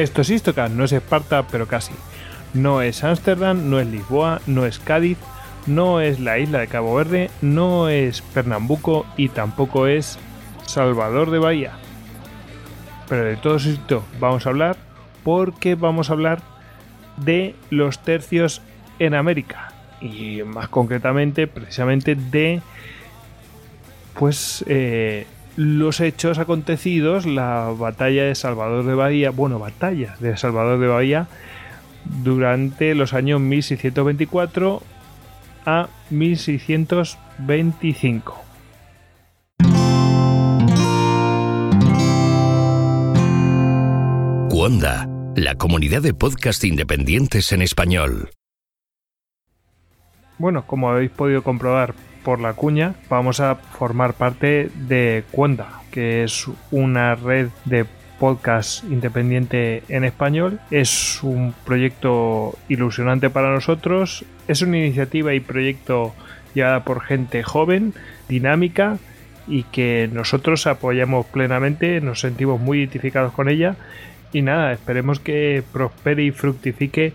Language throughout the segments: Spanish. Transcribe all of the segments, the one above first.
Esto es Istocast, no es Esparta, pero casi. No es Ámsterdam, no es Lisboa, no es Cádiz, no es la isla de Cabo Verde, no es Pernambuco y tampoco es Salvador de Bahía. Pero de todo esto vamos a hablar porque vamos a hablar de los tercios en América y más concretamente precisamente de pues eh, los hechos acontecidos, la batalla de Salvador de Bahía, bueno, batalla de Salvador de Bahía durante los años 1624 a 1625. Wanda, la comunidad de podcast independientes en español. Bueno, como habéis podido comprobar por la cuña, vamos a formar parte de Cuonda, que es una red de podcast independiente en español. Es un proyecto ilusionante para nosotros. Es una iniciativa y proyecto llevada por gente joven, dinámica y que nosotros apoyamos plenamente, nos sentimos muy identificados con ella y nada, esperemos que prospere y fructifique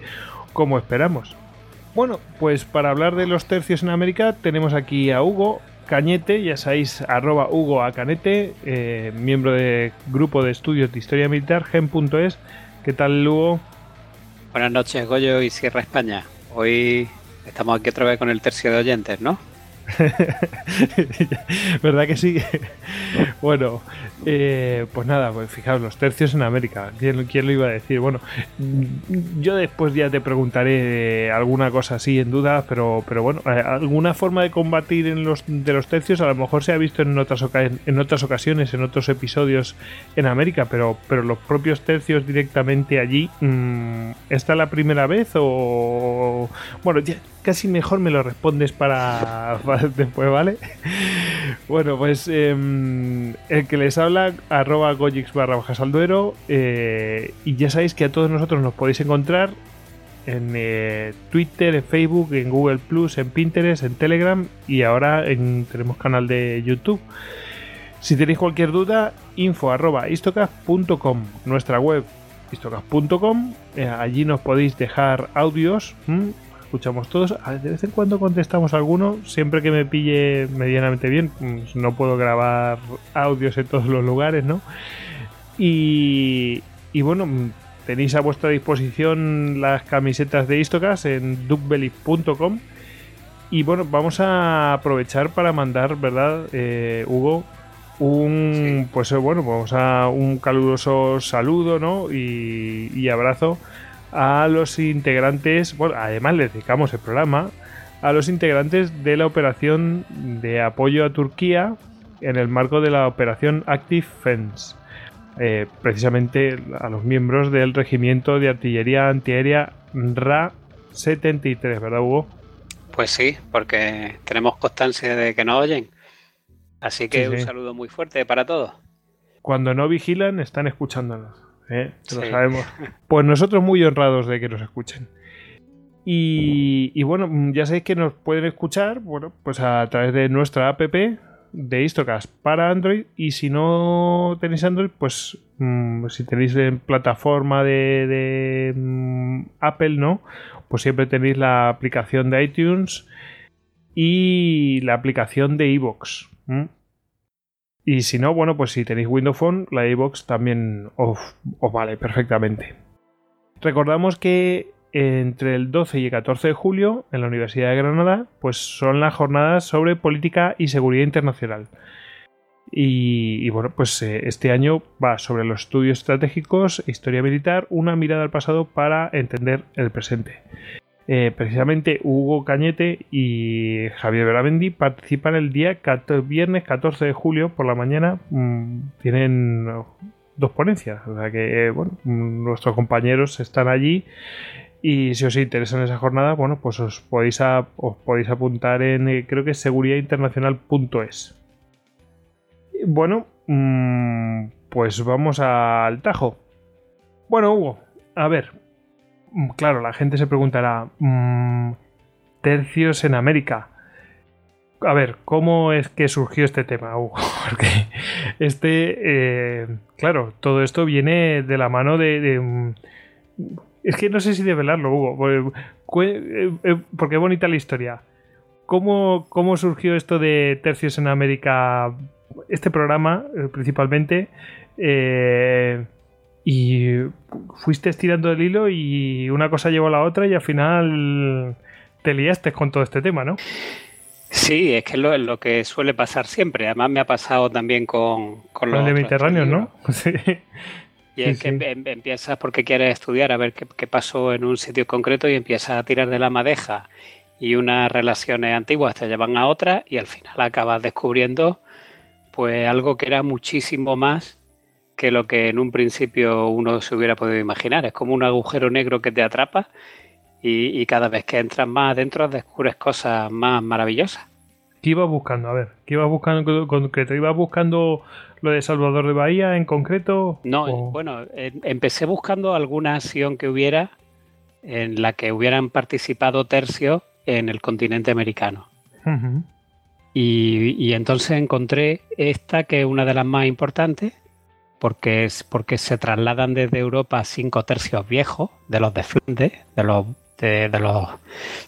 como esperamos. Bueno, pues para hablar de los tercios en América tenemos aquí a Hugo Cañete, ya sabéis, arroba Hugo a Canete, eh, miembro del grupo de estudios de historia militar, gen.es. ¿Qué tal, Hugo? Buenas noches, Goyo y Sierra España. Hoy estamos aquí otra vez con el tercio de oyentes, ¿no? ¿Verdad que sí? bueno, eh, pues nada, pues fijaos, los tercios en América. ¿Quién, ¿Quién, lo iba a decir? Bueno, yo después ya te preguntaré alguna cosa así en duda, pero, pero bueno, eh, alguna forma de combatir en los, de los tercios a lo mejor se ha visto en otras, en otras ocasiones, en otros episodios en América, pero, pero los propios tercios directamente allí, mm, ¿esta es la primera vez o...? Bueno, ya, casi mejor me lo respondes para, después, ¿vale? Bueno, pues em, el que les habla, arroba gojix barra bajas al duero, eh, y ya sabéis que a todos nosotros nos podéis encontrar en eh, Twitter, en Facebook, en Google Plus, en Pinterest, en Telegram y ahora en, tenemos canal de YouTube. Si tenéis cualquier duda, info arroba istocast.com, nuestra web istocast.com, eh, allí nos podéis dejar audios escuchamos todos. De vez en cuando contestamos alguno, siempre que me pille medianamente bien. Pues no puedo grabar audios en todos los lugares, ¿no? Y, y bueno, tenéis a vuestra disposición las camisetas de Istocas en duckbelly.com. Y bueno, vamos a aprovechar para mandar, ¿verdad, eh, Hugo? Un, pues eh, bueno, vamos a un caluroso saludo, ¿no? Y, y abrazo a los integrantes, bueno, además le dedicamos el programa, a los integrantes de la operación de apoyo a Turquía en el marco de la operación Active Fence. Eh, precisamente a los miembros del regimiento de artillería antiaérea RA 73, ¿verdad, Hugo? Pues sí, porque tenemos constancia de que nos oyen. Así que un saludo muy fuerte para todos. Cuando no vigilan, están escuchándonos. ¿Eh? lo sabemos. Pues nosotros muy honrados de que nos escuchen. Y, bueno, ya sabéis que nos pueden escuchar, bueno, pues a través de nuestra app de Istocast para Android y si no tenéis Android, pues mm, si tenéis en plataforma de, mm, Apple, ¿no? Pues siempre tenéis la aplicación de iTunes y la aplicación de iVoox. Y si no, bueno, pues si tenéis Windows Phone, la iBox también os, vale perfectamente. Recordamos que entre el 12 y el 14 de julio, en la Universidad de Granada, pues son las jornadas sobre política y seguridad internacional. Y, bueno, pues eh, este año va sobre los estudios estratégicos, historia militar, una mirada al pasado para entender el presente. Eh, precisamente Hugo Cañete y Javier Veramendi participan el día viernes 14 de julio por la mañana. Mm, tienen dos ponencias, o sea que eh, bueno, mm, nuestros compañeros están allí y si os interesa en esa jornada, bueno, pues os podéis, apuntar en eh, creo que es seguridadinternacional.es. Bueno, mm, pues vamos al tajo. Bueno, Hugo, a ver, claro, la gente se preguntará, mm, tercios en América. a ver, ¿cómo es que surgió este tema, Hugo? Porque este, eh, claro, todo esto viene de la mano de, es que no sé si develarlo, Hugo, porque, eh, porque bonita la historia. ¿Cómo, ¿Cómo surgió esto de Tercios en América? Este programa, principalmente, y fuiste estirando el hilo y una cosa llevó a la otra y al final te liaste con todo este tema, ¿no? Sí, es que es lo, que suele pasar siempre. Además me ha pasado también con, con los... mediterráneos, ¿no? Sí. Y es que em, empiezas porque quieres estudiar a ver qué, pasó en un sitio concreto y empiezas a tirar de la madeja y unas relaciones antiguas te llevan a otras y al final acabas descubriendo pues algo que era muchísimo más que lo que en un principio uno se hubiera podido imaginar. Es como un agujero negro que te atrapa y, cada vez que entras más adentro descubres cosas más maravillosas. ¿Qué ibas buscando? A ver, ¿qué ibas buscando en concreto? ¿Ibas buscando lo de Salvador de Bahía en concreto? No, bueno, empecé buscando alguna acción que hubiera en la que hubieran participado tercios en el continente americano. y, y, entonces encontré esta que es una de las más importantes, porque, es, porque se trasladan desde Europa cinco tercios viejos de los de Flandes, de los de, los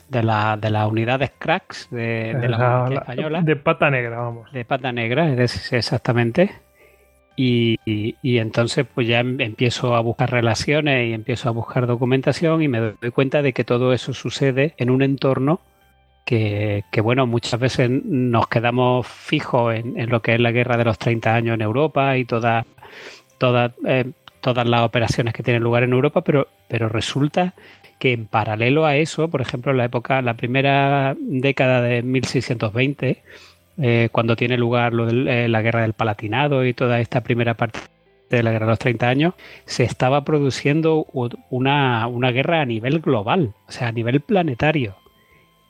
de, la, de las unidades cracks de, la, española. De pata negra, vamos. De pata negra, exactamente. Y, y, entonces pues ya em, empiezo a buscar relaciones y empiezo a buscar documentación y me doy cuenta de que todo eso sucede en un entorno que, que bueno, muchas veces nos quedamos fijos en, en, lo que es la guerra de los 30 años en Europa y toda, toda, eh, todas las operaciones que tienen lugar en Europa, pero, pero resulta que en paralelo a eso, por ejemplo, en la época, la primera década de 1620, eh, cuando tiene lugar eh, la guerra del Palatinado y toda esta primera parte de la guerra de los 30 años, se estaba produciendo una, guerra a nivel global, o sea, a nivel planetario.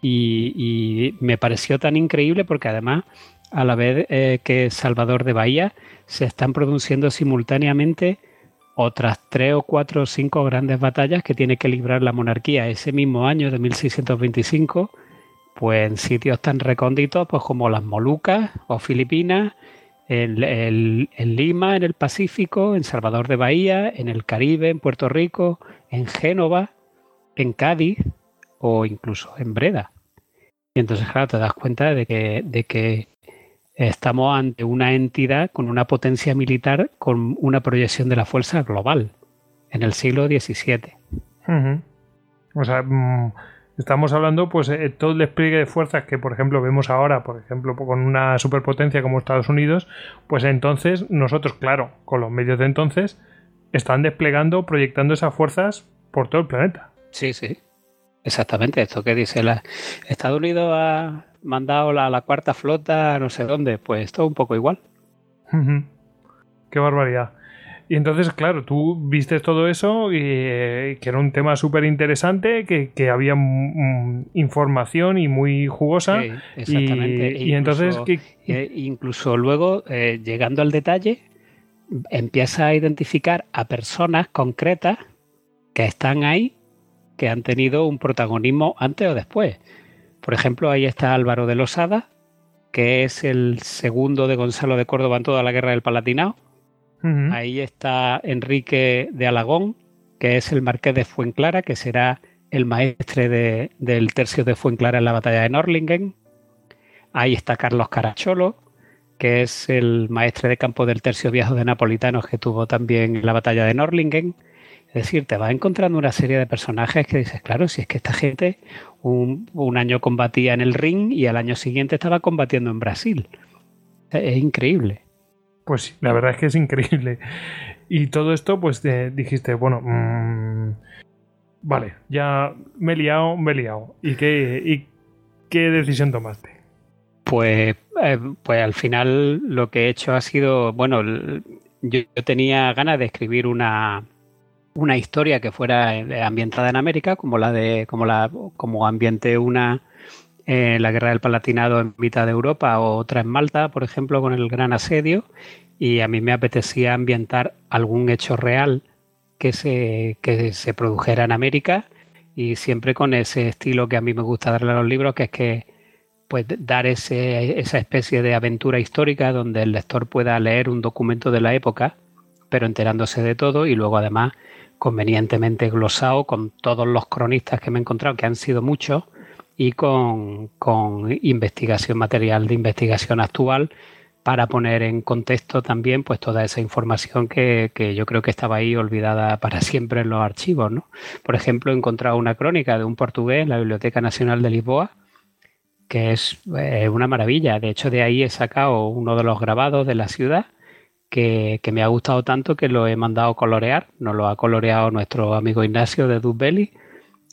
Y, me pareció tan increíble porque además, a la vez eh, que Salvador de Bahía, se están produciendo simultáneamente otras tres o cuatro o cinco grandes batallas que tiene que librar la monarquía ese mismo año de 1625, pues en sitios tan recónditos pues como las Molucas o Filipinas, en, Lima, en el Pacífico, en Salvador de Bahía, en el Caribe, en Puerto Rico, en Génova, en Cádiz o incluso en Breda. Y entonces, claro, te das cuenta de que, de que estamos ante una entidad con una potencia militar con una proyección de la fuerza global en el siglo XVII. O sea, mm, estamos hablando, pues, de todo el despliegue de fuerzas que, por ejemplo, vemos ahora, por ejemplo, con una superpotencia como Estados Unidos, pues entonces nosotros, claro, con los medios de entonces, están desplegando, proyectando esas fuerzas por todo el planeta. Sí, sí. Exactamente, esto que dice la Estados Unidos ha, mandado la, la cuarta flota no sé dónde, pues todo un poco igual. Qué barbaridad. Y entonces, claro, tú viste todo eso y eh, que era un tema súper interesante, que, había información y muy jugosa. exactamente. Y, e entonces... E incluso luego, eh, llegando al detalle, empieza a identificar a personas concretas que están ahí, que han tenido un protagonismo antes o después. Por ejemplo, ahí está Álvaro de Losada, que es el segundo de Gonzalo de Córdoba en toda la guerra del Palatinado. Ahí está Enrique de Alagón, que es el marqués de Fuenclara, que será el maestre del tercio de Fuenclara en la batalla de Norlingen. Ahí está Carlos Caracholo, que es el maestre de campo del tercio viejo de Napolitanos que tuvo también en la batalla de Norlingen. Es decir, te vas encontrando una serie de personajes que dices, claro, si es que esta gente un, año combatía en el ring y al año siguiente estaba combatiendo en Brasil. Es, increíble. Pues sí, la verdad es que es increíble. Y todo esto, pues dijiste, bueno, mm, vale, ya me he liado, me he liado. ¿Y qué, y qué decisión tomaste? Pues, eh, pues al final lo que he hecho ha sido, bueno, yo tenía ganas de escribir una, una historia que fuera eh, ambientada en América, como la de, como la, como ambiente una eh, la guerra del Palatinado en mitad de Europa o otra en Malta, por ejemplo, con el gran asedio. Y a mí me apetecía ambientar algún hecho real que se, que se produjera en América y siempre con ese estilo que a mí me gusta darle a los libros, que es que pues dar ese, esa especie de aventura histórica donde el lector pueda leer un documento de la época, pero enterándose de todo y luego además convenientemente glosado con todos los cronistas que me he encontrado, que han sido muchos, y con, investigación material de investigación actual para poner en contexto también pues toda esa información que, yo creo que estaba ahí olvidada para siempre en los archivos. ¿no? Por ejemplo, he encontrado una crónica de un portugués en la Biblioteca Nacional de Lisboa, que es eh, una maravilla. De hecho, de ahí he sacado uno de los grabados de la ciudad que, me ha gustado tanto que lo he mandado colorear. Nos lo ha coloreado nuestro amigo Ignacio de Dubelli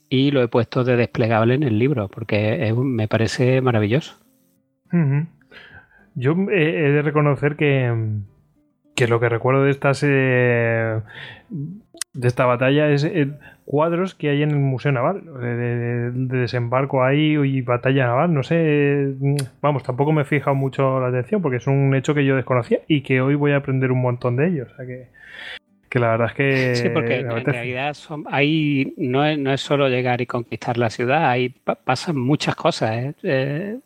y lo he puesto de desplegable en el libro porque me parece maravilloso. Yo he de reconocer que, que lo que recuerdo de estas eh, de esta batalla es eh, cuadros que hay en el Museo Naval, de, desembarco ahí y batalla naval, no sé, vamos, tampoco me he fijado mucho la atención porque es un hecho que yo desconocía y que hoy voy a aprender un montón de ellos, o sea que, que la verdad es que... Sí, porque en realidad son, ahí no es, no es solo llegar y conquistar la ciudad, ahí pasan muchas cosas, ¿eh? Eh,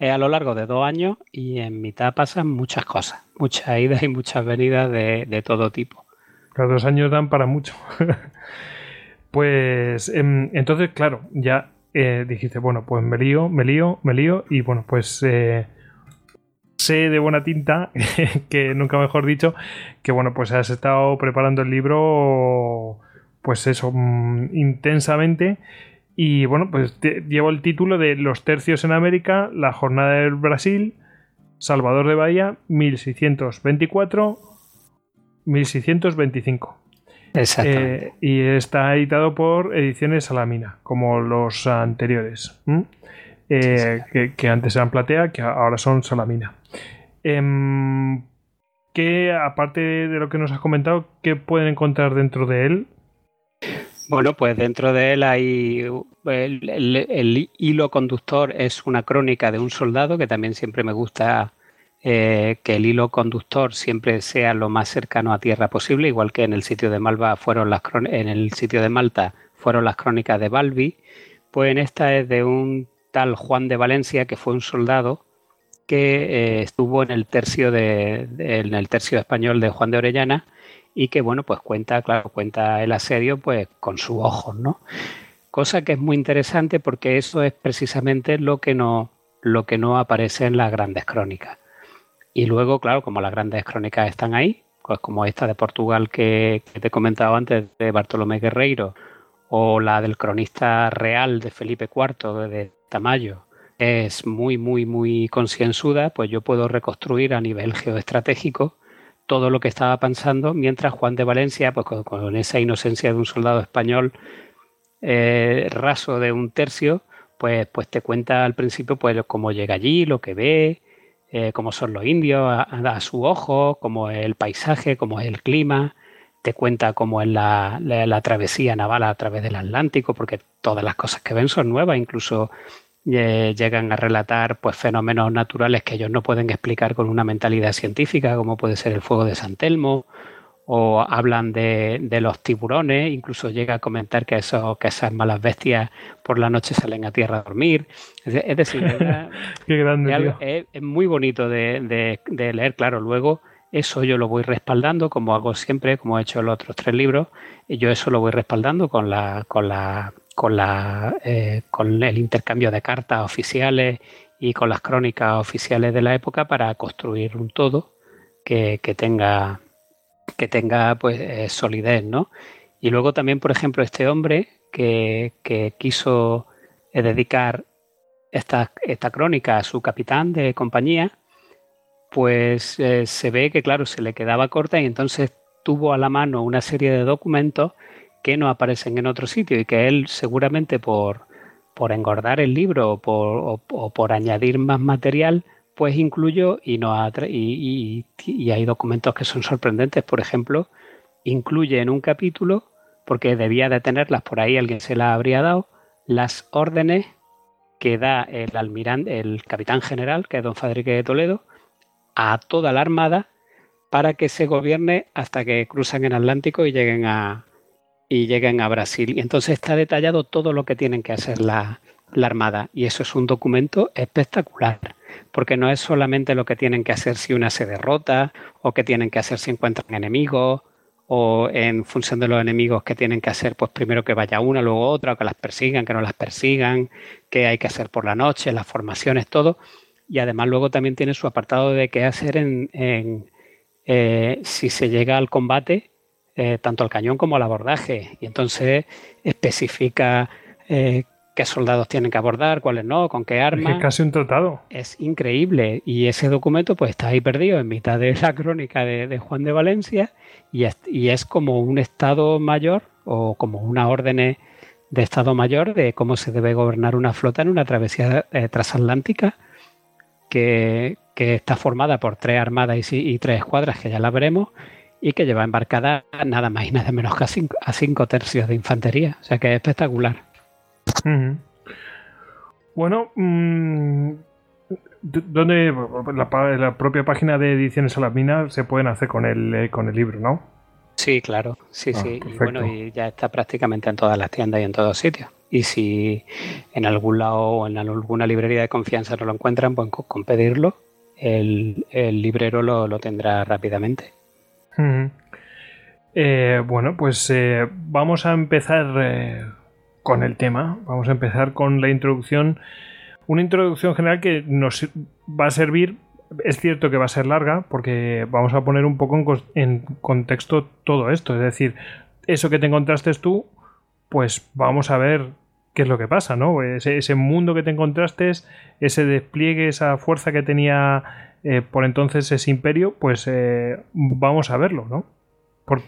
es a lo largo de dos años y en mitad pasan muchas cosas, muchas idas y muchas venidas de, de todo tipo. Los dos años dan para mucho. pues em, entonces, claro, ya eh, dijiste, bueno, pues me lío, me lío, me lío y bueno, pues eh, sé de buena tinta, que nunca mejor dicho, que bueno, pues has estado preparando el libro, pues eso, mm, intensamente. Y bueno, pues llevo el título de Los tercios en América, la jornada del Brasil, Salvador de Bahía, 1624 1625. Exactamente. Eh, y está editado por Ediciones Salamina, como los anteriores. Eh, que, antes eran Platea, que ahora son Salamina. Em, ¿Qué, aparte de lo que nos has comentado, qué pueden encontrar dentro de él? Bueno, pues dentro de él hay el, hilo conductor es una crónica de un soldado que también siempre me gusta eh, que el hilo conductor siempre sea lo más cercano a tierra posible, igual que en el sitio de Malva fueron las en el sitio de Malta fueron las crónicas de Balbi, pues en esta es de un tal Juan de Valencia que fue un soldado que eh, estuvo en el tercio de, en el tercio español de Juan de Orellana y que bueno pues cuenta claro cuenta el asedio pues con sus ojos no cosa que es muy interesante porque eso es precisamente lo que no lo que no aparece en las grandes crónicas y luego, claro, como las grandes crónicas están ahí, pues como esta de Portugal que, te he comentado antes de Bartolomé Guerreiro, o la del cronista real de Felipe IV de Tamayo, es muy, muy, muy concienzuda, pues yo puedo reconstruir a nivel geoestratégico todo lo que estaba pensando, mientras Juan de Valencia, pues con, esa inocencia de un soldado español eh, raso de un tercio, pues, pues te cuenta al principio pues cómo llega allí, lo que ve, eh, cómo son los indios a, su ojo, cómo es el paisaje, cómo es el clima, te cuenta cómo es la, travesía naval a través del Atlántico, porque todas las cosas que ven son nuevas, incluso eh, llegan a relatar pues, fenómenos naturales que ellos no pueden explicar con una mentalidad científica, como puede ser el fuego de San Telmo, o hablan de, los tiburones, incluso llega a comentar que, eso, que esas malas bestias por la noche salen a tierra a dormir. Es, decir, es, muy bonito de, leer, claro, luego eso yo lo voy respaldando, como hago siempre, como he hecho en los otros tres libros, y yo eso lo voy respaldando con la, con la, con la, eh, con el intercambio de cartas oficiales y con las crónicas oficiales de la época para construir un todo que, que tenga que tenga pues eh, solidez, ¿no? Y luego también, por ejemplo, este hombre que, quiso eh, dedicar esta, esta, crónica a su capitán de compañía, pues eh, se ve que, claro, se le quedaba corta y entonces tuvo a la mano una serie de documentos que no aparecen en otro sitio y que él seguramente por, por engordar el libro o por, o por añadir más material, pues incluyo y, no y, y, hay documentos que son sorprendentes. Por ejemplo, incluye en un capítulo, porque debía de tenerlas por ahí, alguien se las habría dado, las órdenes que da el almirante, el capitán general, que es don Fadrique de Toledo, a toda la armada para que se gobierne hasta que cruzan el Atlántico y lleguen a, y lleguen a Brasil. Y entonces está detallado todo lo que tienen que hacer la, la Armada. Y eso es un documento espectacular, porque no es solamente lo que tienen que hacer si una se derrota, o qué tienen que hacer si encuentran enemigos, o en función de los enemigos que tienen que hacer, pues primero que vaya una, luego otra, o que las persigan, que no las persigan, qué hay que hacer por la noche, las formaciones, todo. Y además luego también tiene su apartado de qué hacer en, eh, si se llega al combate, eh, tanto al cañón como al abordaje. Y entonces especifica eh, qué soldados tienen que abordar, cuáles no, con qué armas. Es casi un tratado. Es increíble. Y ese documento pues está ahí perdido en mitad de la crónica de, Juan de Valencia y es, como un estado mayor o como una orden de estado mayor de cómo se debe gobernar una flota en una travesía eh, transatlántica que, está formada por tres armadas y, tres escuadras que ya la veremos y que lleva embarcada nada más y nada menos que a cinco, a cinco tercios de infantería. O sea que es espectacular. Bueno, mm, ¿dónde la, propia página de Ediciones a la Mina se pueden hacer con el, eh, con el libro, no? Sí, claro, sí, ah, sí. Y bueno, y ya está prácticamente en todas las tiendas y en todos sitios. Y si en algún lado o en alguna librería de confianza no lo encuentran, pues con pedirlo, el, librero lo, tendrá rápidamente. Eh, bueno, pues eh, vamos a empezar con el tema. Vamos a empezar con la introducción. Una introducción general que nos va a servir. Es cierto que va a ser larga porque vamos a poner un poco en, contexto todo esto. Es decir, eso que te encontraste tú, pues vamos a ver qué es lo que pasa, ¿no? Ese, mundo que te encontraste, ese despliegue, esa fuerza que tenía eh, por entonces ese imperio, pues eh, vamos a verlo, ¿no?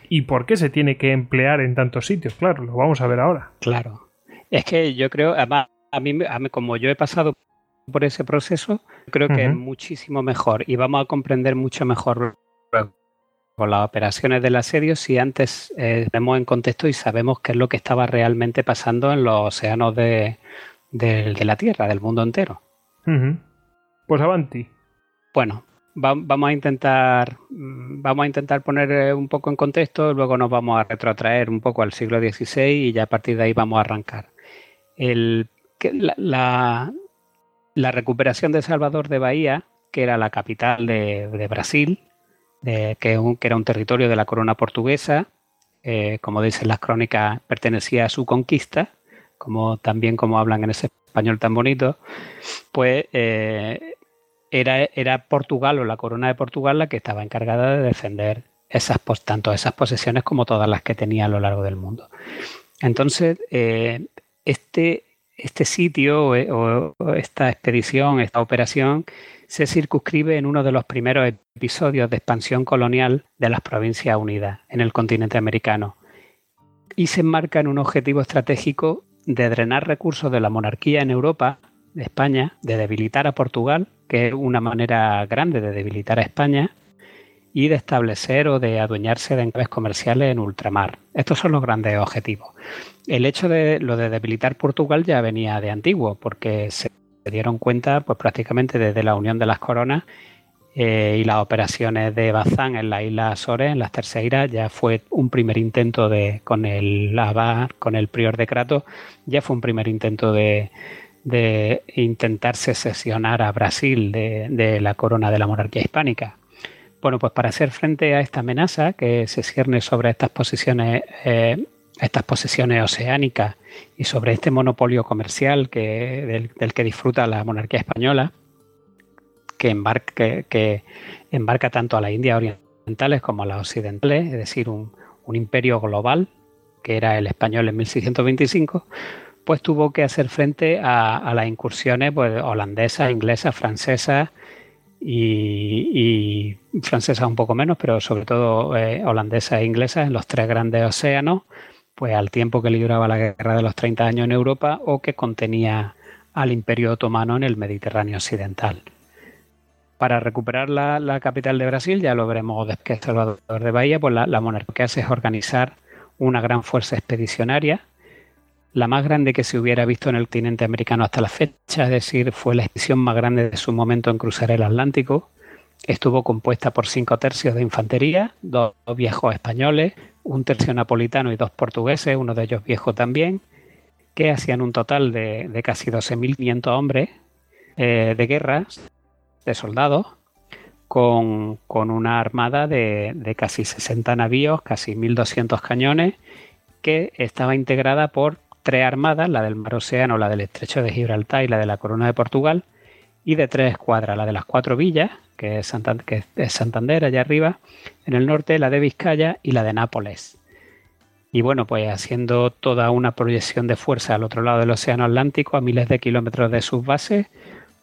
¿Y por qué se tiene que emplear en tantos sitios? Claro, lo vamos a ver ahora. Claro. Es que yo creo, además, a mí, como yo he pasado por ese proceso, creo que es muchísimo mejor y vamos a comprender mucho mejor con las operaciones del asedio si antes eh, en contexto y sabemos qué es lo que estaba realmente pasando en los océanos de, la Tierra, del mundo entero. Pues avanti. Bueno, vamos a intentar mm, vamos a intentar poner eh, un poco en contexto, luego nos vamos a retrotraer un poco al siglo XVI y ya a partir de ahí vamos a arrancar la, recuperación de Salvador de Bahía, que era la capital de, Brasil, que, era un territorio de la corona portuguesa, eh, como dicen las crónicas, pertenecía a su conquista, como también como hablan en ese español tan bonito, pues eh, era, era, Portugal o la corona de Portugal la que estaba encargada de defender esas, tanto esas posesiones como todas las que tenía a lo largo del mundo. Entonces, eh, este, este sitio eh, o, esta expedición, esta operación, se circunscribe en uno de los primeros episodios de expansión colonial de las Provincias Unidas en el continente americano y se enmarca en un objetivo estratégico de drenar recursos de la monarquía en Europa, de España, de debilitar a Portugal, que es una manera grande de debilitar a España, y de establecer o de adueñarse de enclaves comerciales en ultramar. Estos son los grandes objetivos. El hecho de lo de debilitar Portugal ya venía de antiguo, porque se dieron cuenta pues prácticamente desde la Unión de las Coronas eh, y las operaciones de Bazán en la isla Azores, en las Terceiras, ya fue un primer intento de, con el abad, con el prior de Crato, ya fue un primer intento de, de intentar secesionar a Brasil de la corona de la monarquía hispánica. Bueno, pues para hacer frente a esta amenaza que se cierne sobre estas posiciones, eh, estas posesiones oceánicas y sobre este monopolio comercial que, del, que disfruta la monarquía española, que embarca, tanto a las Indias orientales como a las occidentales, es decir, un, imperio global, que era el español en 1625, pues tuvo que hacer frente a, las incursiones pues, holandesas, inglesas, francesas, y, francesa un poco menos, pero sobre todo eh, holandesa e inglesa en los tres grandes océanos, pues al tiempo que libraba la guerra de los 30 años en Europa o que contenía al Imperio Otomano en el Mediterráneo Occidental. Para recuperar la, capital de Brasil, ya lo veremos después que Salvador de Bahía, pues la, la monarquía hace es organizar una gran fuerza expedicionaria la más grande que se hubiera visto en el continente americano hasta la fecha, es decir, fue la expedición más grande de su momento en cruzar el Atlántico. Estuvo compuesta por cinco tercios de infantería, dos viejos españoles, un tercio napolitano y dos portugueses, uno de ellos viejo también, que hacían un total de, de casi 12.500 hombres eh, de guerra, de soldados, con, una armada de, de, casi 60 navíos, casi 1.200 cañones, que estaba integrada por tres armadas, la del Mar Océano, la del Estrecho de Gibraltar y la de la Corona de Portugal, y de tres escuadras, la de las cuatro villas, que es, Santander, allá arriba, en el norte, la de Vizcaya y la de Nápoles. Y bueno, pues haciendo toda una proyección de fuerza al otro lado del Océano Atlántico, a miles de kilómetros de sus bases,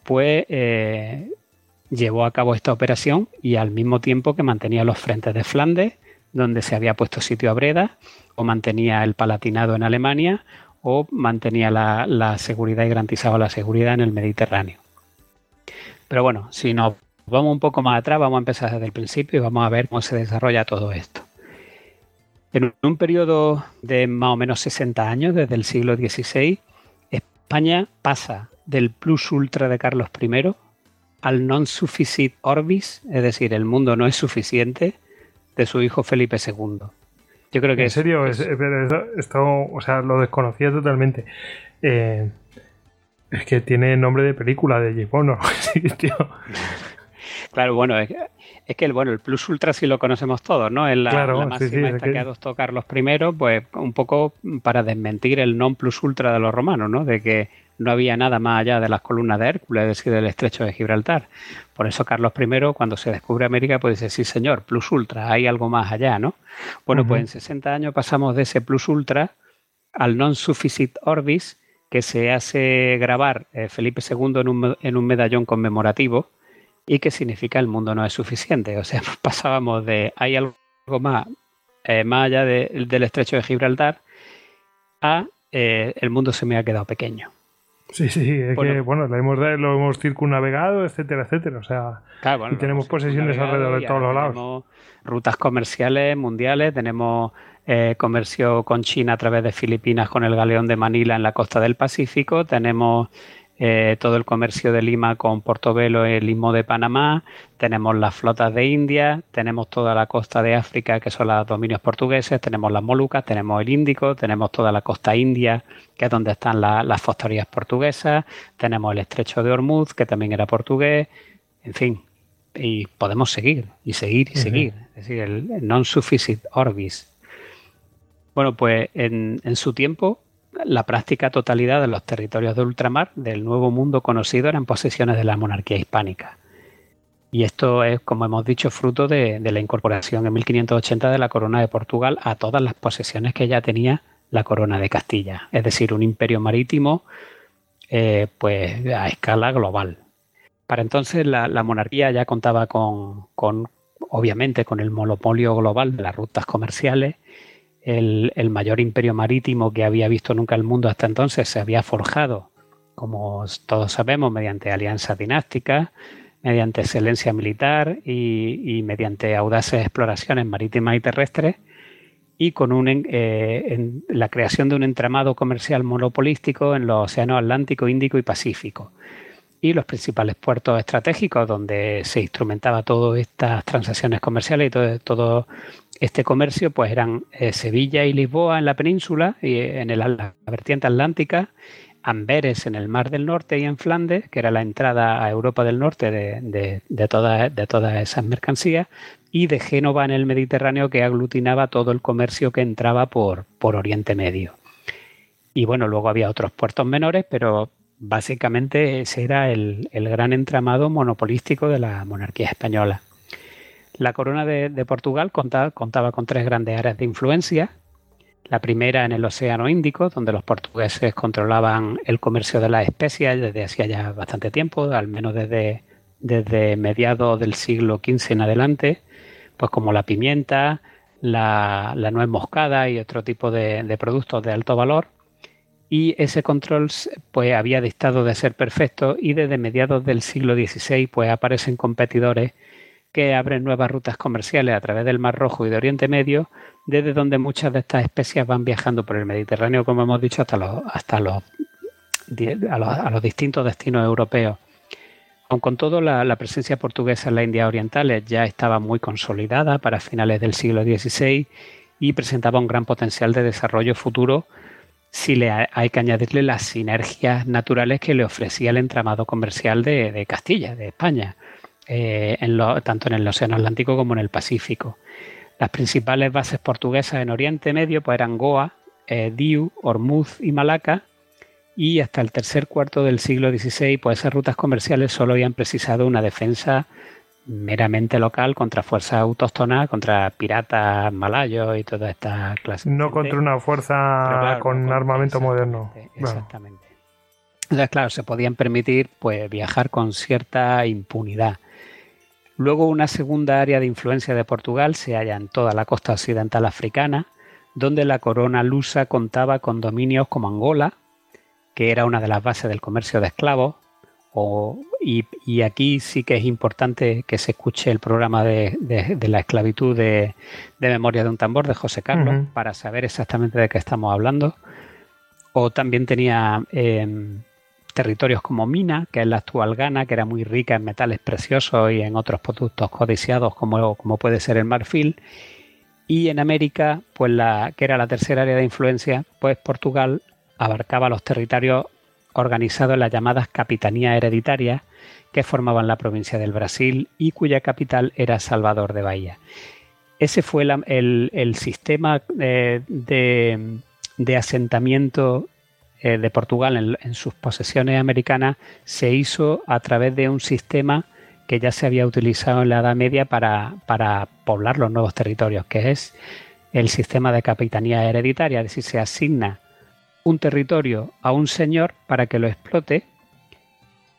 pues eh, llevó a cabo esta operación y al mismo tiempo que mantenía los frentes de Flandes, donde se había puesto sitio a Breda, o mantenía el Palatinado en Alemania, o mantenía la, seguridad y garantizaba la seguridad en el Mediterráneo. Pero bueno, si nos vamos un poco más atrás, vamos a empezar desde el principio y vamos a ver cómo se desarrolla todo esto. En un periodo de más o menos 60 años, desde el siglo XVI, España pasa del plus ultra de Carlos I al non sufficit orbis, es decir, el mundo no es suficiente, de su hijo Felipe II. Yo creo que en serio, esto, o sea, lo desconocía totalmente. Eh, es que tiene nombre de película de James Claro, bueno, es, que el bueno, el Plus Ultra sí lo conocemos todos, ¿no? Es la, máxima esta que... adoptó Carlos I, pues un poco para desmentir el non Plus Ultra de los romanos, ¿no? De que no había nada más allá de las columnas de Hércules, es decir, del estrecho de Gibraltar. Por eso Carlos I, cuando se descubre América, pues dice, sí señor, plus ultra, hay algo más allá, ¿no? Bueno, pues en 60 años pasamos de ese plus ultra al non sufficit orbis, que se hace grabar eh, Felipe II en un, en un medallón conmemorativo y que significa el mundo no es suficiente. O sea, pasábamos de hay algo más, eh, más allá del estrecho de Gibraltar a eh, el mundo se me ha quedado pequeño. Sí, sí, es que, bueno, lo hemos, lo hemos circunnavegado, etcétera, etcétera. O sea, y tenemos posesiones alrededor de todos los lados. Tenemos rutas comerciales mundiales, tenemos eh, comercio con China a través de Filipinas con el galeón de Manila en la costa del Pacífico, tenemos eh, todo el comercio de Lima con Portobelo el Istmo de Panamá, tenemos las flotas de India, tenemos toda la costa de África que son los dominios portugueses, tenemos las Molucas, tenemos el Índico, tenemos toda la costa india que es donde están las factorías portuguesas, tenemos el estrecho de Hormuz que también era portugués, en fin, y podemos seguir y seguir y seguir, es decir, el, non-sufficit orbis. Bueno, pues en su tiempo la práctica totalidad de los territorios de ultramar del Nuevo Mundo conocido eran posesiones de la monarquía hispánica. Y esto es, como hemos dicho, fruto de, la incorporación en 1580 de la corona de Portugal a todas las posesiones que ya tenía la corona de Castilla, es decir, un imperio marítimo eh, pues a escala global. Para entonces la, monarquía ya contaba con, con, obviamente, con el monopolio global de las rutas comerciales el, mayor imperio marítimo que había visto nunca el mundo hasta entonces se había forjado, como todos sabemos, mediante alianzas dinásticas, mediante excelencia militar y, mediante audaces exploraciones marítimas y terrestres, y con un, eh, la creación de un entramado comercial monopolístico en los océanos Atlántico, Índico y Pacífico y los principales puertos estratégicos donde se instrumentaba todas estas transacciones comerciales y todo, este comercio pues eran eh, Sevilla y Lisboa en la península y eh, en el, la vertiente atlántica, Amberes en el Mar del Norte y en Flandes, que era la entrada a Europa del Norte de, de, todas esas mercancías, y de Génova en el Mediterráneo, que aglutinaba todo el comercio que entraba por, por Oriente Medio. Y bueno, luego había otros puertos menores, pero básicamente ese era el, gran entramado monopolístico de la monarquía española. La corona de, Portugal contaba, con tres grandes áreas de influencia. La primera en el Océano Índico, donde los portugueses controlaban el comercio de las especias desde hacía ya bastante tiempo, al menos desde, desde mediados del siglo XV en adelante, pues como la pimienta, la, nuez moscada y otro tipo de productos de alto valor y ese control pues había dictado de ser perfecto y desde mediados del siglo XVI pues aparecen competidores que abren nuevas rutas comerciales a través del Mar Rojo y de Oriente Medio, desde donde muchas de estas especies van viajando por el Mediterráneo, como hemos dicho, hasta los, hasta los, a los, distintos destinos europeos. Aun con todo, la, la, presencia portuguesa en la India Oriental ya estaba muy consolidada para finales del siglo XVI y presentaba un gran potencial de desarrollo futuro si le hay que añadirle las sinergias naturales que le ofrecía el entramado comercial de, Castilla, de España, eh, tanto en el Océano Atlántico como en el Pacífico. Las principales bases portuguesas en Oriente Medio pues, eran Goa, eh, Diu, Hormuz y Malaca, y hasta el tercer cuarto del siglo XVI, pues esas rutas comerciales solo habían precisado una defensa meramente local contra fuerzas autóctonas, contra piratas malayos y toda esta clase. No contra una fuerza con armamento moderno. Exactamente. Entonces, claro, se podían permitir pues, viajar con cierta impunidad. Luego, una segunda área de influencia de Portugal se halla en toda la costa occidental africana, donde la corona lusa contaba con dominios como Angola, que era una de las bases del comercio de esclavos, y, aquí sí que es importante que se escuche el programa de, la esclavitud de, Memoria de un tambor de José Carlos para saber exactamente de qué estamos hablando. O también tenía em, territorios como Mina, que es la actual Ghana, que era muy rica en metales preciosos y en otros productos codiciados como, como puede ser el marfil. Y en América, pues la, que era la tercera área de influencia, pues Portugal abarcaba los territorios organizado en las llamadas capitanías hereditarias que formaban la provincia del Brasil y cuya capital era Salvador de Bahía. Ese fue el, sistema eh, de, asentamiento eh, de Portugal en, sus posesiones americanas se hizo a través de un sistema que ya se había utilizado en la Edad Media para, para poblar los nuevos territorios, que es el sistema de capitanía hereditaria, es decir, se asigna un territorio a un señor para que lo explote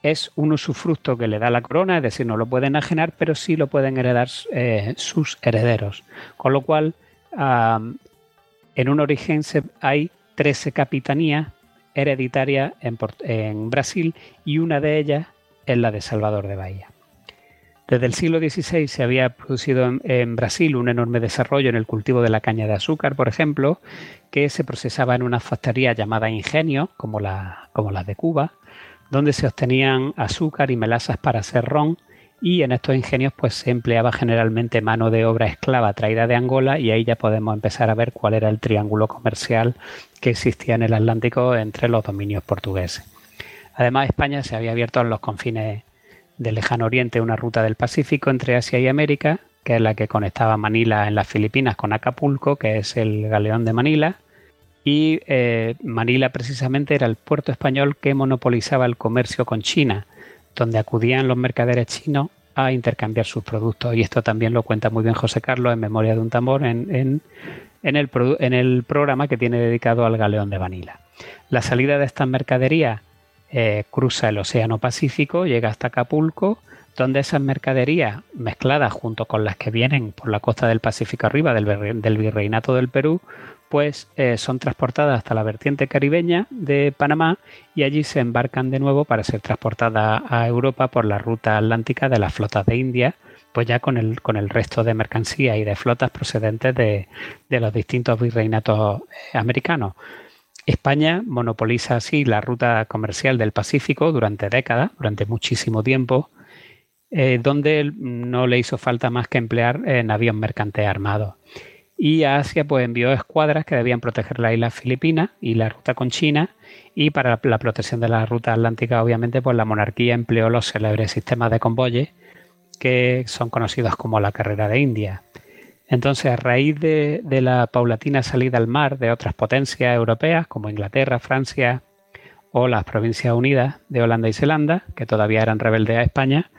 es un usufructo que le da la corona, es decir, no lo pueden ajenar, pero sí lo pueden heredar eh, sus herederos. Con lo cual, en un origen hay 13 capitanías hereditarias en, en Brasil y una de ellas es la de Salvador de Bahía. Desde el siglo XVI se había producido en, Brasil un enorme desarrollo en el cultivo de la caña de azúcar, por ejemplo, que se procesaba en una factoría llamada ingenio, como, la, como las de Cuba, donde se obtenían azúcar y melasas para hacer ron y en estos ingenios pues se empleaba generalmente mano de obra esclava traída de Angola y ahí ya podemos empezar a ver cuál era el triángulo comercial que existía en el Atlántico entre los dominios portugueses. Además España se había abierto a los confines del lejano oriente una ruta del Pacífico entre Asia y América, que es la que conectaba Manila en las Filipinas con Acapulco, que es el galeón de Manila. Y eh, Manila precisamente era el puerto español que monopolizaba el comercio con China, donde acudían los mercaderes chinos a intercambiar sus productos. Y esto también lo cuenta muy bien José Carlos en Memoria de un tambor en, en, el, en el programa que tiene dedicado al galeón de Manila. La salida de estas mercaderías eh, cruza el Océano Pacífico, llega hasta Acapulco, donde esas mercaderías mezcladas junto con las que vienen por la costa del Pacífico arriba del, Virreinato del Perú, pues eh, son transportadas hasta la vertiente caribeña de Panamá y allí se embarcan de nuevo para ser transportadas a Europa por la ruta atlántica de las flotas de India, pues ya con el, con el resto de mercancías y de flotas procedentes de, de los distintos virreinatos eh, americanos. España monopoliza así la ruta comercial del Pacífico durante décadas, durante muchísimo tiempo, eh, donde no le hizo falta más que emplear navíos mercantes armados. Y a Asia pues envió escuadras que debían proteger la isla Filipina y la ruta con China. Y para la protección de la ruta atlántica, obviamente, pues la monarquía empleó los célebres sistemas de convoyes que son conocidos como la carrera de India. Entonces, a raíz de, la paulatina salida al mar de otras potencias europeas como Inglaterra, Francia o las Provincias Unidas de Holanda y Zelanda, que todavía eran rebeldes a España,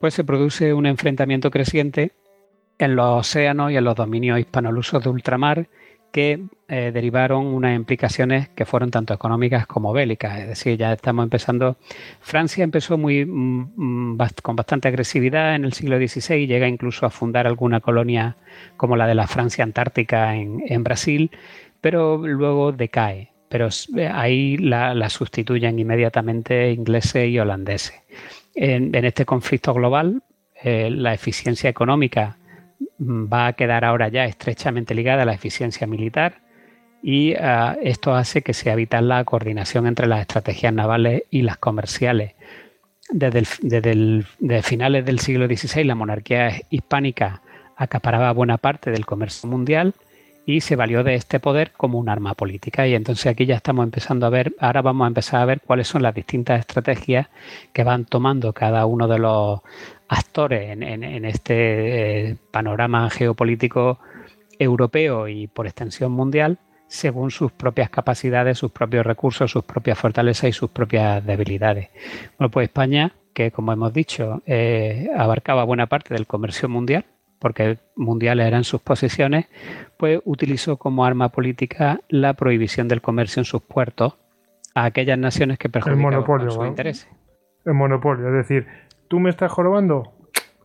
pues se produce un enfrentamiento creciente en los océanos y en los dominios hispanolusos de ultramar que eh, derivaron unas implicaciones que fueron tanto económicas como bélicas. Es decir, ya estamos empezando. Francia empezó muy, mm, mm, con bastante agresividad en el siglo XVI, llega incluso a fundar alguna colonia como la de la Francia Antártica en, Brasil, pero luego decae. Pero eh, ahí la, sustituyen inmediatamente ingleses y holandeses. En, este conflicto global, eh, la eficiencia económica va a quedar ahora ya estrechamente ligada a la eficiencia militar y ah, esto hace que sea vital la coordinación entre las estrategias navales y las comerciales. Desde, finales del siglo XVI la monarquía hispánica acaparaba buena parte del comercio mundial y se valió de este poder como un arma política. Y entonces aquí ya estamos empezando a ver, ahora vamos a empezar a ver cuáles son las distintas estrategias que van tomando cada uno de los actores en, este eh, panorama geopolítico europeo y por extensión mundial según sus propias capacidades, sus propios recursos, sus propias fortalezas y sus propias debilidades. Bueno, pues España, que como hemos dicho, eh, abarcaba buena parte del comercio mundial, porque mundiales eran sus posiciones, pues utilizó como arma política la prohibición del comercio en sus puertos a aquellas naciones que perjudicaban sus intereses. El monopolio, es decir, tú me estás jorobando,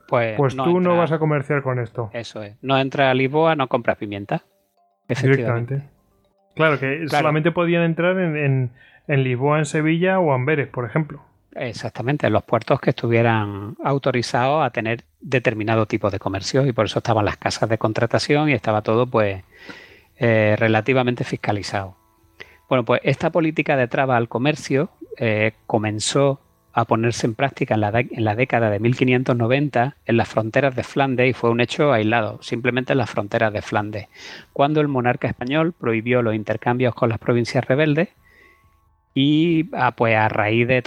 pues, pues tú no vas a comerciar con esto. Eso es. No entra a Lisboa, no compras pimienta. Directamente. Claro, que solamente podían entrar en, en Lisboa, en Sevilla o Amberes, por ejemplo. Exactamente, en los puertos que estuvieran autorizados a tener determinado tipo de comercio y por eso estaban las casas de contratación y estaba todo pues eh, relativamente fiscalizado. Bueno, pues esta política de traba al comercio eh, comenzó a ponerse en práctica en la, en la, década de 1590 en las fronteras de Flandes y fue un hecho aislado, simplemente en las fronteras de Flandes, cuando el monarca español prohibió los intercambios con las provincias rebeldes y ah, pues a raíz de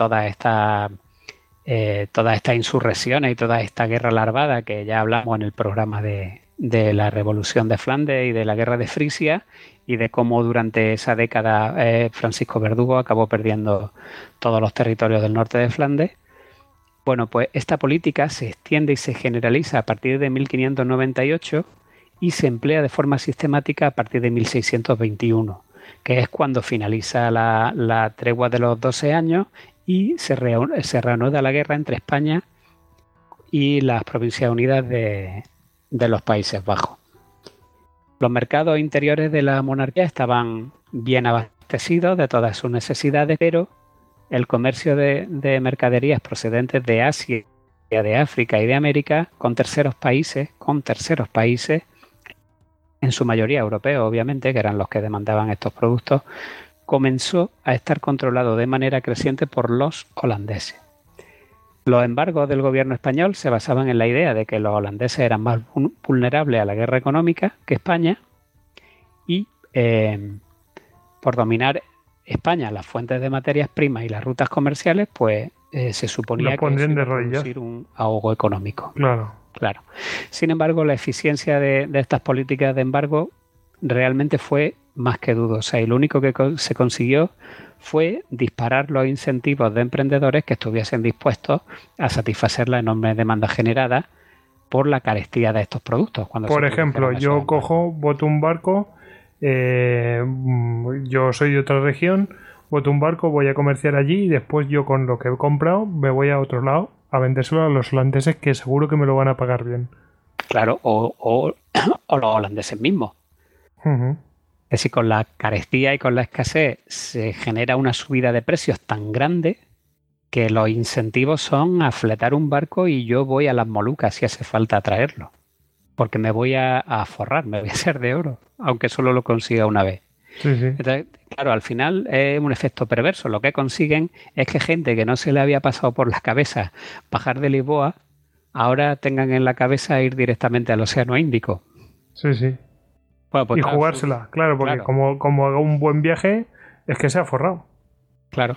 eh, todas estas insurrecciones y toda esta guerra larvada que ya hablamos en el programa de, la Revolución de Flandes y de la Guerra de Frisia y de cómo durante esa década eh, Francisco Verdugo acabó perdiendo todos los territorios del norte de Flandes. Bueno, pues esta política se extiende y se generaliza a partir de 1598 y se emplea de forma sistemática a partir de 1621 que es cuando finaliza la, tregua de los 12 años y se, reanuda la guerra entre España y las Provincias Unidas de, los Países Bajos. Los mercados interiores de la monarquía estaban bien abastecidos de todas sus necesidades, pero el comercio de, de, mercaderías procedentes de Asia, de África y de América con terceros países, con terceros países, en su mayoría europeos, obviamente, que eran los que demandaban estos productos, comenzó a estar controlado de manera creciente por los holandeses. Los embargos del gobierno español se basaban en la idea de que los holandeses eran más vulnerables a la guerra económica que España y eh, por dominar España las fuentes de materias primas y las rutas comerciales, pues eh, se suponía que iba a producir un ahogo económico. Claro. Claro. Sin embargo, la eficiencia de, estas políticas de embargo realmente fue más que dudosa y lo único que se consiguió fue disparar los incentivos de emprendedores que estuviesen dispuestos a satisfacer la enorme demanda generada por la carestía de estos productos. por ejemplo, yo cojo, boto un barco, eh, yo soy de otra región, boto un barco, voy a comerciar allí y después yo con lo que he comprado me voy a otro lado a vendérselo a los holandeses que seguro que me lo van a pagar bien. Claro, o, los holandeses mismos. Es decir, con la carestía y con la escasez se genera una subida de precios tan grande que los incentivos son a fletar un barco y yo voy a las Molucas si hace falta traerlo. Porque me voy a, a forrar, me voy a hacer de oro, aunque solo lo consiga una vez claro, al final es un efecto perverso. Lo que consiguen es que gente que no se le había pasado por la cabeza bajar de Lisboa, ahora tengan en la cabeza ir directamente al Océano Índico. Sí, sí. Pues y jugársela, claro, porque Como, como haga un buen viaje, es que se ha forrado. Claro.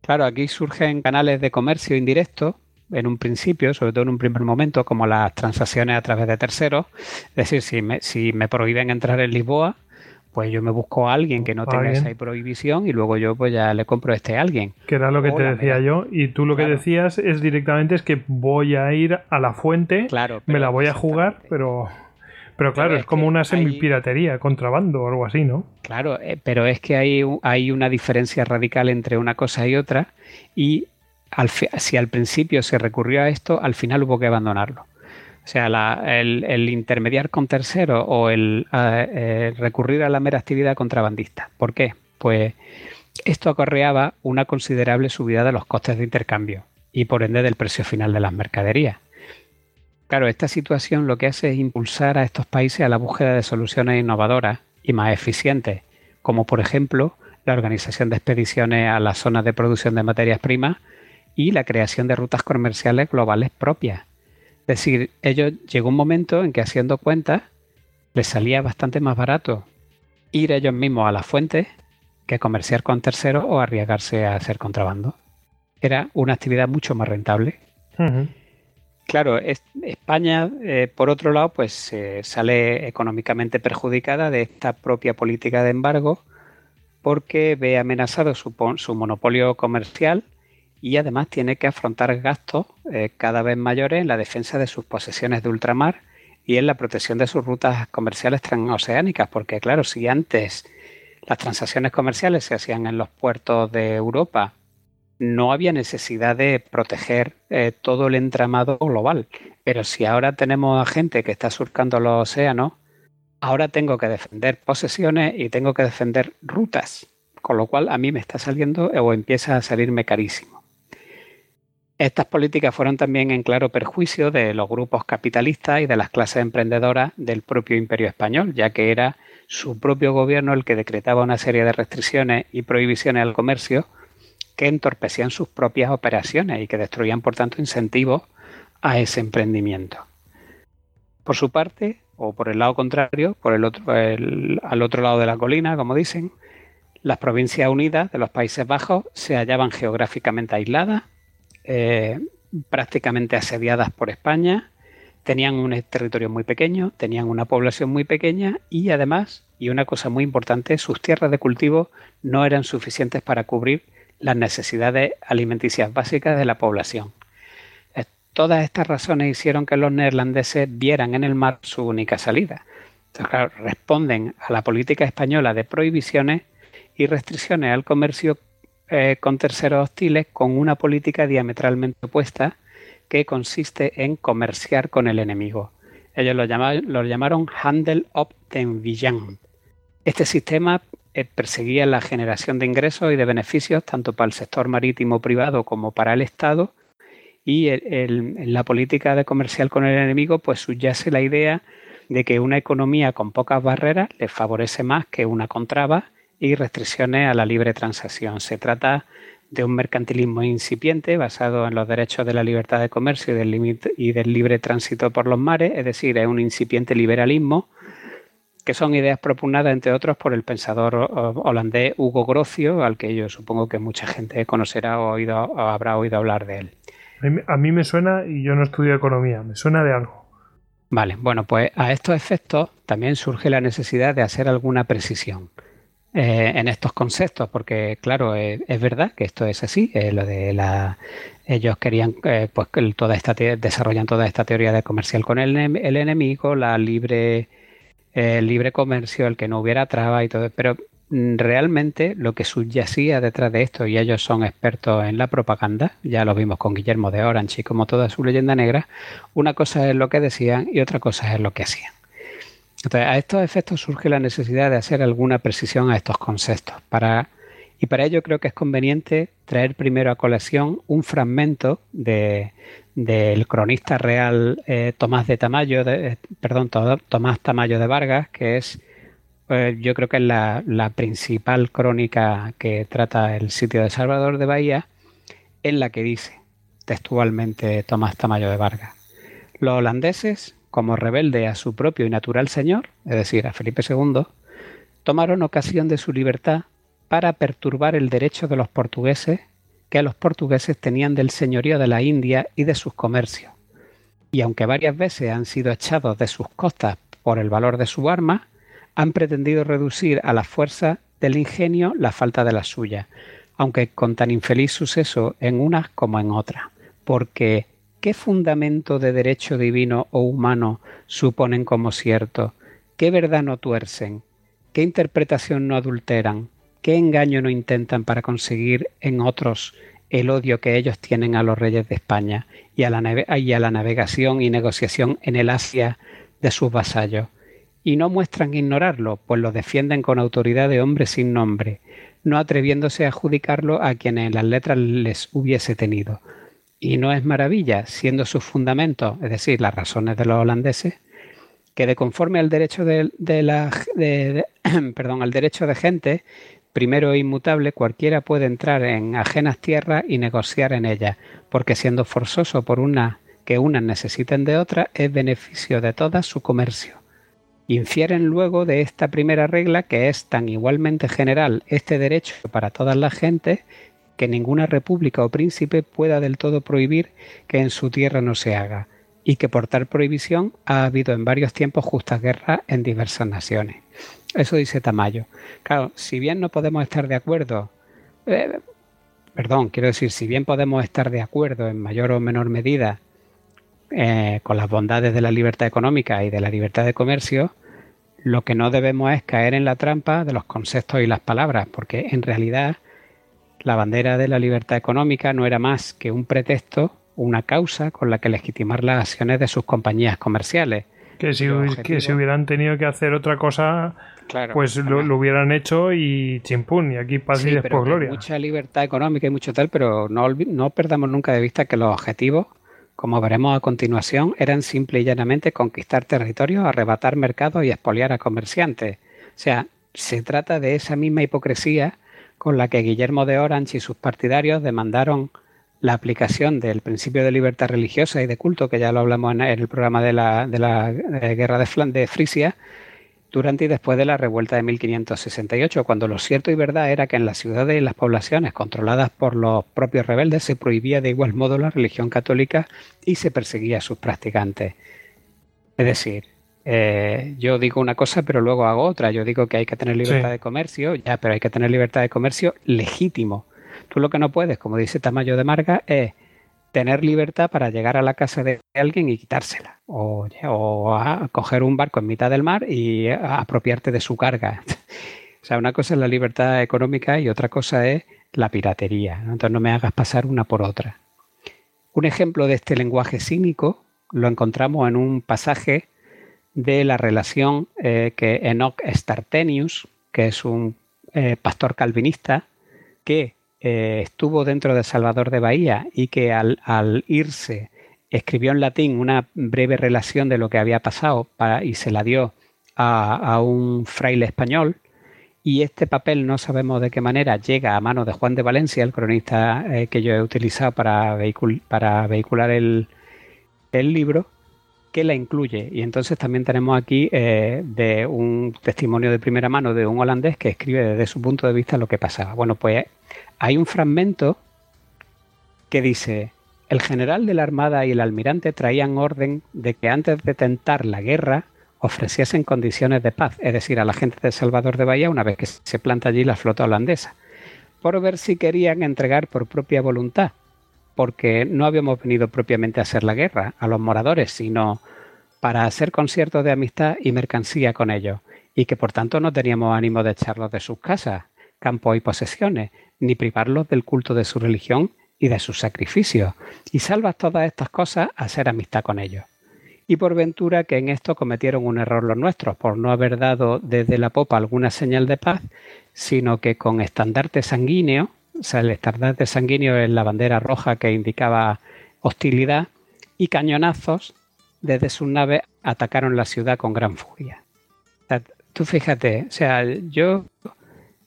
Claro, aquí surgen canales de comercio indirecto en un principio, sobre todo en un primer momento, como las transacciones a través de terceros. Es decir, si me, si me prohíben entrar en Lisboa, pues yo me busco a alguien que no tenga esa prohibición y luego yo pues ya le compro a este alguien. Que era lo que te decía yo y tú lo que decías es directamente es que voy a ir a la fuente, me la voy a jugar, pero pero claro, es, como una semipiratería, contrabando o algo así, ¿no? Claro, eh, pero es que hay, hay una diferencia radical entre una cosa y otra y al, si al principio se recurrió a esto, al final hubo que abandonarlo. O sea, el, intermediar con terceros o el eh, recurrir a la mera actividad contrabandista. ¿Por qué? Pues esto acarreaba una considerable subida de los costes de intercambio y por ende del precio final de las mercaderías. Claro, esta situación lo que hace es impulsar a estos países a la búsqueda de soluciones innovadoras y más eficientes, como por ejemplo la organización de expediciones a las zonas de producción de materias primas y la creación de rutas comerciales globales propias es decir, ellos llegó un momento en que haciendo cuentas les salía bastante más barato ir ellos mismos a las fuentes que comerciar con terceros o arriesgarse a hacer contrabando. Era una actividad mucho más rentable. Claro, España, eh, por otro lado, pues sale económicamente perjudicada de esta propia política de embargo porque ve amenazado su, monopolio comercial y además tiene que afrontar gastos eh, cada vez mayores en la defensa de sus posesiones de ultramar y en la protección de sus rutas comerciales transoceánicas, porque claro, si antes las transacciones comerciales se hacían en los puertos de Europa, no había necesidad de proteger eh, todo el entramado global. Pero si ahora tenemos a gente que está surcando los océanos, ahora tengo que defender posesiones y tengo que defender rutas, con lo cual a mí me está saliendo o empieza a salirme carísimo. Estas políticas fueron también en claro perjuicio de los grupos capitalistas y de las clases emprendedoras del propio imperio español, ya que era su propio gobierno el que decretaba una serie de restricciones y prohibiciones al comercio que entorpecían sus propias operaciones y que destruían, por tanto, incentivos a ese emprendimiento. Por su parte, o por el lado contrario, por el otro, al otro lado de la colina, como dicen, las provincias unidas de los Países Bajos se hallaban geográficamente aisladas eh, prácticamente asediadas por España, tenían un territorio muy pequeño, tenían una población muy pequeña y además, y una cosa muy importante, sus tierras de cultivo no eran suficientes para cubrir las necesidades alimenticias básicas de la población. Todas estas razones hicieron que los neerlandeses vieran en el mar su única salida. responden a la política española de prohibiciones y restricciones al comercio eh, con terceros hostiles con una política diametralmente opuesta que consiste en comerciar con el enemigo. Ellos lo, llamaron, Handel op den Vijand. Este sistema perseguía la generación de ingresos y de beneficios tanto para el sector marítimo privado como para el Estado y en la política de comercial con el enemigo pues subyace la idea de que una economía con pocas barreras les favorece más que una con trabas y restricciones a la libre transacción. Se trata de un mercantilismo incipiente basado en los derechos de la libertad de comercio y del, y del libre tránsito por los mares, es decir, es un incipiente liberalismo que son ideas propugnadas, entre otros, por el pensador holandés Hugo Grocio, al que yo supongo que mucha gente conocerá o, oído, o habrá oído hablar de él. A mí me suena, y yo no estudio economía, me suena de algo. Vale, bueno, pues a estos efectos también surge la necesidad de hacer alguna precisión. Eh, en estos conceptos, porque claro, eh, es verdad que esto es así, eh, lo de la ellos querían pues toda esta desarrollan toda esta teoría de comercial con el, el enemigo, la libre el libre comercio, el que no hubiera traba y todo, pero mm, realmente lo que subyacía detrás de esto, y ellos son expertos en la propaganda, ya lo vimos con Guillermo de Orange y como toda su leyenda negra, una cosa es lo que decían y otra cosa es lo que hacían a estos efectos surge la necesidad de hacer alguna precisión a estos conceptos. Para, y para ello creo que es conveniente traer primero a colección un fragmento de, del cronista real eh, Tomás de Tamayo, de, eh, perdón, Tomás Tamayo de Vargas, que es eh, yo creo que es la, la, principal crónica que trata el sitio de Salvador de Bahía, en la que dice textualmente Tomás Tamayo de Vargas. Los holandeses como rebelde a su propio y natural señor, es decir, a Felipe II, tomaron ocasión de su libertad para perturbar el derecho de los portugueses que los portugueses tenían del señorío de la India y de sus comercios. Y aunque varias veces han sido echados de sus costas por el valor de su arma, han pretendido reducir a la fuerza del ingenio la falta de la suya, aunque con tan infeliz suceso en unas como en otras, porque ¿Qué fundamento de derecho divino o humano suponen como cierto? ¿Qué verdad no tuercen? ¿Qué interpretación no adulteran? ¿Qué engaño no intentan para conseguir en otros el odio que ellos tienen a los reyes de España y a la, navegación y negociación en el Asia de sus vasallos? Y no muestran ignorarlo, pues lo defienden con autoridad de hombre sin nombre, no atreviéndose a adjudicarlo a quienes en las letras les hubiese tenido y no es maravilla, siendo sus fundamentos, es decir, las razones de los holandeses, que de conforme al derecho de, la, perdón, al derecho de gente, primero e inmutable, cualquiera puede entrar en ajenas tierras y negociar en ellas, porque siendo forzoso por una que unas necesiten de otra, es beneficio de todas su comercio. Infieren luego de esta primera regla que es tan igualmente general este derecho para todas las gentes que ninguna república o príncipe pueda del todo prohibir que en su tierra no se haga, y que por tal prohibición ha habido en varios tiempos justas guerras en diversas naciones. Eso dice Tamayo. Claro, si bien no podemos estar de acuerdo, eh, perdón, quiero decir, si bien podemos estar de acuerdo en mayor o menor medida eh, con las bondades de la libertad económica y de la libertad de comercio, lo que no debemos es caer en la trampa de los conceptos y las palabras, porque en realidad la bandera de la libertad económica no era más que un pretexto, una causa con la que legitimar las acciones de sus compañías comerciales. Que si, hubieran tenido que hacer otra cosa, pues lo, hubieran hecho y chimpún, y aquí paz y después gloria. Mucha libertad económica y mucho tal, pero no, no perdamos nunca de vista que los objetivos, como veremos a continuación, eran simple y llanamente conquistar territorios, arrebatar mercados y expoliar a comerciantes. O sea, se trata de esa misma hipocresía con la que Guillermo de Orange y sus partidarios demandaron la aplicación del principio de libertad religiosa y de culto, que ya lo hablamos en el programa de la, de la eh, guerra de, de Frisia, durante y después de la revuelta de 1568, cuando lo cierto y verdad era que en las ciudades y las poblaciones controladas por los propios rebeldes se prohibía de igual modo la religión católica y se perseguía a sus practicantes. Es decir, eh, yo digo una cosa pero luego hago otra. Yo digo que hay que tener libertad de comercio, ya, pero hay que tener libertad de comercio legítimo. Tú lo que no puedes, como dice Tamayo de Marga, es tener libertad para llegar a la casa de alguien y quitársela. O, o coger un barco en mitad del mar y apropiarte de su carga. o sea, una cosa es la libertad económica y otra cosa es la piratería. Entonces no me hagas pasar una por otra. Un ejemplo de este lenguaje cínico lo encontramos en un pasaje de la relación eh, que Enoch Startenius, que es un eh, pastor calvinista, que eh, estuvo dentro de Salvador de Bahía y que al, irse escribió en latín una breve relación de lo que había pasado y se la dio a, un fraile español. Y este papel no sabemos de qué manera llega a mano de Juan de Valencia, el cronista que yo he utilizado para, para vehicular el, el libro que la incluye. Y entonces también tenemos aquí eh, de un testimonio de primera mano de un holandés que escribe desde su punto de vista lo que pasaba. Bueno, pues hay un fragmento que dice, el general de la Armada y el almirante traían orden de que antes de tentar la guerra ofreciesen condiciones de paz, es decir, a la gente de Salvador de Bahía una vez que se planta allí la flota holandesa, por ver si querían entregar por propia voluntad porque no habíamos venido propiamente a hacer la guerra a los moradores, sino para hacer conciertos de amistad y mercancía con ellos, y que por tanto no teníamos ánimo de echarlos de sus casas, campos y posesiones, ni privarlos del culto de su religión y de sus sacrificios, y salvas todas estas cosas a hacer amistad con ellos. Y por ventura que en esto cometieron un error los nuestros, por no haber dado desde la popa alguna señal de paz, sino que con estandarte sanguíneo, o sea, el estandarte sanguíneo es la bandera roja que indicaba hostilidad y cañonazos desde sus naves atacaron la ciudad con gran furia. tú fíjate, o sea, yo,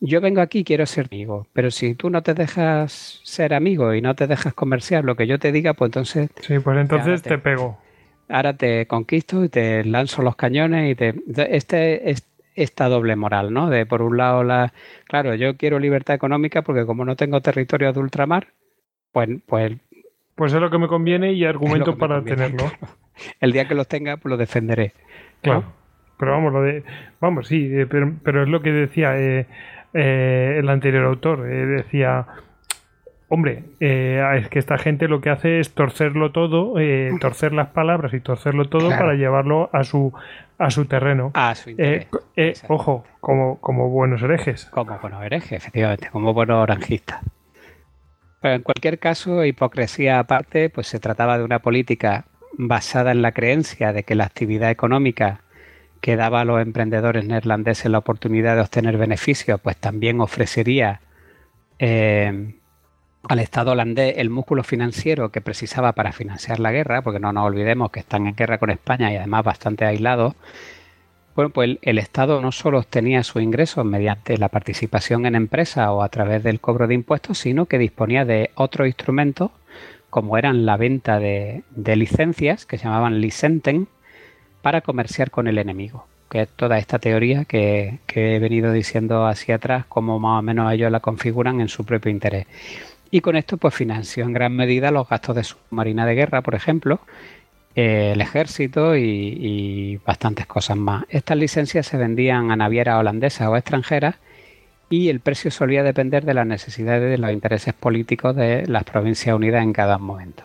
yo vengo aquí y quiero ser amigo, pero si tú no te dejas ser amigo y no te dejas comerciar lo que yo te diga, pues entonces... Sí, pues entonces te, pego. Ahora te conquisto y te lanzo los cañones y te... Este, es esta doble moral, ¿no? De por un lado la... Claro, yo quiero libertad económica porque como no tengo territorio de ultramar, pues... Pues, pues es lo que me conviene y argumento para tenerlo. El día que los tenga, pues lo defenderé. Claro. Pero vamos, lo de... Vamos, sí, eh, pero, es lo que decía eh, eh, el anterior autor. decía Hombre, eh, es que esta gente lo que hace es torcerlo todo, eh, torcer las palabras y torcerlo todo para llevarlo a su a su terreno. A su eh, ojo, como, como buenos herejes. Como buenos herejes, efectivamente, como buenos oranjistas. Pero en cualquier caso, hipocresía aparte, pues se trataba de una política basada en la creencia de que la actividad económica que daba a los emprendedores neerlandeses la oportunidad de obtener beneficios, pues también ofrecería al Estado holandés el músculo financiero que precisaba para financiar la guerra, porque no nos olvidemos que están en guerra con España y además bastante aislados, bueno, pues el, Estado no solo obtenía sus ingresos mediante la participación en empresas o a través del cobro de impuestos, sino que disponía de otros instrumentos como eran la venta de, de licencias, que se llamaban licenten, para comerciar con el enemigo. que es toda esta teoría que, he venido diciendo hacia atrás, como más o menos ellos la configuran en su propio interés. Y con esto pues financió en gran medida los gastos de submarina de guerra, por ejemplo, eh, el ejército y, bastantes cosas más. Estas licencias se vendían a navieras holandesas o extranjeras y el precio solía depender de las necesidades de los intereses políticos de las Provincias Unidas en cada momento.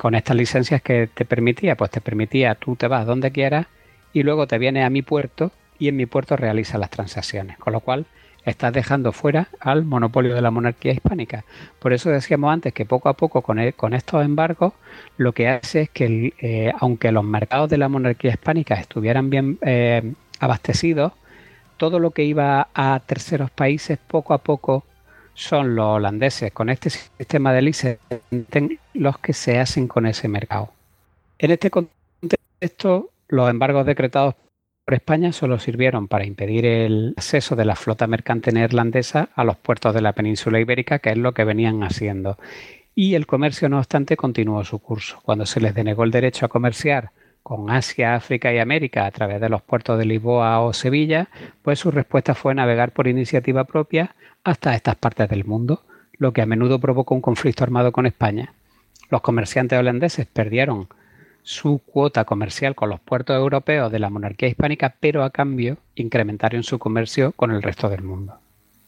Con estas licencias que te permitía, pues te permitía tú te vas donde quieras y luego te vienes a mi puerto y en mi puerto realizas las transacciones. Con lo cual estás dejando fuera al monopolio de la monarquía hispánica. Por eso decíamos antes que poco a poco con, e, estos embargos lo que hace es que eh, aunque los mercados de la monarquía hispánica estuvieran bien eh, abastecidos, todo lo que iba a terceros países poco a poco son los holandeses con este sistema de licencia los que se hacen con ese mercado. En este contexto, los embargos decretados por España solo sirvieron para impedir el acceso de la flota mercante neerlandesa a los puertos de la península ibérica, que es lo que venían haciendo. Y el comercio, no obstante, continuó su curso. Cuando se les denegó el derecho a comerciar con Asia, África y América a través de los puertos de Lisboa o Sevilla, pues su respuesta fue navegar por iniciativa propia hasta estas partes del mundo, lo que a menudo provocó un conflicto armado con España. Los comerciantes holandeses perdieron su cuota comercial con los puertos europeos de la monarquía hispánica, pero a cambio incrementaron su comercio con el resto del mundo,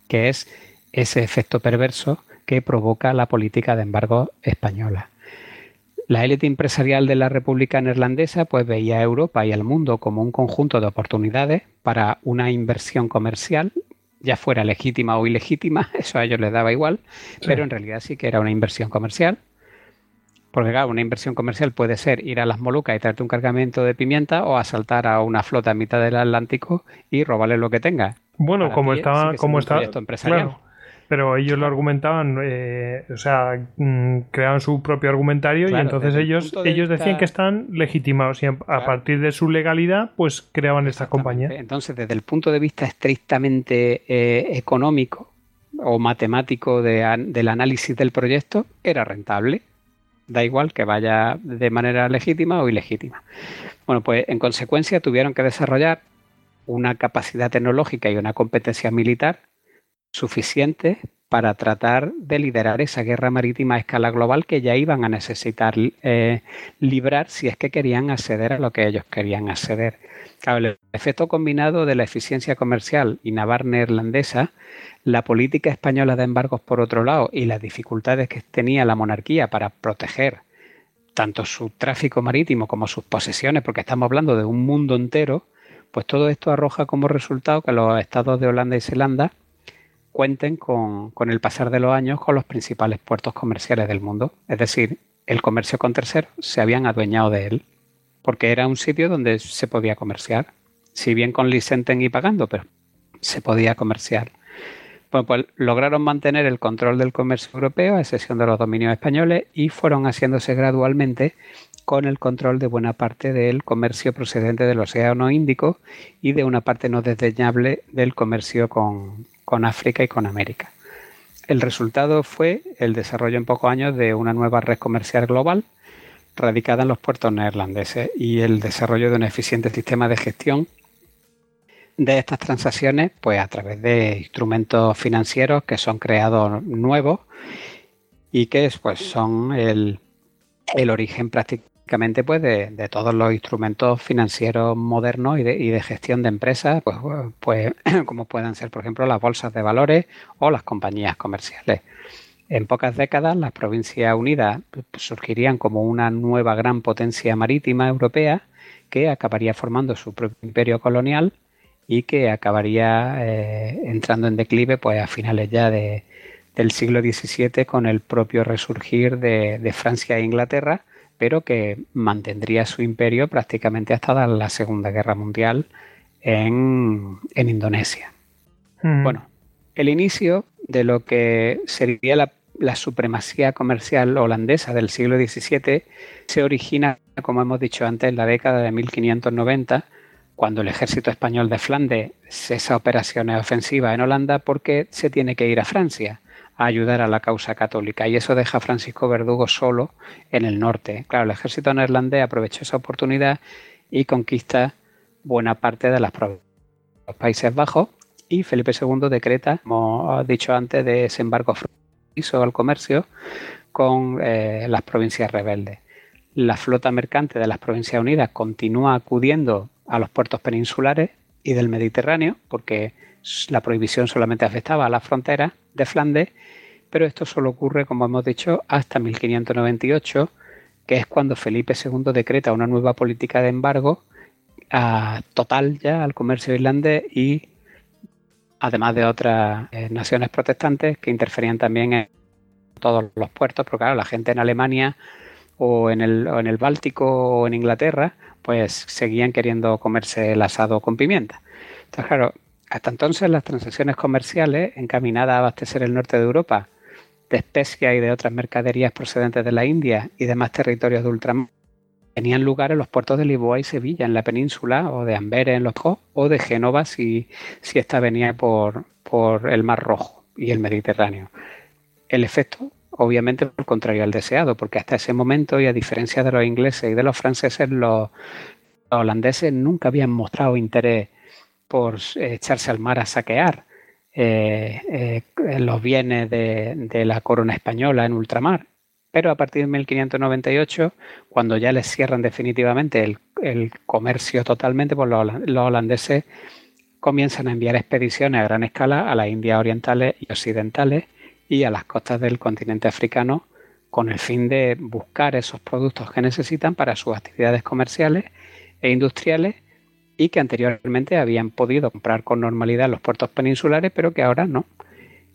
que es ese efecto perverso que provoca la política de embargo española. La élite empresarial de la República Neerlandesa pues veía a Europa y al mundo como un conjunto de oportunidades para una inversión comercial, ya fuera legítima o ilegítima, eso a ellos les daba igual, pero en realidad sí que era una inversión comercial. Porque claro, una inversión comercial puede ser ir a las Molucas y traerte un cargamento de pimienta o asaltar a una flota a mitad del Atlántico y robarle lo que tenga. Bueno, como estaba, como está, claro, pero ellos lo argumentaban, eh, o sea, mm, creaban su propio argumentario y entonces ellos, ellos decían que están legitimados y a, partir de su legalidad, pues creaban estas compañías. Entonces, desde el punto de vista estrictamente eh, económico o matemático del análisis del proyecto, era rentable da igual que vaya de manera legítima o ilegítima. Bueno, pues en consecuencia tuvieron que desarrollar una capacidad tecnológica y una competencia militar suficiente para tratar de liderar esa guerra marítima a escala global que ya iban a necesitar eh, librar si es que querían acceder a lo que ellos querían acceder. el efecto combinado de la eficiencia comercial y navar neerlandesa la política española de embargos por otro lado y las dificultades que tenía la monarquía para proteger tanto su tráfico marítimo como sus posesiones, porque estamos hablando de un mundo entero, pues todo esto arroja como resultado que los estados de Holanda y Zelanda cuenten con, con el pasar de los años con los principales puertos comerciales del mundo. Es decir, el comercio con terceros se habían adueñado de él, porque era un sitio donde se podía comerciar, si bien con licenten y pagando, pero se podía comerciar. Bueno, pues lograron mantener el control del comercio europeo, a excepción de los dominios españoles, y fueron haciéndose gradualmente con el control de buena parte del comercio procedente del Océano Índico y de una parte no desdeñable del comercio con, con África y con América. El resultado fue el desarrollo en pocos años de una nueva red comercial global radicada en los puertos neerlandeses y el desarrollo de un eficiente sistema de gestión de estas transacciones pues a través de instrumentos financieros que son creados nuevos y que pues son el, origen prácticamente pues de, todos los instrumentos financieros modernos y de, gestión de empresas pues, pues como puedan ser por ejemplo las bolsas de valores o las compañías comerciales. En pocas décadas las provincias unidas pues, surgirían como una nueva gran potencia marítima europea que acabaría formando su propio imperio colonial y que acabaría eh, entrando en declive pues a finales ya de, del siglo XVII con el propio resurgir de, Francia e Inglaterra, pero que mantendría su imperio prácticamente hasta la Segunda Guerra Mundial en, Indonesia. Mm. Bueno, el inicio de lo que sería la, la, supremacía comercial holandesa del siglo XVII se origina, como hemos dicho antes, en la década de 1590 cuando el ejército español de Flandes cesa operaciones ofensivas en Holanda porque se tiene que ir a Francia a ayudar a la causa católica y eso deja a Francisco Verdugo solo en el norte. Claro, el ejército neerlandés aprovechó esa oportunidad y conquista buena parte de las los Países Bajos y Felipe II decreta, como he dicho antes, de ese embargo fronterizo al comercio con eh, las provincias rebeldes. La flota mercante de las Provincias Unidas continúa acudiendo a los puertos peninsulares y del Mediterráneo, porque la prohibición solamente afectaba a las fronteras de Flandes, pero esto solo ocurre, como hemos dicho, hasta 1598, que es cuando Felipe II decreta una nueva política de embargo total ya al comercio irlandés y además de otras eh, naciones protestantes que interferían también en todos los puertos, porque claro, la gente en Alemania o en el, o en el Báltico o en Inglaterra, pues seguían queriendo comerse el asado con pimienta. Entonces, claro, hasta entonces las transacciones comerciales encaminadas a abastecer el norte de Europa de especias y de otras mercaderías procedentes de la India y demás territorios de ultramar tenían lugar en los puertos de Lisboa y Sevilla, en la península, o de Amberes en los Cos, o de Génova si, esta venía por, por el Mar Rojo y el Mediterráneo. El efecto, obviamente, por contrario al deseado, porque hasta ese momento, y a diferencia de los ingleses y de los franceses, los, holandeses nunca habían mostrado interés por echarse al mar a saquear eh, eh, los bienes de, la corona española en ultramar. Pero a partir de 1598, cuando ya les cierran definitivamente el, comercio totalmente, pues los, holandeses comienzan a enviar expediciones a gran escala a las Indias orientales y occidentales y a las costas del continente africano con el fin de buscar esos productos que necesitan para sus actividades comerciales e industriales y que anteriormente habían podido comprar con normalidad los puertos peninsulares, pero que ahora no.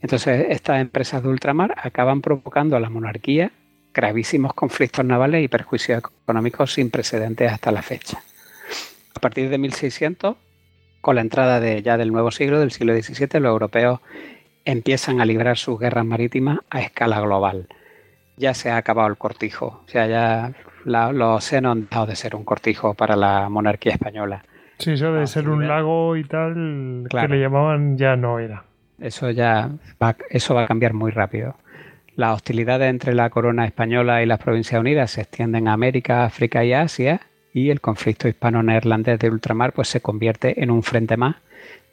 Entonces, estas empresas de ultramar acaban provocando a la monarquía gravísimos conflictos navales y perjuicios económicos sin precedentes hasta la fecha. A partir de 1600, con la entrada de, ya del nuevo siglo, del siglo XVII, los europeos empiezan a librar sus guerras marítimas a escala global. Ya se ha acabado el cortijo, o sea, ya los océanos han dejado de ser un cortijo para la monarquía española. Sí, eso de ser un lago y tal, que le llamaban, ya no era. Eso ya eso va a cambiar muy rápido. Las hostilidades entre la corona española y las Provincias Unidas se extienden a América, África y Asia y el conflicto hispano-neerlandés de ultramar pues se convierte en un frente más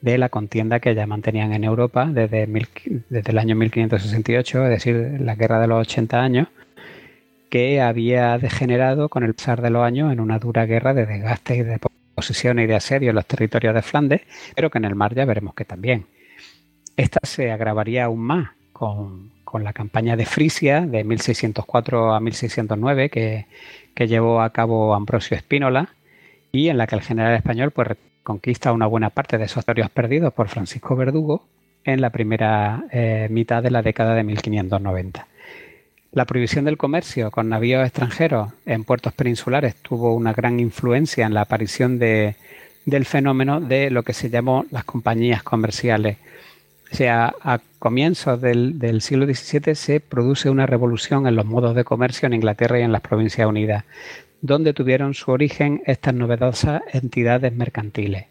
de la contienda que ya mantenían en Europa desde, desde el año 1568, es decir, la guerra de los 80 años, que había degenerado con el pasar de los años en una dura guerra de desgaste y de posesión y de asedio en los territorios de Flandes, pero que en el mar ya veremos que también. Esta se agravaría aún más con, con la campaña de Frisia de 1604 a 1609 que, llevó a cabo Ambrosio Espínola y en la que el general español pues conquista una buena parte de esos territorios perdidos por Francisco Verdugo en la primera eh, mitad de la década de 1590. La prohibición del comercio con navíos extranjeros en puertos peninsulares tuvo una gran influencia en la aparición de, del fenómeno de lo que se llamó las compañías comerciales o sea, a comienzos del, siglo XVII se produce una revolución en los modos de comercio en Inglaterra y en las Provincias Unidas, donde tuvieron su origen estas novedosas entidades mercantiles.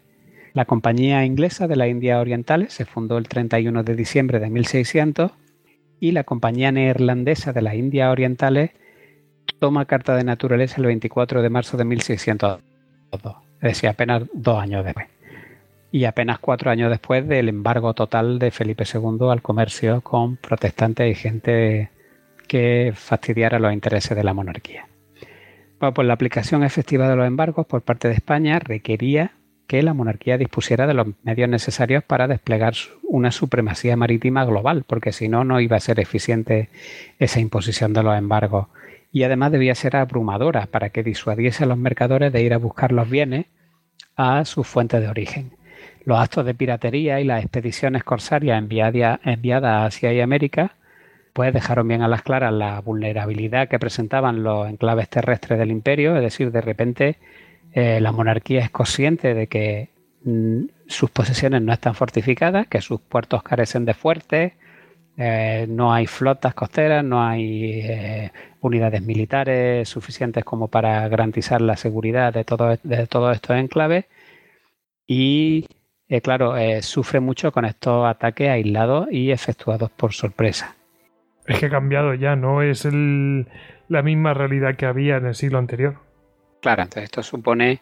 La Compañía Inglesa de la India Orientales se fundó el 31 de diciembre de 1600 y la Compañía Neerlandesa de la India Orientales toma carta de naturaleza el 24 de marzo de 1602, es decir, apenas dos años después y apenas cuatro años después del embargo total de Felipe II al comercio con protestantes y gente que fastidiara los intereses de la monarquía. Bueno, pues la aplicación efectiva de los embargos por parte de España requería que la monarquía dispusiera de los medios necesarios para desplegar una supremacía marítima global, porque si no, no iba a ser eficiente esa imposición de los embargos. Y además debía ser abrumadora para que disuadiese a los mercadores de ir a buscar los bienes a sus fuentes de origen. Los actos de piratería y las expediciones corsarias enviadas, a Asia y América pues dejaron bien a las claras la vulnerabilidad que presentaban los enclaves terrestres del imperio, es decir, de repente eh, la monarquía es consciente de que mm, sus posesiones no están fortificadas, que sus puertos carecen de fuertes, eh, no hay flotas costeras, no hay eh, unidades militares suficientes como para garantizar la seguridad de, todo, de todos estos enclaves y claro, sufre mucho con estos ataques aislados y efectuados por sorpresa. Es que ha cambiado ya, no es la misma realidad que había en el siglo anterior. Claro, entonces esto supone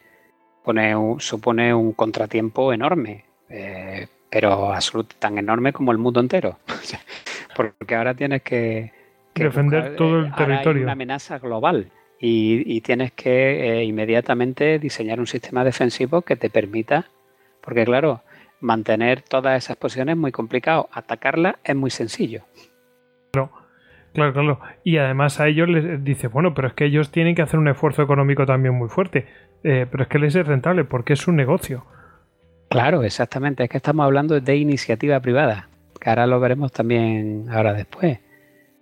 supone un, supone un contratiempo enorme, eh, pero absoluto, tan enorme como el mundo entero. Porque ahora tienes que, defender todo el territorio. Hay una amenaza global y, tienes que inmediatamente diseñar un sistema defensivo que te permita, porque claro, mantener todas esas posiciones es muy complicado, atacarlas es muy sencillo. Claro, claro. Y además a ellos les dice, bueno, pero es que ellos tienen que hacer un esfuerzo económico también muy fuerte. Eh, pero es que les es rentable porque es un negocio. Claro, exactamente. Es que estamos hablando de iniciativa privada, que ahora lo veremos también ahora después.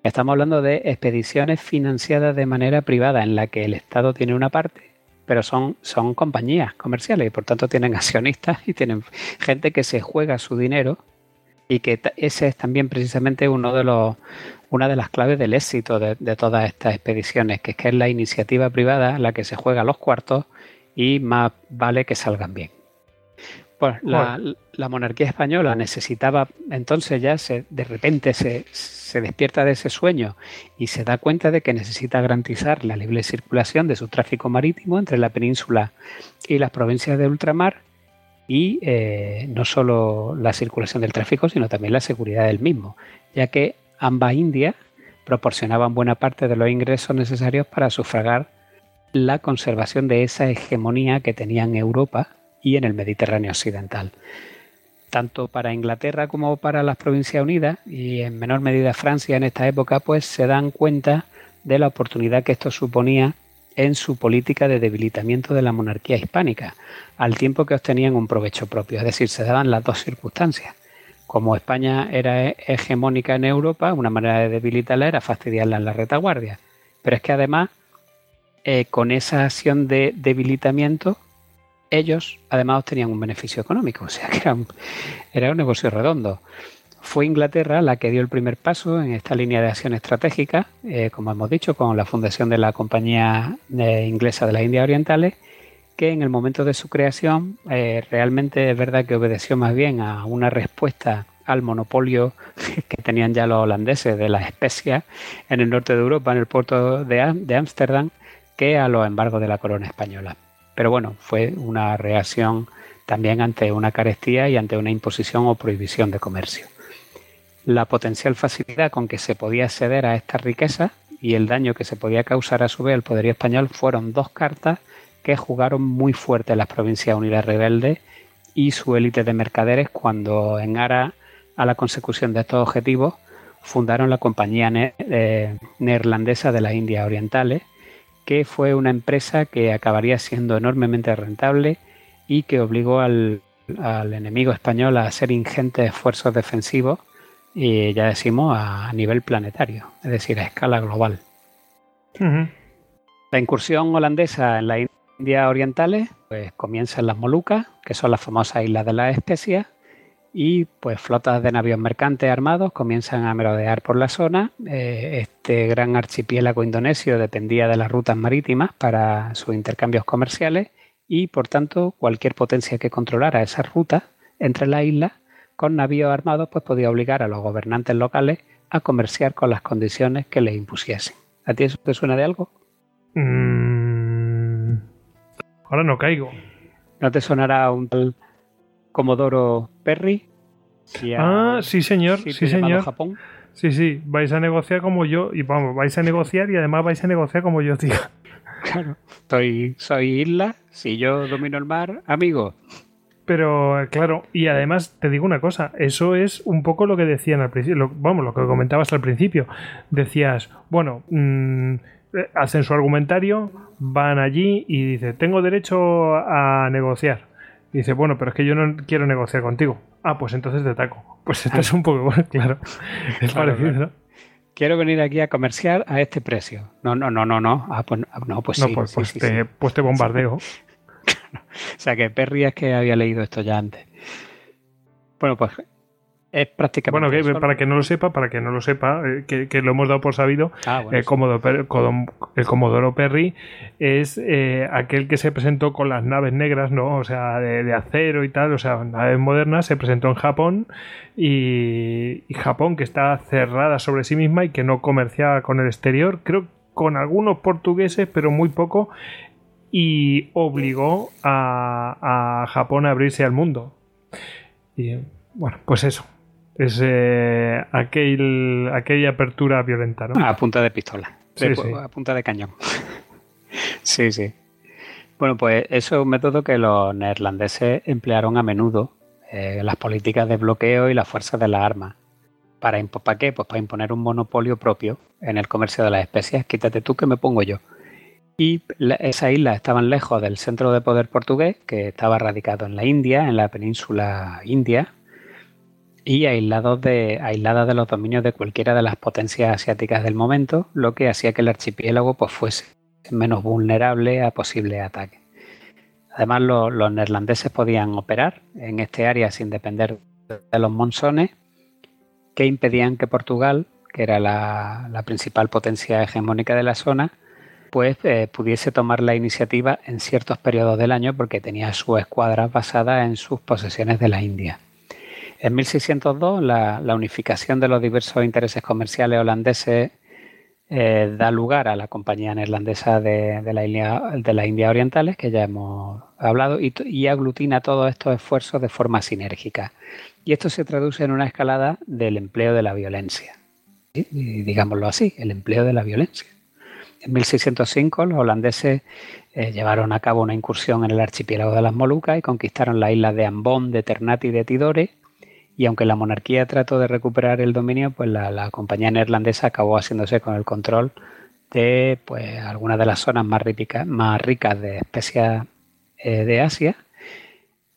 Estamos hablando de expediciones financiadas de manera privada en la que el Estado tiene una parte pero son, son compañías comerciales y por tanto tienen accionistas y tienen gente que se juega su dinero y que ese es también precisamente uno de los, una de las claves del éxito de, todas estas expediciones, que es que es la iniciativa privada la que se juega los cuartos y más vale que salgan bien. Pues la, monarquía española necesitaba, entonces ya se, de repente se, se, despierta de ese sueño y se da cuenta de que necesita garantizar la libre circulación de su tráfico marítimo entre la península y las provincias de ultramar y eh, no solo la circulación del tráfico, sino también la seguridad del mismo, ya que ambas Indias proporcionaban buena parte de los ingresos necesarios para sufragar la conservación de esa hegemonía que tenía en Europa y en el Mediterráneo occidental. Tanto para Inglaterra como para las Provincias Unidas y en menor medida Francia en esta época, pues se dan cuenta de la oportunidad que esto suponía en su política de debilitamiento de la monarquía hispánica, al tiempo que obtenían un provecho propio. Es decir, se daban las dos circunstancias. Como España era hegemónica en Europa, una manera de debilitarla era fastidiarla en la retaguardia. Pero es que además, eh, con esa acción de debilitamiento, ellos además obtenían un beneficio económico, o sea que era un negocio redondo. Fue Inglaterra la que dio el primer paso en esta línea de acción estratégica, eh, como hemos dicho, con la fundación de la Compañía eh, Inglesa de las Indias Orientales, que en el momento de su creación eh, realmente es verdad que obedeció más bien a una respuesta al monopolio que tenían ya los holandeses de las especias en el norte de Europa, en el puerto de Ámsterdam, que a los embargos de la corona española. Pero bueno, fue una reacción también ante una carestía y ante una imposición o prohibición de comercio. La potencial facilidad con que se podía acceder a esta riqueza y el daño que se podía causar a su vez al poderío español fueron dos cartas que jugaron muy fuerte las Provincias Unidas Rebeldes y su élite de mercaderes cuando en aras a la consecución de estos objetivos fundaron la Compañía eh, Neerlandesa de las Indias Orientales que fue una empresa que acabaría siendo enormemente rentable y que obligó al, enemigo español a hacer ingentes esfuerzos defensivos y ya decimos a nivel planetario, es decir, a escala global. La incursión holandesa en las Indias Orientales pues, comienza en las Molucas, que son las famosas islas de las especias, y pues flotas de navíos mercantes armados comienzan a merodear por la zona. Eh, este gran archipiélago indonesio dependía de las rutas marítimas para sus intercambios comerciales y por tanto cualquier potencia que controlara esas rutas entre las islas con navíos armados pues podía obligar a los gobernantes locales a comerciar con las condiciones que les impusiesen. ¿A ti eso te suena de algo? Mm, ahora no caigo. ¿No te sonará un tal Comodoro Perry. ah, sí, señor. Sí, señor. Japón. Sí, sí. Vais a negociar como yo. Y vamos, vais a negociar y además vais a negociar como yo diga. Claro. Soy isla. Si yo domino el mar, amigo. Pero claro, y además te digo una cosa, eso es un poco lo que decían al principio, vamos, lo que comentabas al principio. Decías, bueno, mm, hacen su argumentario, van allí y dice, tengo derecho a negociar dice, bueno, pero es que yo no quiero negociar contigo. Ah, pues entonces te ataco. Pues esto es un poco, bueno, claro. Es parecido, ¿no? Quiero venir aquí a comerciar a este precio. No, no, no, no, no. Ah, pues, no, pues sí. Pues, pues, te, pues te bombardeo. o sea que Perry es que había leído esto ya antes. Bueno, pues es prácticamente. Bueno, para que no lo sepa, para que no lo sepa, eh, que, lo hemos dado por sabido, ah, el, Comodoro, Perry es eh, aquel que se presentó con las naves negras, ¿no? O sea, de, acero y tal, o sea, naves modernas, se presentó en Japón y, Japón, que está cerrada sobre sí misma y que no comerciaba con el exterior, creo con algunos portugueses, pero muy poco. Y obligó a, Japón a abrirse al mundo. Y bueno, pues eso. Es eh, aquel, aquella apertura violenta, ¿no? A punta de pistola. A punta de cañón. sí, sí. Bueno, pues eso es un método que los neerlandeses emplearon a menudo eh, las políticas de bloqueo y las fuerzas de las armas. ¿Para, ¿Para qué? Pues para imponer un monopolio propio en el comercio de las especies. Quítate tú que me pongo yo. Y esas islas estaban lejos del centro de poder portugués, que estaba radicado en la India, en la península India, y aislados de, aisladas de los dominios de cualquiera de las potencias asiáticas del momento, lo que hacía que el archipiélago pues, fuese menos vulnerable a posibles ataques. Además, los neerlandeses podían operar en este área sin depender de los monzones, que impedían que Portugal, que era la, principal potencia hegemónica de la zona, pues pudiese tomar la iniciativa en ciertos periodos del año porque tenía sus escuadras basadas en sus posesiones de la India. En 1602, la, la unificación de los diversos intereses comerciales holandeses eh, da lugar a la compañía neerlandesa de, la India, de las Indias Orientales, que ya hemos hablado, y, aglutina todos estos esfuerzos de forma sinérgica. Y esto se traduce en una escalada del empleo de la violencia. Y, digámoslo así, el empleo de la violencia. En 1605 los holandeses eh, llevaron a cabo una incursión en el archipiélago de las Molucas y conquistaron las islas de Ambon, de Ternate y de Tidore, y aunque la monarquía trató de recuperar el dominio, pues la, compañía neerlandesa acabó haciéndose con el control de pues, algunas de las zonas más, más ricas de especias eh, de Asia.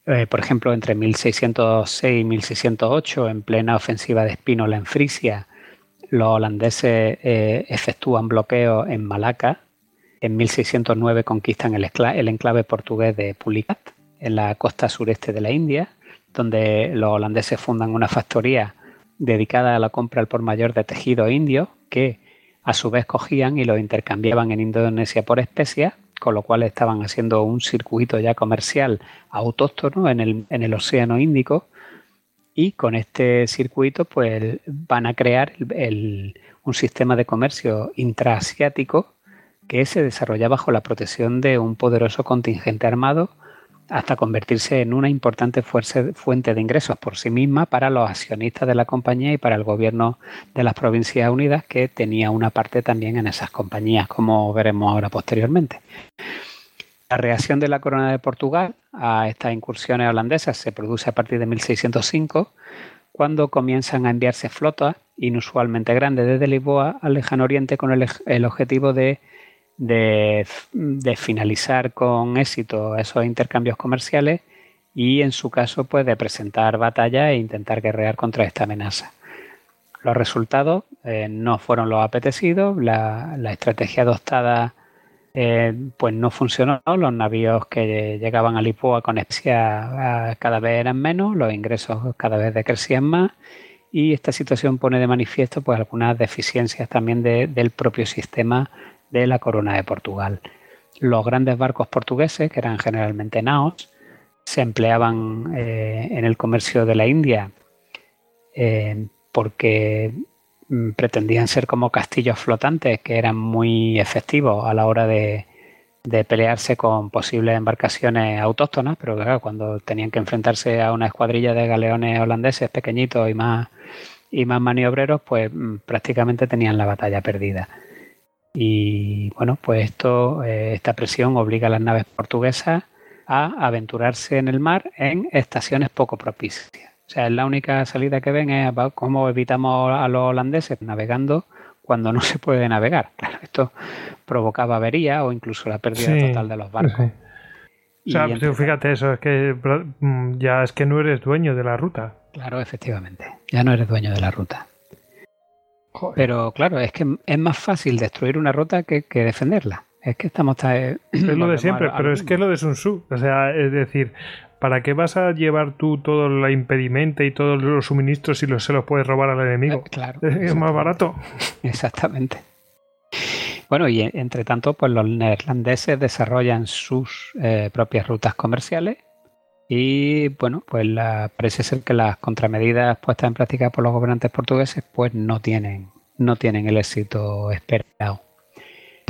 Eh, por ejemplo, entre 1606 y 1608, en plena ofensiva de Espínola en Frisia, los holandeses eh, efectúan bloqueos en Malaca. En 1609 conquistan el, enclave portugués de Pulicat, en la costa sureste de la India donde los holandeses fundan una factoría dedicada a la compra al por mayor de tejido indio, que a su vez cogían y lo intercambiaban en Indonesia por especias, con lo cual estaban haciendo un circuito ya comercial autóctono en el, en el Océano Índico y con este circuito pues van a crear un sistema de comercio intraasiático que se desarrolla bajo la protección de un poderoso contingente armado hasta convertirse en una importante fuente de ingresos por sí misma para los accionistas de la compañía y para el gobierno de las Provincias Unidas, que tenía una parte también en esas compañías, como veremos ahora posteriormente. La reacción de la corona de Portugal a estas incursiones holandesas se produce a partir de 1605, cuando comienzan a enviarse flotas inusualmente grandes desde Lisboa al lejano oriente con el objetivo de de, finalizar con éxito esos intercambios comerciales y en su caso pues de presentar batalla e intentar guerrear contra esta amenaza. Los resultados eh, no fueron los apetecidos, la, estrategia adoptada eh, pues no funcionó, los navíos que llegaban a Lisboa con especia cada vez eran menos, los ingresos cada vez decrecían más y esta situación pone de manifiesto pues algunas deficiencias también del propio sistema de la corona de Portugal. Los grandes barcos portugueses, que eran generalmente naos, se empleaban eh, en el comercio de la India eh, porque pretendían ser como castillos flotantes que eran muy efectivos a la hora de, pelearse con posibles embarcaciones autóctonas, pero claro, cuando tenían que enfrentarse a una escuadrilla de galeones holandeses pequeñitos y más, y más maniobreros, pues mm, prácticamente tenían la batalla perdida. Y bueno, pues esto, eh, esta presión obliga a las naves portuguesas a aventurarse en el mar en estaciones poco propicias. O sea, la única salida que ven es cómo evitamos a los holandeses navegando cuando no se puede navegar. Claro, esto provocaba avería o incluso la pérdida total de los barcos. O sea, fíjate eso, es que mm, ya es que no eres dueño de la ruta. Claro, efectivamente, ya no eres dueño de la ruta. Pero claro, es que es más fácil destruir una ruta que, defenderla. Es que estamos... es lo de siempre, pero es que es lo de Sun Tzu. O sea, es decir, ¿para qué vas a llevar tú todo el impedimento y todos los suministros si los, se los puedes robar al enemigo? Eh, claro. Es más barato. Exactamente. Bueno, y entre tanto, pues los neerlandeses desarrollan sus eh, propias rutas comerciales y bueno, pues parece ser que las contramedidas puestas en práctica por los gobernantes portugueses pues no tienen, no tienen el éxito esperado.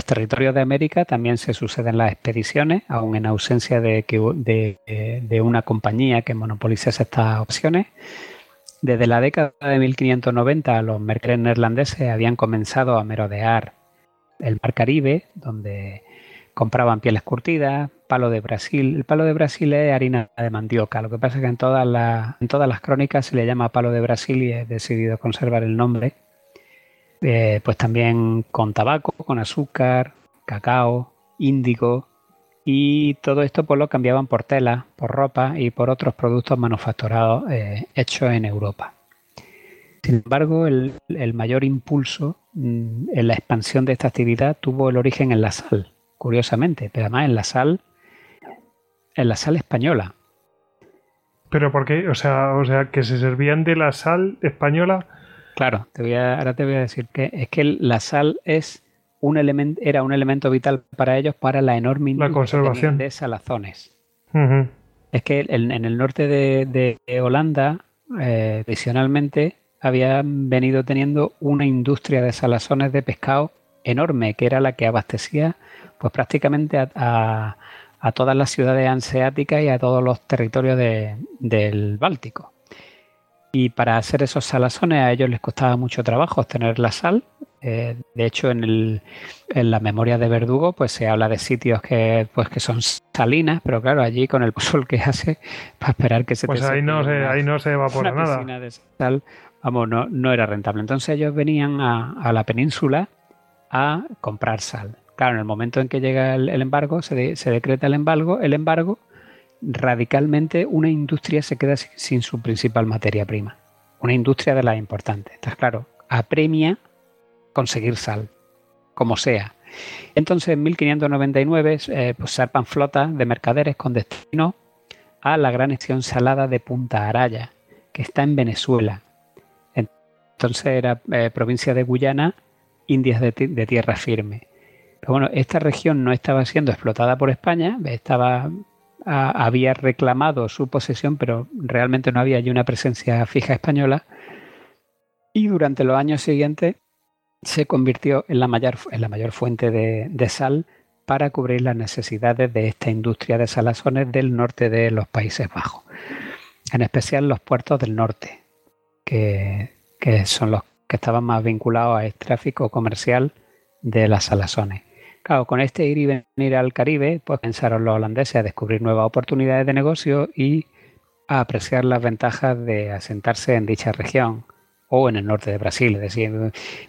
Territorios de América también se suceden las expediciones, aún en ausencia de, de, una compañía que monopolizase estas opciones. Desde la década de 1590 los mercaderes neerlandeses habían comenzado a merodear el mar Caribe, donde compraban pieles curtidas, palo de Brasil. El palo de Brasil es harina de mandioca. Lo que pasa es que en en todas las crónicas se le llama palo de Brasil y he decidido conservar el nombre. Eh, pues también con tabaco, con azúcar, cacao, índigo y todo esto pues lo cambiaban por tela, por ropa y por otros productos manufacturados eh, hechos en Europa. Sin embargo, el, mayor impulso mm, en la expansión de esta actividad tuvo el origen en la sal, curiosamente, pero además en la sal, en la sal española. ¿Pero por qué? O sea, o sea, que se servían de la sal española. Claro, te voy a, ahora te voy a decir que es que la sal es un elemento, era un elemento vital para ellos para la enorme la conservación de salazones. Es que en, el norte de, Holanda, eh, tradicionalmente, habían venido teniendo una industria de salazones de pescado enorme, que era la que abastecía pues prácticamente a, todas las ciudades anseáticas y a todos los territorios del Báltico. Y para hacer esos salazones a ellos les costaba mucho trabajo obtener la sal. Eh, de hecho, en, el, en la memoria de Verdugo pues se habla de sitios que, pues, que son salinas, pero claro, allí con el sol que hace, para esperar que se pues ahí no se, ahí no se evapora nada. De sal, vamos, no, no era rentable. Entonces ellos venían a, la península a comprar sal. Claro, en el momento en que llega el, embargo, se, se, decreta el embargo, el embargo, radicalmente una industria se queda sin, su principal materia prima. Una industria de las importantes. Está claro, apremia conseguir sal, como sea. Entonces, en 1599, eh, pues zarpan flotas de mercaderes con destino a la gran estación salada de Punta Araya, que está en Venezuela, entonces era eh, provincia de Guyana, Indias de, tierra firme. Pero bueno, esta región no estaba siendo explotada por España, estaba había reclamado su posesión, pero realmente no había allí una presencia fija española. Y durante los años siguientes se convirtió en la mayor, en la mayor fuente de, sal para cubrir las necesidades de esta industria de salazones del norte de los Países Bajos, en especial los puertos del norte, que que son los que estaban más vinculados a este tráfico comercial de las salazones. Claro, con este ir y venir al Caribe, pues pensaron los holandeses a descubrir nuevas oportunidades de negocio y a apreciar las ventajas de asentarse en dicha región o en el norte de Brasil. Es decir,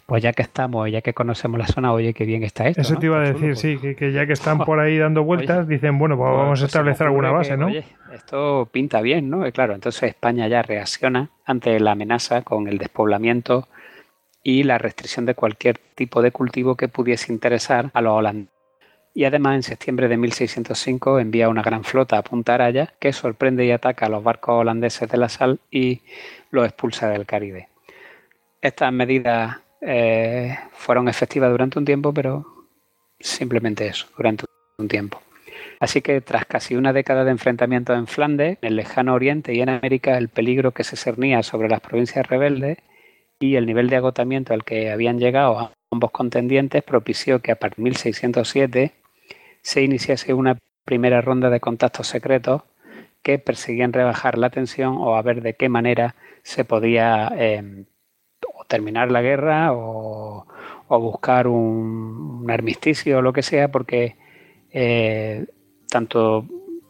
pues ya que estamos, ya que conocemos la zona, oye, qué bien está esto. Eso te iba a decir, sí, que, ya que están por ahí dando vueltas, dicen, bueno, pues, vamos a pues establecer alguna base, ¿no? Oye, esto pinta bien, ¿no? Y claro, entonces España ya reacciona ante la amenaza con el despoblamiento y la restricción de cualquier tipo de cultivo que pudiese interesar a los holandeses. Y además, en septiembre de 1605 envía una gran flota a Punta Araya que sorprende y ataca a los barcos holandeses de la sal y los expulsa del Caribe. Estas medidas eh, fueron efectivas durante un tiempo, pero simplemente eso, durante un tiempo. Así que tras casi una década de enfrentamientos en Flandes, en el lejano oriente y en América, el peligro que se cernía sobre las provincias rebeldes y el nivel de agotamiento al que habían llegado ambos contendientes propició que a partir de 1607 se iniciase una primera ronda de contactos secretos que perseguían rebajar la tensión o a ver de qué manera se podía eh, terminar la guerra o, buscar un, armisticio o lo que sea, porque eh, tanto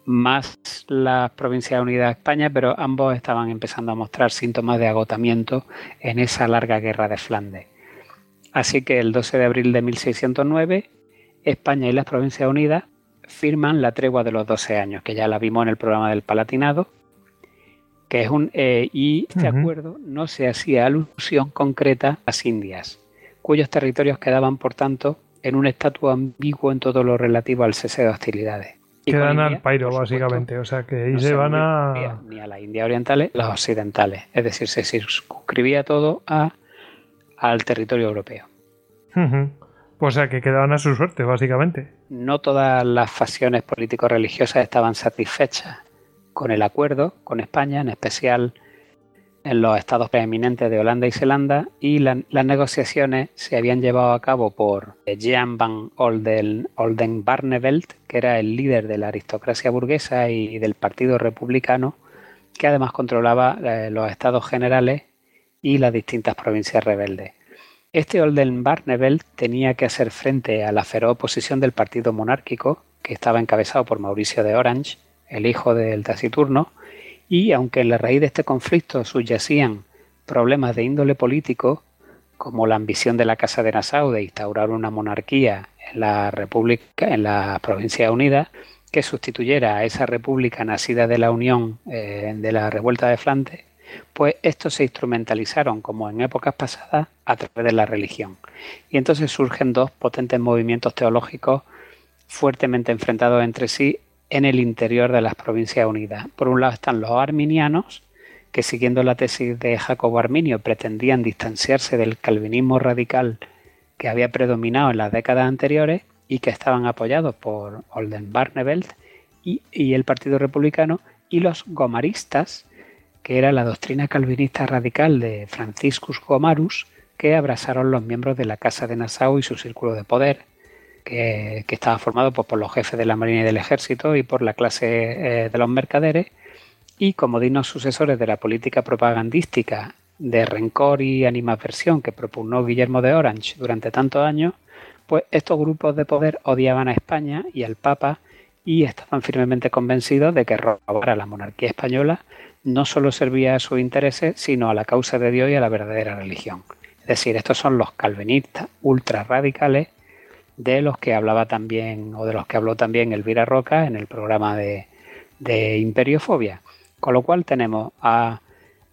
más las Provincias Unidas de España, pero ambos estaban empezando a mostrar síntomas de agotamiento en esa larga guerra de Flandes. Así que el 12 de abril de 1609, España y las Provincias Unidas firman la tregua de los 12 años, que ya la vimos en el programa del Palatinado, que es un eh, y este acuerdo no se hacía alusión concreta a las Indias, cuyos territorios quedaban, por tanto, en un estatus ambiguo en todo lo relativo al cese de hostilidades. Quedan al pairo, básicamente, o sea que ahí se van a... Ni a las Indias orientales, las occidentales, es decir, se circunscribía todo a, al territorio europeo. O sea que quedaban a su suerte, básicamente. No todas las facciones político-religiosas estaban satisfechas con el acuerdo con España, en especial en los estados preeminentes de Holanda y Zelanda y las negociaciones se habían llevado a cabo por Jean van Olden, Oldenbarnevelt, que era el líder de la aristocracia burguesa y del Partido Republicano, que además controlaba eh, los estados generales y las distintas provincias rebeldes. Este Oldenbarnevelt tenía que hacer frente a la feroz oposición del partido monárquico, que estaba encabezado por Mauricio de Orange, el hijo del taciturno, y aunque en la raíz de este conflicto subyacían problemas de índole político, como la ambición de la Casa de Nassau de instaurar una monarquía en la República, en la Provincia Unida, que sustituyera a esa república nacida de la unión eh, de la revuelta de Flandes, pues estos se instrumentalizaron, como en épocas pasadas, a través de la religión. Y entonces surgen dos potentes movimientos teológicos fuertemente enfrentados entre sí en el interior de las Provincias Unidas. Por un lado están los arminianos, que siguiendo la tesis de Jacobo Arminio pretendían distanciarse del calvinismo radical que había predominado en las décadas anteriores y que estaban apoyados por Oldenbarnevelt y, y el Partido Republicano, y los gomaristas, que era la doctrina calvinista radical de Franciscus Gomarus, que abrazaron los miembros de la Casa de Nassau y su círculo de poder, que, estaba formado pues, por los jefes de la Marina y del Ejército y por la clase eh, de los mercaderes, y como dignos sucesores de la política propagandística de rencor y animadversión que propugnó Guillermo de Orange durante tantos años, pues estos grupos de poder odiaban a España y al Papa y estaban firmemente convencidos de que robar a la monarquía española no solo servía a sus intereses, sino a la causa de Dios y a la verdadera religión. Es decir, estos son los calvinistas ultra radicales de los que hablaba también, o de los que habló también Elvira Roca en el programa de, Imperiofobia. Con lo cual tenemos a,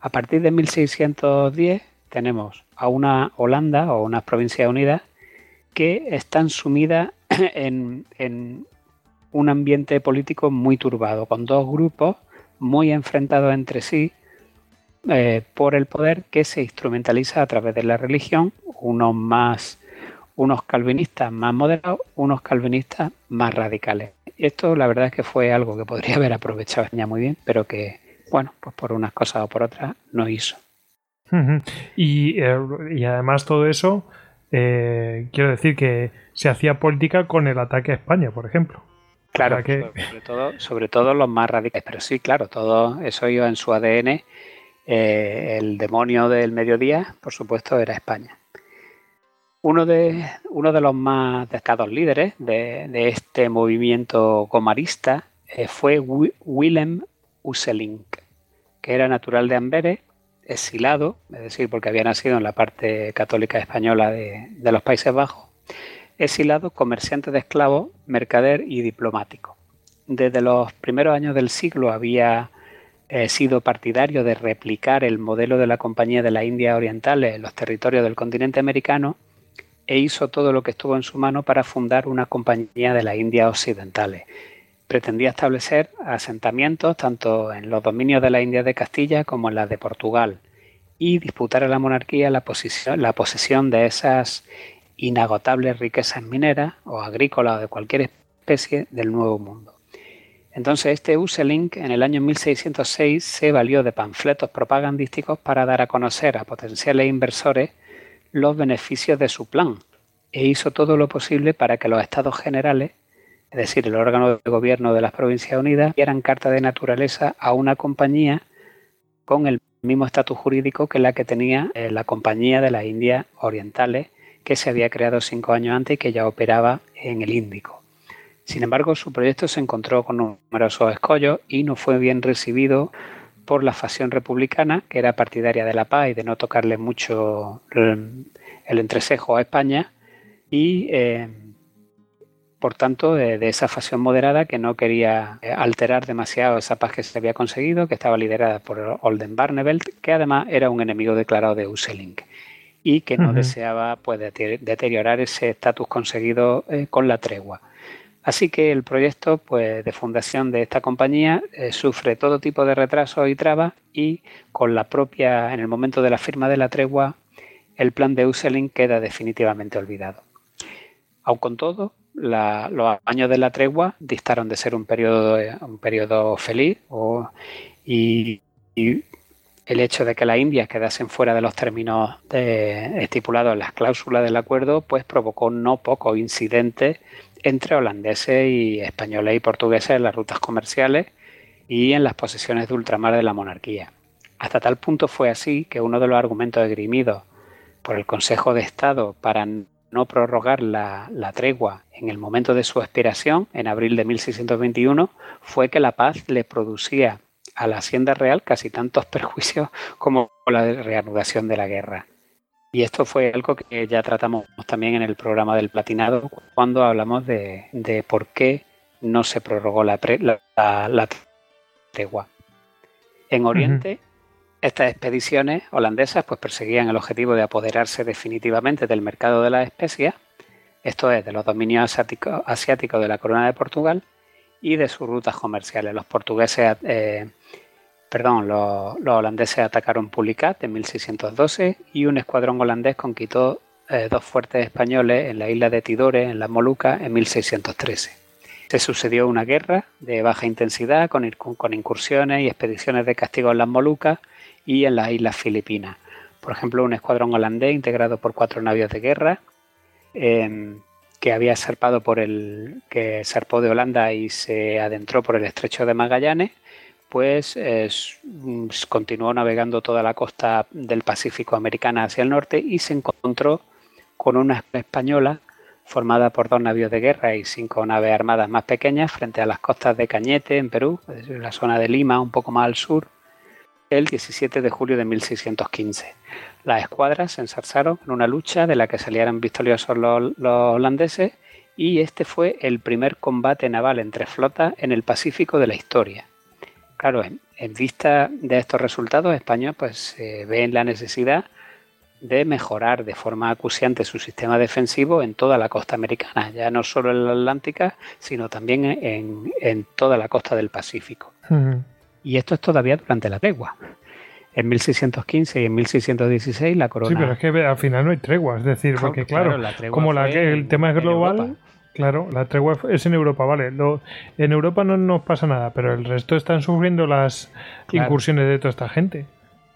a partir de 1610 tenemos a una Holanda o unas provincias unidas que están sumidas en, en, un ambiente político muy turbado, con dos grupos muy enfrentados entre sí eh, por el poder que se instrumentaliza a través de la religión, unos más unos calvinistas más moderados, unos calvinistas más radicales. Esto la verdad es que fue algo que podría haber aprovechado España muy bien, pero que, bueno, pues por unas cosas o por otras no hizo. y, eh, y, además todo eso, eh, quiero decir que se hacía política con el ataque a España, por ejemplo. Claro, sobre, todo, sobre todo los más radicales, pero sí, claro, todo eso iba en su ADN. Eh, el demonio del mediodía, por supuesto, era España. Uno de, uno de los más destacados líderes de, este movimiento comarista eh, fue Willem Uselink, que era natural de Amberes, exilado, es decir, porque había nacido en la parte católica española de, los Países Bajos, exilado, comerciante de esclavos, mercader y diplomático. Desde los primeros años del siglo había eh, sido partidario de replicar el modelo de la Compañía de la India Orientales en los territorios del continente americano e hizo todo lo que estuvo en su mano para fundar una compañía de las Indias Occidentales. Pretendía establecer asentamientos tanto en los dominios de la India de Castilla como en las de Portugal y disputar a la monarquía la, la posesión de esas inagotables riquezas mineras o agrícolas o de cualquier especie del Nuevo Mundo. Entonces este Uselink en el año 1606 se valió de panfletos propagandísticos para dar a conocer a potenciales inversores los beneficios de su plan e hizo todo lo posible para que los estados generales, es decir, el órgano de gobierno de las Provincias Unidas, dieran carta de naturaleza a una compañía con el mismo estatus jurídico que la que tenía eh, la Compañía de las Indias Orientales, que se había creado cinco años antes y que ya operaba en el Índico. Sin embargo, su proyecto se encontró con numerosos escollos y no fue bien recibido por la facción republicana, que era partidaria de la paz y de no tocarle mucho el, entrecejo a España, y eh, por tanto de, esa facción moderada que no quería eh, alterar demasiado esa paz que se había conseguido, que estaba liderada por Olden Barnevelt, que además era un enemigo declarado de Uselink y que no deseaba pues, deteriorar ese estatus conseguido eh, con la tregua. Así que el proyecto pues, de fundación de esta compañía eh, sufre todo tipo de retrasos y trabas y con la propia, en el momento de la firma de la tregua, el plan de Uselin queda definitivamente olvidado. Aun con todo, los años de la tregua distaron de ser un periodo, periodo feliz y, el hecho de que las Indias quedasen fuera de los términos estipulados en las cláusulas del acuerdo, pues provocó no pocos incidentes entre holandeses y españoles y portugueses en las rutas comerciales y en las posesiones de ultramar de la monarquía. Hasta tal punto fue así que uno de los argumentos esgrimidos por el Consejo de Estado para no prorrogar la, tregua en el momento de su expiración, en abril de 1621, fue que la paz le producía a la Hacienda Real casi tantos perjuicios como la reanudación de la guerra. Y esto fue algo que ya tratamos también en el programa del platinado cuando hablamos de, por qué no se prorrogó la, la, tregua. En Oriente, estas expediciones holandesas pues, perseguían el objetivo de apoderarse definitivamente del mercado de las especias, esto es, de los dominios asiáticos, de la corona de Portugal y de sus rutas comerciales. Los portugueses, eh, perdón, los, holandeses atacaron Pulicat en 1612 y un escuadrón holandés conquistó eh, dos fuertes españoles en la isla de Tidore, en las Molucas, en 1613. Se sucedió una guerra de baja intensidad con, incursiones y expediciones de castigo en las Molucas y en las islas Filipinas. Por ejemplo, un escuadrón holandés integrado por cuatro navios de guerra em, que había zarpado por el que zarpó de Holanda y se adentró por el estrecho de Magallanes, pues continuó navegando toda la costa del Pacífico americana hacia el norte y se encontró con una española formada por dos navios de guerra y cinco naves armadas más pequeñas frente a las costas de Cañete en Perú, en la zona de Lima, un poco más al sur, el 17 de julio de 1615. Las escuadras se ensarzaron en una lucha de la que salieron victoriosos los, holandeses y este fue el primer combate naval entre flotas en el Pacífico de la historia. Claro, en, vista de estos resultados, España pues se ve en la necesidad de mejorar de forma acuciante su sistema defensivo en toda la costa americana, ya no solo en la Atlántica, sino también en, toda la costa del Pacífico. Y esto es todavía durante la tregua. En 1615 y en 1616 la corona. Sí, pero es que al final no hay tregua, es decir, porque claro, como la, que el tema es global, claro, la tregua es en Europa, vale. en Europa no nos pasa nada, pero el resto están sufriendo las incursiones de toda esta gente.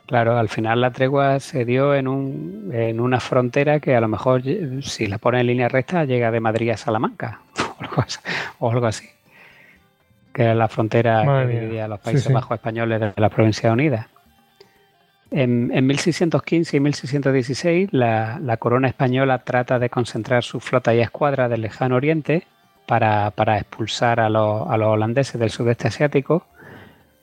Claro, al final la tregua se dio en, un, en una frontera que a lo mejor, si la pone en línea recta, llega de Madrid a Salamanca o algo así que era la frontera que dividía los Países Bajos españoles de la Provincia Unida. En, 1615 y 1616 la, corona española trata de concentrar su flota y escuadra del lejano oriente para, expulsar a, los holandeses del sudeste asiático.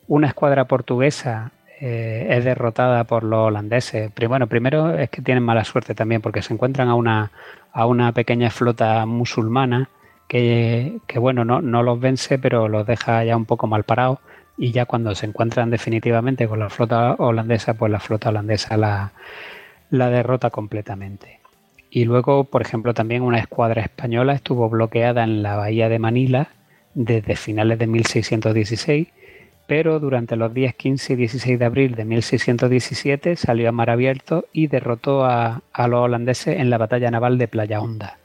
Una escuadra portuguesa eh, es derrotada por los holandeses. Bueno, primero es que tienen mala suerte también porque se encuentran a una, a una pequeña flota musulmana que, bueno, no, no, los vence, pero los deja ya un poco mal parados y ya cuando se encuentran definitivamente con la flota holandesa, pues la flota holandesa la, derrota completamente. Y luego, por ejemplo, también una escuadra española estuvo bloqueada en la bahía de Manila desde finales de 1616, pero durante los días 15 y 16 de abril de 1617 salió a mar abierto y derrotó a, a los holandeses en la batalla naval de Playa Honda.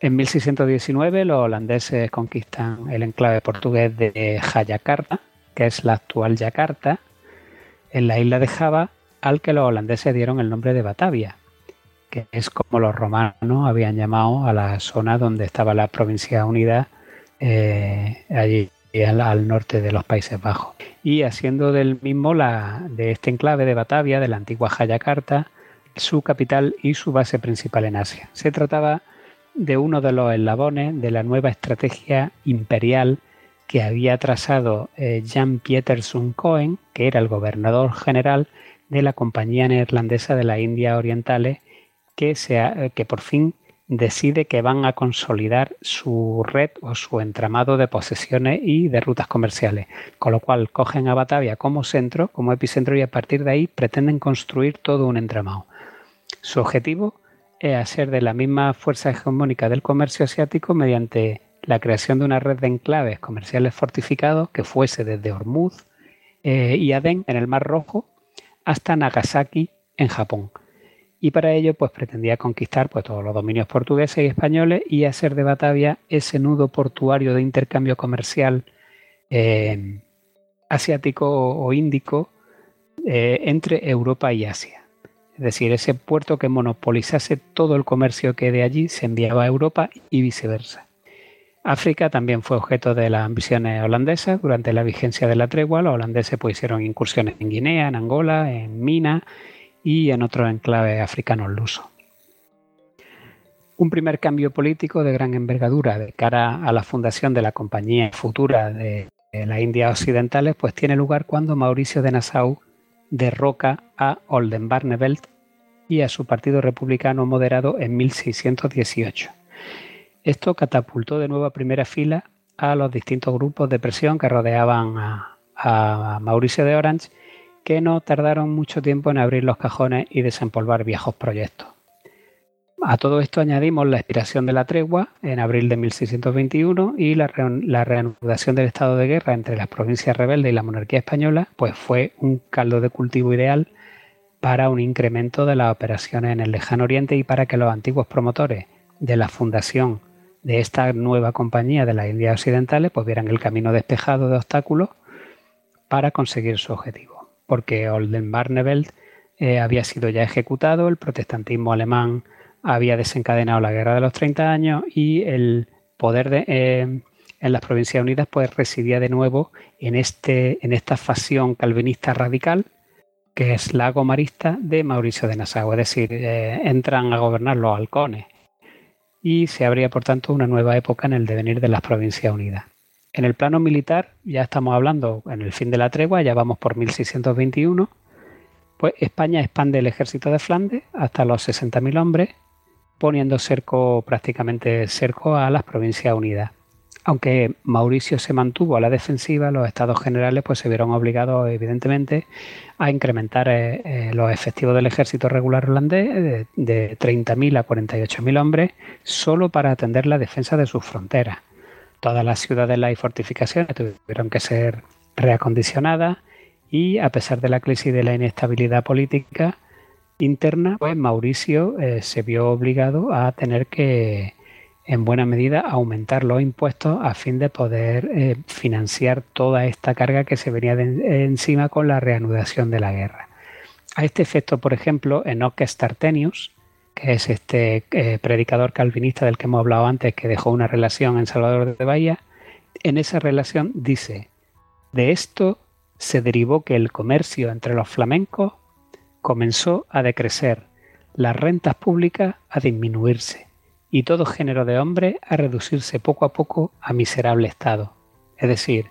En 1619 los holandeses conquistan el enclave portugués de Jayakarta, que es la actual Yakarta, en la isla de Java, al que los holandeses dieron el nombre de Batavia, que es como los romanos habían llamado a la zona donde estaba la provincia unida, eh, allí al, norte de los Países Bajos. Y haciendo del mismo la, de este enclave de Batavia, de la antigua Jayakarta, su capital y su base principal en Asia. Se trataba de uno de los eslabones de la nueva estrategia imperial que había trazado eh, Jan Pietersson Cohen, que era el gobernador general de la Compañía Neerlandesa de las Indias Orientales, que, eh, que por fin decide que van a consolidar su red o su entramado de posesiones y de rutas comerciales, con lo cual cogen a Batavia como centro, como epicentro y a partir de ahí pretenden construir todo un entramado. Su objetivo es hacer de la misma fuerza hegemónica del comercio asiático mediante la creación de una red de enclaves comerciales fortificados que fuese desde Hormuz eh, y Aden en el Mar Rojo hasta Nagasaki en Japón. Y para ello pues pretendía conquistar pues, todos los dominios portugueses y españoles y hacer de Batavia ese nudo portuario de intercambio comercial eh, asiático o índico eh, entre Europa y Asia. Es decir, ese puerto que monopolizase todo el comercio que de allí se enviaba a Europa y viceversa. África también fue objeto de las ambiciones holandesas durante la vigencia de la tregua. Los holandeses pues, hicieron incursiones en Guinea, en Angola, en Mina y en otros enclaves africanos lusos. Un primer cambio político de gran envergadura de cara a la fundación de la Compañía Futura de las Indias Occidentales pues tiene lugar cuando Mauricio de Nassau derroca a Oldenbarnevelt y a su partido republicano moderado en 1618. Esto catapultó de nuevo a primera fila a los distintos grupos de presión que rodeaban a Mauricio de Orange, que no tardaron mucho tiempo en abrir los cajones y desempolvar viejos proyectos. A todo esto añadimos la expiración de la tregua en abril de 1621 y la, reanudación del estado de guerra entre las provincias rebeldes y la monarquía española, pues fue un caldo de cultivo ideal para un incremento de las operaciones en el lejano oriente y para que los antiguos promotores de la fundación de esta nueva compañía de las Indias Occidentales pues vieran el camino despejado de obstáculos para conseguir su objetivo. Porque Oldenbarnevelt eh, había sido ya ejecutado, el protestantismo alemán había desencadenado la guerra de los 30 años y el poder de, eh, en las Provincias Unidas pues residía de nuevo en, este, en esta facción calvinista radical que es la gomarista de Mauricio de Nassau, es decir, eh, entran a gobernar los halcones y se abría por tanto una nueva época en el devenir de las Provincias Unidas. En el plano militar, ya estamos hablando en el fin de la tregua, ya vamos por 1621, pues España expande el ejército de Flandes hasta los 60.000 hombres poniendo cerco, prácticamente cerco a las Provincias Unidas. Aunque Mauricio se mantuvo a la defensiva, los estados generales pues, se vieron obligados, evidentemente, a incrementar eh, eh, los efectivos del ejército regular holandés de, 30.000 a 48.000 hombres solo para atender la defensa de sus fronteras. Todas las ciudadelas y fortificaciones tuvieron que ser reacondicionadas y, a pesar de la crisis y de la inestabilidad política, interna, pues Mauricio eh, se vio obligado a tener que, en buena medida, aumentar los impuestos a fin de poder eh, financiar toda esta carga que se venía encima con la reanudación de la guerra. A este efecto, por ejemplo, Enoch Startenius, que es este eh, predicador calvinista del que hemos hablado antes, que dejó una relación en Salvador de Bahía, en esa relación dice, de esto se derivó que el comercio entre los flamencos comenzó a decrecer, las rentas públicas a disminuirse y todo género de hombre a reducirse poco a poco a miserable estado. Es decir,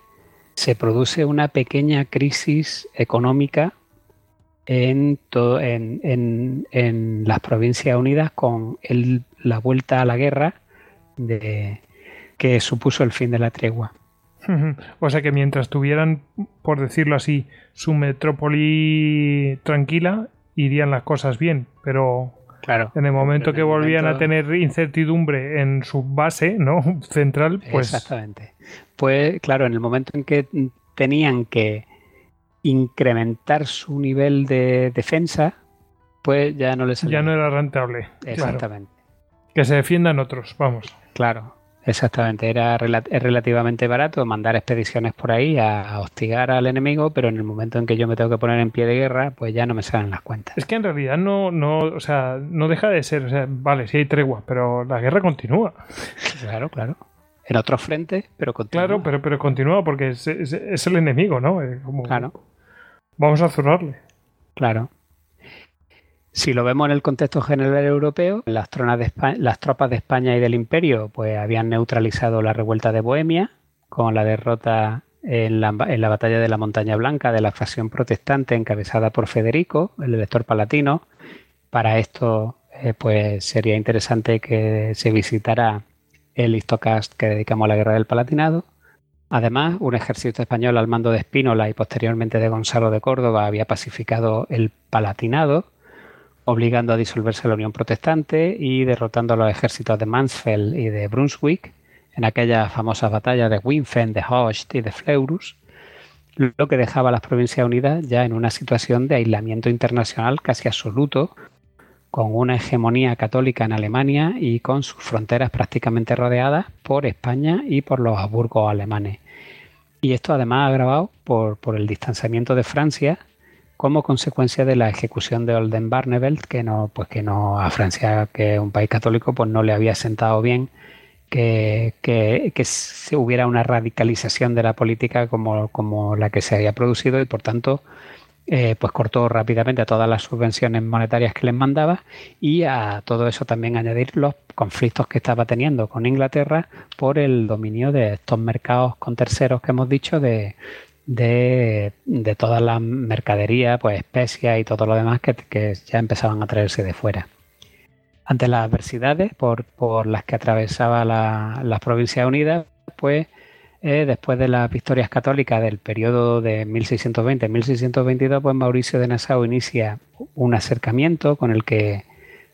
se produce una pequeña crisis económica en, en, las Provincias Unidas con la vuelta a la guerra que supuso el fin de la tregua. O sea que mientras tuvieran, por decirlo así, su metrópoli tranquila, irían las cosas bien, pero claro, en el momento que volvían a tener incertidumbre en su base ¿no? central, pues... Exactamente. Pues claro, en el momento en que tenían que incrementar su nivel de defensa, pues ya no les... Ya no era rentable. Exactamente. Que se defiendan otros, vamos. Claro. Exactamente, era es relativamente barato mandar expediciones por ahí a, hostigar al enemigo, pero en el momento en que yo me tengo que poner en pie de guerra, pues ya no me salen las cuentas. Es que en realidad no, no, o sea, no deja de ser, o sea, vale, sí hay tregua, pero la guerra continúa. Claro, claro. En otros frentes, pero continúa. Claro, pero, pero continúa porque es, el enemigo, ¿no? claro. Vamos a zurrarle. Claro. Si lo vemos en el contexto general europeo, las, las tropas de España y del Imperio pues, habían neutralizado la revuelta de Bohemia con la derrota en la, batalla de la Montaña Blanca de la facción protestante encabezada por Federico, el elector palatino. Para esto eh, pues sería interesante que se visitara el histocast que dedicamos a la guerra del Palatinado. Además, un ejército español al mando de Espínola y posteriormente de Gonzalo de Córdoba había pacificado el Palatinado obligando a disolverse la Unión Protestante y derrotando a los ejércitos de Mansfeld y de Brunswick en aquellas famosas batallas de Winfen, de Host y de Fleurus, lo que dejaba a las Provincias Unidas ya en una situación de aislamiento internacional casi absoluto, con una hegemonía católica en Alemania y con sus fronteras prácticamente rodeadas por España y por los Habsburgos alemanes. Y esto además agravado por, por el distanciamiento de Francia como consecuencia de la ejecución de Oldenbarnevelt, que no, pues que no a Francia, que es un país católico, pues no le había sentado bien que, que, se hubiera una radicalización de la política como, como, la que se había producido y por tanto eh, pues cortó rápidamente todas las subvenciones monetarias que les mandaba y a todo eso también añadir los conflictos que estaba teniendo con Inglaterra por el dominio de estos mercados con terceros que hemos dicho de, de, de todas las mercaderías, pues especias y todo lo demás que, que ya empezaban a traerse de fuera. Ante las adversidades por, por las que atravesaba la, las Provincias Unidas, pues eh, después de las victorias católicas del periodo de 1620-1622, pues Mauricio de Nassau inicia un acercamiento con el que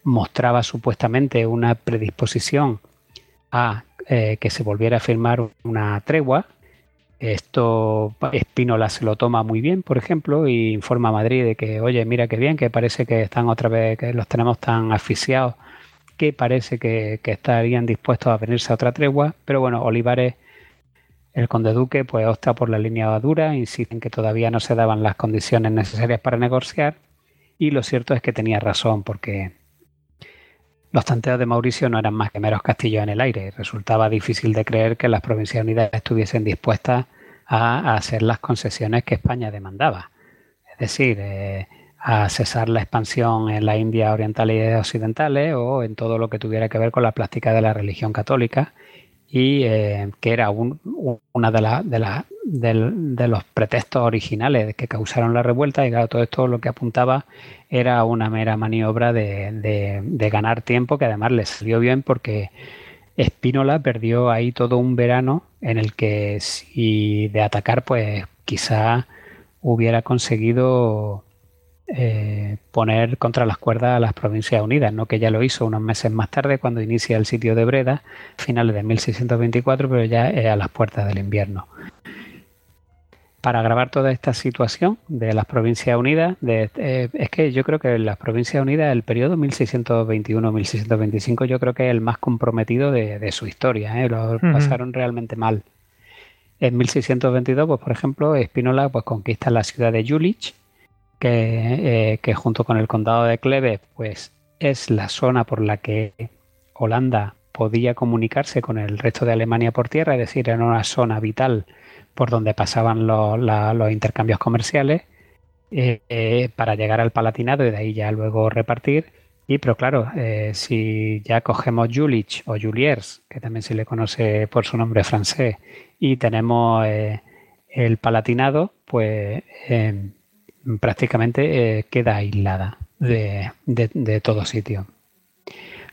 mostraba supuestamente una predisposición a eh, que se volviera a firmar una tregua esto Espínola se lo toma muy bien, por ejemplo, y informa a Madrid de que, oye, mira qué bien, que parece que están otra vez, que los tenemos tan asfixiados, que parece que, estarían dispuestos a venirse a otra tregua. Pero bueno, Olivares, el conde duque, pues opta por la línea dura, insiste en que todavía no se daban las condiciones necesarias para negociar, y lo cierto es que tenía razón, porque los tanteos de Mauricio no eran más que meros castillos en el aire. Resultaba difícil de creer que las Provincias Unidas estuviesen dispuestas a, hacer las concesiones que España demandaba. Es decir, eh, a cesar la expansión en la India oriental y occidentales o en todo lo que tuviera que ver con la plástica de la religión católica y eh, que era un, una de, de, de, los pretextos originales que causaron la revuelta y claro, todo esto lo que apuntaba era una mera maniobra de, ganar tiempo que además le salió bien porque Espínola perdió ahí todo un verano en el que si de atacar pues quizá hubiera conseguido eh, poner contra las cuerdas a las Provincias Unidas, no que ya lo hizo unos meses más tarde cuando inicia el sitio de Breda, finales de 1624, pero ya a las puertas del invierno. Para grabar toda esta situación de las Provincias Unidas, eh, es que yo creo que las Provincias Unidas, el periodo 1621-1625, yo creo que es el más comprometido de, su historia, ¿eh? lo pasaron realmente mal. En 1622, pues por ejemplo, Espínola pues, conquista la ciudad de Jülich, eh, que, junto con el condado de Cleve, pues es la zona por la que Holanda podía comunicarse con el resto de Alemania por tierra, es decir, era una zona vital por donde pasaban los, intercambios comerciales eh, eh, para llegar al Palatinado y de ahí ya luego repartir. Y pero claro, si ya cogemos Jülich o Juliers, que también se le conoce por su nombre francés, y tenemos el Palatinado, pues prácticamente eh, queda aislada de, todo sitio.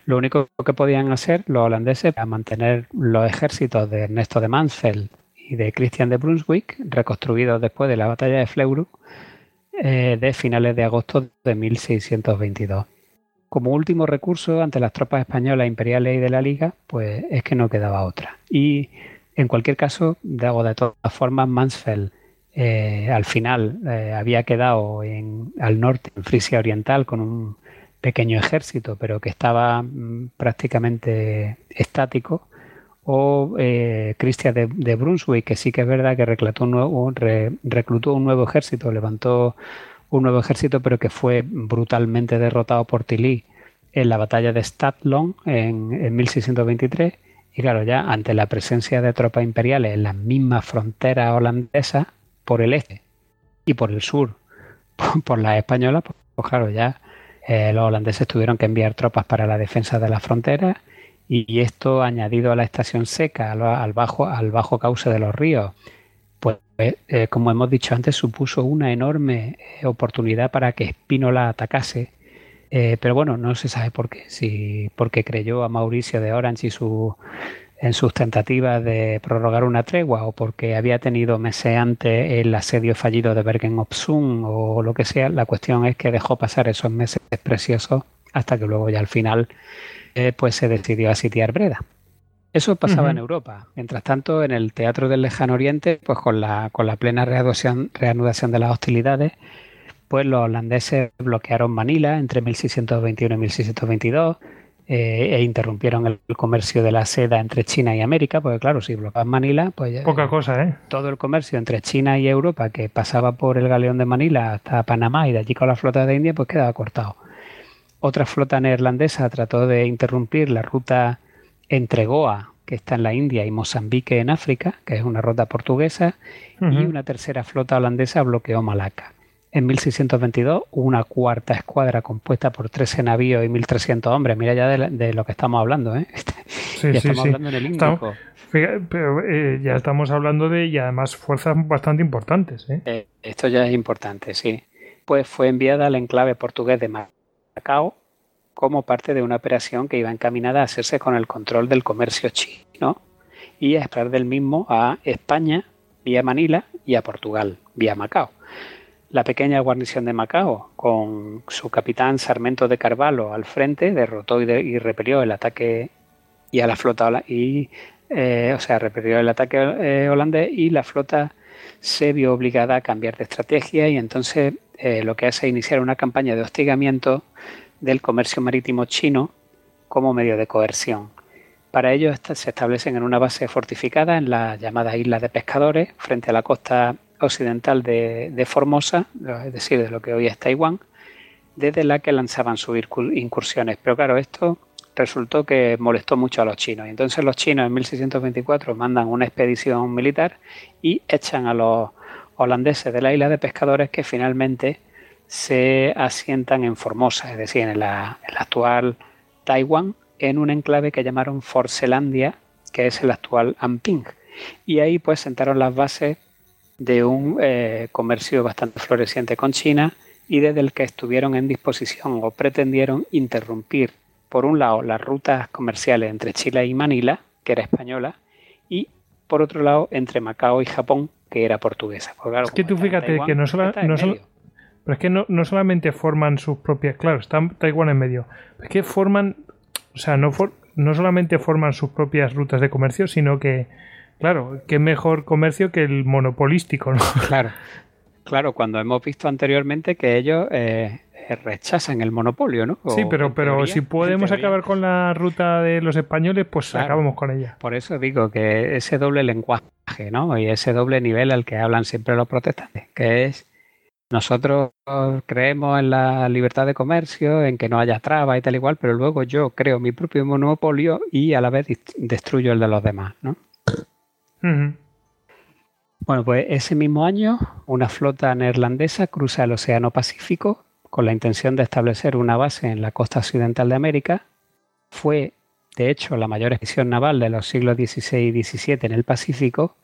Lo único que podían hacer los holandeses era mantener los ejércitos de Ernesto de Mansfeld y de Christian de Brunswick, reconstruidos después de la batalla de Fleuru, eh, de finales de agosto de 1622. Como último recurso ante las tropas españolas imperiales y de la Liga, pues es que no quedaba otra. Y en cualquier caso, de todas formas, Mansfeld eh, al final eh, había quedado en, al norte, en Frisia Oriental, con un pequeño ejército, pero que estaba mm, prácticamente estático, o eh, de, Brunswick, que sí que es verdad que reclutó un, nuevo, reclutó un nuevo ejército, levantó un nuevo ejército, pero que fue brutalmente derrotado por Tilly en la batalla de Stadlong en, en 1623. Y claro, ya ante la presencia de tropas imperiales en las mismas fronteras holandesas, por el este y por el sur, por, la española, pues, pues, claro, ya eh, los holandeses tuvieron que enviar tropas para la defensa de las fronteras y, esto añadido a la estación seca, al, bajo, al bajo cauce de los ríos, pues eh, como hemos dicho antes, supuso una enorme eh, oportunidad para que Espínola atacase. pero bueno, no se sabe por qué. Si porque creyó a Mauricio de Orange y su en sus tentativas de prorrogar una tregua o porque había tenido meses antes el asedio fallido de Bergen op Zoom o lo que sea, la cuestión es que dejó pasar esos meses preciosos hasta que luego ya al final eh, pues se decidió a sitiar Breda. Eso pasaba en Europa. Mientras tanto, en el Teatro del Lejano Oriente, pues con la, con la plena reanudación, reanudación de las hostilidades, pues los holandeses bloquearon Manila entre 1621 y 1622, eh, e interrumpieron el, comercio de la seda entre China y América, porque claro, si bloqueas Manila, pues poca cosa, ¿eh? Todo el comercio entre China y Europa que pasaba por el galeón de Manila hasta Panamá y de allí con la flota de India, pues quedaba cortado. Otra flota neerlandesa trató de interrumpir la ruta entre Goa, que está en la India, y Mozambique en África, que es una ruta portuguesa, y una tercera flota holandesa bloqueó Malaca. En 1622 una cuarta escuadra compuesta por 13 navíos y 1.300 hombres. Mira ya de, lo que estamos hablando, ¿eh? ya estamos hablando en el Índico. pero eh, ya estamos hablando de, y además, fuerzas bastante importantes. ¿eh? ¿eh? esto ya es importante, sí. Pues fue enviada al enclave portugués de Como parte de una operación que iba encaminada a hacerse con el control del comercio chino y a extraer del mismo a España vía Manila y a Portugal vía Macao. La pequeña guarnición de Macao, con su capitán Sarmento de Carvalho al frente, derrotó y, repelió el ataque y a la flota y eh, o sea, repelió el ataque eh, holandés y la flota se vio obligada a cambiar de estrategia y entonces eh, lo que hace es iniciar una campaña de hostigamiento del comercio marítimo chino como medio de coerción. Para ello se establecen en una base fortificada en la llamada isla de pescadores frente a la costa occidental de, Formosa, es decir, de lo que hoy es Taiwán, desde la que lanzaban sus incursiones. Pero claro, esto resultó que molestó mucho a los chinos. Y entonces los chinos en 1624 mandan una expedición militar y echan a los holandeses de la isla de pescadores que finalmente se asientan en Formosa, es decir, en la, actual Taiwán, en un enclave que llamaron Forcelandia, que es el actual Amping. Y ahí pues sentaron las bases de un eh, comercio bastante floreciente con China y desde el que estuvieron en disposición o pretendieron interrumpir, por un lado, las rutas comerciales entre Chile y Manila, que era española, y por otro lado, entre Macao y Japón, que era portuguesa. es que tú fíjate que no, solo, no pero es que no, no, solamente forman sus propias, claro, están Taiwán en medio, es que forman, o sea, no, no solamente forman sus propias rutas de comercio, sino que Claro, qué mejor comercio que el monopolístico, ¿no? Claro, claro, cuando hemos visto anteriormente que ellos eh, rechazan el monopolio, ¿no? sí, pero, pero si podemos acabar con la ruta de los españoles, pues acabamos con ella. Por eso digo que ese doble lenguaje, ¿no? Y ese doble nivel al que hablan siempre los protestantes, que es nosotros creemos en la libertad de comercio, en que no haya trabas y tal igual, pero luego yo creo mi propio monopolio y a la vez destruyo el de los demás, ¿no? Bueno, pues ese mismo año una flota neerlandesa cruza el Océano Pacífico con la intención de establecer una base en la costa occidental de América. Fue, de hecho, la mayor expedición naval de los siglos XVI y XVII en el Pacífico,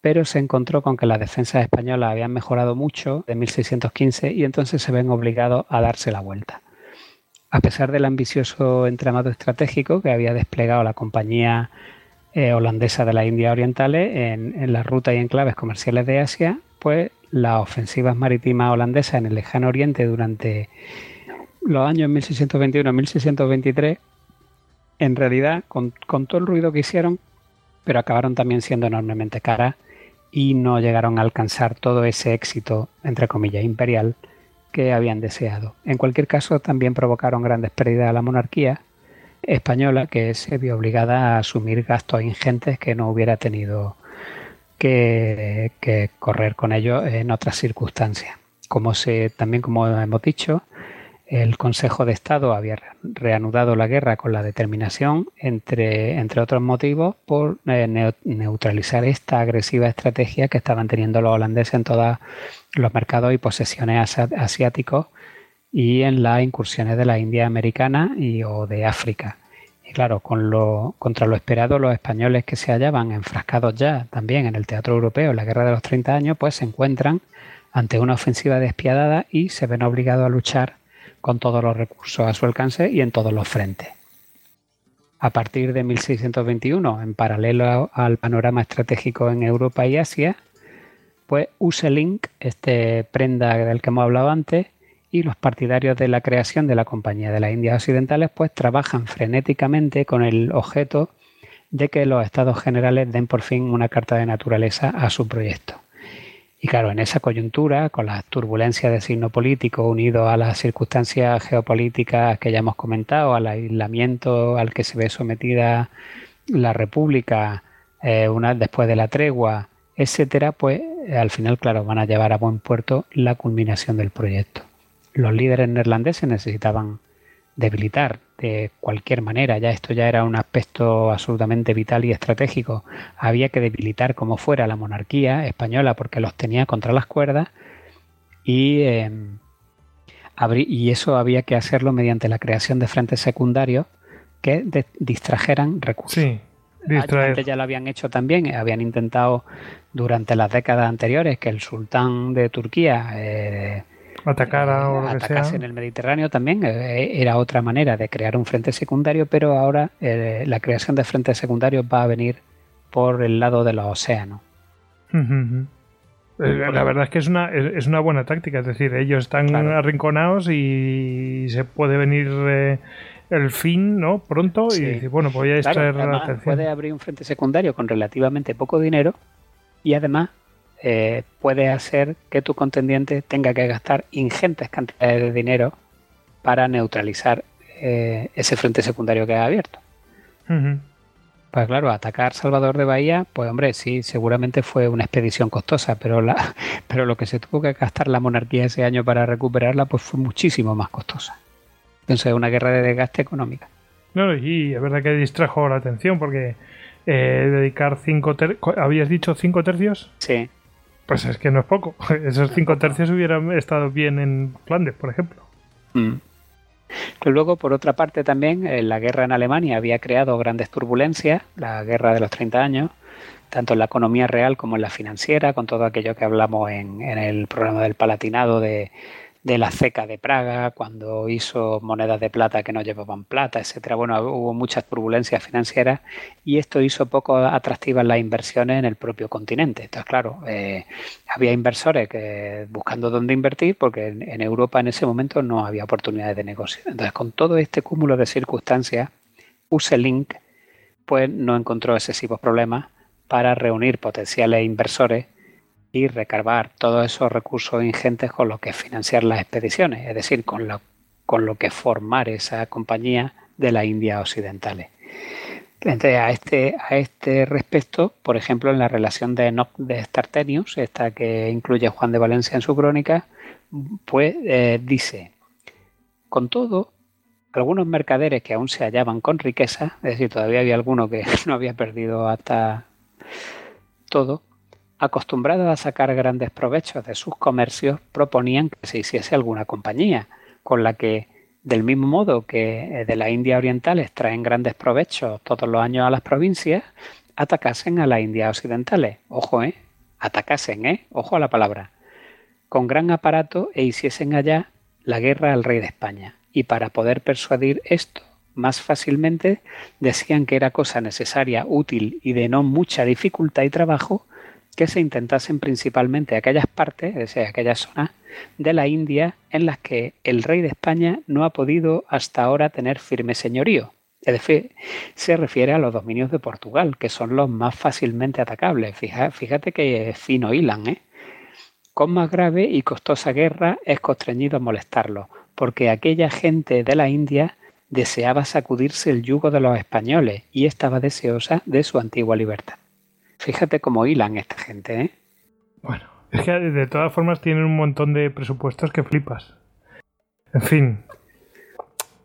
pero se encontró con que las defensas españolas habían mejorado mucho de 1615 y entonces se ven obligados a darse la vuelta. A pesar del ambicioso entramado estratégico que había desplegado la compañía eh, holandesa de las Indias Orientales en, la ruta y enclaves comerciales de Asia, pues las ofensivas marítimas holandesas en el lejano oriente durante los años 1621-1623, en realidad, con, con, todo el ruido que hicieron, pero acabaron también siendo enormemente caras y no llegaron a alcanzar todo ese éxito, entre comillas, imperial que habían deseado. En cualquier caso, también provocaron grandes pérdidas a la monarquía, española que se vio obligada a asumir gastos ingentes que no hubiera tenido que, correr con ellos en otras circunstancias. Como se, también como hemos dicho, el Consejo de Estado había reanudado la guerra con la determinación, entre, entre otros motivos, por eh, neutralizar esta agresiva estrategia que estaban teniendo los holandeses en todos los mercados y posesiones asiáticos y en las incursiones de la India americana y o de África. Claro, contra lo esperado, los españoles que se hallaban enfrascados ya también en el teatro europeo en la Guerra de los 30 años, pues se encuentran ante una ofensiva despiadada y se ven obligados a luchar con todos los recursos a su alcance y en todos los frentes. A partir de 1621, en paralelo al panorama estratégico en Europa y Asia, pues Uselink, este prenda del que hemos hablado antes, y los partidarios de la creación de la Compañía de las Indias Occidentales pues trabajan frenéticamente con el objeto de que los estados generales den por fin una carta de naturaleza a su proyecto. Y claro, en esa coyuntura, con las turbulencias de signo político unido a las circunstancias geopolíticas que ya hemos comentado, al aislamiento al que se ve sometida la República eh, una después de la tregua, etcétera, pues al final, claro, van a llevar a buen puerto la culminación del proyecto. Los líderes neerlandeses necesitaban debilitar de cualquier manera, ya esto ya era un aspecto absolutamente vital y estratégico, había que debilitar como fuera la monarquía española porque los tenía contra las cuerdas y, em, y eso había que hacerlo mediante la creación de frentes secundarios que distrajeran recursos. Sí, distraer. ya lo habían hecho también, habían intentado durante las décadas anteriores que el sultán de Turquía eh, Atacara o atacase en el Mediterráneo también eh, era otra manera de crear un frente secundario, pero ahora eh, la creación de frentes secundarios va a venir por el lado de los océanos. Eh, la verdad es que es una, es una buena táctica, es decir, ellos están arrinconados y se puede venir el fin, ¿no? Pronto y decir, bueno, pues voy a extraer la atención. Puede abrir un frente secundario con relativamente poco dinero y además eh, puede hacer que tu contendiente tenga que gastar ingentes cantidades de dinero para neutralizar eh, ese frente secundario que ha abierto. Pues claro, atacar Salvador de Bahía, pues hombre, sí, seguramente fue una expedición costosa, pero, la, pero lo que se tuvo que gastar la monarquía ese año para recuperarla, pues fue muchísimo más costosa. Entonces, una guerra de desgaste económica. No, y es verdad que distrajo la atención porque eh, dedicar cinco tercios. ¿Habías dicho cinco tercios? Sí. Pues es que no es poco. Esos cinco tercios hubieran estado bien en Flandes, por ejemplo. Mm. luego, por otra parte, también eh, la guerra en Alemania había creado grandes turbulencias, la guerra de los 30 años, tanto en la economía real como en la financiera, con todo aquello que hablamos en el programa del Palatinado de de la ceca de Praga, cuando hizo monedas de plata que no llevaban plata, etcétera. Bueno, hubo muchas turbulencias financieras y esto hizo poco atractivas las inversiones en el propio continente. Entonces, claro, eh, había inversores que buscando dónde invertir porque en, Europa en ese momento no había oportunidades de negocio. Entonces, con todo este cúmulo de circunstancias, Uselink pues no encontró excesivos problemas para reunir potenciales inversores y recargar todos esos recursos ingentes con los que financiar las expediciones, es decir, con lo, con lo que formar esa compañía de las Indias Occidentales. Entonces, a este, a este respecto, por ejemplo, en la relación de de Startenius, esta que incluye Juan de Valencia en su crónica, pues eh, dice, con todo, algunos mercaderes que aún se hallaban con riqueza, es decir, todavía había alguno que no había perdido hasta todo, acostumbrados a sacar grandes provechos de sus comercios, proponían que se hiciese alguna compañía, con la que, del mismo modo que eh, de la India orientales traen grandes provechos todos los años a las provincias, atacasen a la India occidentales. Ojo, ¿eh? Atacasen, ¿eh? Ojo a la palabra. Con gran aparato e hiciesen allá la guerra al rey de España. Y para poder persuadir esto más fácilmente, decían que era cosa necesaria, útil y de no mucha dificultad y trabajo que se intentasen principalmente aquellas partes, es decir, aquellas zonas de la India en las que el rey de España no ha podido hasta ahora tener firme señorío. Es decir, se refiere a los dominios de Portugal, que son los más fácilmente atacables. Fíjate, que fino hilan, ¿eh? Con más grave y costosa guerra es constreñido a molestarlo, porque aquella gente de la India deseaba sacudirse el yugo de los españoles y estaba deseosa de su antigua libertad. Fíjate cómo hilan esta gente, ¿eh? Bueno, es que de todas formas tienen un montón de presupuestos que flipas. En fin.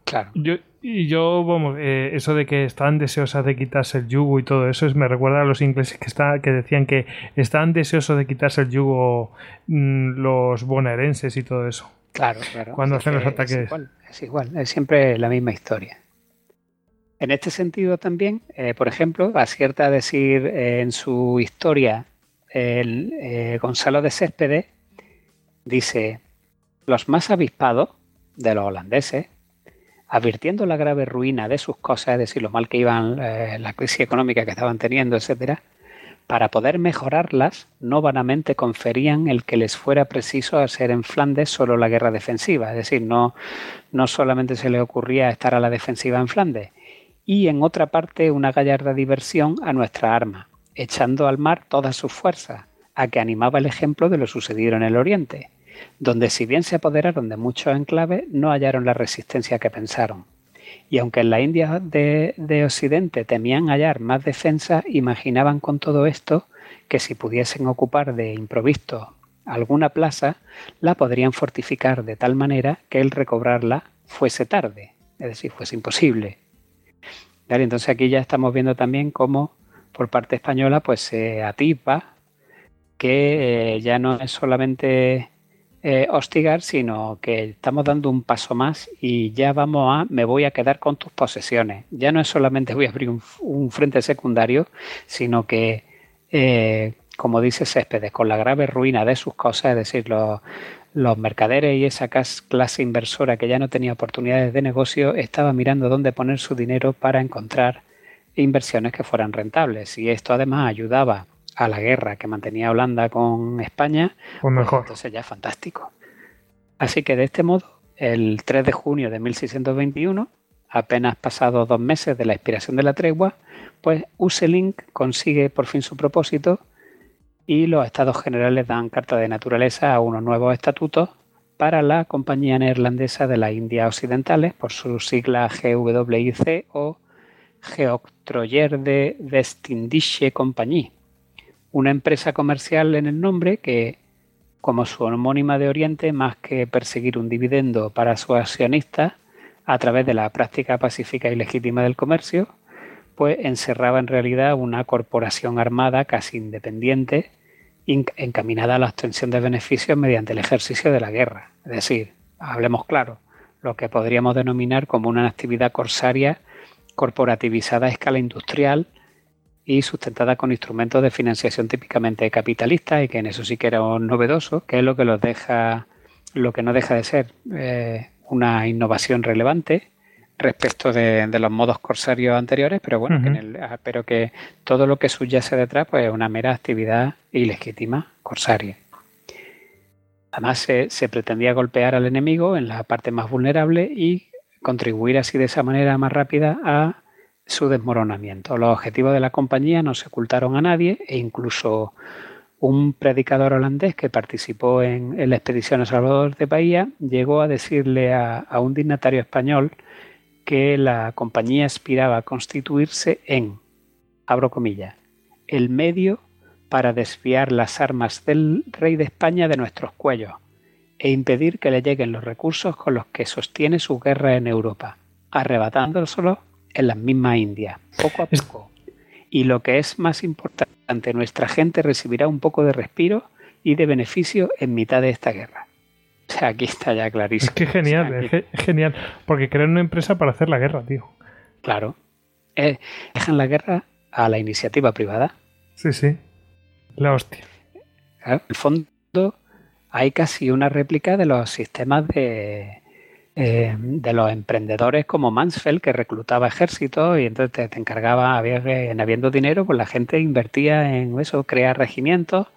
Claro. Yo, y yo, vamos, eh, eso de que están deseosas de quitarse el yugo y todo eso, es, me recuerda a los ingleses que, está, que decían que están deseosos de quitarse el yugo mm, los bonaerenses y todo eso. Claro, claro. Cuando hacen los ataques. Es igual, es igual, es siempre la misma historia. En este sentido también, eh, por ejemplo, acierta a decir eh, en su historia el, eh, Gonzalo de Céspedes, dice, los más avispados de los holandeses, advirtiendo la grave ruina de sus cosas, es decir, lo mal que iban, la crisis económica que estaban teniendo, etcétera, para poder mejorarlas, no vanamente conferían el que les fuera preciso hacer en Flandes solo la guerra defensiva. Es decir, no, no solamente se le ocurría estar a la defensiva en Flandes, y en otra parte una gallarda diversión a nuestra arma, echando al mar todas sus fuerzas, a que animaba el ejemplo de lo sucedido en el Oriente, donde si bien se apoderaron de muchos enclaves, no hallaron la resistencia que pensaron. Y aunque en la India de, de Occidente temían hallar más defensa, imaginaban con todo esto que si pudiesen ocupar de improviso alguna plaza, la podrían fortificar de tal manera que el recobrarla fuese tarde, es decir, fuese imposible. Entonces aquí ya estamos viendo también cómo por parte española pues se atisba que eh, ya no es solamente eh, hostigar, sino que estamos dando un paso más y ya vamos a, me voy a quedar con tus posesiones. Ya no es solamente voy a abrir un, frente secundario, sino que eh, como dice Céspedes, con la grave ruina de sus cosas, es decir, los, mercaderes y esa clase inversora que ya no tenía oportunidades de negocio, estaba mirando dónde poner su dinero para encontrar inversiones que fueran rentables. Y esto además ayudaba a la guerra que mantenía Holanda con España, pues mejor. entonces ya fantástico. Así que de este modo, el 3 de junio de 1621, apenas pasados dos meses de la expiración de la tregua, pues Uselink consigue por fin su propósito y los estados generales dan carta de naturaleza a unos nuevos estatutos para la Compañía Neerlandesa de las Indias Occidentales, por su sigla GWIC o Geoctroyer de Westindische Compagnie, una empresa comercial en el nombre que, como su homónima de Oriente, más que perseguir un dividendo para sus accionistas a través de la práctica pacífica y legítima del comercio, pues encerraba en realidad una corporación armada casi independiente encaminada a la obtención de beneficios mediante el ejercicio de la guerra. Es decir, hablemos claro, lo que podríamos denominar como una actividad corsaria corporativizada a escala industrial y sustentada con instrumentos de financiación típicamente capitalistas y que en eso sí que era novedoso, que es lo que los deja, lo que no deja de ser eh, una innovación relevante respecto de, los modos corsarios anteriores, pero bueno, que ah, pero que todo lo que subyace detrás pues es una mera actividad ilegítima corsaria. Además se, pretendía golpear al enemigo en la parte más vulnerable y contribuir así de esa manera más rápida a su desmoronamiento. Los objetivos de la compañía no se ocultaron a nadie e incluso un predicador holandés que participó en, la expedición a Salvador de Bahía llegó a decirle a un dignatario español que la compañía aspiraba a constituirse en, abro comillas, el medio para desviar las armas del rey de España de nuestros cuellos e impedir que le lleguen los recursos con los que sostiene su guerra en Europa, arrebatándoselos en las mismas Indias, poco a poco. Y lo que es más importante, nuestra gente recibirá un poco de respiro y de beneficio en mitad de esta guerra. O sea, aquí está ya clarísimo. Es que genial, es, genial. Porque crean una empresa para hacer la guerra, tío. Claro. Eh, dejan la guerra a la iniciativa privada. Sí, sí. La hostia. en el fondo hay casi una réplica de los sistemas de, eh, de los emprendedores como Mansfeld, que reclutaba ejércitos y entonces te, encargaba, había, en habiendo dinero, pues la gente invertía en eso, crear regimientos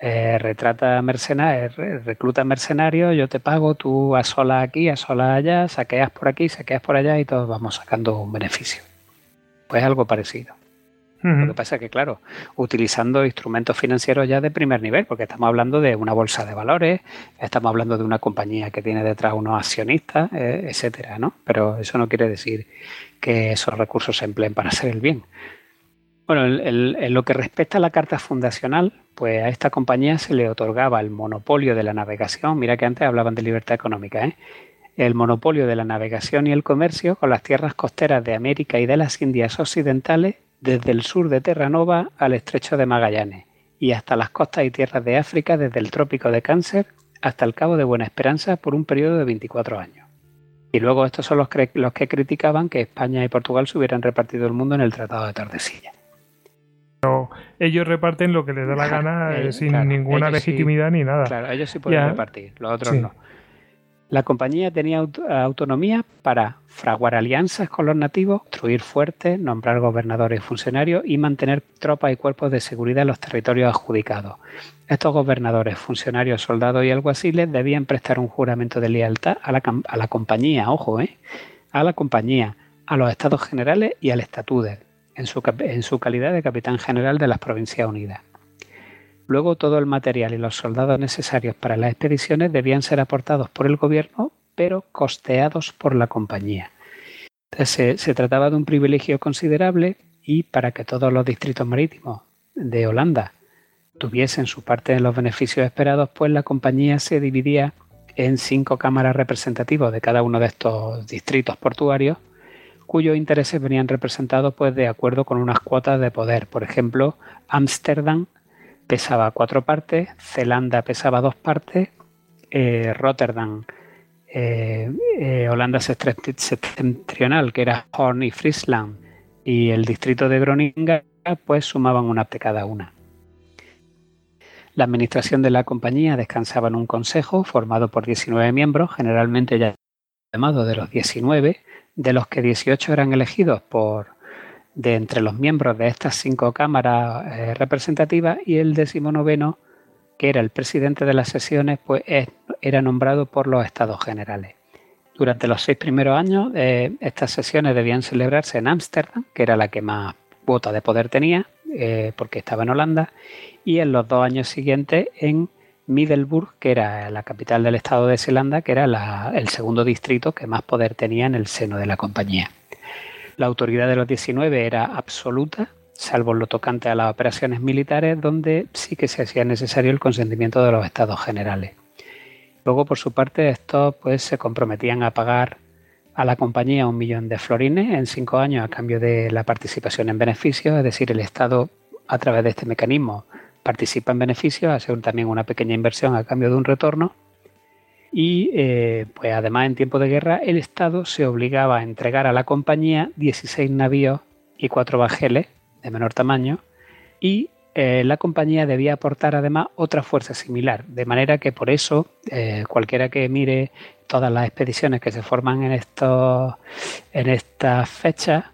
eh, retrata mercenarios, recluta mercenarios, yo te pago, tú asolas aquí, asolas allá, saqueas por aquí, saqueas por allá y todos vamos sacando un beneficio. Pues algo parecido. Lo que pasa es que, claro, utilizando instrumentos financieros ya de primer nivel, porque estamos hablando de una bolsa de valores, estamos hablando de una compañía que tiene detrás unos accionistas, eh, etcétera, ¿no? Pero eso no quiere decir que esos recursos se empleen para hacer el bien. Bueno, en lo que respecta a la carta fundacional, pues a esta compañía se le otorgaba el monopolio de la navegación. Mira que antes hablaban de libertad económica, ¿eh? El monopolio de la navegación y el comercio con las tierras costeras de América y de las Indias Occidentales, desde el sur de Terranova al estrecho de Magallanes y hasta las costas y tierras de África, desde el trópico de Cáncer hasta el Cabo de Buena Esperanza por un periodo de 24 años. Y luego estos son los, los que criticaban que España y Portugal se hubieran repartido el mundo en el Tratado de Tordesillas. Pero ellos reparten lo que les da la gana eh, sin ninguna legitimidad ni nada. Claro, ellos sí pueden repartir, los otros no. La compañía tenía autonomía para fraguar alianzas con los nativos, construir fuertes, nombrar gobernadores y funcionarios y mantener tropas y cuerpos de seguridad en los territorios adjudicados. Estos gobernadores, funcionarios, soldados y alguaciles debían prestar un juramento de lealtad a la, a la compañía, ojo, ¿eh? a la compañía, a los estados generales y al estatuto en su, calidad de capitán general de las Provincias Unidas. Luego todo el material y los soldados necesarios para las expediciones debían ser aportados por el gobierno, pero costeados por la compañía. se, se trataba de un privilegio considerable y para que todos los distritos marítimos de Holanda tuviesen su parte en los beneficios esperados, pues la compañía se dividía en cinco cámaras representativas de cada uno de estos distritos portuarios, cuyos intereses venían representados pues de acuerdo con unas cuotas de poder. Por ejemplo, Ámsterdam pesaba cuatro partes, Zelanda pesaba dos partes, eh, Rotterdam, eh, eh, Holanda septentrional, que era Horn y Friesland, y el distrito de Groningen, pues sumaban una de cada una. La administración de la compañía descansaba en un consejo formado por 19 miembros, generalmente ya llamado de los 19, de los que 18 eran elegidos por de entre los miembros de estas cinco cámaras eh, representativas y el decimonoveno, que era el presidente de las sesiones, pues era nombrado por los estados generales. Durante los seis primeros años, eh, estas sesiones debían celebrarse en Ámsterdam, que era la que más cuota de poder tenía, eh, porque estaba en Holanda, y en los dos años siguientes en Middelburg, que era la capital del estado de Zelanda, que era el segundo distrito que más poder tenía en el seno de la compañía. La autoridad de los 19 era absoluta, salvo lo tocante a las operaciones militares, donde sí que se hacía necesario el consentimiento de los estados generales. Luego, por su parte, estos pues, se comprometían a pagar a la compañía un millón de florines en cinco años a cambio de la participación en beneficios, es decir, el Estado a través de este mecanismo participa en beneficios, hace también una pequeña inversión a cambio de un retorno. Y eh, pues además en tiempo de guerra el Estado se obligaba a entregar a la compañía 16 navíos y 4 bajeles de menor tamaño. Y eh, la compañía debía aportar además otra fuerza similar, de manera que por eso eh, cualquiera que mire todas las expediciones que se forman en, estos, en estas fechas,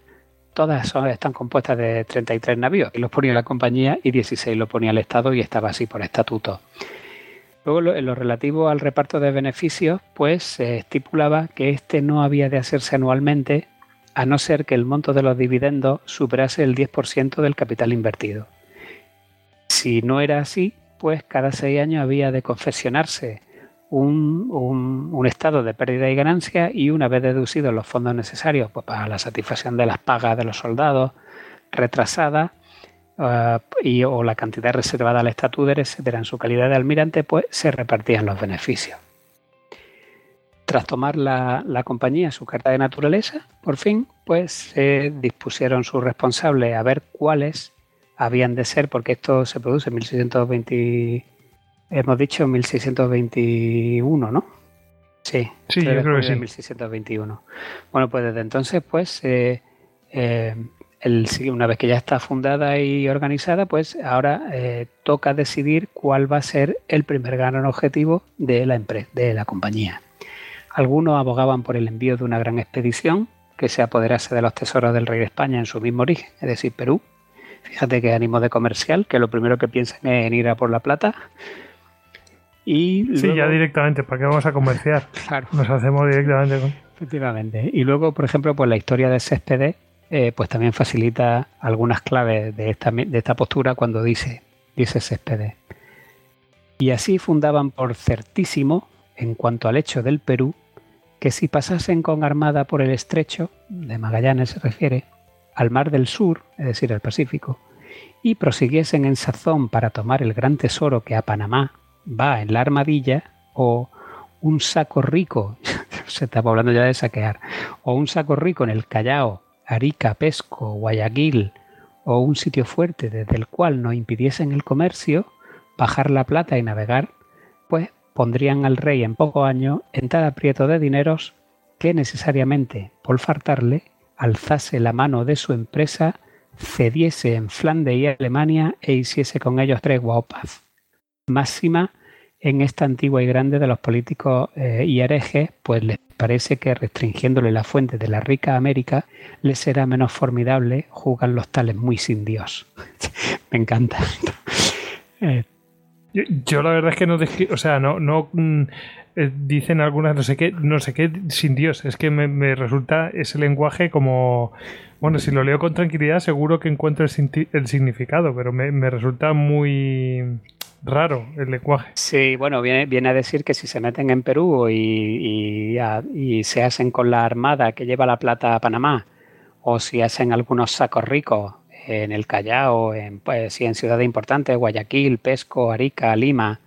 todas son, están compuestas de 33 navíos, los ponía la compañía y 16 lo ponía el Estado y estaba así por estatuto. Luego, en lo relativo al reparto de beneficios, pues se estipulaba que este no había de hacerse anualmente, a no ser que el monto de los dividendos superase el 10% del capital invertido. Si no era así, pues cada seis años había de confeccionarse un, estado de pérdida y ganancia y una vez deducidos los fondos necesarios pues, para la satisfacción de las pagas de los soldados retrasadas, Ah, y, o la cantidad reservada al estatuto, etcétera, en su calidad de almirante, pues se repartían los beneficios. Tras tomar la, compañía su carta de naturaleza, por fin, pues se dispusieron sus responsables a ver cuáles habían de ser, porque esto se produce en 1620, hemos dicho 1621, ¿no? Sí, sí yo creo que sí. 1621. Bueno, pues desde entonces, pues eh, eh una vez que ya está fundada y organizada, pues ahora eh, toca decidir cuál va a ser el primer gran objetivo de la empresa, de la compañía. Algunos abogaban por el envío de una gran expedición que se apoderase de los tesoros del rey de España en su mismo origen, es decir, Perú. Fíjate que ánimo de comercial, que lo primero que piensan es en ir a por la plata. Y sí, ya directamente, ¿para qué vamos a comerciar? Claro. Nos hacemos directamente con... Efectivamente. Y luego, por ejemplo, pues la historia de Céspedes eh, pues también facilita algunas claves de esta, de esta postura cuando dice, dice Céspedes. Y así fundaban por certísimo, en cuanto al hecho del Perú, que si pasasen con armada por el estrecho, de Magallanes se refiere, al mar del sur, es decir, el Pacífico, y prosiguiesen en sazón para tomar el gran tesoro que a Panamá va en la armadilla, o un saco rico, se estaba hablando ya de saquear, o un saco rico en el Callao Arica, Pesco, Guayaquil o un sitio fuerte desde el cual no impidiesen el comercio, bajar la plata y navegar, pues pondrían al rey en poco año en tal aprieto de dineros que necesariamente, por faltarle, alzase la mano de su empresa, cediese en Flandes y Alemania e hiciese con ellos tres guaupas. Máxima en esta antigua y grande de los políticos eh, y herejes, pues les parece que restringiéndole la fuente de la rica América les será menos formidable jugar los tales muy sin Dios. Me encanta. Eh, yo, la verdad es que no, o sea, no, no mm, eh, dicen algunas no sé qué, no sé qué sin Dios. Es que me, resulta ese lenguaje como, bueno, si lo leo con tranquilidad seguro que encuentro el, significado, pero me, me resulta muy raro el lenguaje. Sí, bueno, viene, viene a decir que si se meten en Perú y, y, se hacen con la armada que lleva la plata a Panamá, o si hacen algunos sacos ricos en el Callao, en, pues, en ciudades importantes, Guayaquil, Pesco, Arica, Lima,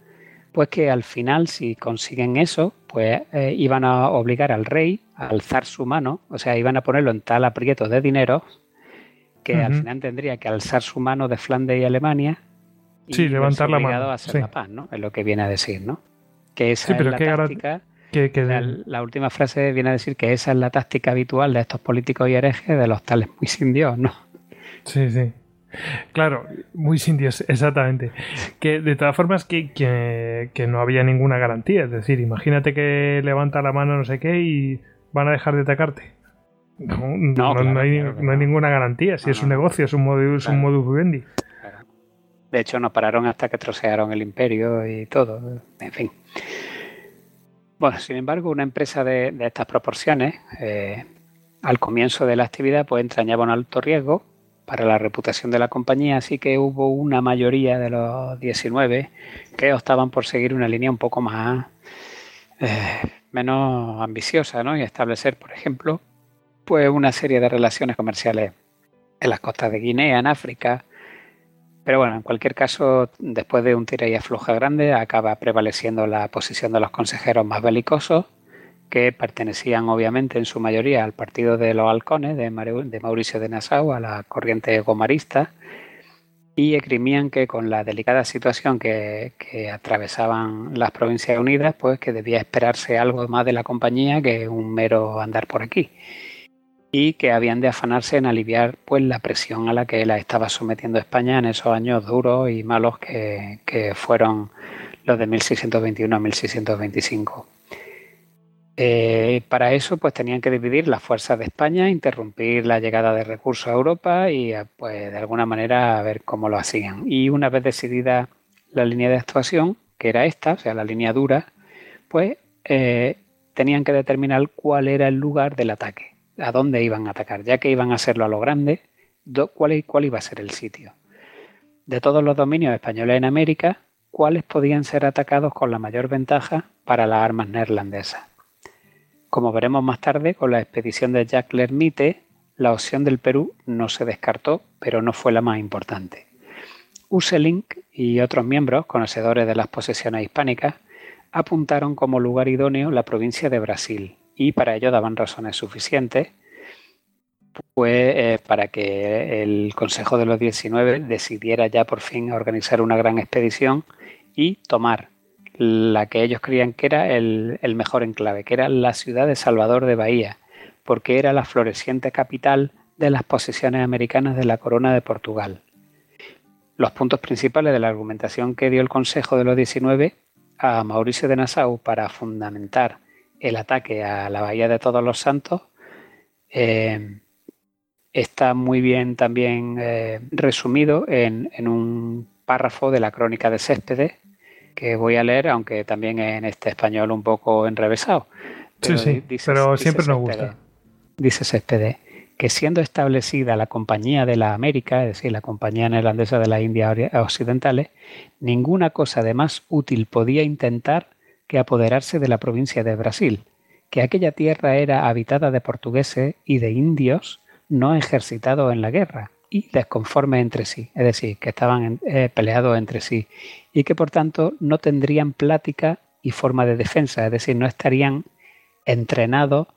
pues que al final si consiguen eso, pues eh, iban a obligar al rey a alzar su mano, o sea, iban a ponerlo en tal aprieto de dinero que al final tendría que alzar su mano de Flandes y Alemania y sí, levantar la mano. a hacer la paz, ¿no? Es lo que viene a decir, ¿no? Que esa es la táctica. la, última frase viene a decir que esa es la táctica habitual de estos políticos y herejes de los tales muy sin Dios, ¿no? Sí, sí. Claro, muy sin Dios, exactamente. Que de todas formas que, que, no había ninguna garantía. Es decir, imagínate que levanta la mano no sé qué y van a dejar de atacarte. No, no, hay, ninguna garantía. Si es un negocio, es un modus, un modus vivendi. De hecho, no pararon hasta que trocearon el imperio y todo. En fin. Bueno, sin embargo, una empresa de, estas proporciones, eh, al comienzo de la actividad, pues entrañaba un alto riesgo para la reputación de la compañía, así que hubo una mayoría de los 19 que optaban por seguir una línea un poco más eh, menos ambiciosa, ¿no? Y establecer, por ejemplo, pues una serie de relaciones comerciales en las costas de Guinea, en África. Pero bueno, en cualquier caso, después de un tira y afloja grande, acaba prevaleciendo la posición de los consejeros más belicosos, que pertenecían obviamente en su mayoría al partido de los halcones de Mauricio de Nassau, a la corriente gomarista, y esgrimían que con la delicada situación que, que, atravesaban las Provincias Unidas, pues que debía esperarse algo más de la compañía que un mero andar por aquí y que habían de afanarse en aliviar pues la presión a la que la estaba sometiendo España en esos años duros y malos que, fueron los de 1621 a 1625. Eh, para eso pues tenían que dividir las fuerzas de España, interrumpir la llegada de recursos a Europa y pues de alguna manera ver cómo lo hacían. Y una vez decidida la línea de actuación, que era esta, o sea, la línea dura, pues eh, tenían que determinar cuál era el lugar del ataque a dónde iban a atacar, ya que iban a hacerlo a lo grande, cuál, cuál iba a ser el sitio. De todos los dominios españoles en América, cuáles podían ser atacados con la mayor ventaja para las armas neerlandesas. Como veremos más tarde, con la expedición de Jacques Lermite, la opción del Perú no se descartó, pero no fue la más importante. Uselink y otros miembros, conocedores de las posesiones hispánicas, apuntaron como lugar idóneo la provincia de Brasil, y para ello daban razones suficientes pues, para que el Consejo de los 19 decidiera ya por fin organizar una gran expedición y tomar la que ellos creían que era el, el mejor enclave, que era la ciudad de Salvador de Bahía, porque era la floreciente capital de las posesiones americanas de la corona de Portugal. Los puntos principales de la argumentación que dio el Consejo de los 19 a Mauricio de Nassau para fundamentar el ataque a la Bahía de Todos los Santos eh, está muy bien también eh, resumido en, un párrafo de la crónica de Céspedes que voy a leer, aunque también en este español un poco enrevesado. sí, sí, pero siempre nos gusta. Dice Céspedes que siendo establecida la Compañía de la América, es decir, la Compañía Neerlandesa de las Indias Occidentales, ninguna cosa de más útil podía intentar que apoderarse de la provincia de Brasil, que aquella tierra era habitada de portugueses y de indios no ejercitados en la guerra y desconformes entre sí, es decir, que estaban eh, peleados entre sí y que por tanto no tendrían plática y forma de defensa, es decir, no estarían entrenados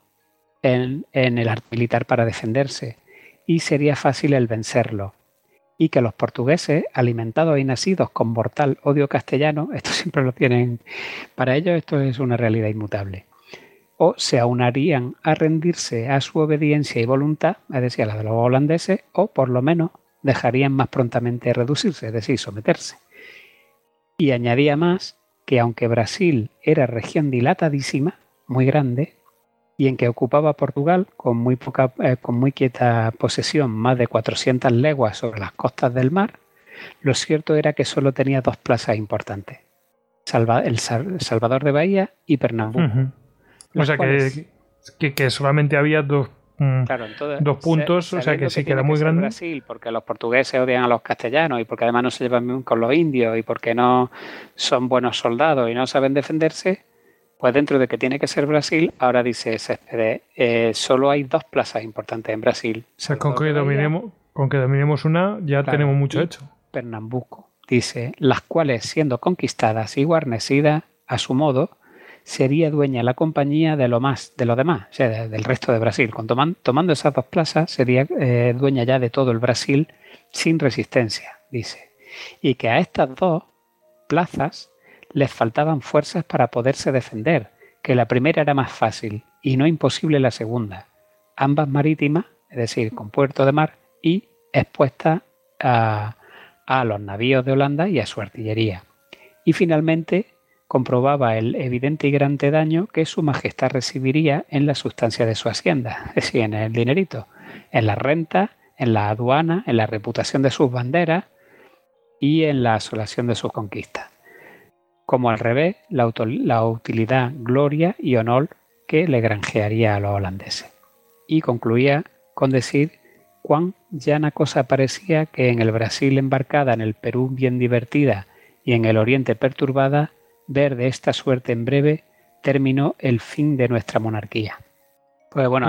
en, en el arte militar para defenderse y sería fácil el vencerlo y que los portugueses, alimentados y nacidos con mortal odio castellano, esto siempre lo tienen, para ellos esto es una realidad inmutable, o se aunarían a rendirse a su obediencia y voluntad, es decir, a la de los holandeses, o por lo menos dejarían más prontamente reducirse, es decir, someterse. Y añadía más que aunque Brasil era región dilatadísima, muy grande, y en que ocupaba Portugal con muy, poca, eh, con muy quieta posesión, más de 400 leguas sobre las costas del mar, lo cierto era que solo tenía dos plazas importantes, el Salvador de Bahía y Pernambuco. O sea que, que, solamente había dos mm, dos puntos, o sea que sí que era muy grande. Brasil, porque los portugueses odian a los castellanos y porque además no se llevan bien con los indios y porque no son buenos soldados y no saben defenderse, pues dentro de que tiene que ser Brasil, ahora dice Céspedes, eh, solo hay dos plazas importantes en Brasil. O sea, con que, dominemos, con que dominemos una ya tenemos mucho hecho. Pernambuco, dice, las cuales siendo conquistadas y guarnecidas a su modo, sería dueña la compañía de lo más, de lo demás, o sea, del resto de Brasil. Con tomando esas dos plazas, sería eh, dueña ya de todo el Brasil sin resistencia, dice. Y que a estas dos plazas les faltaban fuerzas para poderse defender, que la primera era más fácil y no imposible la segunda, ambas marítimas, es decir, con puerto de mar y expuestas a, a los navíos de Holanda y a su artillería. Y finalmente comprobaba el evidente y grande daño que su majestad recibiría en la sustancia de su hacienda, es decir, en el dinerito, en la renta, en la aduana, en la reputación de sus banderas y en la asolación de sus conquistas como al revés la, utilidad, gloria y honor que le granjearía a los holandeses. Y concluía con decir cuán llana cosa parecía que en el Brasil embarcada, en el Perú bien divertida y en el Oriente perturbada, ver de esta suerte en breve terminó el fin de nuestra monarquía. Pues bueno,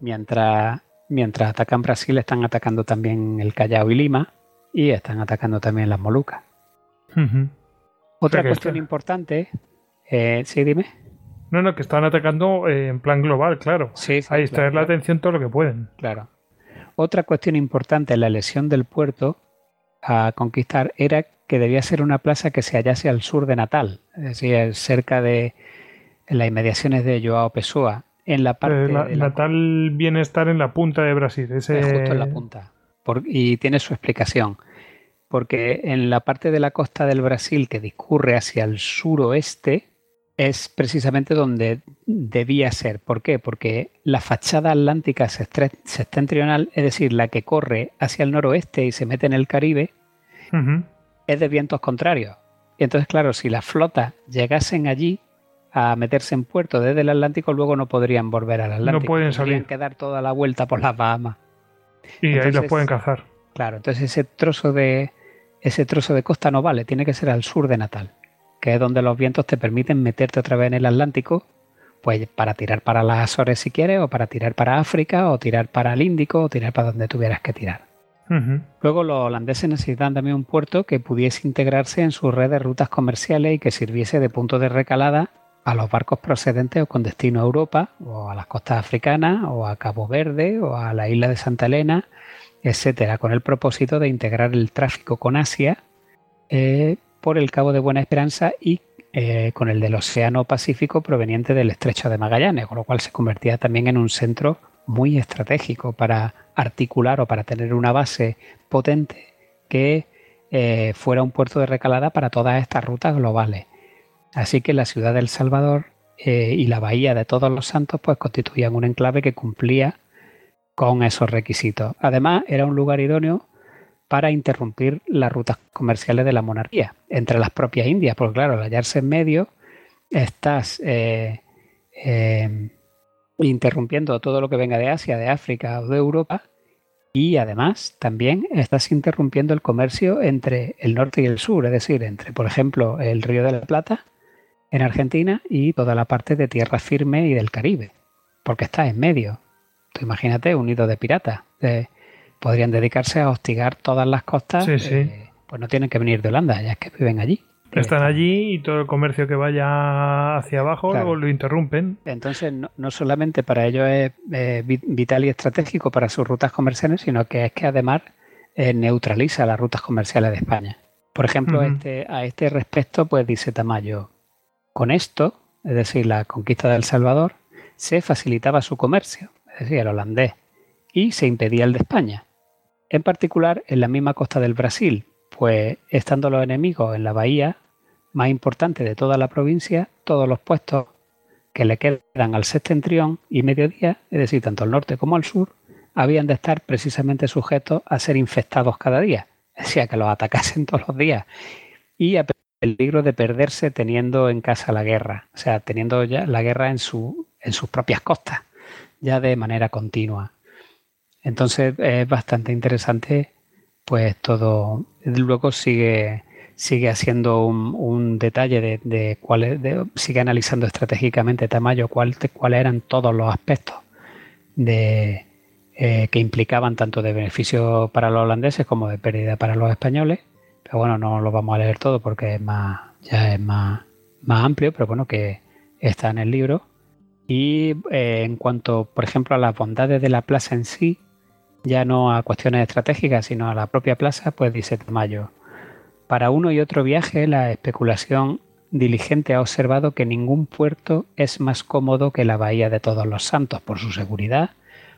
mientras, mientras atacan Brasil, están atacando también el Callao y Lima y están atacando también las Molucas. Otra cuestión importante, eh, sí, dime. No, no, que están atacando eh, en plan global, claro. Sí, Ahí está la atención todo lo que pueden. Claro. Otra cuestión importante en la elección del puerto a conquistar era que debía ser una plaza que se hallase al sur de Natal, es decir, cerca de las inmediaciones de Joao Pessoa, en la parte eh, Natal viene a estar en la punta de Brasil, ese... justo en la punta, y tiene su explicación porque en la parte de la costa del Brasil que discurre hacia el suroeste es precisamente donde debía ser. ¿Por qué? Porque la fachada atlántica septentrional, es decir, la que corre hacia el noroeste y se mete en el Caribe, es de vientos contrarios. Y entonces, claro, si las flotas llegasen allí a meterse en puerto desde el Atlántico, luego no podrían volver al Atlántico. No pueden salir. Tendrían que dar toda la vuelta por las Bahamas. Y ahí los pueden cazar. Claro, entonces ese trozo de, ese trozo de costa no vale, tiene que ser al sur de Natal, que es donde los vientos te permiten meterte otra vez en el Atlántico, pues para tirar para las Azores si quieres, o para tirar para África, o tirar para el Índico, o tirar para donde tuvieras que tirar. Luego los holandeses necesitan también un puerto que pudiese integrarse en su red de rutas comerciales y que sirviese de punto de recalada a los barcos procedentes o con destino a Europa, o a las costas africanas, o a Cabo Verde, o a la isla de Santa Elena, etcétera, con el propósito de integrar el tráfico con Asia eh, por el Cabo de Buena Esperanza y eh, con el del Océano Pacífico proveniente del Estrecho de Magallanes, con lo cual se convertía también en un centro muy estratégico para articular o para tener una base potente que eh, fuera un puerto de recalada para todas estas rutas globales. Así que la ciudad de El Salvador y la bahía de Todos los Santos pues constituían un enclave que cumplía con esos requisitos. Además, era un lugar idóneo para interrumpir las rutas comerciales de la monarquía entre las propias Indias, porque claro, al hallarse en medio, estás eh, eh, interrumpiendo todo lo que venga de Asia, de África o de Europa, y además también estás interrumpiendo el comercio entre el norte y el sur, es decir, entre, por ejemplo, el Río de la Plata en Argentina y toda la parte de tierra firme y del Caribe, porque estás en medio imagínate, un nido de piratas. podrían dedicarse a hostigar todas las costas. Eh, pues no tienen que venir de Holanda, ya es que viven allí. Están allí y todo el comercio que vaya hacia abajo lo interrumpen. Entonces, no, solamente para ellos es vital y estratégico para sus rutas comerciales, sino que es que además eh, neutraliza las rutas comerciales de España. Por ejemplo, este, a este respecto, pues dice Tamayo, con esto, es decir, la conquista de El Salvador, se facilitaba su comercio, es decir, el holandés, y se impedía el de España. En particular en la misma costa del Brasil, pues estando los enemigos en la bahía más importante de toda la provincia, todos los puestos que le quedan al septentrión y mediodía, es decir, tanto al norte como al sur, habían de estar precisamente sujetos a ser infectados cada día, es decir, que los atacasen todos los días y a peligro de perderse teniendo en casa la guerra, o sea, teniendo ya la guerra en, su, en sus propias costas. Ya de manera continua. Entonces es bastante interesante, pues todo. Luego sigue, sigue haciendo un, detalle de, de cuál de, sigue analizando estratégicamente Tamayo cuáles eran todos los aspectos de, eh, que implicaban tanto de beneficio para los holandeses como de pérdida para los españoles. Pero bueno, no lo vamos a leer todo porque es más, ya es más, más amplio, pero bueno, que está en el libro. Y eh, en cuanto, por ejemplo, a las bondades de la plaza en sí, ya no a cuestiones estratégicas, sino a la propia plaza, pues dice Tamayo. Para uno y otro viaje, la especulación diligente ha observado que ningún puerto es más cómodo que la Bahía de Todos los Santos por su seguridad,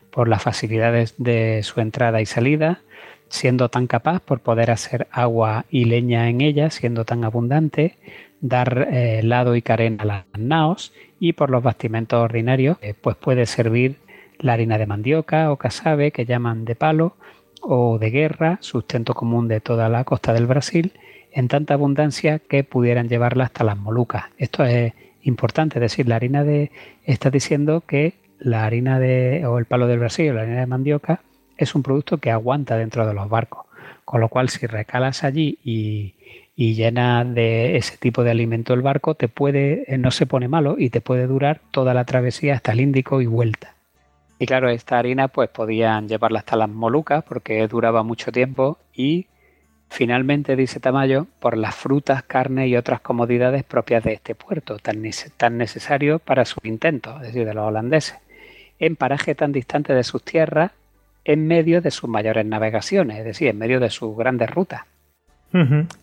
por las facilidades de su entrada y salida, siendo tan capaz por poder hacer agua y leña en ella, siendo tan abundante, dar eh, lado y carena a las naos y por los bastimentos ordinarios, eh, pues puede servir la harina de mandioca o casabe que llaman de palo o de guerra, sustento común de toda la costa del Brasil, en tanta abundancia que pudieran llevarla hasta las Molucas. Esto es importante, es decir, la harina de está diciendo que la harina de o el palo del Brasil o la harina de mandioca es un producto que aguanta dentro de los barcos, con lo cual si recalas allí y, y llena de ese tipo de alimento el barco, te puede no se pone malo y te puede durar toda la travesía hasta el Índico y vuelta. Y claro, esta harina pues podían llevarla hasta las Molucas porque duraba mucho tiempo y finalmente, dice Tamayo, por las frutas, carne y otras comodidades propias de este puerto, tan, tan necesario para sus intentos, es decir, de los holandeses, en paraje tan distante de sus tierras, en medio de sus mayores navegaciones, es decir, en medio de sus grandes rutas.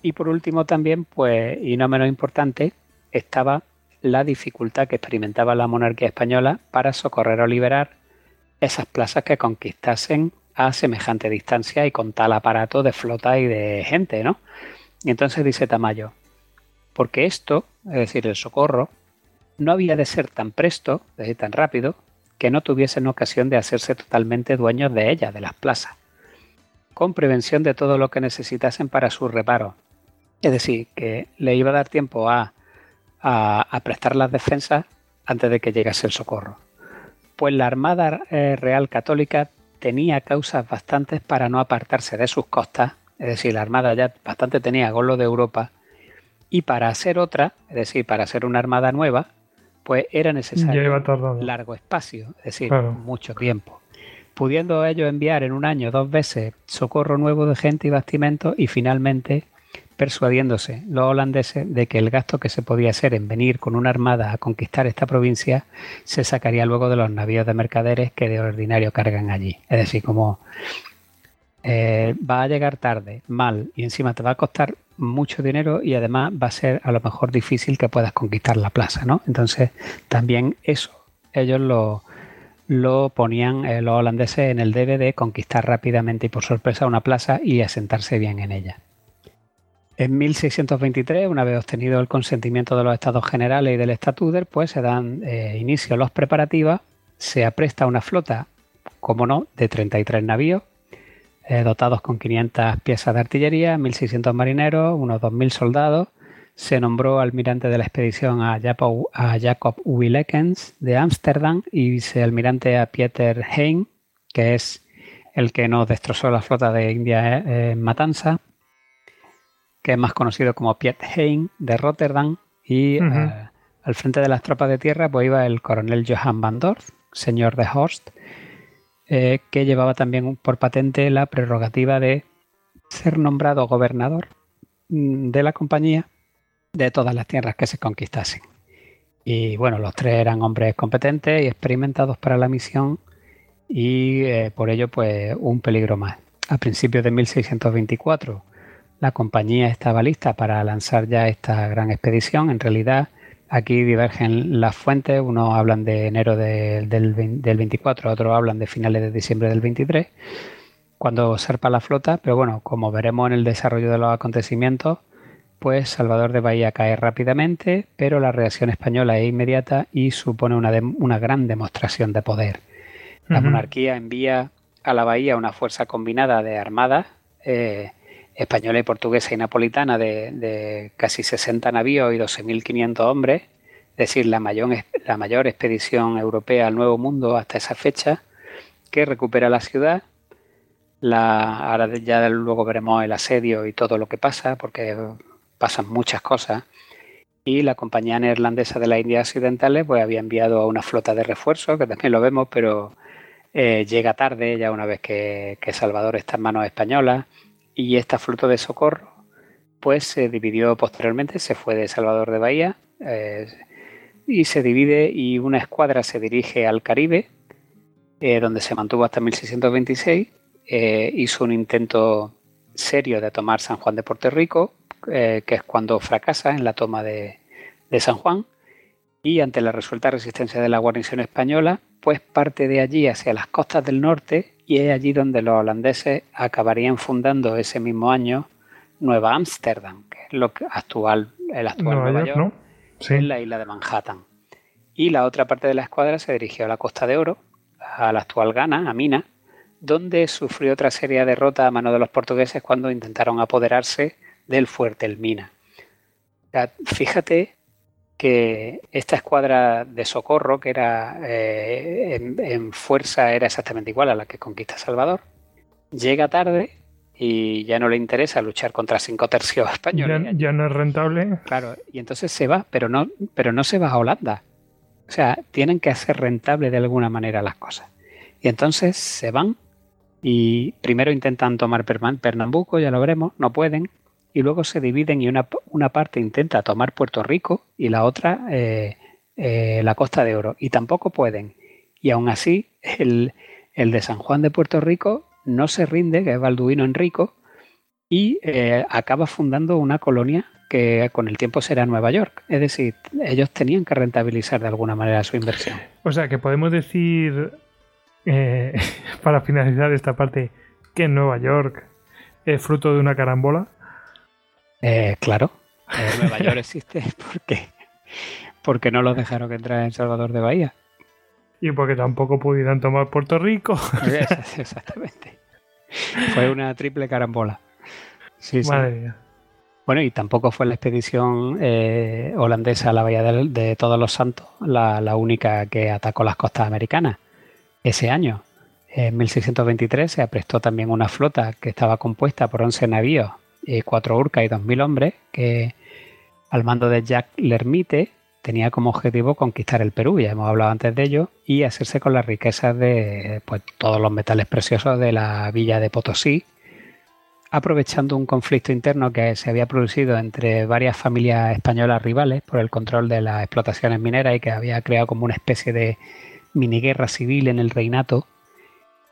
Y por último también, pues, y no menos importante, estaba la dificultad que experimentaba la monarquía española para socorrer o liberar esas plazas que conquistasen a semejante distancia y con tal aparato de flota y de gente, ¿no? Y entonces dice Tamayo, porque esto, es decir, el socorro, no había de ser tan presto, es decir, tan rápido, que no tuviesen ocasión de hacerse totalmente dueños de ellas, de las plazas, con prevención de todo lo que necesitasen para su reparo. Es decir, que le iba a dar tiempo a, a prestar las defensas antes de que llegase el socorro pues la Armada eh, Real Católica tenía causas bastantes para no apartarse de sus costas, es decir, la Armada ya bastante tenía golo de Europa, y para hacer otra, es decir, para hacer una armada nueva, pues era necesario largo espacio, es decir, mucho tiempo. Pudiendo ellos enviar en un año dos veces socorro nuevo de gente y bastimento y finalmente persuadiéndose los holandeses de que el gasto que se podía hacer en venir con una armada a conquistar esta provincia se sacaría luego de los navíos de mercaderes que de ordinario cargan allí. Es decir, como eh, va a llegar tarde, mal, y encima te va a costar mucho dinero y además va a ser a lo mejor difícil que puedas conquistar la plaza, ¿no? Entonces, también eso, ellos lo, lo ponían eh, los holandeses en el debe de conquistar rápidamente y por sorpresa una plaza y asentarse bien en ella. En 1623, una vez obtenido el consentimiento de los Estados Generales y del Estatuder, pues se dan eh, inicio los preparativos, se apresta una flota, como no, de 33 navíos, eh, dotados con 500 piezas de artillería, 1.600 marineros, unos 2.000 soldados. Se nombró almirante de la expedición a Jacob, Willekens de Ámsterdam y vicealmirante a Pieter Hein, que es el que nos destrozó la flota de India eh, en Matanza que es más conocido como Piet Hein de Rotterdam, y eh, al frente de las tropas de tierra pues iba el coronel Johann van Dorf, señor de Horst, eh, que llevaba también por patente la prerrogativa de ser nombrado gobernador mm, de la compañía de todas las tierras que se conquistasen. Y bueno, los tres eran hombres competentes y experimentados para la misión y eh, por ello pues un peligro más. A principios de 1624 la compañía estaba lista para lanzar ya esta gran expedición. En realidad, aquí divergen las fuentes. Unos hablan de enero del, 24, otros hablan de finales de diciembre del 23, cuando zarpa la flota. Pero bueno, como veremos en el desarrollo de los acontecimientos, pues Salvador de Bahía cae rápidamente, pero la reacción española es inmediata y supone una, una gran demostración de poder. La monarquía envía a la bahía una fuerza combinada de armadas. Eh, española y portuguesa y napolitana de, casi 60 navíos y 12.500 hombres, es decir, la mayor, la mayor expedición europea al Nuevo Mundo hasta esa fecha, que recupera la ciudad. La, ahora ya luego veremos el asedio y todo lo que pasa, porque pasan muchas cosas. Y la compañía neerlandesa de las Indias Occidentales pues, había enviado a una flota de refuerzo, que también lo vemos, pero eh, llega tarde, ya una vez que, Salvador está en manos españolas. Y esta flota de socorro pues se dividió posteriormente, se fue de Salvador de Bahía eh, y se divide y una escuadra se dirige al Caribe, eh, donde se mantuvo hasta 1626. hizo un intento serio de tomar San Juan de Puerto Rico, que es cuando fracasa en la toma de, de San Juan y ante la resuelta resistencia de la guarnición española, pues parte de allí hacia las costas del norte y es allí donde los holandeses acabarían fundando ese mismo año Nueva Ámsterdam, que es lo actual, el actual Nueva, York, en la isla de Manhattan. Y la otra parte de la escuadra se dirigió a la Costa de Oro, a la actual Ghana, a Mina, donde sufrió otra serie de derrotas a mano de los portugueses cuando intentaron apoderarse del fuerte El Mina. fíjate que esta escuadra de socorro, que era eh, en, fuerza era exactamente igual a la que conquista Salvador, llega tarde y ya no le interesa luchar contra cinco tercios españoles. Ya, no es rentable. Claro, y entonces se va, pero no, pero no se va a Holanda. O sea, tienen que hacer rentable de alguna manera las cosas. Y entonces se van y primero intentan tomar Pernambuco, ya lo veremos, no pueden y luego se dividen y una, una parte intenta tomar Puerto Rico y la otra eh, eh, la Costa de Oro. Y tampoco pueden. Y aún así, el, de San Juan de Puerto Rico no se rinde, que es Balduino Enrico, y eh, acaba fundando una colonia que con el tiempo será Nueva York. Es decir, ellos tenían que rentabilizar de alguna manera su inversión. O sea, que podemos decir, para finalizar esta parte, que Nueva York es fruto de una carambola. Eh, claro, eh, Nueva York existe porque, porque no los dejaron que entraran en Salvador de Bahía. Y porque tampoco pudieran tomar Puerto Rico. Exactamente. Fue una triple carambola. Sí, Madre mía. Bueno, y tampoco fue la expedición eh, holandesa a la Bahía de, Todos los Santos la, la, única que atacó las costas americanas. Ese año, en 1623, se aprestó también una flota que estaba compuesta por 11 navíos eh, cuatro urcas y dos mil hombres, que al mando de Jacques Lermite tenía como objetivo conquistar el Perú, ya hemos hablado antes de ello, y hacerse con las riquezas de pues, todos los metales preciosos de la villa de Potosí, aprovechando un conflicto interno que se había producido entre varias familias españolas rivales por el control de las explotaciones mineras y que había creado como una especie de miniguerra civil en el reinato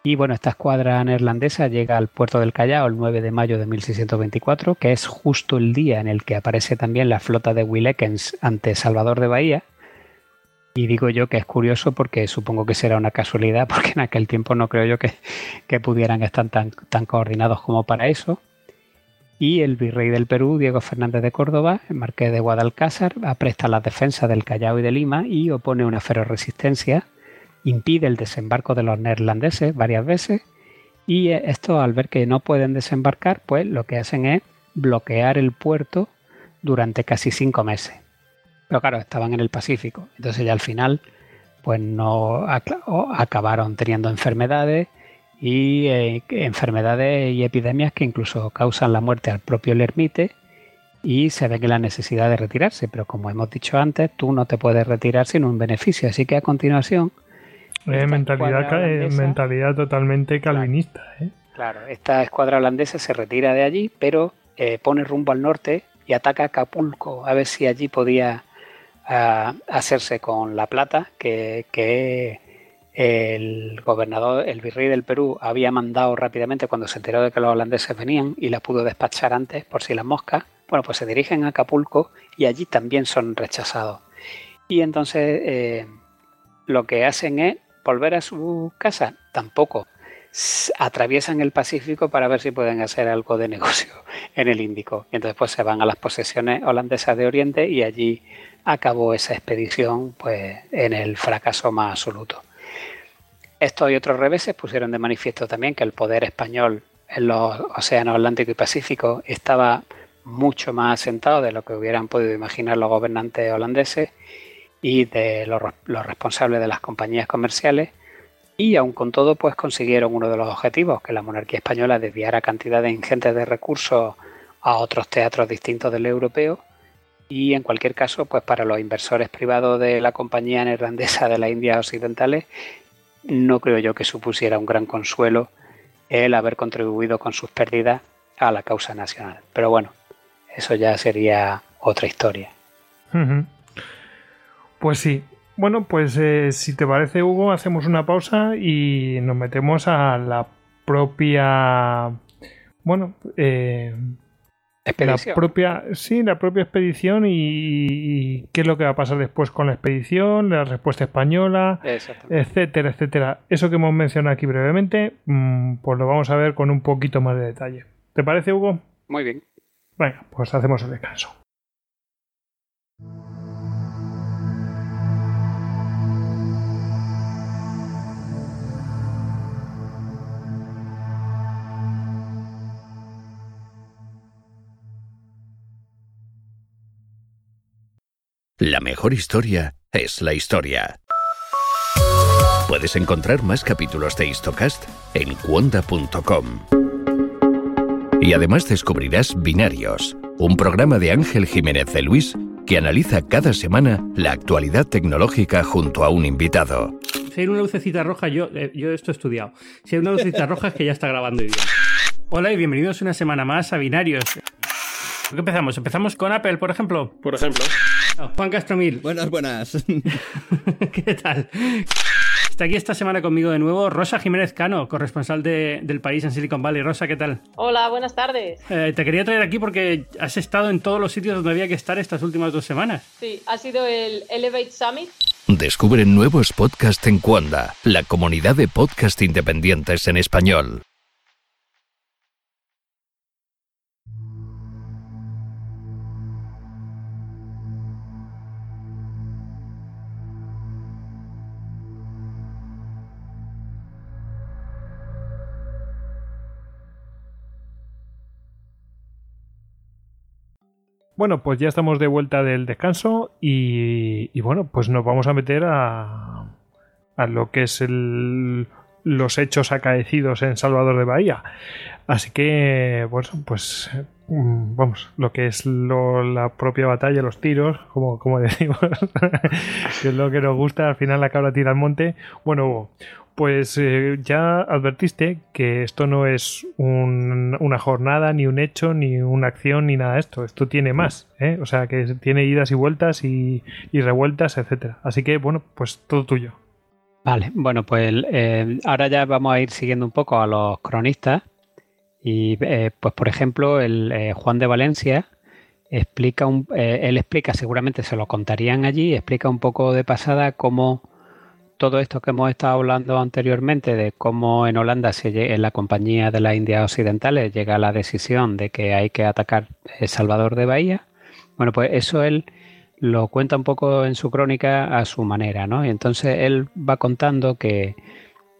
y bueno, esta escuadra neerlandesa llega al puerto del Callao el 9 de mayo de 1624, que es justo el día en el que aparece también la flota de Willekens ante Salvador de Bahía. Y digo yo que es curioso porque supongo que será una casualidad, porque en aquel tiempo no creo yo que, pudieran estar tan, tan coordinados como para eso. Y el virrey del Perú, Diego Fernández de Córdoba, el marqués de Guadalcázar, apresta la defensa del Callao y de Lima y opone una feroz resistencia impide el desembarco de los neerlandeses varias veces y esto al ver que no pueden desembarcar, pues lo que hacen es bloquear el puerto durante casi cinco meses. Pero claro, estaban en el Pacífico, entonces ya al final pues no acabaron teniendo enfermedades y eh, enfermedades y epidemias que incluso causan la muerte al propio Lermite y se ve que la necesidad de retirarse, pero como hemos dicho antes, tú no te puedes retirar sin un beneficio, así que a continuación mentalidad, mentalidad totalmente calvinista. ¿eh? Claro, esta escuadra holandesa se retira de allí, pero eh, pone rumbo al norte y ataca Acapulco, a ver si allí podía ah, hacerse con la plata que, que, el gobernador, el virrey del Perú, había mandado rápidamente cuando se enteró de que los holandeses venían y la pudo despachar antes por si las moscas. Bueno, pues se dirigen a Acapulco y allí también son rechazados. Y entonces eh, lo que hacen es volver a su casa? Tampoco. Atraviesan el Pacífico para ver si pueden hacer algo de negocio en el Índico. Entonces pues se van a las posesiones holandesas de Oriente y allí acabó esa expedición pues en el fracaso más absoluto. Estos y otros reveses pusieron de manifiesto también que el poder español en los océanos Atlántico y Pacífico estaba mucho más asentado de lo que hubieran podido imaginar los gobernantes holandeses y de los, responsables de las compañías comerciales y aun con todo pues consiguieron uno de los objetivos, que la monarquía española desviara cantidades ingentes de recursos a otros teatros distintos del europeo y en cualquier caso pues para los inversores privados de la compañía neerlandesa de las Indias Occidentales no creo yo que supusiera un gran consuelo el haber contribuido con sus pérdidas a la causa nacional. Pero bueno, eso ya sería otra historia. Pues sí. Bueno, pues eh, si te parece, Hugo, hacemos una pausa y nos metemos a la propia. Bueno, eh, la propia, sí, la propia expedición y, qué es lo que va a pasar después con la expedición, la respuesta española, etcétera, etcétera. Eso que hemos mencionado aquí brevemente, mm, pues lo vamos a ver con un poquito más de detalle. ¿Te parece, Hugo? Muy bien. Venga, pues hacemos el descanso. La mejor historia es la historia. Puedes encontrar más capítulos de Histocast en cuonda.com. Y además descubrirás Binarios, un programa de Ángel Jiménez de Luis que analiza cada semana la actualidad tecnológica junto a un invitado. Si hay una lucecita roja, yo, eh, yo esto he estudiado. Si hay una lucecita roja es que ya está grabando bien. Hola y bienvenidos una semana más a Binarios. ¿Qué empezamos? ¿Empezamos con Apple, por ejemplo? Por ejemplo. Juan Castromil. Buenas, buenas. ¿Qué tal? Está aquí esta semana conmigo de nuevo Rosa Jiménez Cano, corresponsal del país en Silicon Valley. Rosa, ¿qué tal? Hola, buenas tardes. Eh, te quería traer aquí porque has estado en todos los sitios donde había que estar estas últimas dos semanas. Sí, ha sido el Elevate Summit. Descubre nuevos podcasts en Cuanda, la comunidad de podcast independientes en español. Bueno, pues ya estamos de vuelta del descanso y, bueno, pues nos vamos a meter a, a lo que es el, los hechos acaecidos en Salvador de Bahía. Así que, bueno, pues mm, vamos, lo que es la propia batalla, los tiros, como, como decimos, que es lo que nos gusta, al final la cabra tira al monte. Bueno, pues eh, ya advertiste que esto no es una jornada, ni un hecho, ni una acción, ni nada de esto. Esto tiene más, ¿eh? O sea, que tiene idas y vueltas y, revueltas, etcétera. Así que, bueno, pues todo tuyo. Vale, bueno, pues eh, ahora ya vamos a ir siguiendo un poco a los cronistas. Y, pues, por ejemplo, el Juan de Valencia explica, un, él explica, seguramente se lo contarían allí, explica un poco de pasada cómo todo esto que hemos estado hablando anteriormente de cómo en Holanda se en la compañía de las Indias Occidentales llega la decisión de que hay que atacar El Salvador de Bahía, bueno, pues eso él lo cuenta un poco en su crónica a su manera, ¿no? Y entonces él va contando que,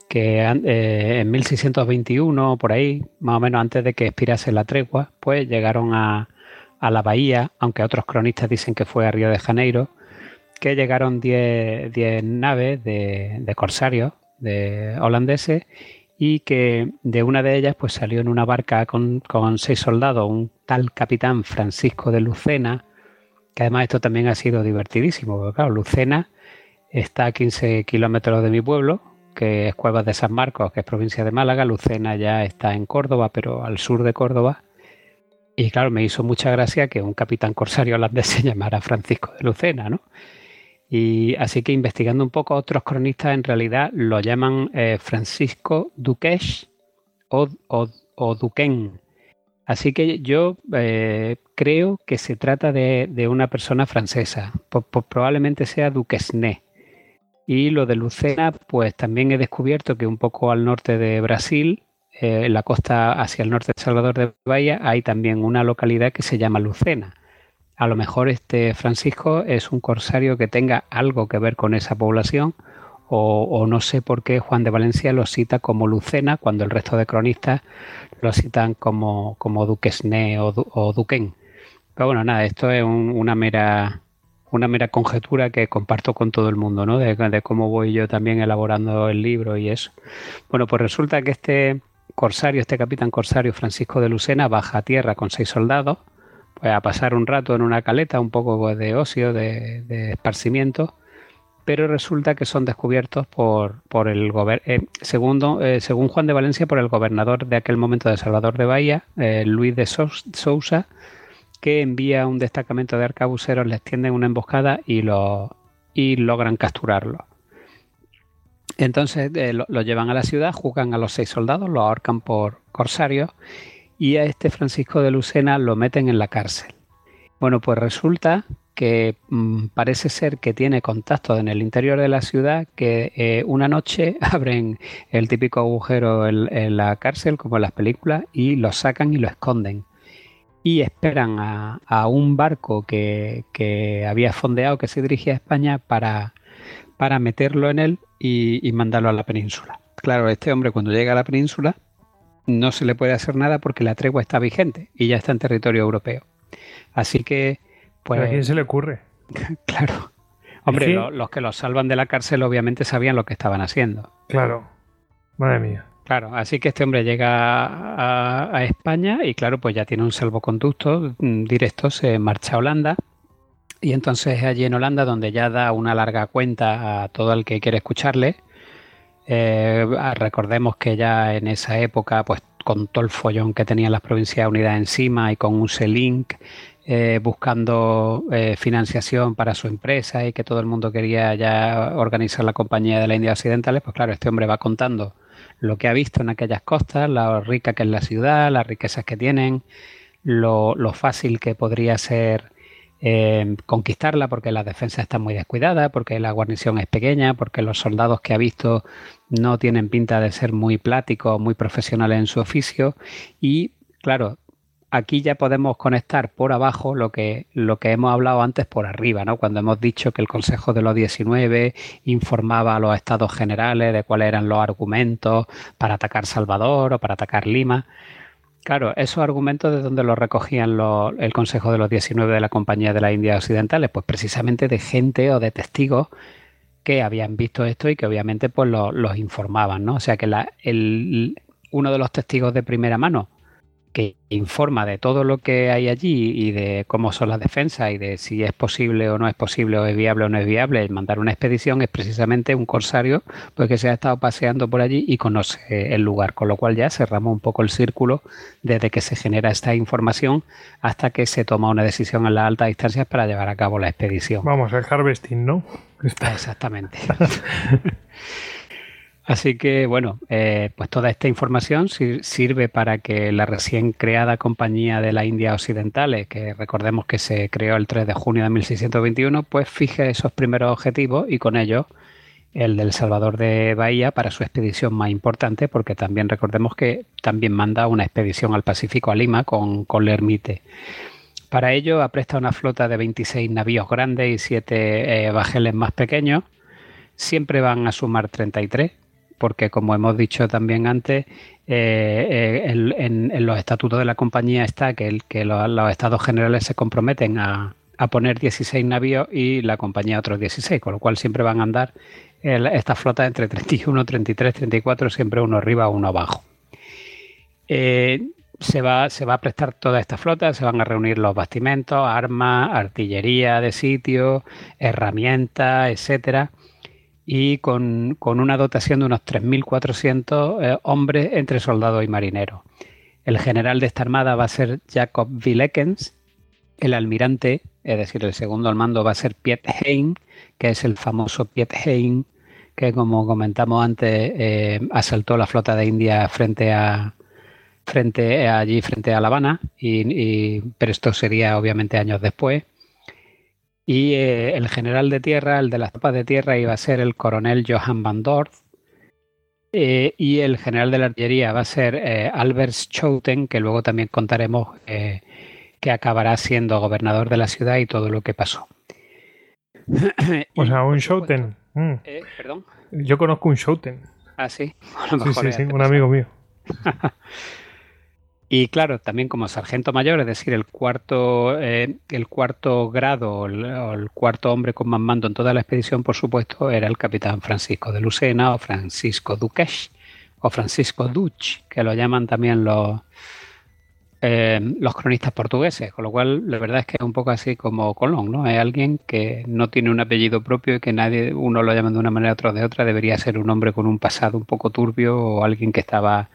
que eh, en 1621, por ahí, más o menos antes de que expirase la tregua, pues llegaron a, a la bahía, aunque otros cronistas dicen que fue a Río de Janeiro, que llegaron 10 naves de, corsarios de holandeses y que de una de ellas pues salió en una barca con, seis soldados un tal capitán Francisco de Lucena, que además esto también ha sido divertidísimo, porque claro, Lucena está a 15 kilómetros de mi pueblo, que es Cuevas de San Marcos, que es provincia de Málaga, Lucena ya está en Córdoba, pero al sur de Córdoba. Y claro, me hizo mucha gracia que un capitán corsario holandés se llamara Francisco de Lucena, ¿no? Y así que investigando un poco, otros cronistas en realidad lo llaman eh, Francisco Duques o, o, Duquén. Así que yo eh, creo que se trata de, una persona francesa, probablemente sea Duquesne. Y lo de Lucena, pues también he descubierto que un poco al norte de Brasil, eh, en la costa hacia el norte de Salvador de Bahía, hay también una localidad que se llama Lucena a lo mejor este Francisco es un corsario que tenga algo que ver con esa población o, no sé por qué Juan de Valencia lo cita como Lucena cuando el resto de cronistas lo citan como, como Duquesne o, Duquén. Pero bueno, nada, esto es una mera una mera conjetura que comparto con todo el mundo, ¿no? De, de, cómo voy yo también elaborando el libro y eso. Bueno, pues resulta que este corsario, este capitán corsario Francisco de Lucena, baja a tierra con seis soldados, pues a pasar un rato en una caleta, un poco de ocio, de, esparcimiento, pero resulta que son descubiertos por, por el eh, segundo, eh, según Juan de Valencia, por el gobernador de aquel momento de Salvador de Bahía, eh, Luis de Sousa, que envía un destacamento de arcabuceros, les tienden una emboscada y, lo, y logran capturarlo. Entonces lo, lo, llevan a la ciudad, juzgan a los seis soldados, lo ahorcan por corsarios y a este Francisco de Lucena lo meten en la cárcel. Bueno, pues resulta que mmm, parece ser que tiene contacto en el interior de la ciudad, que eh, una noche abren el típico agujero en, la cárcel, como en las películas, y lo sacan y lo esconden. Y esperan a, un barco que, había fondeado, que se dirigía a España, para, para meterlo en él y mandarlo a la península. Claro, este hombre cuando llega a la península no se le puede hacer nada porque la tregua está vigente y ya está en territorio europeo. Así que pues, ¿A quién se le ocurre? Claro. Hombre, ¿Sí? lo, los que los salvan de la cárcel obviamente sabían lo que estaban haciendo. Claro. Madre mía. Claro, así que este hombre llega a, a, España y claro, pues ya tiene un salvoconducto mm, directo, se marcha a Holanda y entonces allí en Holanda donde ya da una larga cuenta a todo el que quiere escucharle. Eh, recordemos que ya en esa época, pues con todo el follón que tenían las Provincias Unidas encima y con un C-Link eh, buscando eh, financiación para su empresa y que todo el mundo quería ya organizar la compañía de la India Occidentales, pues claro, este hombre va contando lo que ha visto en aquellas costas, la rica que es la ciudad, las riquezas que tienen, lo, lo fácil que podría ser eh, conquistarla porque la defensa está muy descuidada, porque la guarnición es pequeña, porque los soldados que ha visto no tienen pinta de ser muy pláticos, muy profesionales en su oficio y claro, aquí ya podemos conectar por abajo lo que, lo que hemos hablado antes por arriba, ¿no? Cuando hemos dicho que el Consejo de los 19 informaba a los estados generales de cuáles eran los argumentos para atacar Salvador o para atacar Lima. Claro, esos argumentos de dónde los recogían el Consejo de los 19 de la Compañía de las Indias Occidentales, pues precisamente de gente o de testigos que habían visto esto y que obviamente pues los, los informaban, ¿no? O sea que la, el, uno de los testigos de primera mano que informa de todo lo que hay allí y de cómo son las defensas y de si es posible o no es posible o es viable o no es viable mandar una expedición es precisamente un corsario pues que se ha estado paseando por allí y conoce el lugar, con lo cual ya cerramos un poco el círculo desde que se genera esta información hasta que se toma una decisión en las altas distancias para llevar a cabo la expedición. Vamos, el harvesting, ¿no? Está. Exactamente. Así que, bueno, eh, pues toda esta información sirve para que la recién creada Compañía de la India Occidentales, que recordemos que se creó el 3 de junio de 1621, pues fije esos primeros objetivos y con ellos el del Salvador de Bahía para su expedición más importante, porque también recordemos que también manda una expedición al Pacífico a Lima con, con Lermite. Para ello apresta una flota de 26 navíos grandes y 7 eh, bajeles más pequeños. Siempre van a sumar 33 porque como hemos dicho también antes, eh, en, en, los estatutos de la compañía está que, los, estados generales se comprometen a, poner 16 navíos y la compañía otros 16, con lo cual siempre van a andar el, estas flotas entre 31, 33, 34, siempre uno arriba, uno abajo. Eh, se va, se va a prestar toda esta flota, se van a reunir los bastimentos, armas, artillería de sitio, herramientas, etcétera y con, con una dotación de unos 3.400 eh, hombres entre soldados y marineros. El general de esta armada va a ser Jacob Villekens, el almirante, es decir, el segundo al mando va a ser Piet Hein, que es el famoso Piet Hein, que como comentamos antes, eh, asaltó la flota de India frente a, frente allí frente a La Habana, y, y, pero esto sería obviamente años después. Y eh, el general de tierra, el de las tropas de tierra, iba a ser el coronel Johann van Dorf. Eh, y el general de la artillería va a ser eh, Albert Schouten, que luego también contaremos que acabará siendo gobernador de la ciudad y todo lo que pasó. o sea, un Schouten. Mm. ¿Perdón? Yo conozco un Schouten. Ah, sí. sí, sí, sí, un amigo mío. Y claro, también como sargento mayor, es decir, el cuarto, eh, el cuarto grado o el, cuarto hombre con más mando en toda la expedición, por supuesto, era el capitán Francisco de Lucena o Francisco Duques o Francisco Duch, que lo llaman también los, eh, los cronistas portugueses, con lo cual la verdad es que es un poco así como Colón, ¿no? Es alguien que no tiene un apellido propio y que nadie, uno lo llama de una manera, otro de otra, debería ser un hombre con un pasado un poco turbio o alguien que estaba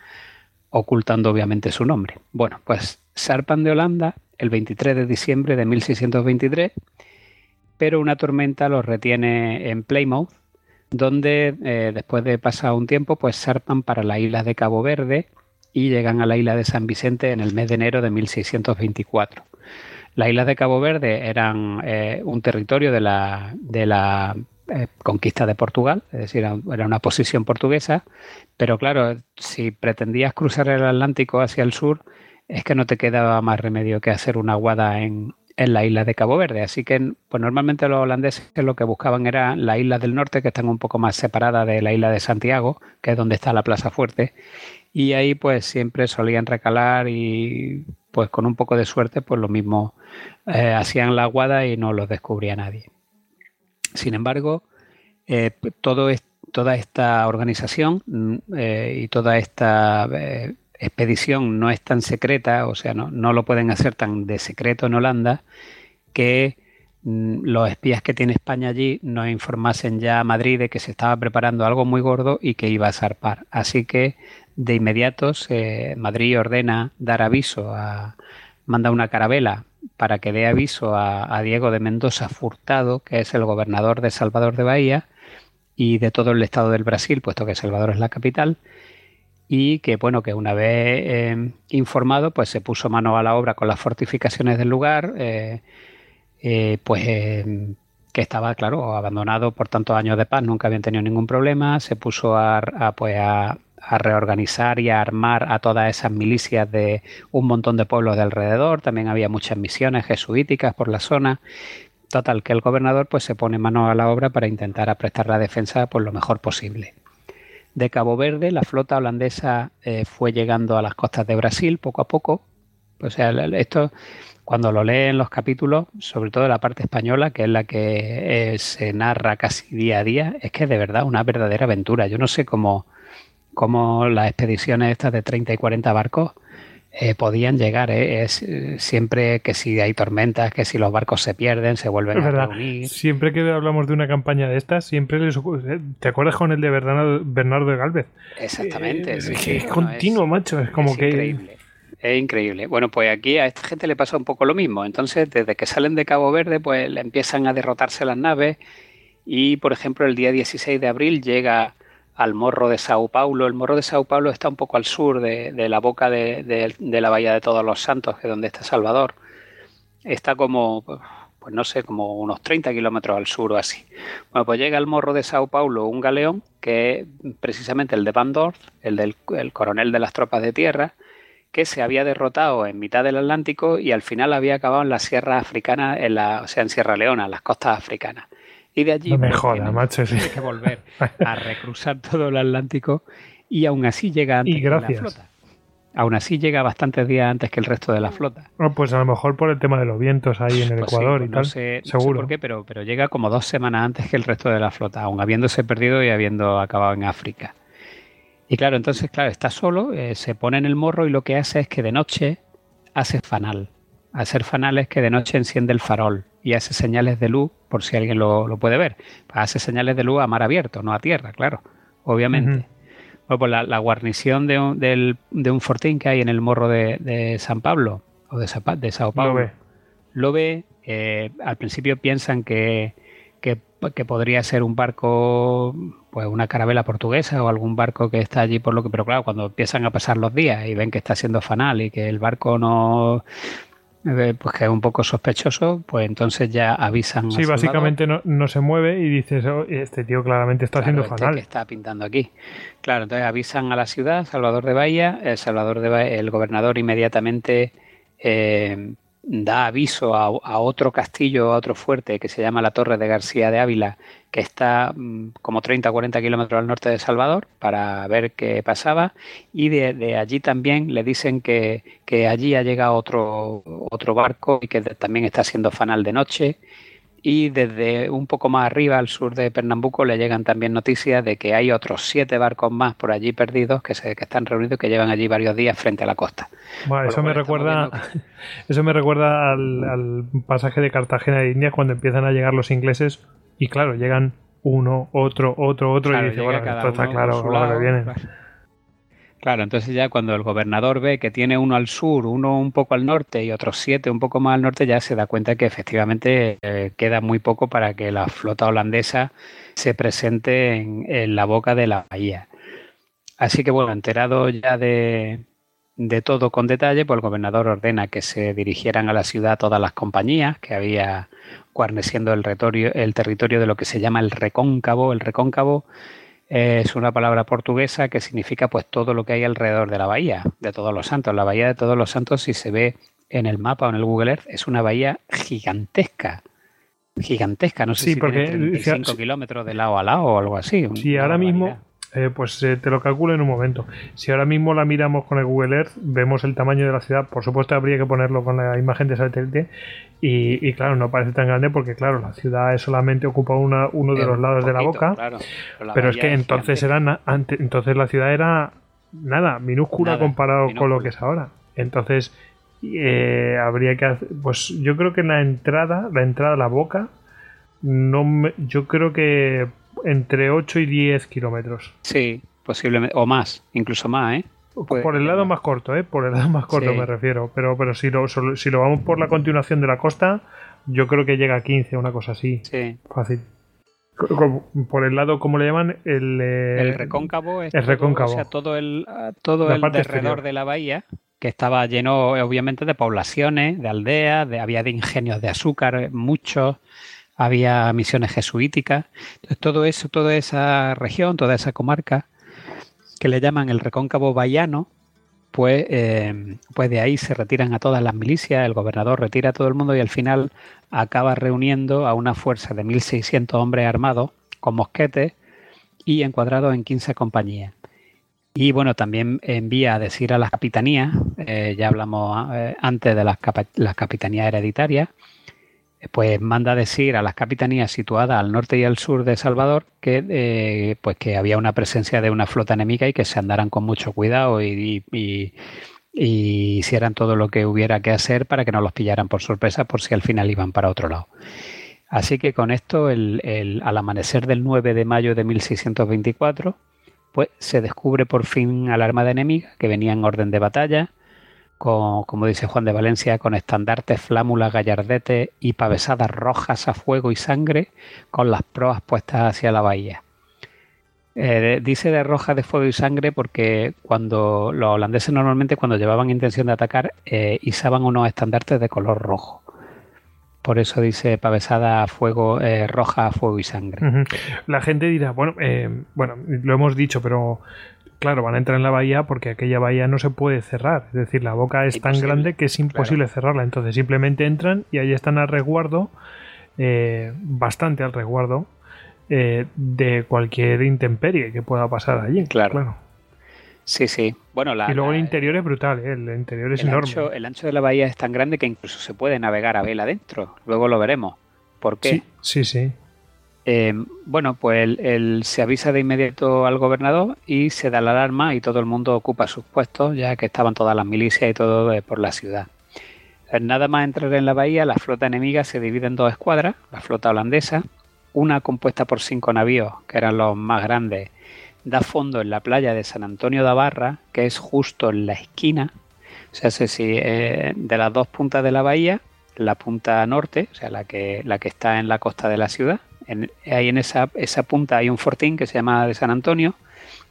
ocultando obviamente su nombre. Bueno, pues zarpan de Holanda el 23 de diciembre de 1623, pero una tormenta los retiene en Plymouth, donde eh, después de pasar un tiempo, pues zarpan para la isla de Cabo Verde y llegan a la isla de San Vicente en el mes de enero de 1624. Las islas de Cabo Verde eran eh, un territorio de la, de la eh, conquista de Portugal, es decir, era una posición portuguesa, pero claro, si pretendías cruzar el Atlántico hacia el sur, es que no te quedaba más remedio que hacer una aguada en, en la isla de Cabo Verde. Así que, pues normalmente los holandeses lo que buscaban era las islas del norte, que están un poco más separadas de la isla de Santiago, que es donde está la Plaza Fuerte, y ahí pues siempre solían recalar y pues con un poco de suerte pues lo mismo eh, hacían la aguada y no los descubría nadie. Sin embargo, eh, toda esta organización mm, eh, y toda esta eh, expedición no es tan secreta, o sea, no, no, lo pueden hacer tan de secreto en Holanda, que mm, los espías que tiene España allí nos informasen ya a Madrid de que se estaba preparando algo muy gordo y que iba a zarpar. Así que de inmediato Madrid ordena dar aviso a, manda una carabela para que dé aviso a, Diego de Mendoza Furtado, que es el gobernador de Salvador de Bahía y de todo el estado del Brasil, puesto que Salvador es la capital, y que bueno, que una vez eh, informado, pues se puso mano a la obra con las fortificaciones del lugar, eh, eh, pues que estaba, claro, abandonado por tantos años de paz, nunca habían tenido ningún problema, se puso a, pues a, a reorganizar y a armar a todas esas milicias de un montón de pueblos de alrededor. También había muchas misiones jesuíticas por la zona. Total, que el gobernador pues se pone mano a la obra para intentar prestar la defensa por lo mejor posible. De Cabo Verde, la flota holandesa eh, fue llegando a las costas de Brasil poco a poco. O sea, esto cuando lo leen los capítulos, sobre todo la parte española, que es la que eh, se narra casi día a día, es que de verdad una verdadera aventura. Yo no sé cómo, cómo las expediciones estas de 30 y 40 barcos eh, podían llegar. ¿eh? Es eh, siempre que si hay tormentas, que si los barcos se pierden, se vuelven a reunir. Siempre que hablamos de una campaña de estas, siempre les ocurre. ¿Te acuerdas con el de Bernardo, Bernardo de Galvez? Exactamente. es continuo, macho. Es como que. Increíble. Es increíble. Bueno, pues aquí a esta gente le pasa un poco lo mismo. Entonces, desde que salen de Cabo Verde, pues le empiezan a derrotarse las naves. Y, por ejemplo, el día 16 de abril llega al Morro de Sao Paulo. El Morro de Sao Paulo está un poco al sur de, la boca de, la Bahía de Todos los Santos, que es donde está Salvador. Está como, pues no sé, como unos 30 kilómetros al sur o así. Bueno, pues llega al Morro de Sao Paulo un galeón que es precisamente el de Van Dorf, el del coronel de las tropas de tierra, que se había derrotado en mitad del Atlántico y al final había acabado en la Sierra Africana, en la, o sea, en Sierra Leona, en las costas africanas. Y de allí no me joda, macho, tiene que volver a recruzar todo el Atlántico y aún así llega antes que la flota. Aún así llega bastantes días antes que el resto de la flota. pues a lo mejor por el tema de los vientos ahí en el pues Ecuador y pues tal. seguro. por qué, pero, pero llega como dos semanas antes que el resto de la flota, aún habiéndose perdido y habiendo acabado en África. Y claro, entonces, claro, está solo, eh, se pone en el morro y lo que hace es que de noche hace fanal. Hacer fanal es que de noche enciende el farol y hace señales de luz, por si alguien lo, puede ver. Hace señales de luz a mar abierto, no a tierra, claro, obviamente. Bueno, pues la, guarnición de un, de un, fortín que hay en el morro de, San Pablo, o de, de Sao Paulo, lo ve. Eh, al principio piensan que, que, podría ser un barco, pues una carabela portuguesa o algún barco que está allí por lo que, pero claro, cuando empiezan a pasar los días y ven que está haciendo fanal y que el barco no, pues que es un poco sospechoso, pues entonces ya avisan. Sí, básicamente no, no, se mueve y dices, oh, este tío claramente está haciendo este fanal. está pintando aquí. Claro, entonces avisan a la ciudad, Salvador de Bahía, el Salvador de el gobernador inmediatamente eh, da aviso a, otro castillo, a otro fuerte que se llama la Torre de García de Ávila, que está mm, como 30 o 40 kilómetros al norte de Salvador, para ver qué pasaba. Y de, allí también le dicen que, que, allí ha llegado otro, otro barco y que también está siendo fanal de noche y desde un poco más arriba, al sur de Pernambuco, le llegan también noticias de que hay otros siete barcos más por allí perdidos que, se, que están reunidos que llevan allí varios días frente a la costa. Bueno, eso, me recuerda, eso me recuerda al, pasaje de Cartagena de India cuando empiezan a llegar los ingleses y claro, llegan uno, otro, otro, otro y dice, bueno, esto está claro, lo que viene. Claro, entonces ya cuando el gobernador ve que tiene uno al sur, uno un poco al norte y otros siete un poco más al norte, ya se da cuenta que efectivamente eh, queda muy poco para que la flota holandesa se presente en, la boca de la bahía. Así que bueno, enterado ya de, de todo con detalle, pues el gobernador ordena que se dirigieran a la ciudad todas las compañías que había guarneciendo el, el territorio de lo que se llama el recóncavo. El recóncavo es una palabra portuguesa que significa pues todo lo que hay alrededor de la bahía de Todos los Santos. La bahía de Todos los Santos, si se ve en el mapa o en el Google Earth, es una bahía gigantesca. Gigantesca, no sé si porque, tiene 35 kilómetros de lado a lado o algo así. Sí, ahora mismo, eh, pues eh, te lo calculo en un momento. Si ahora mismo la miramos con el Google Earth, vemos el tamaño de la ciudad. Por supuesto, habría que ponerlo con la imagen de satélite. Y, claro, no parece tan grande porque, claro, la ciudad solamente ocupa una, uno de los lados de la boca. pero, es que entonces, era entonces la ciudad era nada, minúscula comparado con lo que es ahora. Entonces, eh, habría que hacer. Pues yo creo que la entrada, la entrada a la boca, no yo creo que entre 8 y 10 kilómetros. Sí, posiblemente, o más, incluso más, ¿eh? por el lado más corto, ¿eh? Por el lado más corto me refiero. Pero, pero si, lo, si lo vamos por la continuación de la costa, yo creo que llega a 15, una cosa así. Sí. Fácil. Por el lado, ¿cómo le llaman? El, eh, el recóncavo. Es el recóncavo. O sea, todo el, todo el alrededor de la bahía, que estaba lleno, obviamente, de poblaciones, de aldeas, de, había de ingenios de azúcar, muchos había misiones jesuíticas. Entonces, todo eso, toda esa región, toda esa comarca, que le llaman el recóncavo Bayano, pues, eh, pues de ahí se retiran a todas las milicias, el gobernador retira a todo el mundo y al final acaba reuniendo a una fuerza de 1.600 hombres armados con mosquetes y encuadrados en 15 compañías. Y bueno, también envía a decir a las capitanías, eh, ya hablamos eh, antes de las, las capitanías hereditarias, pues manda decir a las capitanías situadas al norte y al sur de Salvador que, eh, pues que había una presencia de una flota enemiga y que se andaran con mucho cuidado y, hicieran todo lo que hubiera que hacer para que no los pillaran por sorpresa por si al final iban para otro lado. Así que con esto, el, al amanecer del 9 de mayo de 1624, pues se descubre por fin al armada enemiga que venía en orden de batalla como dice Juan de Valencia, con estandartes, flámulas, gallardetes y pavesadas rojas a fuego y sangre, con las proas puestas hacia la bahía. Eh, dice de roja de fuego y sangre porque cuando los holandeses normalmente cuando llevaban intención de atacar eh, izaban unos estandartes de color rojo. Por eso dice pavesada a fuego, eh, roja a fuego y sangre. La gente dirá, bueno, bueno, lo hemos dicho, pero claro, van a entrar en la bahía porque aquella bahía no se puede cerrar. Es decir, la boca es tan grande que es imposible cerrarla. Entonces simplemente entran y ahí están al resguardo, eh, bastante al resguardo, eh, de cualquier intemperie que pueda pasar allí. Claro. Sí, sí. Bueno, y luego el interior es brutal, ¿eh? el interior es enorme. el ancho de la bahía es tan grande que incluso se puede navegar a vela adentro. Luego lo veremos. ¿Por qué? Sí, sí. sí. Eh, bueno, pues se avisa de inmediato al gobernador y se da la alarma y todo el mundo ocupa sus puestos, ya que estaban todas las milicias y todo eh, por la ciudad. Eh, nada más entrar en la bahía, la flota enemiga se divide en dos escuadras, la flota holandesa, una compuesta por cinco navíos, que eran los más grandes, da fondo en la playa de San Antonio de Barra, que es justo en la esquina, o sea, si, de las dos puntas de la bahía, la punta norte, o sea, la que, la que está en la costa de la ciudad, en, ahí en esa, esa punta hay un fortín que se llama de San Antonio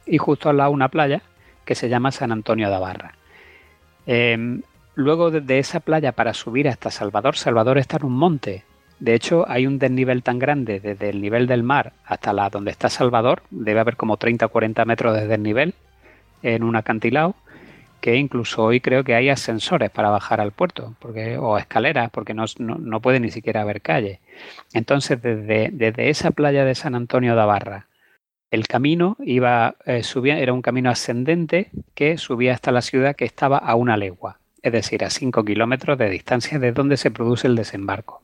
y justo al lado una playa que se llama San Antonio de Barra. Em, luego de, esa playa para subir hasta Salvador, Salvador está en un monte. De hecho, hay un desnivel tan grande desde el nivel del mar hasta la donde está Salvador, debe haber como 30 o 40 metros de desnivel en un acantilado, que incluso hoy creo que hay ascensores para bajar al puerto, porque, o escaleras, porque no, no, puede ni siquiera haber calle. Entonces, desde, desde, esa playa de San Antonio de Barra, el camino iba eh, subía, era un camino ascendente que subía hasta la ciudad que estaba a una legua, es decir, a 5 kilómetros de distancia de donde se produce el desembarco.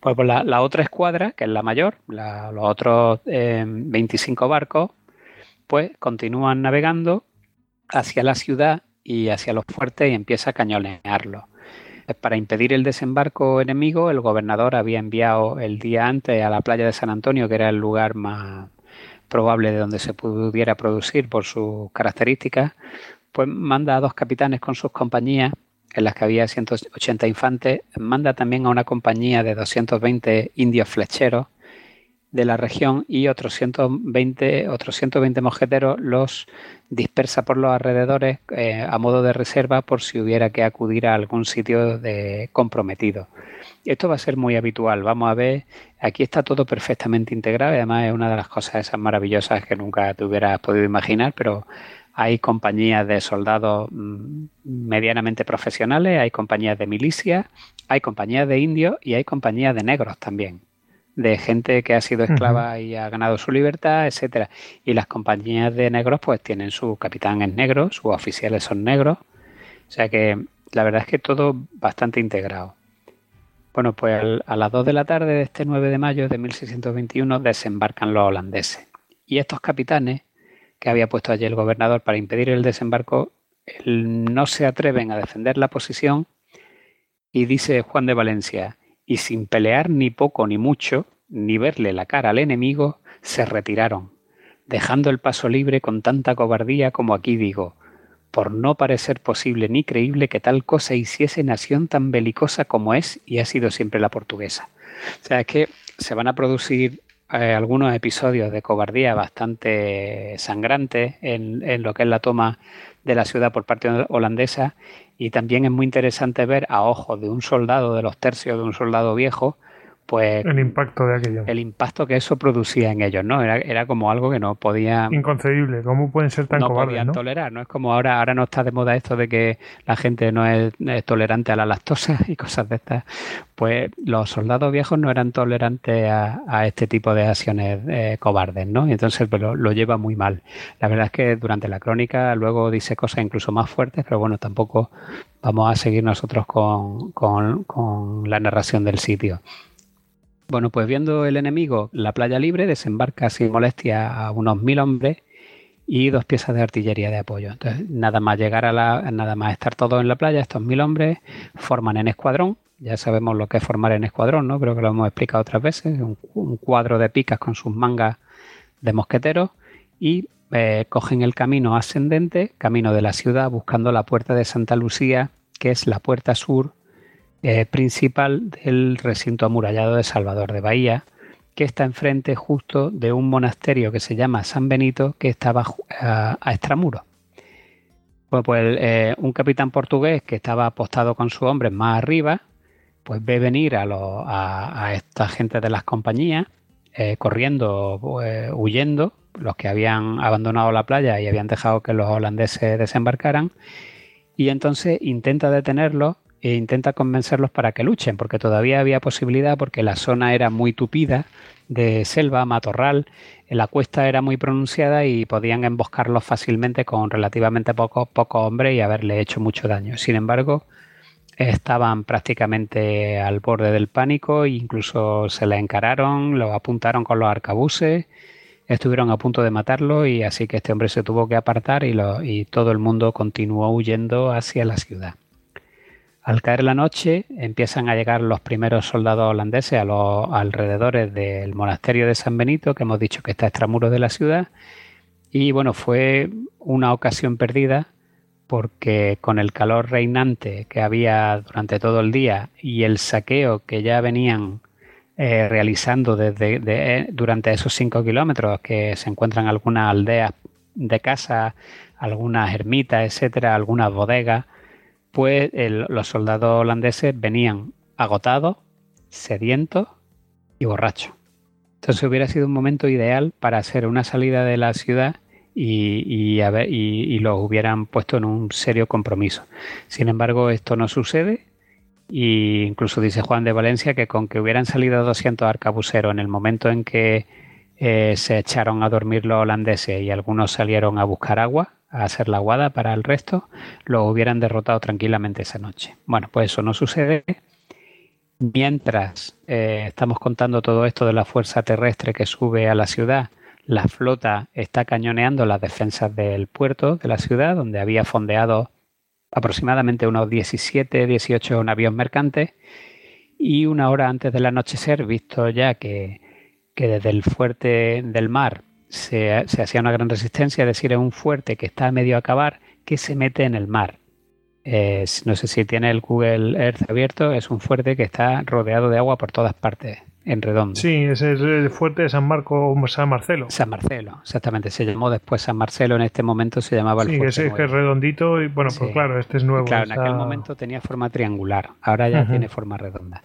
Pues la, otra escuadra, que es la mayor, los otros 25 eh, barcos, pues continúan navegando hacia la ciudad y hacia los fuertes y empieza a cañonearlo. Para impedir el desembarco enemigo, el gobernador había enviado el día antes a la playa de San Antonio, que era el lugar más probable de donde se pudiera producir por sus características, pues manda a dos capitanes con sus compañías, en las que había 180 infantes, manda también a una compañía de 220 indios flecheros de la región y otros 120, otros 120 mosqueteros los dispersa por los alrededores eh, a modo de reserva por si hubiera que acudir a algún sitio de comprometido. Esto va a ser muy habitual. Vamos a ver, aquí está todo perfectamente integrado. Además es una de las cosas esas maravillosas que nunca te hubieras podido imaginar, pero hay compañías de soldados mm, medianamente profesionales, hay compañías de milicias, hay compañías de indios y hay compañías de negros también de gente que ha sido esclava y ha ganado su libertad, etcétera. Y las compañías de negros pues tienen su capitán es negro, sus oficiales son negros. O sea que la verdad es que todo bastante integrado. Bueno, pues a las 2 de la tarde de este 9 de mayo de 1621 desembarcan los holandeses. Y estos capitanes que había puesto allí el gobernador para impedir el desembarco no se atreven a defender la posición y dice Juan de Valencia, y sin pelear ni poco ni mucho, ni verle la cara al enemigo, se retiraron, dejando el paso libre con tanta cobardía como aquí digo, por no parecer posible ni creíble que tal cosa hiciese nación tan belicosa como es y ha sido siempre la portuguesa. O sea, es que se van a producir eh, algunos episodios de cobardía bastante sangrantes en, en, lo que es la toma de la ciudad por parte holandesa y también es muy interesante ver a ojos de un soldado de los tercios, de un soldado viejo, pues el impacto de aquello. El impacto que eso producía en ellos, ¿no? Era, era como algo que no podía... Inconcebible, ¿cómo pueden ser tan no podían tolerar, ¿no? Es como ahora, ahora no está de moda esto de que la gente no es, tolerante a la lactosa y cosas de estas. Pues los soldados viejos no eran tolerantes a, este tipo de acciones eh, cobardes, ¿no? Y entonces pues, lo, lleva muy mal. La verdad es que durante la crónica luego dice cosas incluso más fuertes, pero bueno, tampoco vamos a seguir nosotros con, con la narración del sitio. Bueno, pues viendo el enemigo la playa libre, desembarca sin molestia a unos mil hombres y dos piezas de artillería de apoyo. Entonces, nada más llegar a la, nada más estar todos en la playa, estos mil hombres forman en escuadrón. Ya sabemos lo que es formar en escuadrón, ¿no? Creo que lo hemos explicado otras veces. Un, cuadro de picas con sus mangas de mosqueteros y eh, cogen el camino ascendente, camino de la ciudad, buscando la puerta de Santa Lucía, que es la puerta sur eh, principal del recinto amurallado de Salvador de Bahía, que está enfrente justo de un monasterio que se llama San Benito, que estaba a, a extramuro. Pues, eh, un capitán portugués que estaba apostado con sus hombres más arriba, pues ve venir a, a, esta gente de las compañías, eh, corriendo, huyendo, los que habían abandonado la playa y habían dejado que los holandeses desembarcaran, y entonces intenta detenerlos e intenta convencerlos para que luchen, porque todavía había posibilidad, porque la zona era muy tupida de selva, matorral, la cuesta era muy pronunciada y podían emboscarlos fácilmente con relativamente pocos poco hombres y haberle hecho mucho daño. Sin embargo, estaban prácticamente al borde del pánico e incluso se le encararon, lo apuntaron con los arcabuces, estuvieron a punto de matarlo y así que este hombre se tuvo que apartar y, y todo el mundo continuó huyendo hacia la ciudad. Al caer la noche empiezan a llegar los primeros soldados holandeses a los alrededores del monasterio de San Benito, que hemos dicho que está extramuros de la ciudad. Y bueno, fue una ocasión perdida porque con el calor reinante que había durante todo el día y el saqueo que ya venían eh, realizando desde eh, durante esos cinco kilómetros, que se encuentran algunas aldeas de casa, algunas ermitas, etcétera, algunas bodegas, pues los soldados holandeses venían agotados, sedientos y borrachos. Entonces hubiera sido un momento ideal para hacer una salida de la ciudad y, los hubieran puesto en un serio compromiso. Sin embargo, esto no sucede. Y incluso dice Juan de Valencia que con que hubieran salido 200 arcabuceros en el momento en que eh, se echaron a dormir los holandeses y algunos salieron a buscar agua, a hacer la guada para el resto, los hubieran derrotado tranquilamente esa noche. Bueno, pues eso no sucede. Mientras eh, estamos contando todo esto de la fuerza terrestre que sube a la ciudad, la flota está cañoneando las defensas del puerto de la ciudad, donde había fondeado aproximadamente unos 17, 18 navíos mercantes. Y una hora antes del anochecer, visto ya que, desde el fuerte del mar se, hacía una gran resistencia, es decir, es un fuerte que está a medio acabar, que se mete en el mar. no sé si tiene el Google Earth abierto, es un fuerte que está rodeado de agua por todas partes en redondo. Sí, es el fuerte de San Marco, San Marcelo. San Marcelo, exactamente. Se llamó después San Marcelo, en este momento se llamaba el sí, fuerte. Sí, ese que es redondito y bueno, pues claro, este es nuevo. Claro, en aquel momento tenía forma triangular, ahora ya tiene forma redonda.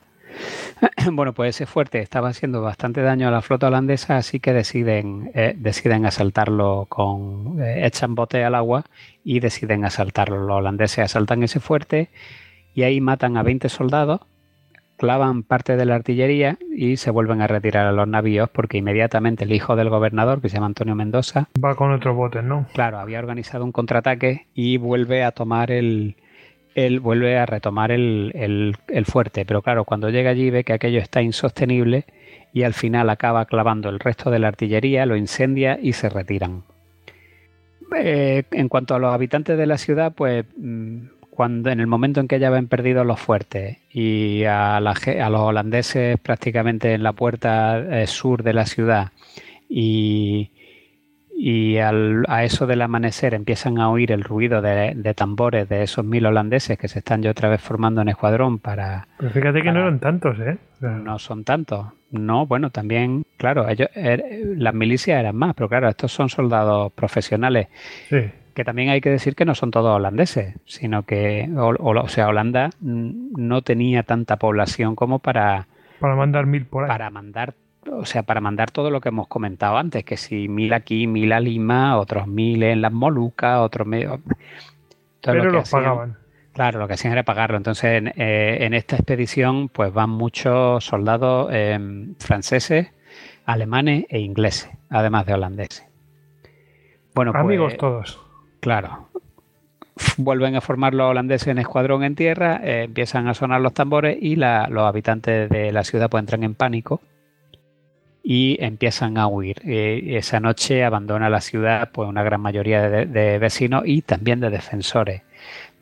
bueno, pues ese fuerte estaba haciendo bastante daño a la flota holandesa, así que deciden, eh, deciden asaltarlo con. Eh, echan bote al agua y deciden asaltarlo. Los holandeses asaltan ese fuerte y ahí matan a 20 soldados clavan parte de la artillería y se vuelven a retirar a los navíos porque inmediatamente el hijo del gobernador, que se llama Antonio Mendoza, va con otros botes, ¿no? Claro, había organizado un contraataque y vuelve a tomar el, él vuelve a retomar el, el, fuerte, pero claro, cuando llega allí ve que aquello está insostenible y al final acaba clavando el resto de la artillería, lo incendia y se retiran. Eh, en cuanto a los habitantes de la ciudad, pues mm, cuando en el momento en que ya habían perdido los fuertes y a, los holandeses prácticamente en la puerta eh, sur de la ciudad y, y a eso del amanecer empiezan a oír el ruido de, tambores de esos mil holandeses que se están ya otra vez formando en escuadrón para... Pero fíjate que no eran tantos, ¿eh? No son tantos. No, bueno, también, claro, ellos, er, las milicias eran más, pero claro, estos son soldados profesionales. Sí que también hay que decir que no son todos holandeses, sino que, o, sea, Holanda no tenía tanta población como para... Para mandar mil por ahí. Para mandar, o sea, para mandar todo lo que hemos comentado antes, que si mil aquí, mil a Lima, otros mil en las Molucas, otros... Medio, Pero los pagaban. Claro, lo que hacían era pagarlo. Entonces, en, eh, esta expedición, pues van muchos soldados em, franceses, alemanes e ingleses, además de holandeses. Bueno, Amigos pues, todos. Claro. Vuelven a formar los holandeses en escuadrón en tierra, eh, empiezan a sonar los tambores y los habitantes de la ciudad pues entran en pánico y empiezan a huir. Eh, esa noche abandona la ciudad pues una gran mayoría de, vecinos y también de defensores.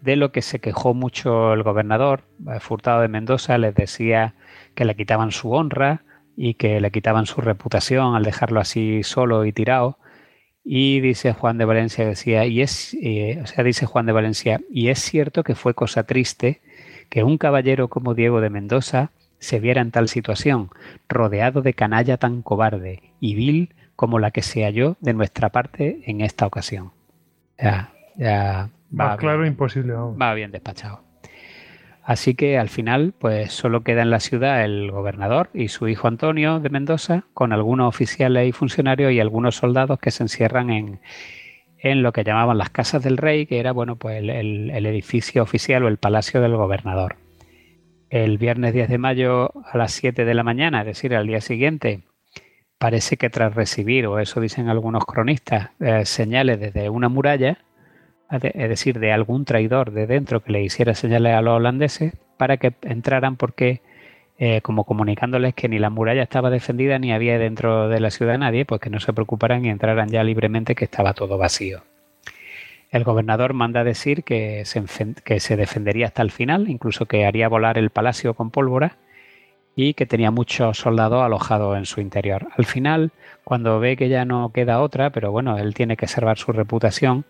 De lo que se quejó mucho el gobernador, eh, Furtado de Mendoza, les decía que le quitaban su honra y que le quitaban su reputación al dejarlo así solo y tirado y dice Juan de Valencia, decía, y es, eh, o sea, dice Juan de Valencia, y es cierto que fue cosa triste que un caballero como Diego de Mendoza se viera en tal situación, rodeado de canalla tan cobarde y vil como la que se halló de nuestra parte en esta ocasión. Ya, ya va claro, imposible. Va bien despachado. Así que al final, pues solo queda en la ciudad el gobernador y su hijo Antonio de Mendoza, con algunos oficiales y funcionarios y algunos soldados que se encierran en, en lo que llamaban las casas del rey, que era bueno, pues el, el, edificio oficial o el palacio del gobernador. El viernes 10 de mayo a las 7 de la mañana, es decir, al día siguiente, parece que tras recibir, o eso dicen algunos cronistas, eh, señales desde una muralla, es decir, de algún traidor de dentro que le hiciera señales a los holandeses para que entraran porque, eh, como comunicándoles que ni la muralla estaba defendida ni había dentro de la ciudad nadie, pues que no se preocuparan y entraran ya libremente que estaba todo vacío. El gobernador manda decir que se, que se defendería hasta el final, incluso que haría volar el palacio con pólvora y que tenía muchos soldados alojados en su interior. Al final, cuando ve que ya no queda otra, pero bueno, él tiene que salvar su reputación,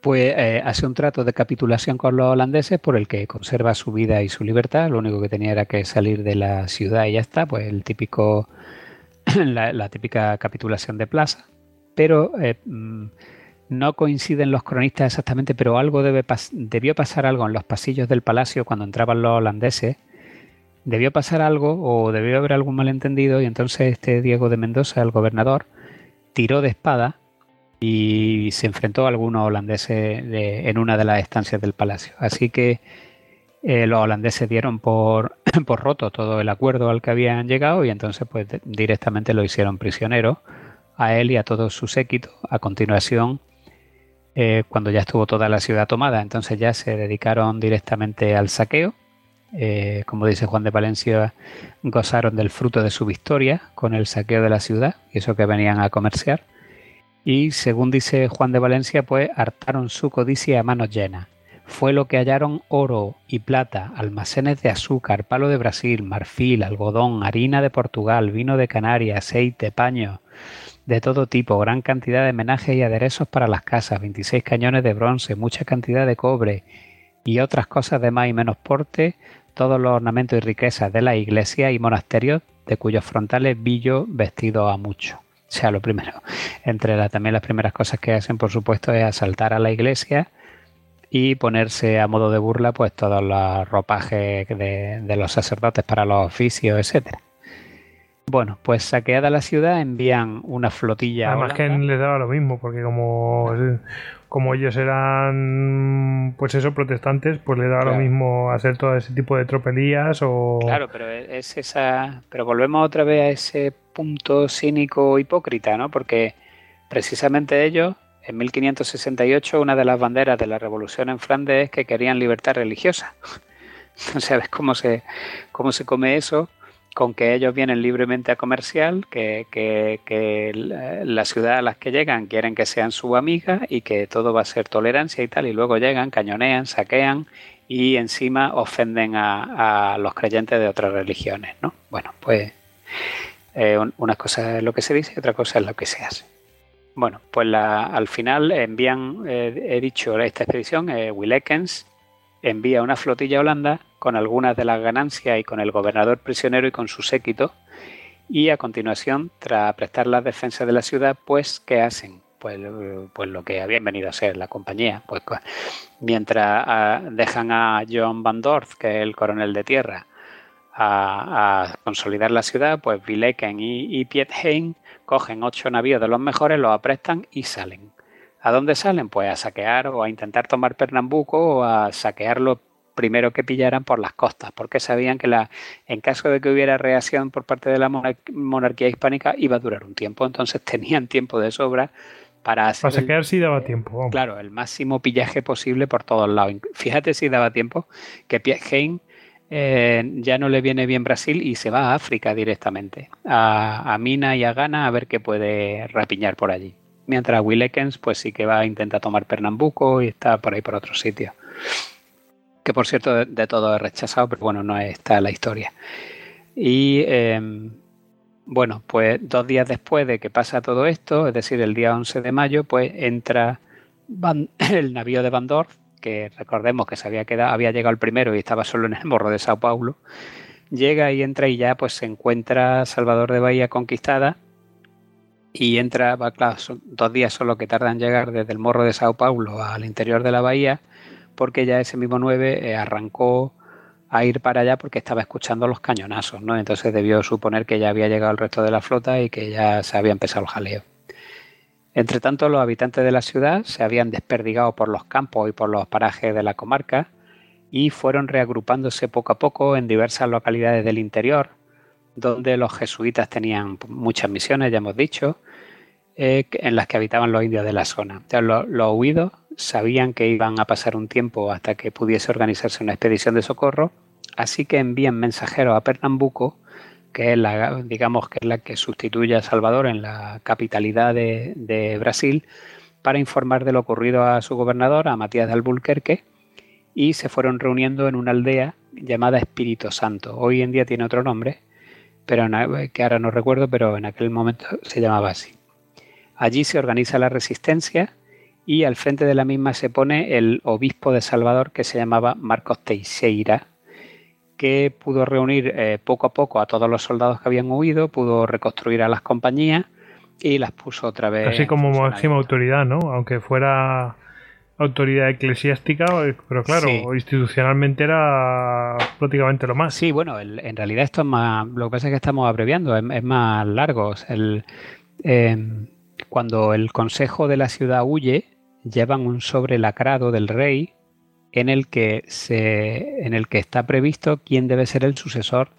pues eh, hace un trato de capitulación con los holandeses por el que conserva su vida y su libertad. Lo único que tenía era que salir de la ciudad y ya está, pues el típico, la, típica capitulación de plaza. Pero eh, mm, no coinciden los cronistas exactamente, pero algo debe debió pasar algo en los pasillos del palacio cuando entraban los holandeses. Debió pasar algo o debió haber algún malentendido y entonces este Diego de Mendoza, el gobernador, tiró de espada y se enfrentó a algunos holandeses en una de las estancias del palacio. Así que eh, los holandeses dieron por, roto todo el acuerdo al que habían llegado y entonces pues directamente lo hicieron prisionero a él y a todo su séquito. A continuación, eh, cuando ya estuvo toda la ciudad tomada, entonces ya se dedicaron directamente al saqueo. Eh, como dice Juan de Valencia, gozaron del fruto de su victoria con el saqueo de la ciudad y eso que venían a comerciar y según dice Juan de Valencia, pues hartaron su codicia a manos llenas. Fue lo que hallaron oro y plata, almacenes de azúcar, palo de Brasil, marfil, algodón, harina de Portugal, vino de Canarias, aceite, paño, de todo tipo, gran cantidad de menajes y aderezos para las casas, 26 cañones de bronce, mucha cantidad de cobre y otras cosas de más y menos porte, todos los ornamentos y riquezas de la iglesia y monasterios, de cuyos frontales vi yo vestido a mucho sea lo primero. Entre la, también las primeras cosas que hacen, por supuesto, es asaltar a la iglesia y ponerse a modo de burla pues todos los ropajes de, los sacerdotes para los oficios, etcétera. Bueno, pues saqueada la ciudad envían una flotilla. Además que les daba lo mismo, porque como, como ellos eran, pues eso, protestantes, pues les daba lo mismo hacer todo ese tipo de tropelías o... Claro, pero es esa... Pero volvemos otra vez a ese punto cínico hipócrita, ¿no? Porque precisamente ellos, en 1568, una de las banderas de la revolución en Flandes es que querían libertad religiosa. No sabes cómo se, cómo se come eso con que ellos vienen libremente a comercial, que, que, la ciudad a las que llegan quieren que sean su amiga y que todo va a ser tolerancia y tal, y luego llegan, cañonean, saquean y encima ofenden a, a los creyentes de otras religiones, ¿no? Bueno, pues eh, una cosa es lo que se dice y otra cosa es lo que se hace. Bueno, pues al final envían, eh, he dicho, esta expedición, eh, envía una flotilla a Holanda con algunas de las ganancias y con el gobernador prisionero y con su séquito. Y a continuación, tras prestar la defensa de la ciudad, pues, ¿qué hacen? Pues, pues lo que habían venido a ser la compañía. Pues mientras ah, dejan a John Van Dorf, que es el coronel de tierra, a, consolidar la ciudad, pues Vileken y, y Pietheim cogen ocho navíos de los mejores, los aprestan y salen. ¿A dónde salen? Pues a saquear o a intentar tomar Pernambuco o a saquear lo primero que pillaran por las costas, porque sabían que la, en caso de que hubiera reacción por parte de la monarquía hispánica iba a durar un tiempo, entonces tenían tiempo de sobra para hacer... Para saquear sí daba tiempo. Claro, el máximo pillaje posible por todos lados. Fíjate si daba tiempo que Pietheim eh, ya no le viene bien Brasil y se va a África directamente, a, Mina y a Ghana a ver qué puede rapiñar por allí. Mientras Willekens pues sí que va a intentar tomar Pernambuco y está por ahí por otro sitio. Que por cierto de, todo es rechazado, pero bueno, no está la historia. Y em, bueno, pues dos días después de que pasa todo esto, es decir, el día 11 de mayo, pues entra el navío de Van Dorf que recordemos que se había quedado, había llegado el primero y estaba solo en el morro de Sao Paulo, llega y entra y ya pues se encuentra Salvador de Bahía conquistada y entra, va, claro, dos días solo que tardan en llegar desde el morro de Sao Paulo al interior de la bahía, porque ya ese mismo 9 eh, arrancó a ir para allá porque estaba escuchando los cañonazos, ¿no? Entonces debió suponer que ya había llegado el resto de la flota y que ya se había empezado el jaleo. Entre tanto, los habitantes de la ciudad se habían desperdigado por los campos y por los parajes de la comarca y fueron reagrupándose poco a poco en diversas localidades del interior, donde los jesuitas tenían muchas misiones, ya hemos dicho, eh, en las que habitaban los indios de la zona. los, los huidos sabían que iban a pasar un tiempo hasta que pudiese organizarse una expedición de socorro, así que envían mensajeros a Pernambuco que es la, digamos que es la que sustituye a Salvador en la capitalidad de, Brasil, para informar de lo ocurrido a su gobernador, a Matías de Albuquerque, y se fueron reuniendo en una aldea llamada Espíritu Santo. Hoy en día tiene otro nombre, pero que ahora no recuerdo, pero en aquel momento se llamaba así. Allí se organiza la resistencia y al frente de la misma se pone el obispo de Salvador que se llamaba Marcos Teixeira, que pudo reunir eh, poco a poco a todos los soldados que habían huido, pudo reconstruir a las compañías y las puso otra vez. Así como máxima autoridad, ¿no? Aunque fuera autoridad eclesiástica, eh, pero claro, institucionalmente era prácticamente lo más. Sí, bueno, en realidad esto es más, lo que pasa es que estamos abreviando, es, más largo. El, em, cuando el consejo de la ciudad huye, llevan un sobre lacrado del rey en el que, se, en el que está previsto quién debe ser el sucesor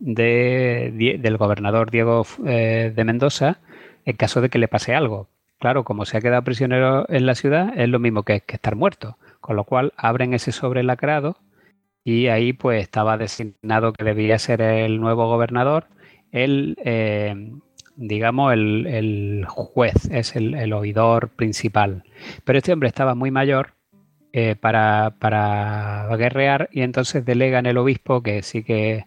de, del gobernador Diego eh, de Mendoza en caso de que le pase algo. Claro, como se ha quedado prisionero en la ciudad, es lo mismo que, estar muerto. Con lo cual abren ese sobre lacrado y ahí pues estaba designado que debía ser el nuevo gobernador. Él, eh, digamos, el, juez, es el, oidor principal. Pero este hombre estaba muy mayor eh, para, para guerrear y entonces delega en el obispo que sí que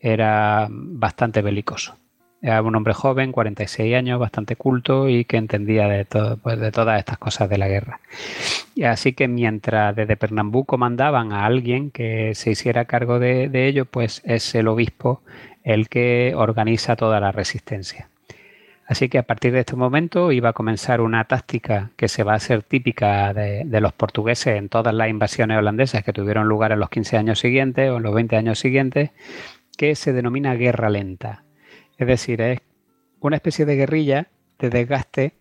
era bastante belicoso. Era un hombre joven, 46 años, bastante culto y que entendía de, todo, pues, de todas estas cosas de la guerra. Y así que mientras desde Pernambú mandaban a alguien que se hiciera cargo de, de ello, pues es el obispo el que organiza toda la resistencia. Así que a partir de este momento iba a comenzar una táctica que se va a hacer típica de, los portugueses en todas las invasiones holandesas que tuvieron lugar en los 15 años siguientes o en los 20 años siguientes, que se denomina guerra lenta. Es decir, es una especie de guerrilla de desgaste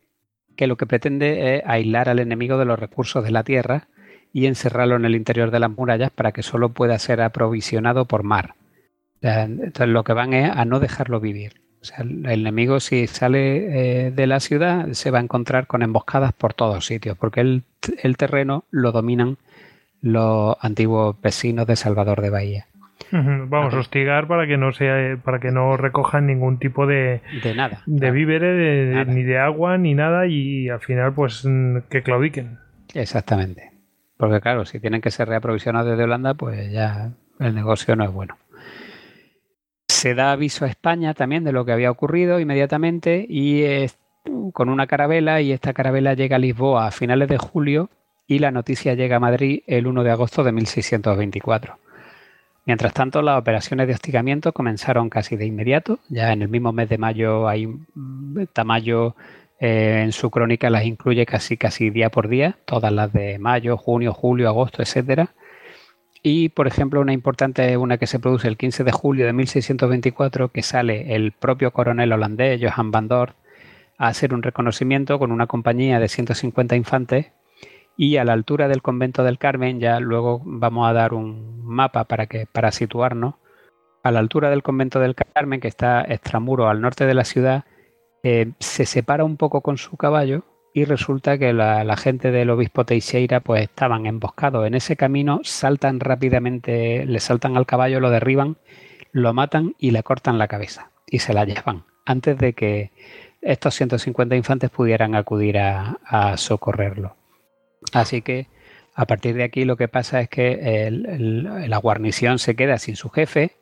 que lo que pretende es aislar al enemigo de los recursos de la tierra y encerrarlo en el interior de las murallas para que solo pueda ser aprovisionado por mar. Entonces lo que van es a no dejarlo vivir. O sea, el enemigo si sale eh, de la ciudad se va a encontrar con emboscadas por todos sitios, porque el, el terreno lo dominan los antiguos vecinos de Salvador de Bahía. Vamos a hostigar para que no sea, para que no recojan ningún tipo de, de nada, de víveres, ni de agua, ni nada, y al final, pues mm, que claudiquen. Exactamente. Porque claro, si tienen que ser reaprovisionados desde Holanda, pues ya el negocio no es bueno. Se da aviso a España también de lo que había ocurrido inmediatamente y con una carabela y esta carabela llega a Lisboa a finales de julio y la noticia llega a Madrid el 1 de agosto de 1624. Mientras tanto, las operaciones de hostigamiento comenzaron casi de inmediato. Ya en el mismo mes de mayo hay Tamayo eh, en su crónica las incluye casi casi día por día, todas las de mayo, junio, julio, agosto, etcétera. Y, por ejemplo, una importante, una que se produce el 15 de julio de 1624, que sale el propio coronel holandés, Johan van Dort, a hacer un reconocimiento con una compañía de 150 infantes. Y a la altura del convento del Carmen, ya luego vamos a dar un mapa para, que, para situarnos, a la altura del convento del Carmen, que está extramuro al norte de la ciudad, eh, se separa un poco con su caballo y resulta que la, gente del obispo Teixeira pues estaban emboscados en ese camino, saltan rápidamente, le saltan al caballo, lo derriban, lo matan y le cortan la cabeza y se la llevan antes de que estos 150 infantes pudieran acudir a socorrerlo. Así que a partir de aquí lo que pasa es que la guarnición se queda sin su jefe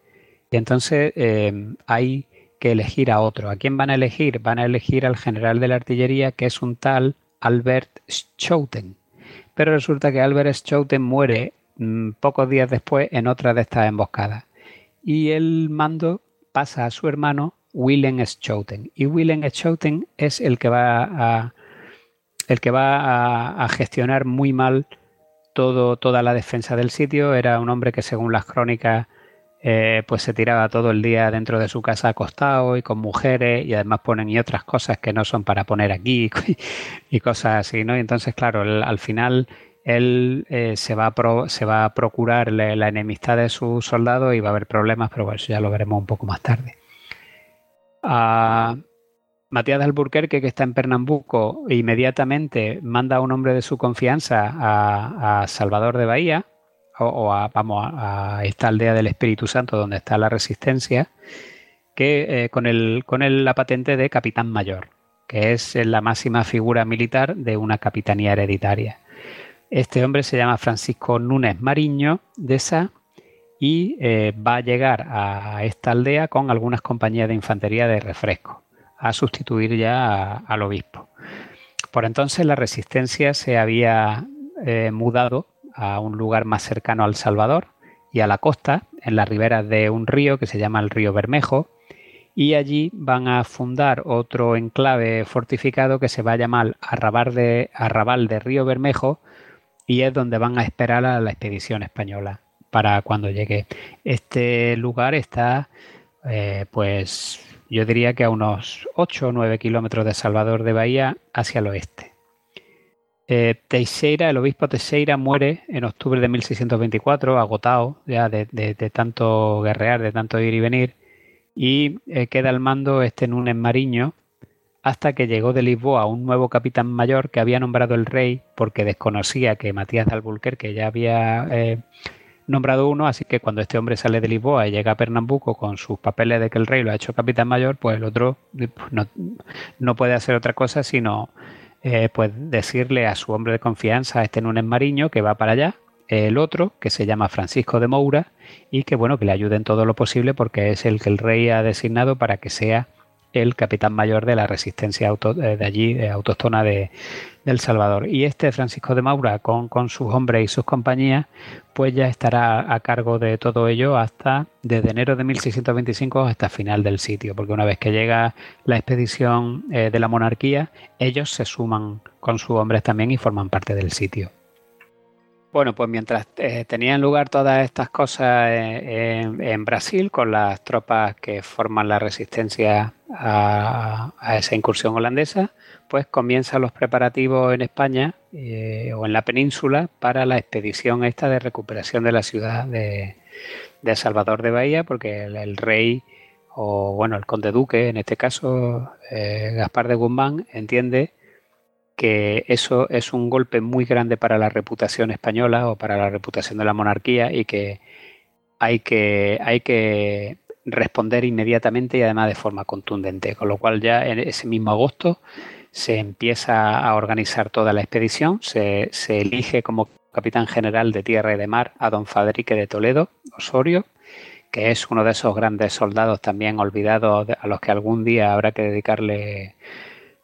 y entonces eh, hay que elegir a otro. ¿A quién van a elegir? Van a elegir al general de la artillería que es un tal Albert Schouten. Pero resulta que Albert Schouten muere mm, pocos días después en otra de estas emboscadas. Y el mando pasa a su hermano Willem Schouten. Y Willem Schouten es el que va a el que va a, gestionar muy mal todo, toda la defensa del sitio. Era un hombre que según las crónicas eh, pues se tiraba todo el día dentro de su casa acostado y con mujeres y además ponen y otras cosas que no son para poner aquí y cosas así, ¿no? Y entonces, claro, al final él eh, se, va a se va a procurar la, enemistad de sus soldados y va a haber problemas, pero bueno, eso ya lo veremos un poco más tarde. Matías de Alburquerque, que está en Pernambuco, inmediatamente manda a un hombre de su confianza a, Salvador de Bahía, o, a, vamos, a, esta aldea del Espíritu Santo donde está la resistencia, que eh, con, el, con la patente de capitán mayor, que es la máxima figura militar de una capitanía hereditaria. Este hombre se llama Francisco Núñez Mariño de esa y eh, va a llegar a esta aldea con algunas compañías de infantería de refresco a sustituir ya al obispo. Por entonces la resistencia se había eh, mudado a un lugar más cercano al Salvador y a la costa, en las riberas de un río que se llama el río Bermejo, y allí van a fundar otro enclave fortificado que se va a llamar Arrabal de, Arrabal de Río Bermejo y es donde van a esperar a la expedición española para cuando llegue. Este lugar está eh, pues yo diría que a unos 8 o 9 kilómetros de Salvador de Bahía hacia el oeste. Eh, Teixeira, el obispo Teixeira muere en octubre de 1624, agotado ya de, tanto guerrear, de tanto ir y venir, y eh, queda al mando este Núñez Mariño hasta que llegó de Lisboa un nuevo capitán mayor que había nombrado el rey porque desconocía que Matías de Albuquerque ya había eh, nombrado uno, así que cuando este hombre sale de Lisboa y llega a Pernambuco con sus papeles de que el rey lo ha hecho capitán mayor, pues el otro pues, no, puede hacer otra cosa sino eh, pues decirle a su hombre de confianza, este Núñez Mariño, que va para allá, el otro, que se llama Francisco de Moura, y que bueno, que le ayude en todo lo posible porque es el que el rey ha designado para que sea el capitán mayor de la resistencia eh, de allí, autóctona de, El Salvador. Y este Francisco de Maura, con, con, sus hombres y sus compañías, pues ya estará a cargo de todo ello hasta desde enero de 1625 hasta final del sitio, porque una vez que llega la expedición eh, de la monarquía, ellos se suman con sus hombres también y forman parte del sitio. Bueno, pues mientras eh, tenían lugar todas estas cosas eh, en, Brasil, con las tropas que forman la resistencia a, esa incursión holandesa, pues comienzan los preparativos en España eh, o en la península para la expedición esta de recuperación de la ciudad de, Salvador de Bahía, porque el, rey o bueno, el conde duque, en este caso Gaspar de Guzmán, entiende que eso es un golpe muy grande para la reputación española o para la reputación de la monarquía y que hay que, hay que responder inmediatamente y además de forma contundente. Con lo cual ya en ese mismo agosto se empieza a organizar toda la expedición, se, elige como capitán general de tierra y de mar a don Fadrique de Toledo, Osorio, que es uno de esos grandes soldados también olvidados a los que algún día habrá que dedicarle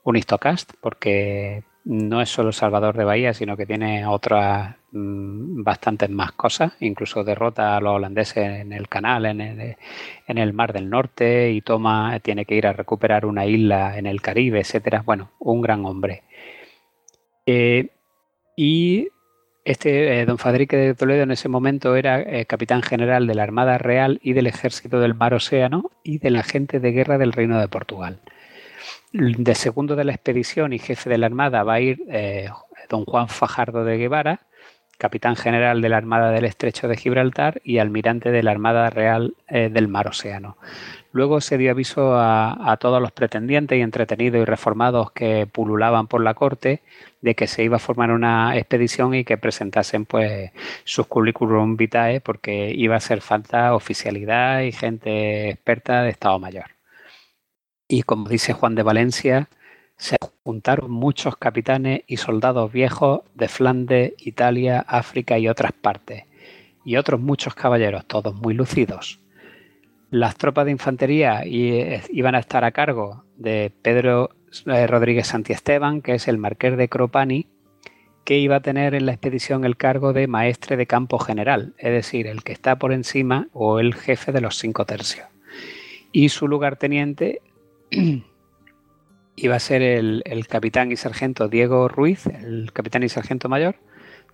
un histocast, porque no es solo Salvador de Bahía, sino que tiene otras mm, bastantes más cosas. Incluso derrota a los holandeses en el canal, en el, Mar del Norte, y toma, tiene que ir a recuperar una isla en el Caribe, etcétera. Bueno, un gran hombre. Eh, y este eh, don Fadrique de Toledo en ese momento era eh, capitán general de la Armada Real y del Ejército del Mar Océano y de la gente de guerra del Reino de Portugal de segundo de la expedición y jefe de la Armada va a ir eh, don Juan Fajardo de Guevara, capitán general de la Armada del Estrecho de Gibraltar y almirante de la Armada Real eh, del Mar Océano. Luego se dio aviso a, todos los pretendientes y entretenidos y reformados que pululaban por la corte de que se iba a formar una expedición y que presentasen pues sus currículum vitae porque iba a hacer falta oficialidad y gente experta de Estado Mayor. Y como dice Juan de Valencia, se juntaron muchos capitanes y soldados viejos de Flandes, Italia, África y otras partes, y otros muchos caballeros, todos muy lucidos. Las tropas de infantería eh, iban a estar a cargo de Pedro eh, Rodríguez Santiesteban, que es el marqués de Cropani, que iba a tener en la expedición el cargo de maestre de campo general, es decir, el que está por encima o el jefe de los cinco tercios. Y su lugarteniente iba a ser el, capitán y sargento Diego Ruiz, el capitán y sargento mayor,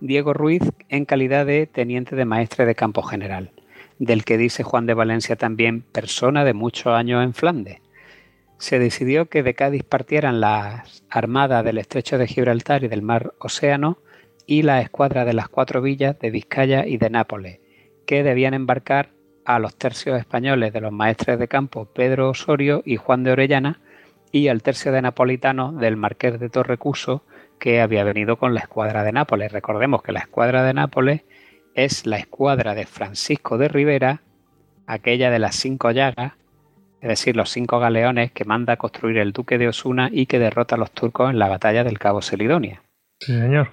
Diego Ruiz en calidad de teniente de maestre de campo general, del que dice Juan de Valencia también persona de muchos años en Flandes. Se decidió que de Cádiz partieran las armadas del estrecho de Gibraltar y del mar Océano y la escuadra de las cuatro villas de Vizcaya y de Nápoles, que debían embarcar a los tercios españoles de los maestres de campo Pedro Osorio y Juan de Orellana y al tercio de napolitano del marqués de Torrecuso que había venido con la escuadra de Nápoles. Recordemos que la escuadra de Nápoles es la escuadra de Francisco de Rivera, aquella de las cinco llagas, es decir, los cinco galeones que manda a construir el duque de Osuna y que derrota a los turcos en la batalla del Cabo Celidonia. Sí, señor.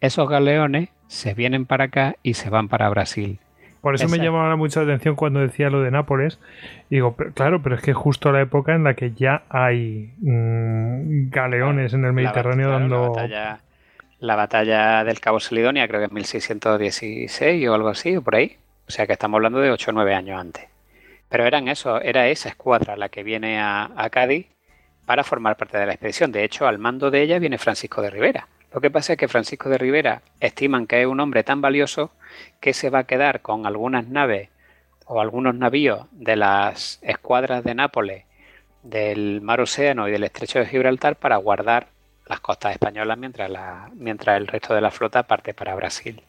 Esos galeones se vienen para acá y se van para Brasil. Por eso me llamaba mucha atención cuando decía lo de Nápoles. Digo, claro, pero es que justo la época en la que ya hay mm, galeones en el Mediterráneo dando. La batalla, del Cabo Selidonia, creo que es 1616 o algo así, o por ahí. O sea que estamos hablando de 8 o 9 años antes. Pero eran eso, era esa escuadra la que viene a, a Cádiz para formar parte de la expedición. De hecho, al mando de ella viene Francisco de Rivera. Lo que pasa es que Francisco de Rivera estiman que es un hombre tan valioso que se va a quedar con algunas naves o algunos navíos de las escuadras de Nápoles del mar Océano y del estrecho de Gibraltar para guardar las costas españolas mientras, la, mientras el resto de la flota parte para Brasil.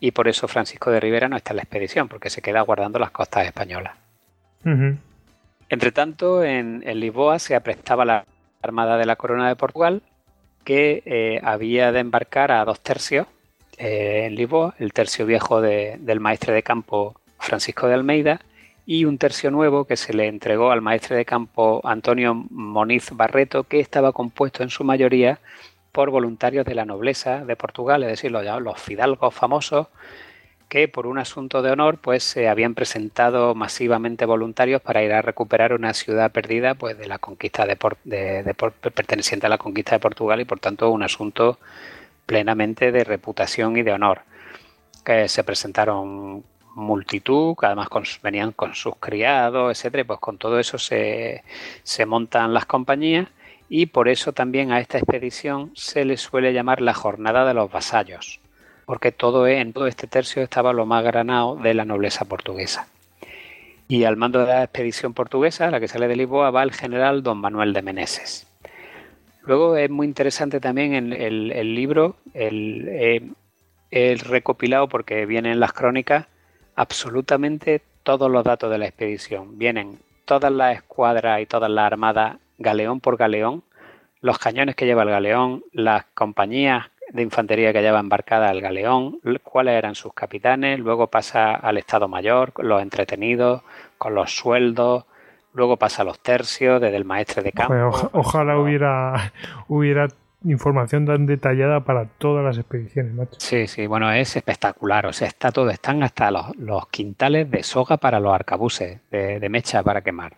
Y por eso Francisco de Rivera no está en la expedición, porque se queda guardando las costas españolas. Entre tanto, en, Lisboa se aprestaba la Armada de la Corona de Portugal, que eh, había de embarcar a dos tercios eh, en Lisboa, el tercio viejo del maestre de campo Francisco de Almeida y un tercio nuevo que se le entregó al maestre de campo Antonio Moniz Barreto, que estaba compuesto en su mayoría por voluntarios de la nobleza de Portugal, es decir, los, los fidalgos famosos, que por un asunto de honor pues se habían presentado masivamente voluntarios para ir a recuperar una ciudad perdida pues de la conquista de, de, perteneciente a la conquista de Portugal y por tanto un asunto plenamente de reputación y de honor que se presentaron multitud, que además venían con sus criados, etcétera, pues con todo eso se, montan las compañías y por eso también a esta expedición se le suele llamar la jornada de los vasallos, porque todo en todo este tercio estaba lo más granado de la nobleza portuguesa. Y al mando de la expedición portuguesa, la que sale de Lisboa, va el general don Manuel de Meneses. Luego es muy interesante también el, el, libro, el, eh, recopilado, porque vienen las crónicas, absolutamente todos los datos de la expedición. Vienen todas las escuadras y todas las armadas, galeón por galeón, los cañones que lleva el galeón, las compañías de infantería que lleva embarcada el galeón, cuáles eran sus capitanes, luego pasa al Estado Mayor, los entretenidos, con los sueldos, luego pasa a los tercios, desde el maestre de campo. ojalá hubiera, hubiera información tan detallada para todas las expediciones, macho. Sí, sí, bueno, es espectacular. O sea, está todo, están hasta los, quintales de soga para los arcabuces, de, mecha para quemar.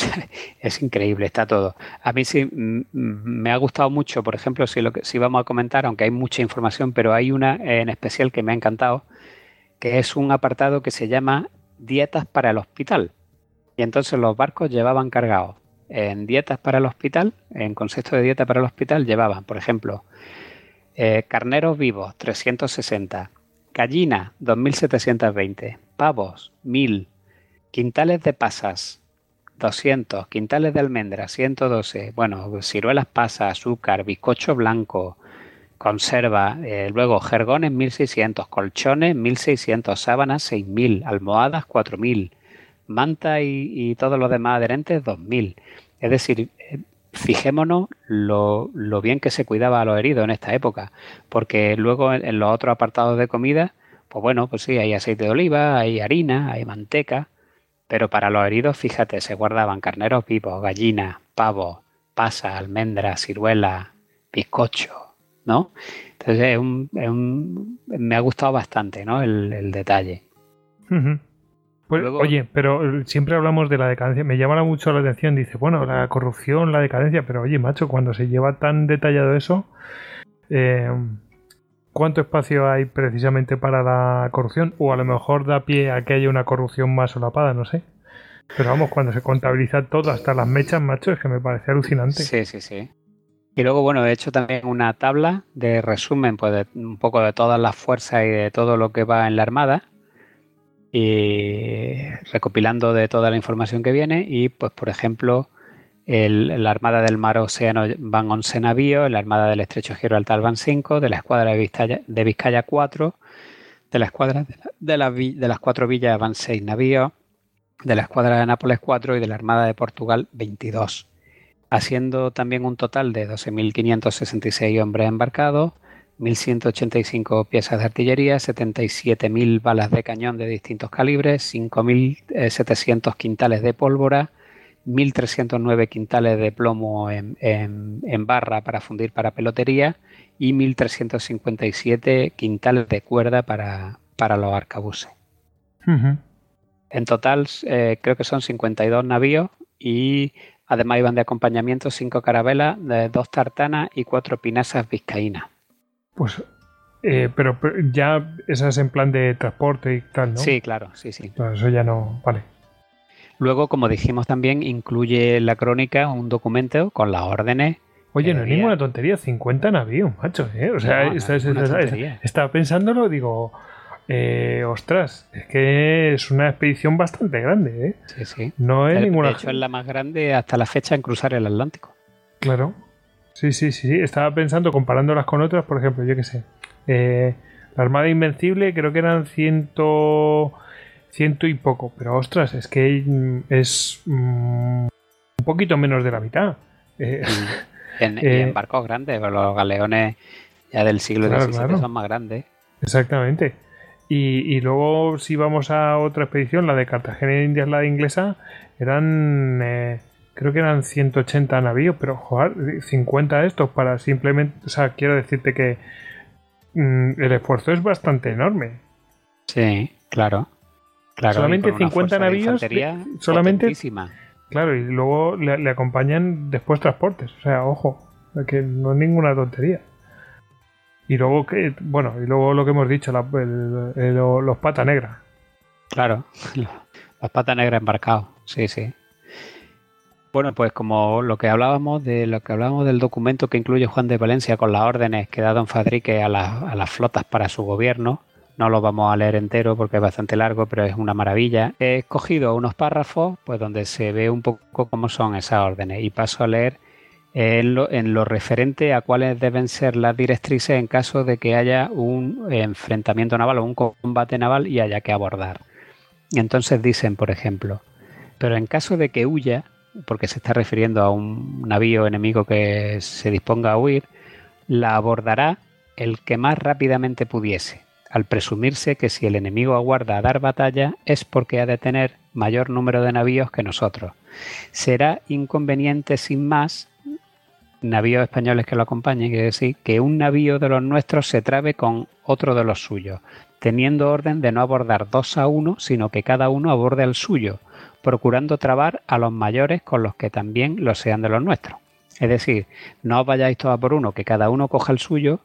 es increíble, está todo. A mí sí me ha gustado mucho, por ejemplo, si, vamos a comentar, aunque hay mucha información, pero hay una en especial que me ha encantado, que es un apartado que se llama Dietas para el Hospital. Y entonces los barcos llevaban cargados en dietas para el hospital, en concepto de dieta para el hospital, llevaban, por ejemplo, eh, carneros vivos, 360, gallina, 2720, pavos, 1000, quintales de pasas, 200, quintales de almendras, 112, bueno, ciruelas pasas, azúcar, bizcocho blanco, conserva, eh, luego jergones 1600, colchones 1600, sábanas 6000, almohadas 4000, manta y, todos los demás adherentes 2000. Es decir, eh, fijémonos lo, bien que se cuidaba a los heridos en esta época, porque luego en, los otros apartados de comida, pues bueno, pues sí, hay aceite de oliva, hay harina, hay manteca, pero para los heridos, fíjate, se guardaban carneros vivos, gallinas, pavos, pasas, almendras, ciruelas, bizcocho, ¿no? Entonces me ha gustado bastante, ¿no? El, detalle. Pues, oye, pero siempre hablamos de la decadencia. Me llama mucho la atención. Dice, bueno, la corrupción, la decadencia. Pero oye, macho, cuando se lleva tan detallado eso, eh, ¿cuánto espacio hay precisamente para la corrupción? O a lo mejor da pie a que haya una corrupción más solapada, no sé. Pero vamos, cuando se contabiliza todo, hasta las mechas, macho, es que me parece alucinante. Sí, sí, sí. Y luego, bueno, he hecho también una tabla de resumen, pues, de, un poco de todas las fuerzas y de todo lo que va en la Armada y recopilando de toda la información que viene y pues por ejemplo la Armada del Mar Océano van 11 navíos, la Armada del Estrecho Gibraltar van 5, de la Escuadra de Vizcaya, de Vizcaya 4, de la Escuadra de, de las cuatro villas van 6 navíos, de la Escuadra de Nápoles 4 y de la Armada de Portugal 22, haciendo también un total de 12.566 hombres embarcados, 1.185 piezas de artillería, 77.000 balas de cañón de distintos calibres, 5.700 quintales de pólvora, 1.309 quintales de plomo en, barra para fundir para pelotería y 1.357 quintales de cuerda para, los arcabuces. En total eh, creo que son 52 navíos y además iban de acompañamiento 5 carabelas, 2 tartanas y 4 pinasas vizcaínas. Pues, eh, pero, ya esas en plan de transporte y tal, ¿no? Sí, claro, sí, sí. eso ya no, vale. Luego, como dijimos también, incluye la crónica un documento con las órdenes. Oye, no es ninguna tontería, 50 navíos, macho, ¿eh? O sea, está, pensándolo, digo, eh, ostras, es que es una expedición bastante grande, ¿eh? Sí, sí. No es de, ninguna. de hecho, es la más grande hasta la fecha en cruzar el Atlántico. Claro. Sí, sí, sí, sí. Estaba pensando, comparándolas con otras, por ejemplo, yo qué sé. eh, la Armada Invencible creo que eran ciento. Ciento y poco. Pero ostras, es que es mm, un poquito menos de la mitad. Eh, Y en, y Eh, en barcos grandes, los galeones ya del siglo Claro, XVII claro. son más grandes. Exactamente. Y, y luego, si vamos a otra expedición, la de Cartagena de Indias, la de inglesa, eran. eh, creo que eran 180 navíos, pero joder, 50 de estos para simplemente. O sea, quiero decirte que mm, el esfuerzo es bastante enorme. Sí, claro. Claro Solamente y con una 50 fuerza de navíos, de- solamente-. Claro, y luego le, le acompañan después transportes. O sea, ojo, que no es ninguna tontería. Y luego que, bueno, y luego lo que hemos dicho, la- el- el- los pata negra. Claro, las patas negras embarcados, sí, sí. Bueno, pues como lo que hablábamos de lo que hablábamos del documento que incluye Juan de Valencia con las órdenes que da Don Fadrique a, las- a las flotas para su gobierno, no lo vamos a leer entero porque es bastante largo, pero es una maravilla. He escogido unos párrafos pues donde se ve un poco cómo son esas órdenes y paso a leer en lo, en lo referente a cuáles deben ser las directrices en caso de que haya un enfrentamiento naval o un combate naval y haya que abordar. Entonces dicen, por ejemplo, pero en caso de que huya, porque se está refiriendo a un navío enemigo que se disponga a huir, la abordará el que más rápidamente pudiese, al presumirse que si el enemigo aguarda a dar batalla es porque ha de tener mayor número de navíos que nosotros. Será inconveniente sin más navíos españoles que lo acompañen, quiere decir, que un navío de los nuestros se trabe con otro de los suyos, teniendo orden de no abordar dos a uno, sino que cada uno aborde al suyo, procurando trabar a los mayores con los que también lo sean de los nuestros. Es decir, no os vayáis todos por uno, que cada uno coja el suyo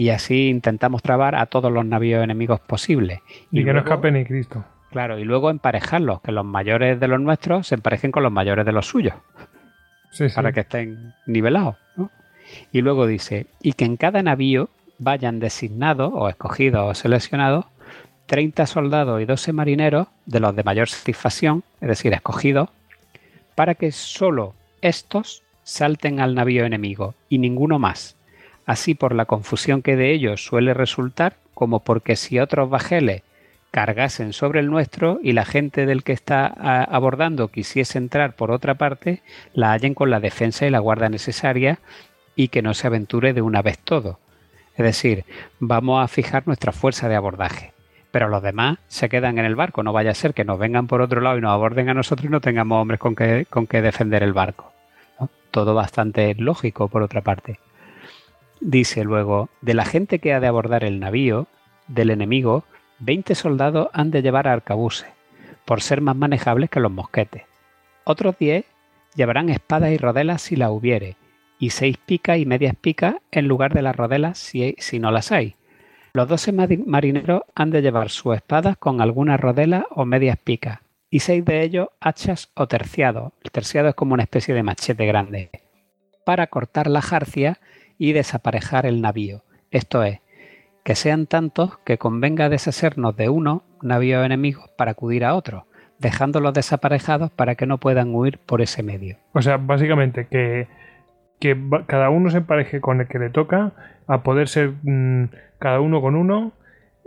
y así intentamos trabar a todos los navíos enemigos posibles. Y, que no luego- escape ni Cristo. Claro, y luego emparejarlos, que los mayores de los nuestros se emparejen con los mayores de los suyos Sí, sí. para que estén nivelados. ¿no? Y luego dice, y que en cada navío vayan designados o escogidos o seleccionados 30 soldados y 12 marineros de los de mayor satisfacción, es decir, escogidos, para que solo estos salten al navío enemigo y ninguno más, así por la confusión que de ellos suele resultar, como porque si otros bajeles cargasen sobre el nuestro y la gente del que está abordando quisiese entrar por otra parte, la hallen con la defensa y la guarda necesaria y que no se aventure de una vez todo. Es decir, vamos a fijar nuestra fuerza de abordaje, pero los demás se quedan en el barco, no vaya a ser que nos vengan por otro lado y nos aborden a nosotros y no tengamos hombres con que, con que defender el barco. Todo bastante lógico por otra parte. Dice luego, de la gente que ha de abordar el navío, del enemigo, 20 soldados han de llevar arcabuces, por ser más manejables que los mosquetes. Otros 10 llevarán espadas y rodelas si la hubiere, y seis picas y medias picas en lugar de las rodelas si, si no las hay. Los 12 mari- marineros han de llevar sus espadas con alguna rodela o medias picas, y seis de ellos hachas o terciados. El terciado es como una especie de machete grande, para cortar la jarcia y desaparejar el navío. Esto es, que sean tantos que convenga deshacernos de uno, navío enemigo, para acudir a otro, dejándolos desaparejados para que no puedan huir por ese medio. O sea, básicamente que, que cada uno se empareje con el que le toca, a poder ser mm, cada uno con uno.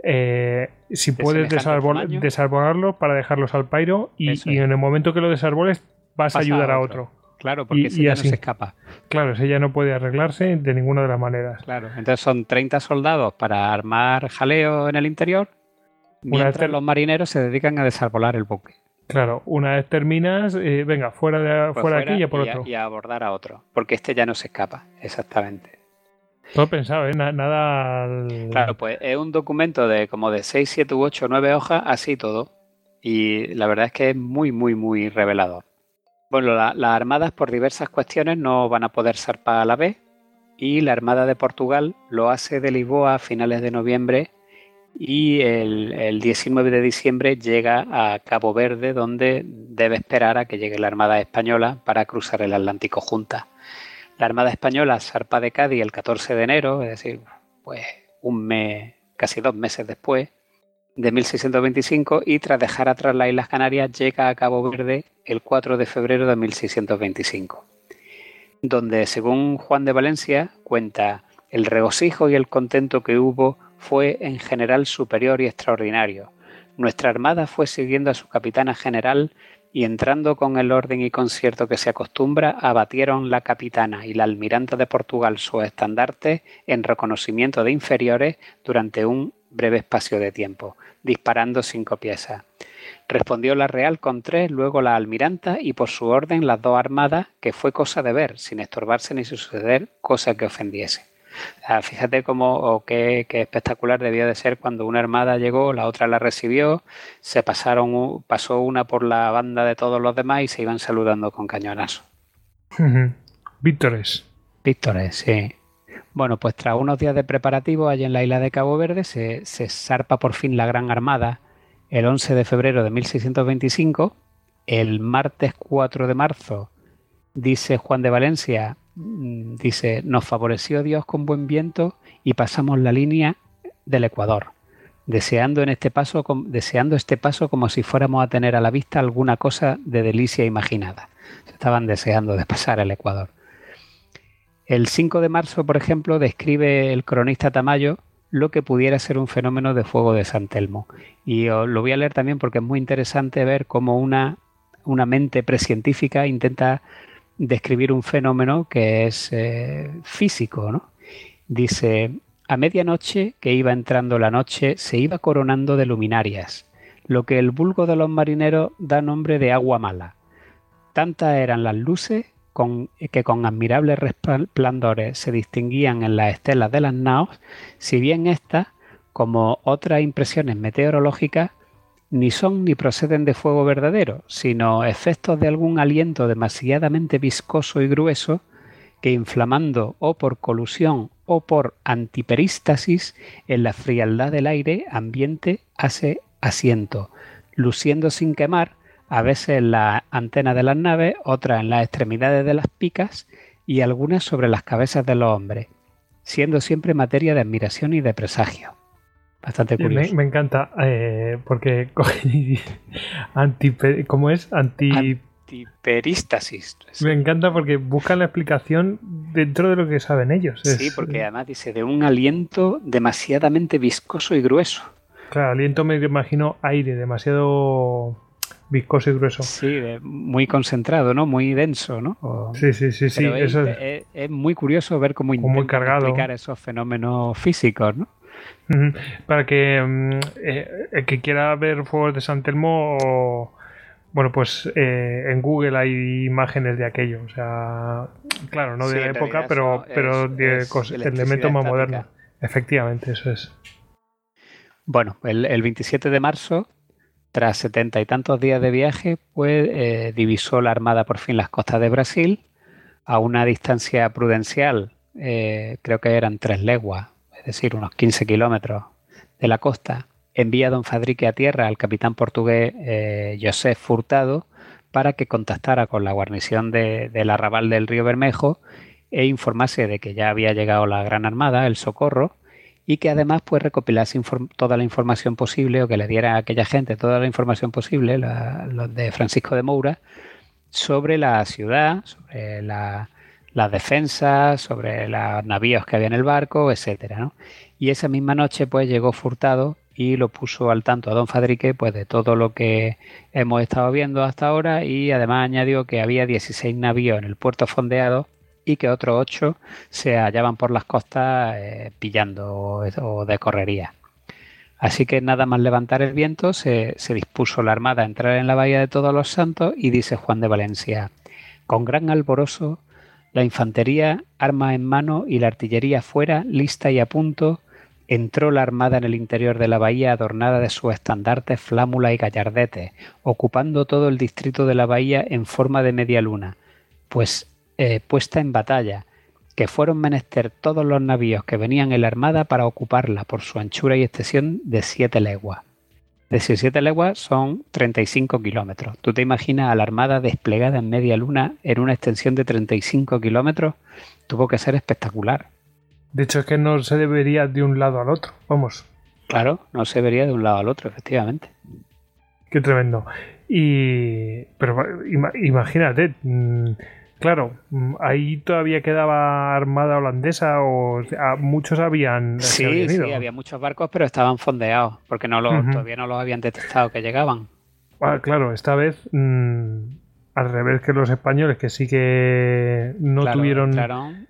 eh, si De puedes desarbol- desarbolarlo para dejarlos al pairo y, en el momento que lo desarboles vas a ayudar a a otro. Claro, porque Y- ese y ya así. no se escapa. Claro, ese ya no puede arreglarse de ninguna de las maneras. Claro, entonces son 30 soldados para armar jaleo en el interior, mientras ter- los marineros se dedican a desarbolar el buque. Claro, una vez terminas, eh, venga, fuera de, Pues fuera de aquí y a por y a- otro. y a abordar a otro, porque este ya no se escapa, exactamente. Todo pensado, ¿eh? Na- nada. al- Claro, pues es un documento de como de 6, 7 u 8, 9 hojas, así todo. Y la verdad es que es muy, muy, muy revelador. Bueno, la- las armadas por diversas cuestiones no van a poder zarpar a la vez y la Armada de Portugal lo hace de Lisboa a finales de noviembre y el, el 19 de diciembre llega a Cabo Verde donde debe esperar a que llegue la Armada Española para cruzar el Atlántico juntas. La Armada Española zarpa de Cádiz el 14 de enero, es decir, pues un mes, casi dos meses después, de 1625 y tras dejar atrás las Islas Canarias llega a Cabo Verde el 4 de febrero de 1625, donde según Juan de Valencia cuenta el regocijo y el contento que hubo fue en general superior y extraordinario. Nuestra armada fue siguiendo a su capitana general y entrando con el orden y concierto que se acostumbra, abatieron la capitana y la almiranta de Portugal su estandarte en reconocimiento de inferiores durante un breve espacio de tiempo, disparando cinco piezas. Respondió la Real con tres, luego la Almiranta y por su orden las dos armadas, que fue cosa de ver, sin estorbarse ni suceder cosa que ofendiese fíjate cómo qué, espectacular debió de ser cuando una armada llegó, la otra la recibió, se pasaron, pasó una por la banda de todos los demás y se iban saludando con cañonazo. Víctores. Víctores, sí. Bueno, pues tras unos días de preparativos allí en la isla de Cabo Verde se, se zarpa por fin la Gran Armada el 11 de febrero de 1625. El martes 4 de marzo, dice Juan de Valencia, Mm, dice, nos favoreció Dios con buen viento y pasamos la línea del Ecuador, deseando, en este paso, deseando este paso como si fuéramos a tener a la vista alguna cosa de delicia imaginada. estaban deseando de pasar el Ecuador. El 5 de marzo, por ejemplo, describe el cronista Tamayo lo que pudiera ser un fenómeno de fuego de San Telmo. Y lo voy a leer también porque es muy interesante ver cómo una, una mente precientífica intenta describir un fenómeno que es eh, físico, ¿no? Dice, a medianoche que iba entrando la noche se iba coronando de luminarias, lo que el vulgo de los marineros da nombre de agua mala. Tantas eran las luces con, que con admirables resplandores se distinguían en las estelas de las naos, si bien estas, como otras impresiones meteorológicas, ni son ni proceden de fuego verdadero, sino efectos de algún aliento demasiadamente viscoso y grueso que inflamando o por colusión o por antiperístasis en la frialdad del aire ambiente hace asiento, luciendo sin quemar, a veces en la antena de las naves, otras en las extremidades de las picas y algunas sobre las cabezas de los hombres, siendo siempre materia de admiración y de presagio. Bastante curioso. Me, encanta eh, porque anti, ¿cómo es? Anti Antiperistasis. Me encanta porque buscan la explicación dentro de lo que saben ellos. Sí, porque además dice de un aliento demasiadamente viscoso y grueso. Claro, aliento me imagino aire, demasiado viscoso y grueso. Sí, muy concentrado, ¿no? Muy denso, ¿no? sí, sí, sí, sí. Es, es, muy curioso ver cómo intentan explicar esos fenómenos físicos, ¿no? Para que mm, eh, el que quiera ver fuegos de San Telmo, bueno, pues eh, en Google hay imágenes de aquello. O sea, claro, no de la época, pero, pero de elementos más modernos. Efectivamente, eso es. Bueno, el, 27 de marzo, tras setenta y tantos días de viaje, pues eh, divisó la Armada por fin las costas de Brasil a una distancia prudencial, creo que eran tres leguas, es decir, unos 15 kilómetros de la costa, envía don Fadrique a tierra al capitán portugués eh, José Furtado para que contactara con la guarnición de, del arrabal del río Bermejo e informase de que ya había llegado la Gran Armada, el Socorro, y que además pues recopilase toda la información posible o que le diera a aquella gente toda la información posible, los de Francisco de Moura, sobre la ciudad, sobre la, las defensas, sobre los navíos que había en el barco, etcétera, ¿no? Y esa misma noche, pues llegó Furtado y lo puso al tanto a don Fadrique pues de todo lo que hemos estado viendo hasta ahora y además añadió que había 16 navíos en el puerto fondeado y que otros 8 se hallaban por las costas eh, pillando o, de correría. Así que nada más levantar el viento se, dispuso la armada a entrar en la bahía de Todos los Santos y dice Juan de Valencia, con gran alborozo la infantería, arma en mano y la artillería fuera, lista y a punto, entró la armada en el interior de la bahía adornada de sus estandartes, flámula y gallardetes, ocupando todo el distrito de la bahía en forma de media luna, pues eh, puesta en batalla, que fueron menester todos los navíos que venían en la armada para ocuparla por su anchura y extensión de siete leguas. De 17 leguas son 35 kilómetros. ¿Tú te imaginas a la Armada desplegada en media luna en una extensión de 35 kilómetros? Tuvo que ser espectacular. De hecho, es que no se debería de un lado al otro. Vamos. Claro, no se vería de un lado al otro, efectivamente. Qué tremendo. Y. Pero ima- imagínate. mm, Claro, mm, ahí todavía quedaba armada holandesa o a muchos habían, Sí, habían sí, había muchos barcos, pero estaban fondeados, porque no los, Ujú. todavía no los habían detectado que llegaban. Ah, claro, esta vez mm, al revés que los españoles que sí que no Claro, tuvieron. entraron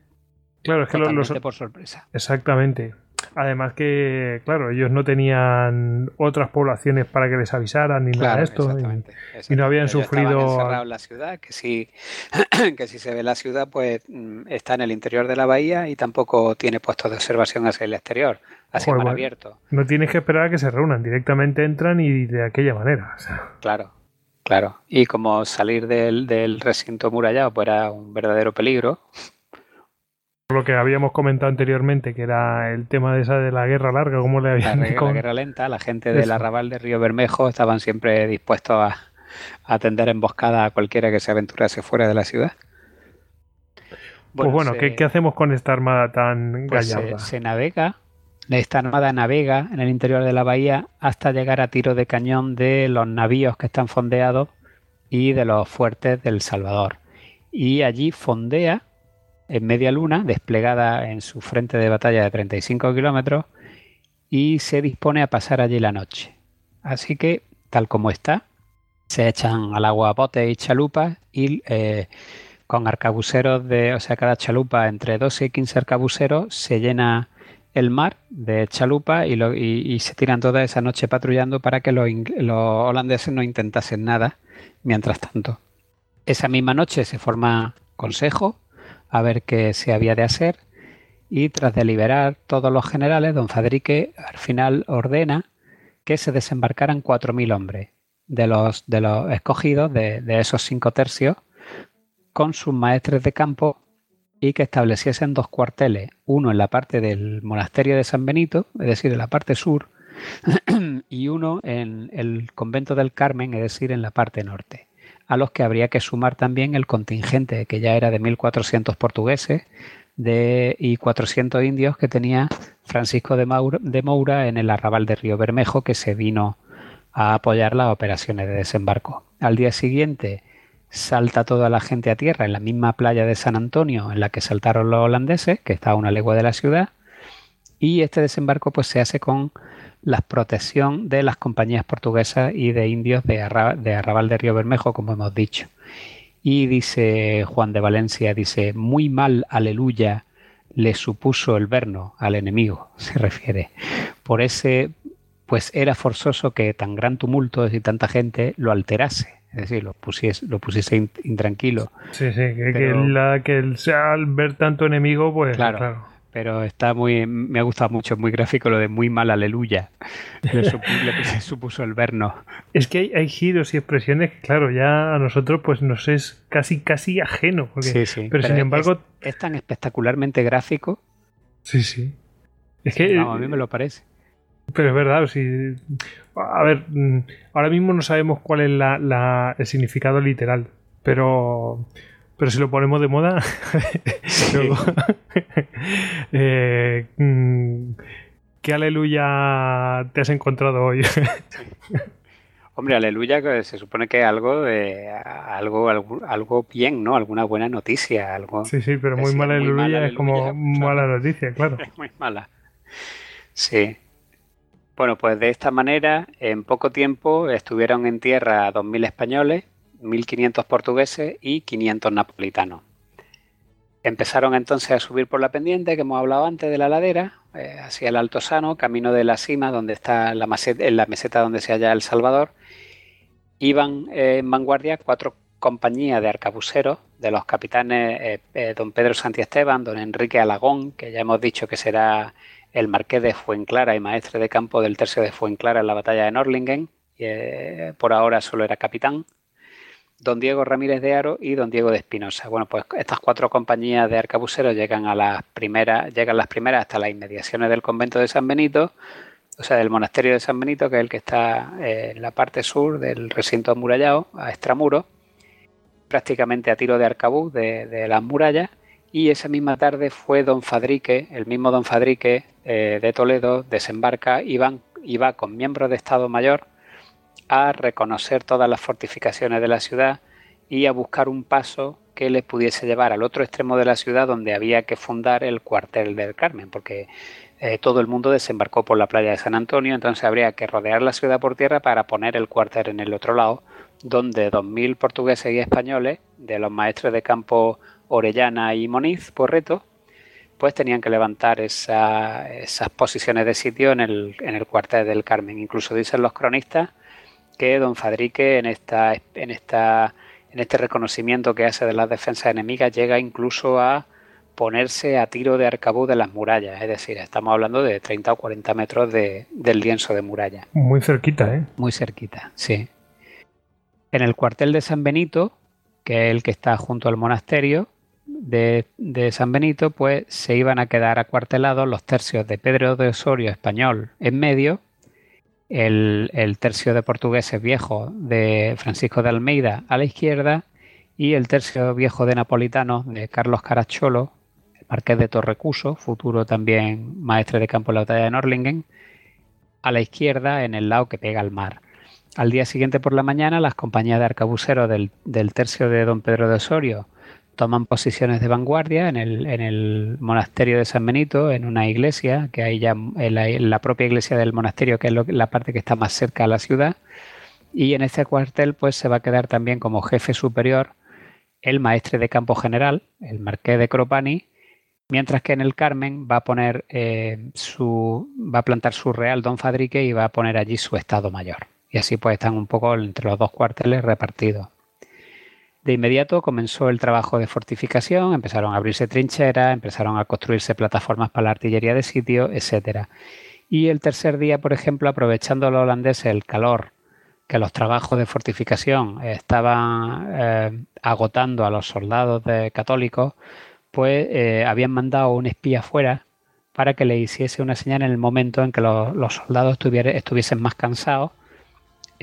claro, es que los, los- por sorpresa. exactamente. Además que, claro, ellos no tenían otras poblaciones para que les avisaran ni nada de esto. y- exactamente, y no habían Ellos sufrido- en la ciudad, que si, que si se ve la ciudad, pues mm, está en el interior de la bahía y tampoco tiene puestos de observación hacia el exterior, hacia Joder, mar bueno. abierto. No tienes que esperar a que se reúnan, directamente entran y de aquella manera. o sea. Claro, claro. Y como salir del, del recinto murallado pues era un verdadero peligro, lo que habíamos comentado anteriormente, que era el tema de esa de la guerra larga, cómo le la, habían la con- guerra lenta, la gente del arrabal de Río Bermejo estaban siempre dispuestos a, a tender emboscada a cualquiera que se aventurase fuera de la ciudad. Pues bueno, se- ¿qué, qué hacemos con esta armada tan pues se, gallarda? se navega, esta armada navega en el interior de la bahía hasta llegar a tiro de cañón de los navíos que están fondeados y de los fuertes del Salvador. Y allí fondea en media luna, desplegada en su frente de batalla de 35 kilómetros, y se dispone a pasar allí la noche. Así que, tal como está, se echan al agua botes y chalupas y eh, con arcabuceros de, o sea, cada chalupa entre 12 y 15 arcabuceros se llena el mar de chalupa y, lo- y- se tiran toda esa noche patrullando para que los, los holandeses no intentasen nada mientras tanto. Esa misma noche se forma consejo a ver qué se había de hacer. Y tras deliberar todos los generales, don Fadrique al final ordena que se desembarcaran 4.000 hombres de los, de los escogidos de, de esos cinco tercios con sus maestres de campo y que estableciesen dos cuarteles, uno en la parte del monasterio de San Benito, es decir, en la parte sur, y uno en el convento del Carmen, es decir, en la parte norte, a los que habría que sumar también el contingente, que ya era de 1.400 portugueses y 400 indios que tenía Francisco de Moura, de Moura en el arrabal de Río Bermejo, que se vino a apoyar las operaciones de desembarco. Al día siguiente salta toda la gente a tierra en la misma playa de San Antonio en la que saltaron los holandeses, que está a una legua de la ciudad, y este desembarco pues se hace con la protección de las compañías portuguesas y de indios de, Arra- de Arrabal de Río Bermejo, como hemos dicho. Y dice Juan de Valencia, dice, muy mal, aleluya, le supuso el verno al enemigo, se refiere. Por ese, pues era forzoso que tan gran tumulto y tanta gente lo alterase, es decir, lo pusiese, lo pusiese in- intranquilo. Sí, sí, que, que la- que el- al ver tanto enemigo, pues Claro. claro. Pero está muy, me ha gustado mucho, muy gráfico lo de muy mal, aleluya. Le, supu- le puse- supuso el verno. Es que hay, hay giros y expresiones que, claro, ya a nosotros pues nos es casi casi ajeno. porque- Sí, sí. Pero, sin es- embargo, es, tan espectacularmente gráfico. sí, sí. Es que, a mí me lo parece. pero es verdad, sí. A ver, mm, ahora mismo no sabemos cuál es la, la- el significado literal, pero, pero si lo ponemos de moda, luego, eh, mm, ¿qué aleluya te has encontrado hoy? Hombre, aleluya, que se supone que algo de algo, algo, algo bien, ¿no? Alguna buena noticia, algo sí, sí, pero muy Sí, mal muy mal aleluya es como mala noticia, claro. es muy mala. Sí. Bueno, pues de esta manera, en poco tiempo estuvieron en tierra 2.000 españoles, 1.500 portugueses y 500 napolitanos. Empezaron entonces a subir por la pendiente que hemos hablado antes de la ladera, eh, hacia el Alto Sano, camino de la cima, donde está la en la meseta donde se halla El Salvador. Iban eh, en vanguardia cuatro compañías de arcabuceros de los capitanes eh, don Pedro Santiesteban, don Enrique Alagón, que ya hemos dicho que será el marqués de Fuenclara y maestre de campo del tercio de Fuenclara en la batalla de Norlingen, y, por ahora solo era capitán, don Diego Ramírez de Aro y don Diego de Espinosa. Bueno, pues estas cuatro compañías de arcabuceros llegan a las primeras, llegan las primeras hasta las inmediaciones del convento de San Benito, o sea, del monasterio de San Benito, que es el que está eh, en la parte sur del recinto amurallado, a extramuro, prácticamente a tiro de arcabuz de, las murallas, y esa misma tarde fue don Fadrique, el mismo don Fadrique eh, de Toledo, desembarca y va con miembros de Estado Mayor a reconocer todas las fortificaciones de la ciudad y a buscar un paso que les pudiese llevar al otro extremo de la ciudad donde había que fundar el cuartel del Carmen, porque eh, todo el mundo desembarcó por la playa de San Antonio, entonces habría que rodear la ciudad por tierra para poner el cuartel en el otro lado, donde 2.000 portugueses y españoles, de los maestros de campo Orellana y Moniz, por reto, pues tenían que levantar esas posiciones de sitio en el, en el cuartel del Carmen. Incluso dicen los cronistas que don Fadrique en esta, en esta en este reconocimiento que hace de las defensas enemigas llega incluso a ponerse a tiro de arcabuz de las murallas, es decir, estamos hablando de 30 o 40 metros de, del lienzo de muralla. Muy cerquita, ¿eh? Muy cerquita, sí. En el cuartel de San Benito, que es el que está junto al monasterio de, de San Benito, pues se iban a quedar acuartelados los tercios de Pedro de Osorio español en medio el, tercio de portugueses viejo de Francisco de Almeida a la izquierda y el tercio viejo de napolitano de Carlos Caracciolo, el marqués de Torrecuso, futuro también maestre de campo en la batalla de Norlingen, a la izquierda en el lado que pega al mar. Al día siguiente por la mañana, las compañías de arcabuceros del tercio de don Pedro de Osorio toman posiciones de vanguardia en el, en el monasterio de San Benito, en una iglesia, que hay ya en la, propia iglesia del monasterio, que es la parte que está más cerca a la ciudad. Y en este cuartel, pues se va a quedar también como jefe superior el maestre de campo general, el marqués de Cropani, mientras que en el Carmen va a poner eh, su, va a plantar su real Don Fadrique y va a poner allí su estado mayor. Y así pues están un poco entre los dos cuarteles repartidos. De inmediato comenzó el trabajo de fortificación, empezaron a abrirse trincheras, empezaron a construirse plataformas para la artillería de sitio, etc. Y el tercer día, por ejemplo, aprovechando los holandeses el calor que los trabajos de fortificación estaban eh, agotando a los soldados de católicos, pues eh, habían mandado un espía afuera para que le hiciese una señal en el momento en que los, soldados estuviesen más cansados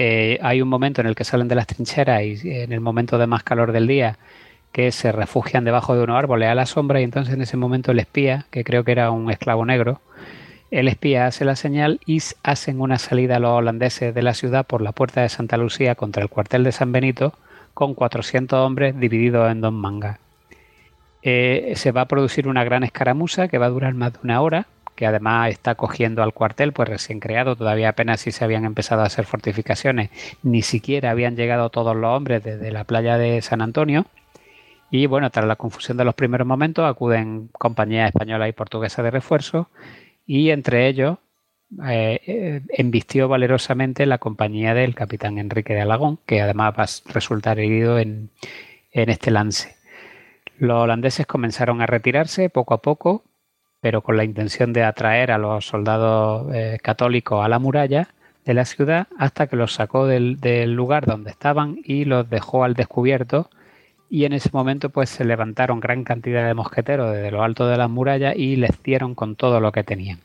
eh, hay un momento en el que salen de las trincheras y en el momento de más calor del día que se refugian debajo de unos árboles a la sombra y entonces en ese momento el espía, que creo que era un esclavo negro, el espía hace la señal y hacen una salida a los holandeses de la ciudad por la puerta de Santa Lucía contra el cuartel de San Benito con 400 hombres divididos en dos mangas. Eh, se va a producir una gran escaramuza que va a durar más de una hora que además está cogiendo al cuartel, pues recién creado, todavía apenas si se habían empezado a hacer fortificaciones, ni siquiera habían llegado todos los hombres desde la playa de San Antonio. Y bueno, tras la confusión de los primeros momentos, acuden compañías españolas y portuguesas de refuerzo, y entre ellos eh, eh, embistió valerosamente la compañía del capitán Enrique de Alagón, que además va a resultar herido en, en este lance. Los holandeses comenzaron a retirarse poco a poco, pero con la intención de atraer a los soldados eh, católicos a la muralla de la ciudad hasta que los sacó del, lugar donde estaban y los dejó al descubierto y en ese momento pues se levantaron gran cantidad de mosqueteros desde lo alto de las murallas y les dieron con todo lo que tenían.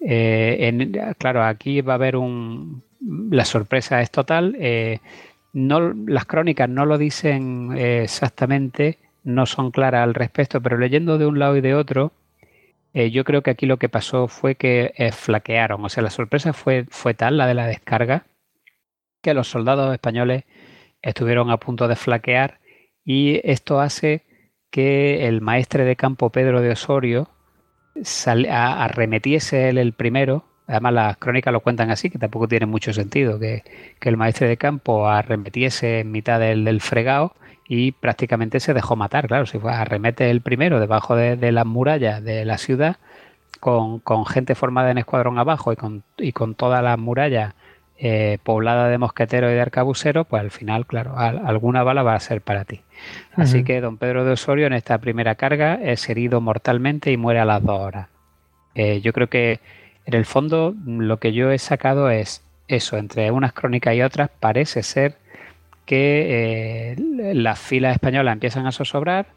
Eh, claro, aquí va a haber un... La sorpresa es total. Eh, no, las crónicas no lo dicen exactamente, no son claras al respecto, pero leyendo de un lado y de otro, eh, yo creo que aquí lo que pasó fue que eh, flaquearon. O sea, la sorpresa fue, fue tal, la de la descarga, que los soldados españoles estuvieron a punto de flaquear y esto hace que el maestre de campo Pedro de Osorio arremetiese él el primero. Además, las crónicas lo cuentan así, que tampoco tiene mucho sentido, que, el maestre de campo arremetiese en mitad del, del fregado y prácticamente se dejó matar. Claro, si fue arremete el primero debajo de, las murallas de la ciudad, con, gente formada en escuadrón abajo y con, y con todas las murallas eh, pobladas de mosqueteros y de arcabuceros, pues al final, claro, alguna bala va a ser para ti. Así que don Pedro de Osorio en esta primera carga es herido mortalmente y muere a las dos horas. Eh, yo creo que en el fondo lo que yo he sacado es eso, entre unas crónicas y otras parece ser que eh, las filas españolas empiezan a zozobrar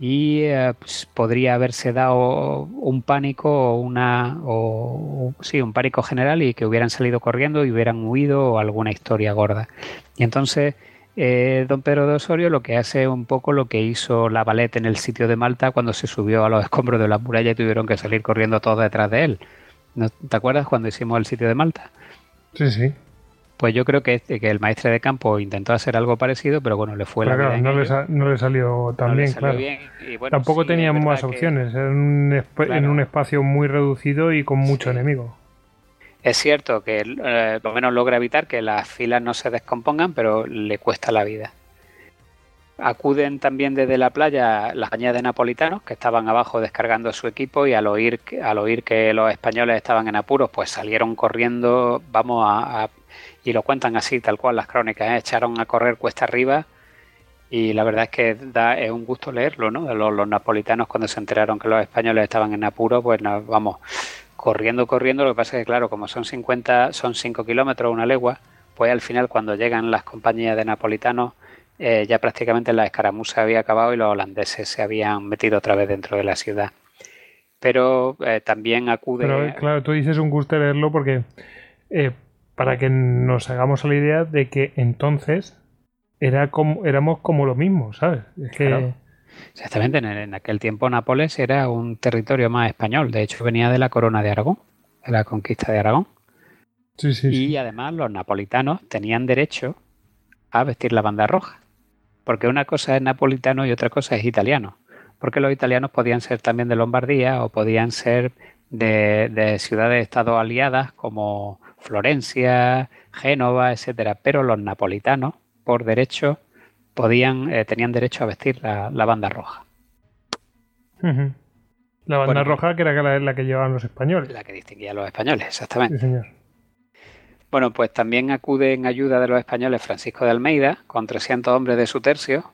y eh, pues, podría haberse dado un pánico o una o sí un pánico general y que hubieran salido corriendo y hubieran huido o alguna historia gorda y entonces eh, don Pedro de Osorio lo que hace un poco lo que hizo la Valette en el sitio de Malta cuando se subió a los escombros de la muralla y tuvieron que salir corriendo todos detrás de él. ¿No, ¿Te acuerdas cuando hicimos el sitio de Malta? Sí, sí. Pues yo creo que, que el maestre de campo intentó hacer algo parecido, pero bueno, le fue la no, le sa- no le salió tan No bien, salió claro. bien, y bueno, Tampoco sí, tenían más que- opciones, un en un espacio muy reducido y con mucho Sí. enemigo. Es cierto que eh, por lo menos logra evitar que las filas no se descompongan, pero le cuesta la vida. Acuden también desde la playa las compañías de napolitanos que estaban abajo descargando su equipo y al oír, que- al oír que los españoles estaban en apuros, pues salieron corriendo, vamos a, a- y lo cuentan así, tal cual las crónicas, ¿eh? echaron a correr cuesta arriba y la verdad es que da es un gusto leerlo, ¿no? Los, los napolitanos cuando se enteraron que los españoles estaban en apuros, pues vamos corriendo, corriendo. Lo que pasa es que, claro, como son 50, son 5 kilómetros, una legua, pues al final cuando llegan las compañías de napolitanos, eh, ya prácticamente la escaramuza había acabado y los holandeses se habían metido otra vez dentro de la ciudad. Pero eh, también acude... Claro, tú dices un gusto leerlo porque para que nos hagamos la idea de que entonces era como, éramos como lo mismo, ¿sabes? Es que Claro. Exactamente, en, en aquel tiempo Nápoles era un territorio más español, de hecho venía de la corona de Aragón, de la conquista de Aragón. sí, sí, sí. Y además los napolitanos tenían derecho a vestir la banda roja. Porque una cosa es napolitano y otra cosa es italiano. Porque los italianos podían ser también de Lombardía o podían ser de, de ciudades-estado aliadas como Florencia, Génova, etcétera. Pero los napolitanos, por derecho, podían, eh, tenían derecho a vestir la, la banda roja. La banda Bueno. roja que era la, la que llevaban los españoles. La que distinguía a los españoles, exactamente. Sí, señor. Bueno, pues también acude en ayuda de los españoles Francisco de Almeida, con 300 hombres de su tercio,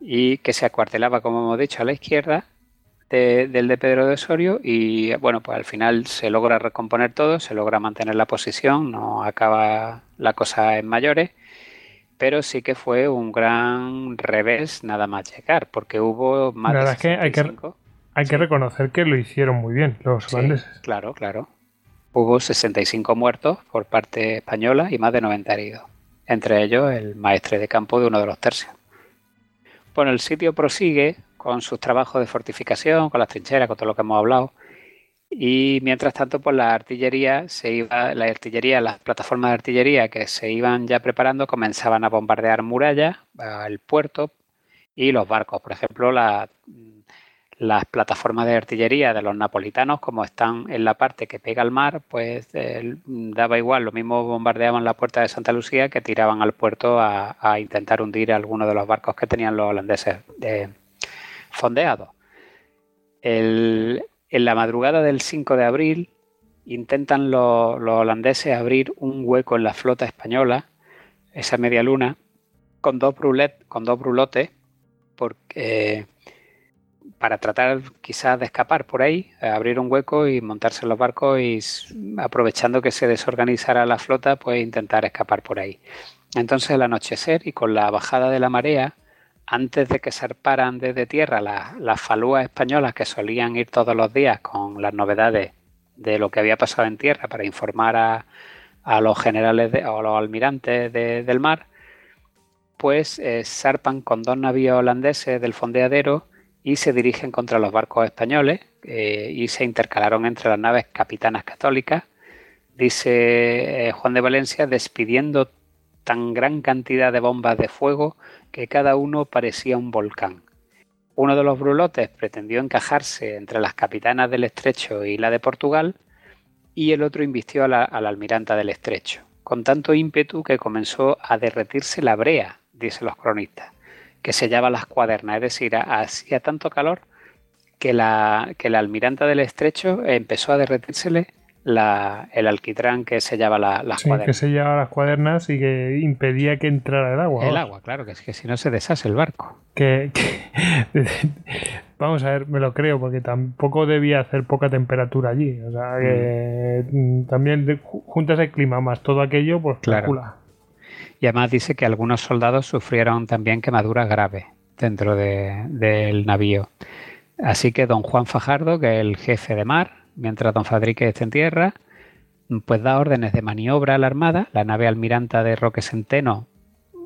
y que se acuartelaba, como hemos dicho, a la izquierda de- del de Pedro de Osorio. Y bueno, pues al final se logra recomponer todo, se logra mantener la posición, no acaba la cosa en mayores, pero sí que fue un gran revés nada más llegar, porque hubo más La de verdad es que hay que- 65. Hay que reconocer que lo hicieron muy bien los Sí, holandeses. claro, claro. Hubo 65 muertos por parte española y más de 90 heridos. Entre ellos el maestre de campo de uno de los tercios. Bueno, el sitio prosigue con sus trabajos de fortificación, con las trincheras, con todo lo que hemos hablado. Y mientras tanto, pues la artillería se iba, la artillería, las plataformas de artillería que se iban ya preparando comenzaban a bombardear murallas, el puerto y los barcos. Por ejemplo, la, las plataformas de artillería de los napolitanos, como están en la parte que pega al mar, pues daba igual, lo mismo bombardeaban la puerta de Santa Lucía que tiraban al puerto a, a intentar hundir algunos de los barcos que tenían los holandeses eh, fondeados. En la madrugada del 5 de abril intentan los, holandeses abrir un hueco en la flota española, esa media luna, con dos, con dos brulotes, porque para tratar quizás de escapar por ahí, abrir un hueco y montarse en los barcos y aprovechando que se desorganizara la flota, pues intentar escapar por ahí. Entonces al anochecer y con la bajada de la marea, antes de que zarparan desde tierra las, falúas españolas que solían ir todos los días con las novedades de lo que había pasado en tierra para informar a, los generales o a los almirantes de- del mar, pues eh, zarpan con dos navíos holandeses del fondeadero y se dirigen contra los barcos españoles eh, y se intercalaron entre las naves capitanas católicas, dice eh, Juan de Valencia, despidiendo tan gran cantidad de bombas de fuego que cada uno parecía un volcán. Uno de los brulotes pretendió encajarse entre las capitanas del estrecho y la de Portugal, y el otro invistió a la, almiranta del estrecho, con tanto ímpetu que comenzó a derretirse la brea, dicen los cronistas, que sellaba las cuadernas, es decir, ha- hacía tanto calor que la, que la almiranta del estrecho empezó a derretírsele la- el alquitrán que sellaba la- las Sí, que cuadernas. se llevaba las cuadernas y que impedía que entrara el agua. El agua, claro, que es que si no se deshace el barco. Que, que- vamos a ver, me lo creo, porque tampoco debía hacer poca temperatura allí. O sea, que mm, también juntas el clima más todo aquello, pues Claro. calcula. Y además dice que algunos soldados sufrieron también quemaduras graves dentro de- del navío. Así que don Juan Fajardo, que es el jefe de mar, mientras don Fadrique está en tierra, pues da órdenes de maniobra a la armada. La nave almiranta de Roque Centeno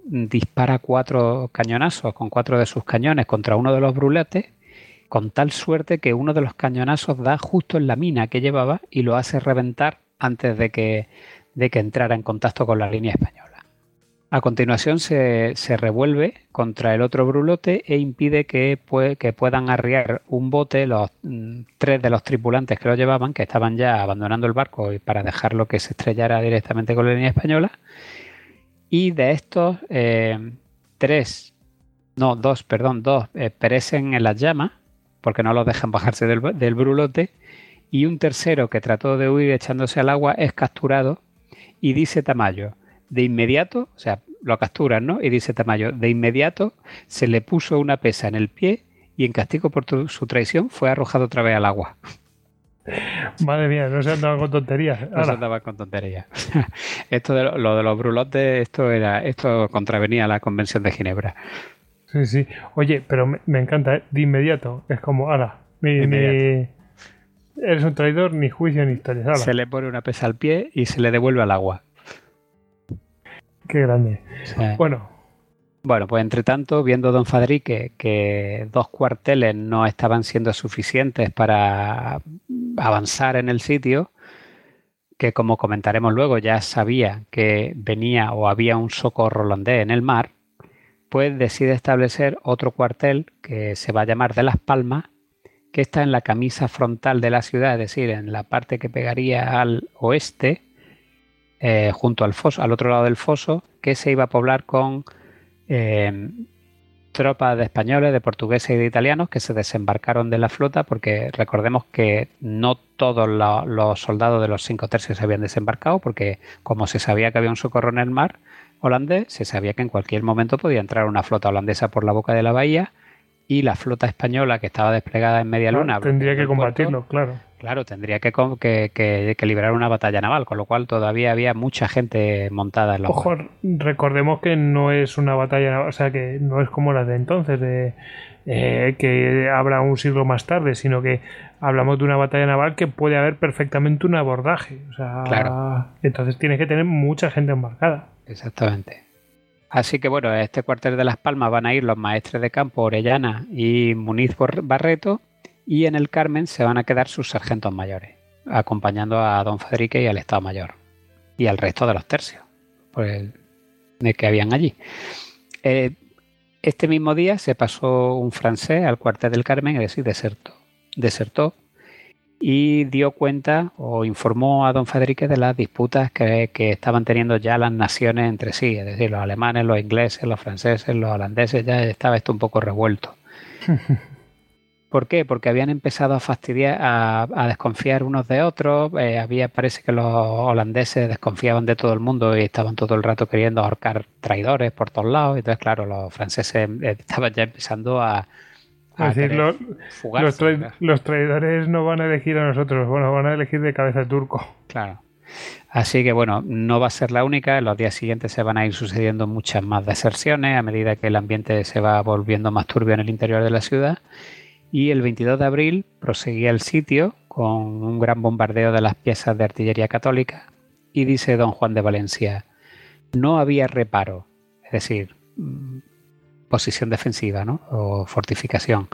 dispara cuatro cañonazos con cuatro de sus cañones contra uno de los bruletes, con tal suerte que uno de los cañonazos da justo en la mina que llevaba y lo hace reventar antes de que, de que entrara en contacto con la línea española. A continuación se, revuelve contra el otro brulote e impide que, puedan arriar un bote los mm, tres de los tripulantes que lo llevaban, que estaban ya abandonando el barco y para dejarlo que se estrellara directamente con la línea española. Y de estos, eh, tres, no, dos, perdón, dos, eh, perecen en las llamas, porque no los dejan bajarse del, del brulote. Y un tercero que trató de huir echándose al agua es capturado y dice Tamayo de inmediato, o sea, lo capturan, ¿no? Y dice Tamayo, de inmediato se le puso una pesa en el pie y en castigo por su traición fue arrojado otra vez al agua. Madre mía, no se andaba con tonterías. No se andaba con tonterías. esto de lo, de los brulotes, esto era, esto contravenía la Convención de Ginebra. Sí, sí. Oye, pero me, encanta, ¿eh? de inmediato. Es como, ahora, eres un traidor, ni juicio ni historia. Se le pone una pesa al pie y se le devuelve al agua. Qué grande. Bueno. Bueno, pues entre tanto, viendo don Fadrique que dos cuarteles no estaban siendo suficientes para avanzar en el sitio, que como comentaremos luego ya sabía que venía o había un socorro holandés en el mar, pues decide establecer otro cuartel que se va a llamar de Las Palmas, que está en la camisa frontal de la ciudad, es decir, en la parte que pegaría al oeste, eh, junto al foso, al otro lado del foso, que se iba a poblar con eh, tropas de españoles, de portugueses y de italianos que se desembarcaron de la flota, porque recordemos que no todos los soldados de los cinco tercios se habían desembarcado, porque como se sabía que había un socorro en el mar holandés, se sabía que en cualquier momento podía entrar una flota holandesa por la boca de la bahía y la flota española que estaba desplegada en media luna. tendría que combatirlo, claro. Claro, tendría que, que, que, librar una batalla naval, con lo cual todavía había mucha gente montada en la Ojo, recordemos que no es una batalla naval, o sea, que no es como la de entonces, de eh, que habrá un siglo más tarde, sino que hablamos de una batalla naval que puede haber perfectamente un abordaje. O sea, entonces tienes que tener mucha gente embarcada. Exactamente. Así que bueno, a este cuartel de Las Palmas van a ir los maestres de campo Orellana y Muniz Barreto y en el Carmen se van a quedar sus sargentos mayores, acompañando a don Federique y al Estado Mayor y al resto de los tercios pues, de que habían allí. Eh, este mismo día se pasó un francés al cuartel del Carmen, es decir, desertó, desertó y dio cuenta o informó a don Federique de las disputas que, que, estaban teniendo ya las naciones entre sí, es decir, los alemanes, los ingleses, los franceses, los holandeses, ya estaba esto un poco revuelto. ¿Por qué? Porque habían empezado a fastidiar, a, desconfiar unos de otros. Eh, había, parece que los holandeses desconfiaban de todo el mundo y estaban todo el rato queriendo ahorcar traidores por todos lados. Entonces, claro, los franceses eh, estaban ya empezando a, a decir, los, los, traidores no van a elegir a nosotros, bueno, van a elegir de cabeza turco. Claro. Así que bueno, no va a ser la única. En los días siguientes se van a ir sucediendo muchas más deserciones a medida que el ambiente se va volviendo más turbio en el interior de la ciudad y el 22 de abril proseguía el sitio con un gran bombardeo de las piezas de artillería católica y dice don Juan de Valencia, no había reparo, es decir, mm, posición defensiva ¿no? o fortificación,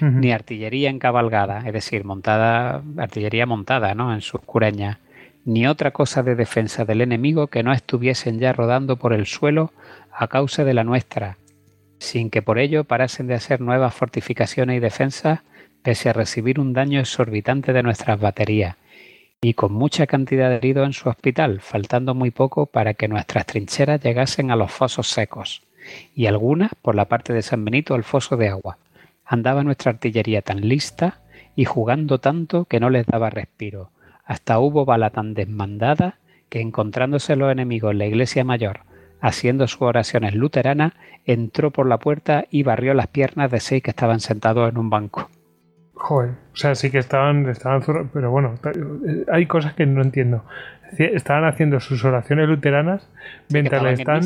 ni artillería encabalgada, es decir, montada, artillería montada ¿no? en sus cureñas, ni otra cosa de defensa del enemigo que no estuviesen ya rodando por el suelo a causa de la nuestra, sin que por ello parasen de hacer nuevas fortificaciones y defensas, pese a recibir un daño exorbitante de nuestras baterías, y con mucha cantidad de heridos en su hospital, faltando muy poco para que nuestras trincheras llegasen a los fosos secos, y algunas por la parte de San Benito al foso de agua. Andaba nuestra artillería tan lista y jugando tanto que no les daba respiro. Hasta hubo bala tan desmandada que encontrándose los enemigos en la iglesia mayor, haciendo sus oraciones luteranas, entró por la puerta y barrió las piernas de seis que estaban sentados en un banco. Joder, o sea, sí que estaban, estaban pero bueno, hay cosas que no entiendo. Estaban haciendo sus oraciones luteranas mientras le están.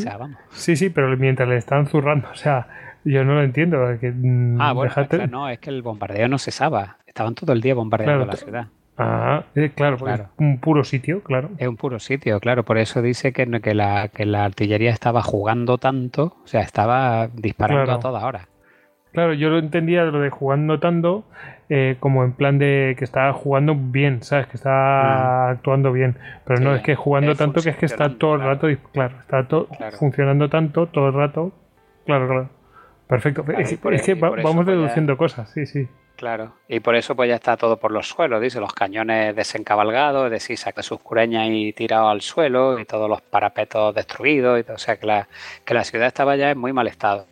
sí, sí, pero mientras le están zurrando, o sea, yo no lo entiendo. Mm, ah, bueno, no, es que el bombardeo no cesaba. Estaban todo el día bombardeando la ciudad. Ah, eh, claro, Claro. es un puro sitio, claro. Es un puro sitio, claro. Por eso dice que, que, la, que la artillería estaba jugando tanto, o sea, estaba disparando Claro. a toda hora. Claro, yo lo entendía lo de jugando tanto eh, como en plan de que estaba jugando bien, ¿sabes? Que estaba actuando bien. Pero no, Mm. Es que jugando es tanto que es que está todo el rato, claro, está todo Claro. funcionando tanto todo el rato. Claro, claro. Perfecto. Claro, es por- es que va- vamos ya- deduciendo cosas, sí, sí. Claro. Y por eso pues ya está todo por los suelos, dice, los cañones desencabalgados, es decir, saca sus cureñas y tirado al suelo y todos los parapetos destruidos, y todo, o sea que la, que la ciudad estaba ya en muy mal estado.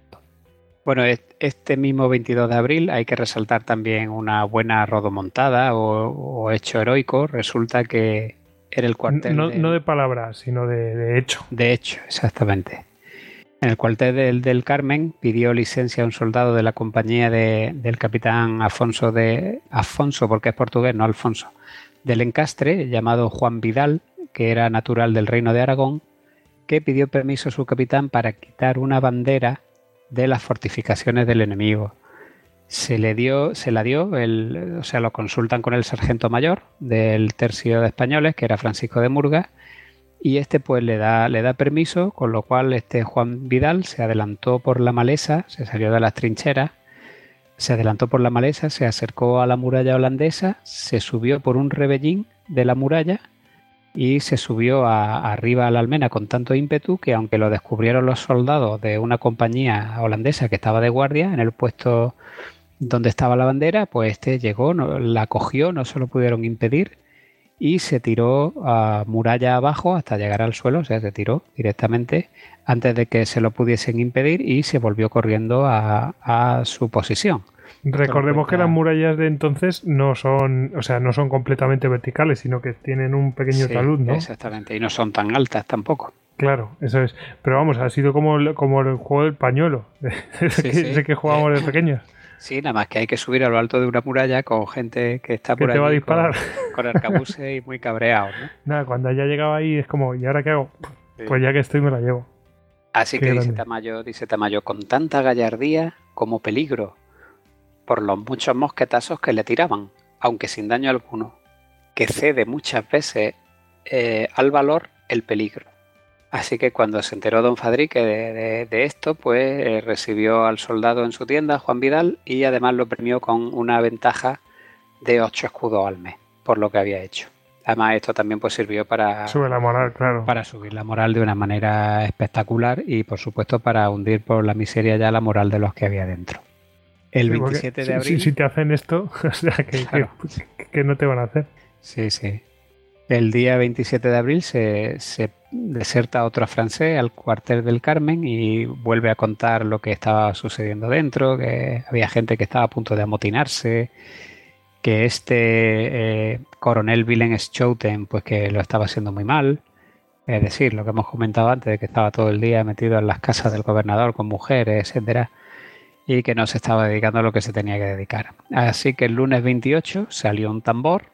Bueno, es- este mismo 22 de abril hay que resaltar también una buena rodomontada o, o hecho heroico. Resulta que era el cuartel no de palabras, sino de, de hecho. de hecho, exactamente. En el cuartel del, del Carmen pidió licencia a un soldado de la compañía de- del capitán Afonso de Afonso, porque es portugués, no Alfonso, del Encastre, llamado Juan Vidal, que era natural del reino de Aragón, que pidió permiso a su capitán para quitar una bandera de las fortificaciones del enemigo. Se le dio, se la dio, el, o sea, lo consultan con el sargento mayor del tercio de españoles, que era Francisco de Murga, y este pues le da, le da permiso, con lo cual este Juan Vidal se adelantó por la maleza, se salió de las trincheras, se adelantó por la maleza, se acercó a la muralla holandesa, se subió por un rebellín de la muralla y se subió a- arriba a la almena con tanto ímpetu que aunque lo descubrieron los soldados de una compañía holandesa que estaba de guardia en el puesto donde estaba la bandera, pues este llegó, no- la cogió, no se lo pudieron impedir y se tiró a muralla abajo hasta llegar al suelo, o sea, se tiró directamente antes de que se lo pudiesen impedir y se volvió corriendo a, a su posición. Recordemos que las murallas de entonces no son, o sea, no son completamente verticales, sino que tienen un pequeño Sí, talud, ¿no? Exactamente, y no son tan altas tampoco. Claro, eso es. Pero vamos, ha sido como, el- como el juego del pañuelo, ese, que, sí. ese que jugábamos de pequeños. Sí, nada más que hay que subir a lo alto de una muralla con gente que está por te va a disparar. Con, con arcabuces y muy cabreados, ¿no? Nada, cuando ya llegaba ahí es como, ¿y ahora qué hago? Sí. Pues ya que estoy me la llevo. Así Qué que dice. Tamayo, dice Tamayo, con tanta gallardía como peligro, por los muchos mosquetazos que le tiraban, aunque sin daño alguno, que cede muchas veces eh, al valor el peligro. Así que cuando se enteró don Fadrique de, de- de esto, pues eh, recibió al soldado en su tienda, Juan Vidal, y además lo premió con una ventaja de ocho escudos al mes, por lo que había hecho. Además, esto también pues sirvió para, Sube la moral, claro. para subir la moral de una manera espectacular y por supuesto para hundir por la miseria ya la moral de los que había dentro. El Sí, porque 27 si- de abril. Si, si te hacen esto, o sea, que, que- Claro. que no te van a hacer. Sí, sí. El día 27 de abril se, se deserta otro francés al cuartel del Carmen y vuelve a contar lo que estaba sucediendo dentro, que había gente que estaba a punto de amotinarse, que este eh, coronel Willem Schouten pues que lo estaba haciendo muy mal. Es decir, lo que hemos comentado antes, de que estaba todo el día metido en las casas del gobernador con mujeres, etcétera, y que no se estaba dedicando a lo que se tenía que dedicar. Así que el lunes 28 salió un tambor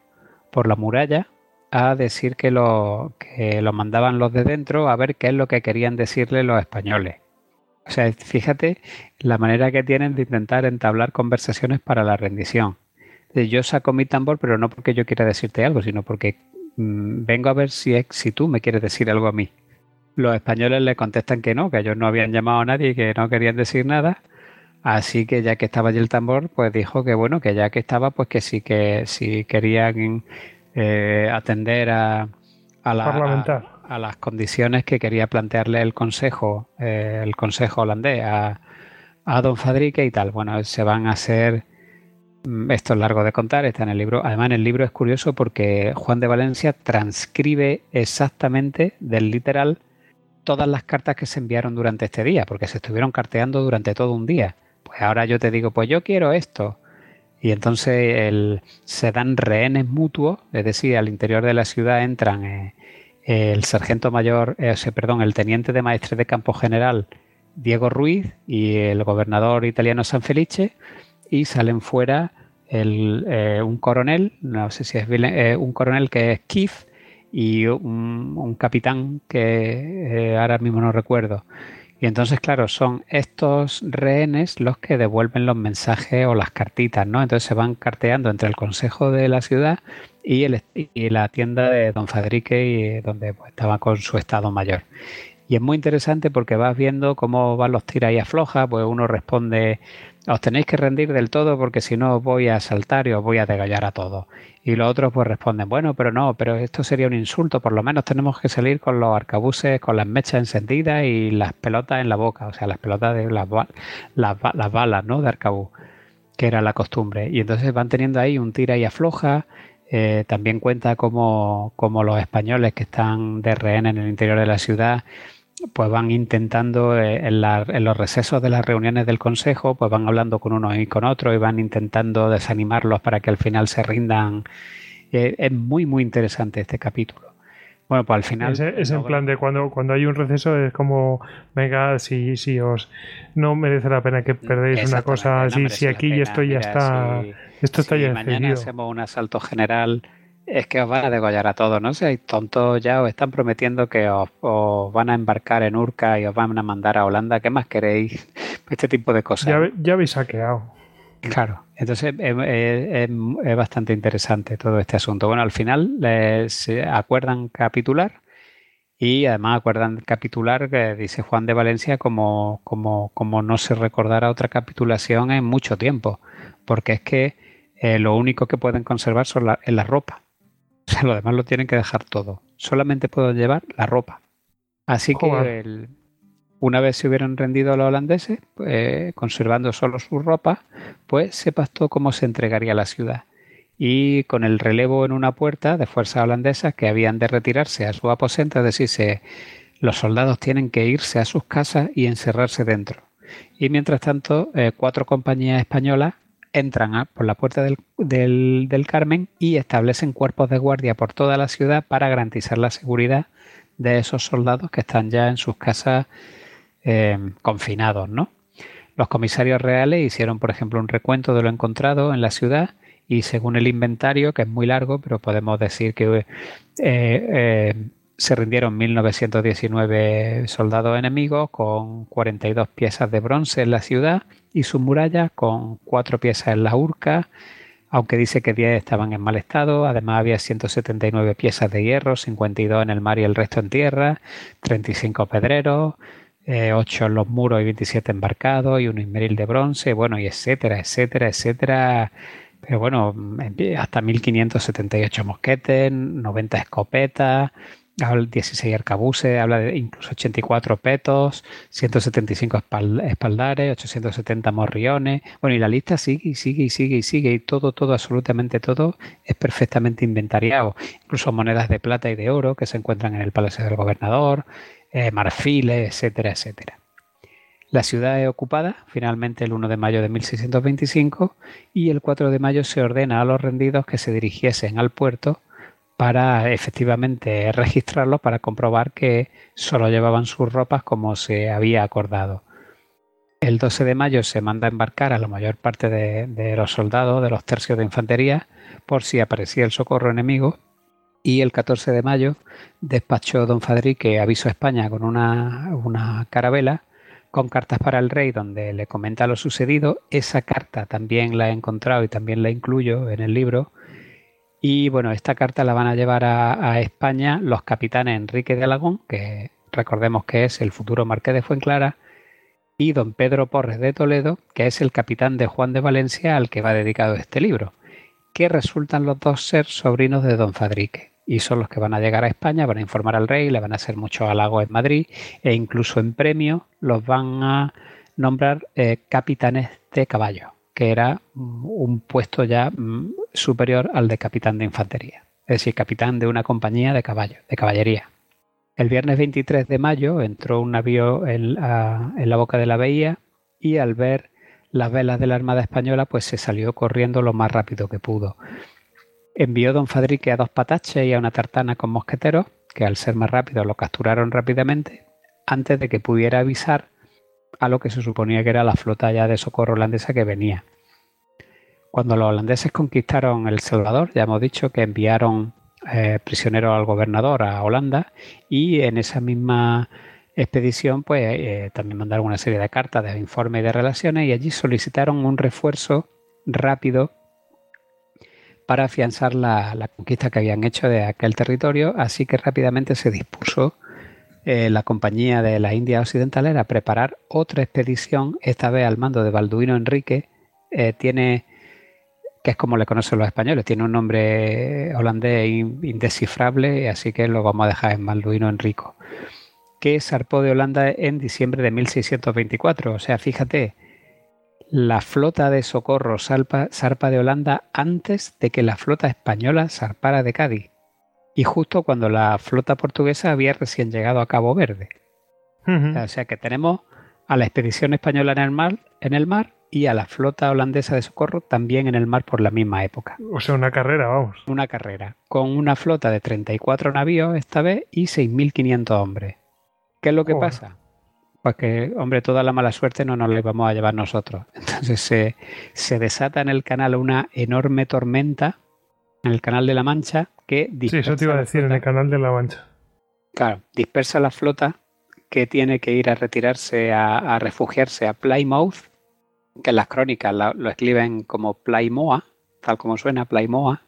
por la muralla a decir que lo, que lo mandaban los de dentro a ver qué es lo que querían decirle los españoles. O sea, fíjate la manera que tienen de intentar entablar conversaciones para la rendición. Yo saco mi tambor, pero no porque yo quiera decirte algo, sino porque mm, vengo a ver si, es- si tú me quieres decir algo a mí. Los españoles le contestan que no, que ellos no habían llamado a nadie y que no querían decir nada. Así que ya que estaba allí el tambor, pues dijo que bueno, que ya que estaba, pues que sí que si querían eh, atender a, a, la- a- a las condiciones que quería plantearle el consejo, eh, el consejo holandés a, a don Fadrique y tal. Bueno, se van a hacer mm, esto es largo de contar, está en el libro. Además, en el libro es curioso porque Juan de Valencia transcribe exactamente del literal todas las cartas que se enviaron durante este día, porque se estuvieron carteando durante todo un día. Pues ahora yo te digo, pues yo quiero esto. Y entonces el- se dan rehenes mutuos, es decir, al interior de la ciudad entran eh, el sargento mayor, eh, perdón, el teniente de maestre de campo general Diego Ruiz y el gobernador italiano San Felice y salen fuera el, eh, un coronel, no sé si es un coronel que es Keith y un, un capitán que ahora mismo no recuerdo. Y entonces, claro, son estos rehenes los que devuelven los mensajes o las cartitas, ¿no? Entonces se van carteando entre el consejo de la ciudad y, el, y la tienda de Don Fadrique, y, donde pues, estaba con su estado mayor. Y es muy interesante porque vas viendo cómo van los tira y afloja, pues uno responde, os tenéis que rendir del todo porque si no os voy a saltar y os voy a degallar a todos. Y los otros pues responden, bueno, pero no, pero esto sería un insulto, por lo menos tenemos que salir con los arcabuces, con las mechas encendidas y las pelotas en la boca, o sea, las pelotas de las, las, las balas, ¿no? De arcabuz, que era la costumbre. Y entonces van teniendo ahí un tira y afloja, eh, también cuenta como, los españoles que están de rehén en el interior de la ciudad pues van intentando eh, en, los recesos de las reuniones del consejo, pues van hablando con unos y con otros y van intentando desanimarlos para que al final se rindan. Eh, es muy, muy interesante este capítulo. Bueno, pues al final. Es, en plan de cuando, cuando hay un receso, es como, venga, si, si os no merece la pena que perdéis una cosa, si, si aquí esto ya está. esto está ya mañana hacemos un asalto general, es que os van a degollar a todos, ¿no? Hay tontos ya os están prometiendo que os, van a embarcar en Urca y os van a mandar a Holanda. ¿Qué más queréis? Este tipo de cosas. Ya, ya habéis saqueado. Claro, entonces es, bastante interesante todo este asunto. Bueno, al final se acuerdan capitular y además acuerdan capitular que dice Juan de Valencia como, como, como no se recordará otra capitulación en mucho tiempo, porque es que eh, lo único que pueden conservar son la, es la ropa. O sea, lo demás lo tienen que dejar todo. Solamente pueden llevar la ropa. Así que el, una vez se hubieran rendido los holandeses, pues, conservando solo su ropa, pues se pactó cómo se entregaría la ciudad. Y con el relevo en una puerta de fuerzas holandesas que habían de retirarse a su aposento, es decir, los soldados tienen que irse a sus casas y encerrarse dentro. Y mientras tanto, eh, cuatro compañías españolas entran por la puerta del, del, Carmen y establecen cuerpos de guardia por toda la ciudad para garantizar la seguridad de esos soldados que están ya en sus casas eh, confinados, ¿no? Los comisarios reales hicieron, por ejemplo, un recuento de lo encontrado en la ciudad y según el inventario, que es muy largo, pero podemos decir que eh, eh, se rindieron 1.919 soldados enemigos con 42 piezas de bronce en la ciudad y sus murallas con 4 piezas en la urca, aunque dice que 10 estaban en mal estado. Además había 179 piezas de hierro, 52 en el mar y el resto en tierra, 35 pedreros, 8 eh, en los muros y 27 embarcados y un esmeril de bronce, bueno, y etcétera, etcétera, etcétera. Pero bueno, hasta 1578 mosquetes, 90 escopetas, 16 arcabuces, habla de incluso 84 petos, 175 espaldares, 870 morriones. Bueno, y la lista sigue y sigue y sigue y sigue, y todo, todo, absolutamente todo es perfectamente inventariado. Incluso monedas de plata y de oro que se encuentran en el Palacio del Gobernador, eh, marfiles, etcétera, etcétera. La ciudad es ocupada finalmente el 1 de mayo de 1625 y el 4 de mayo se ordena a los rendidos que se dirigiesen al puerto para efectivamente registrarlos para comprobar que solo llevaban sus ropas como se había acordado. El 12 de mayo se manda a embarcar a la mayor parte de, los soldados de los tercios de infantería por si aparecía el socorro enemigo y el 14 de mayo despachó don Fadrique aviso a España con una, una carabela con cartas para el rey donde le comenta lo sucedido. Esa carta también la he encontrado y también la incluyo en el libro. Y bueno, esta carta la van a llevar a, España los capitanes Enrique de Alagón, que recordemos que es el futuro marqués de Fuenclara, y don Pedro Porres de Toledo, que es el capitán de Juan de Valencia al que va dedicado este libro, que resultan los dos ser sobrinos de don Fadrique y son los que van a llegar a España, van a informar al rey, le van a hacer muchos halagos en Madrid e incluso en premio los van a nombrar eh, capitanes de caballo, que era un puesto ya mm, superior al de capitán de infantería, es decir, capitán de una compañía de caballo, de caballería. El viernes 23 de mayo entró un navío en, en la boca de la bahía y al ver las velas de la Armada Española, pues se salió corriendo lo más rápido que pudo. Envió don Fadrique a dos pataches y a una tartana con mosqueteros, que al ser más rápidos lo capturaron rápidamente, antes de que pudiera avisar a lo que se suponía que era la flota ya de socorro holandesa que venía. Cuando los holandeses conquistaron El Salvador, ya hemos dicho que enviaron eh, prisioneros al gobernador a Holanda y en esa misma expedición pues eh, también mandaron una serie de cartas de informe y de relaciones y allí solicitaron un refuerzo rápido para afianzar la, conquista que habían hecho de aquel territorio, así que rápidamente se dispuso eh, la compañía de la India Occidental era preparar otra expedición, esta vez al mando de Balduino Enrique. Eh, tiene, que es como le conocen los españoles, tiene un nombre holandés indescifrable, así que lo vamos a dejar en Balduino Enrico, que zarpó de Holanda en diciembre de 1624. O sea, fíjate, la flota de socorro zarpa de Holanda antes de que la flota española zarpara de Cádiz y justo cuando la flota portuguesa había recién llegado a Cabo Verde. O sea que tenemos a la expedición española en el mar, en el mar y a la flota holandesa de socorro también en el mar por la misma época. O sea, una carrera, vamos. Una carrera, con una flota de 34 navíos esta vez y 6.500 hombres. ¿Qué es lo que pasa? Pues que, hombre, toda la mala suerte no nos la vamos a llevar nosotros. Entonces se, se desata en el canal una enorme tormenta, en el canal de la Mancha, que Sí, eso te iba a decir en el canal de la Mancha. Claro, dispersa la flota que tiene que ir a retirarse, a, refugiarse a Plymouth, que en las crónicas lo escriben como Plymoa, tal como suena, Plymoa.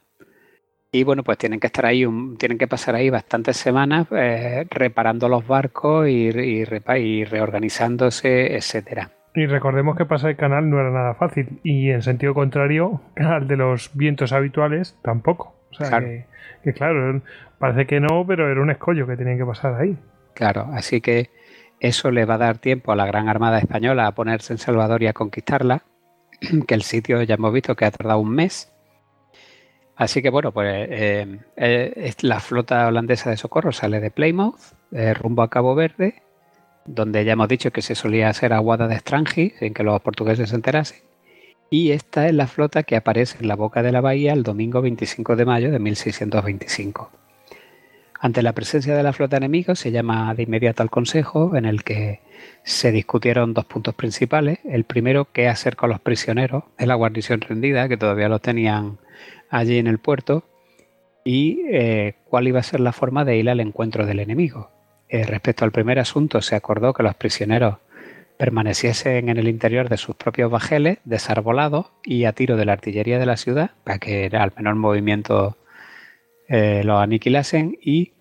Y bueno, pues tienen que estar ahí, tienen que pasar ahí bastantes semanas eh, reparando los barcos y, y, y reorganizándose, etcétera. Y recordemos que pasar el canal no era nada fácil. Y en sentido contrario, al de los vientos habituales tampoco. O sea que, claro, parece que no, pero era un escollo que tenían que pasar ahí. Claro, así que eso le va a dar tiempo a la Gran Armada Española a ponerse en Salvador y a conquistarla, que el sitio ya hemos visto que ha tardado un mes. Así que bueno, pues eh, eh, la flota holandesa de socorro sale de Plymouth, eh, rumbo a Cabo Verde, donde ya hemos dicho que se solía hacer aguada de Strangi, sin que los portugueses se enterasen. Y esta es la flota que aparece en la boca de la bahía el domingo 25 de mayo de 1625. Ante la presencia de la flota enemiga se llama de inmediato al Consejo, en el que se discutieron dos puntos principales. El primero, qué hacer con los prisioneros de la guarnición rendida, que todavía los tenían allí en el puerto, y eh, cuál iba a ser la forma de ir al encuentro del enemigo. Eh, respecto al primer asunto, se acordó que los prisioneros permaneciesen en el interior de sus propios bajeles, desarbolados y a tiro de la artillería de la ciudad, para que al menor movimiento eh, los aniquilasen. Y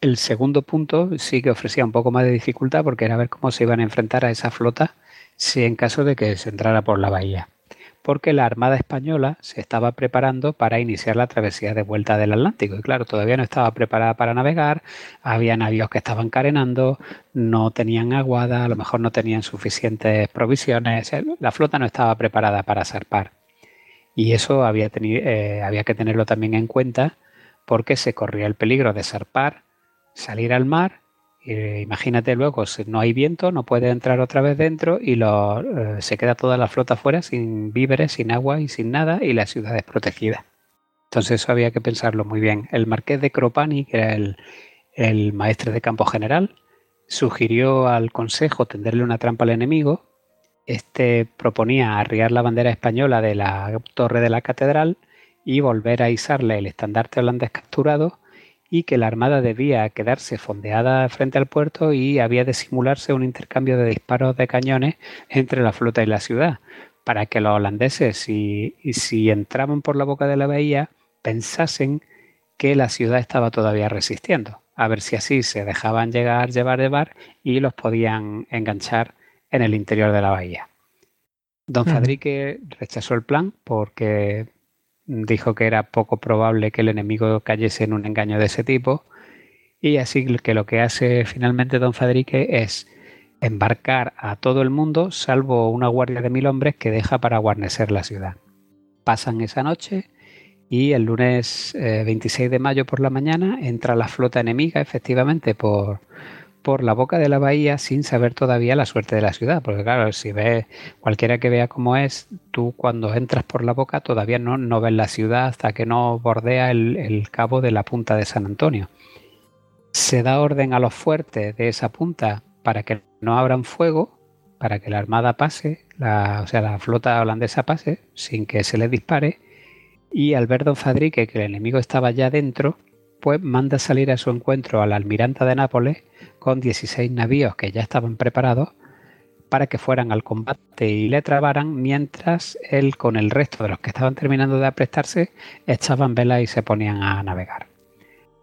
el segundo punto sí que ofrecía un poco más de dificultad porque era ver cómo se iban a enfrentar a esa flota si en caso de que se entrara por la bahía porque la Armada Española se estaba preparando para iniciar la travesía de vuelta del Atlántico. Y claro, todavía no estaba preparada para navegar, había navíos que estaban carenando, no tenían aguada, a lo mejor no tenían suficientes provisiones, la flota no estaba preparada para zarpar. Y eso había, eh, había que tenerlo también en cuenta porque se corría el peligro de zarpar, salir al mar imagínate luego, si no hay viento, no puede entrar otra vez dentro y lo, eh, se queda toda la flota fuera sin víveres, sin agua y sin nada y la ciudad es protegida. Entonces eso había que pensarlo muy bien. El marqués de Cropani, que era el, el maestre de campo general, sugirió al consejo tenderle una trampa al enemigo. Este proponía arriar la bandera española de la torre de la catedral y volver a izarle el estandarte holandés capturado y que la Armada debía quedarse fondeada frente al puerto y había de simularse un intercambio de disparos de cañones entre la flota y la ciudad, para que los holandeses, si, si entraban por la boca de la bahía, pensasen que la ciudad estaba todavía resistiendo, a ver si así se dejaban llegar, llevar, llevar y los podían enganchar en el interior de la bahía. Don Fadrique rechazó el plan porque dijo que era poco probable que el enemigo cayese en un engaño de ese tipo y así que lo que hace finalmente don Fadrique es embarcar a todo el mundo salvo una guardia de mil hombres que deja para guarnecer la ciudad. Pasan esa noche y el lunes 26 eh, de mayo por la mañana entra la flota enemiga efectivamente por, por la boca de la bahía sin saber todavía la suerte de la ciudad. Porque claro, si ves cualquiera que vea cómo es, tú cuando entras por la boca todavía no, no ves la ciudad hasta que no bordea el, cabo de la punta de San Antonio. Se da orden a los fuertes de esa punta para que no abran fuego, para que la armada pase, la, o sea, la flota holandesa pase sin que se le dispare. Y al ver Don Fadrique que el enemigo estaba ya dentro, pues manda salir a su encuentro al almiranta de Nápoles con 16 navíos que ya estaban preparados para que fueran al combate y le trabaran, mientras él con el resto de los que estaban terminando de aprestarse echaban vela y se ponían a navegar.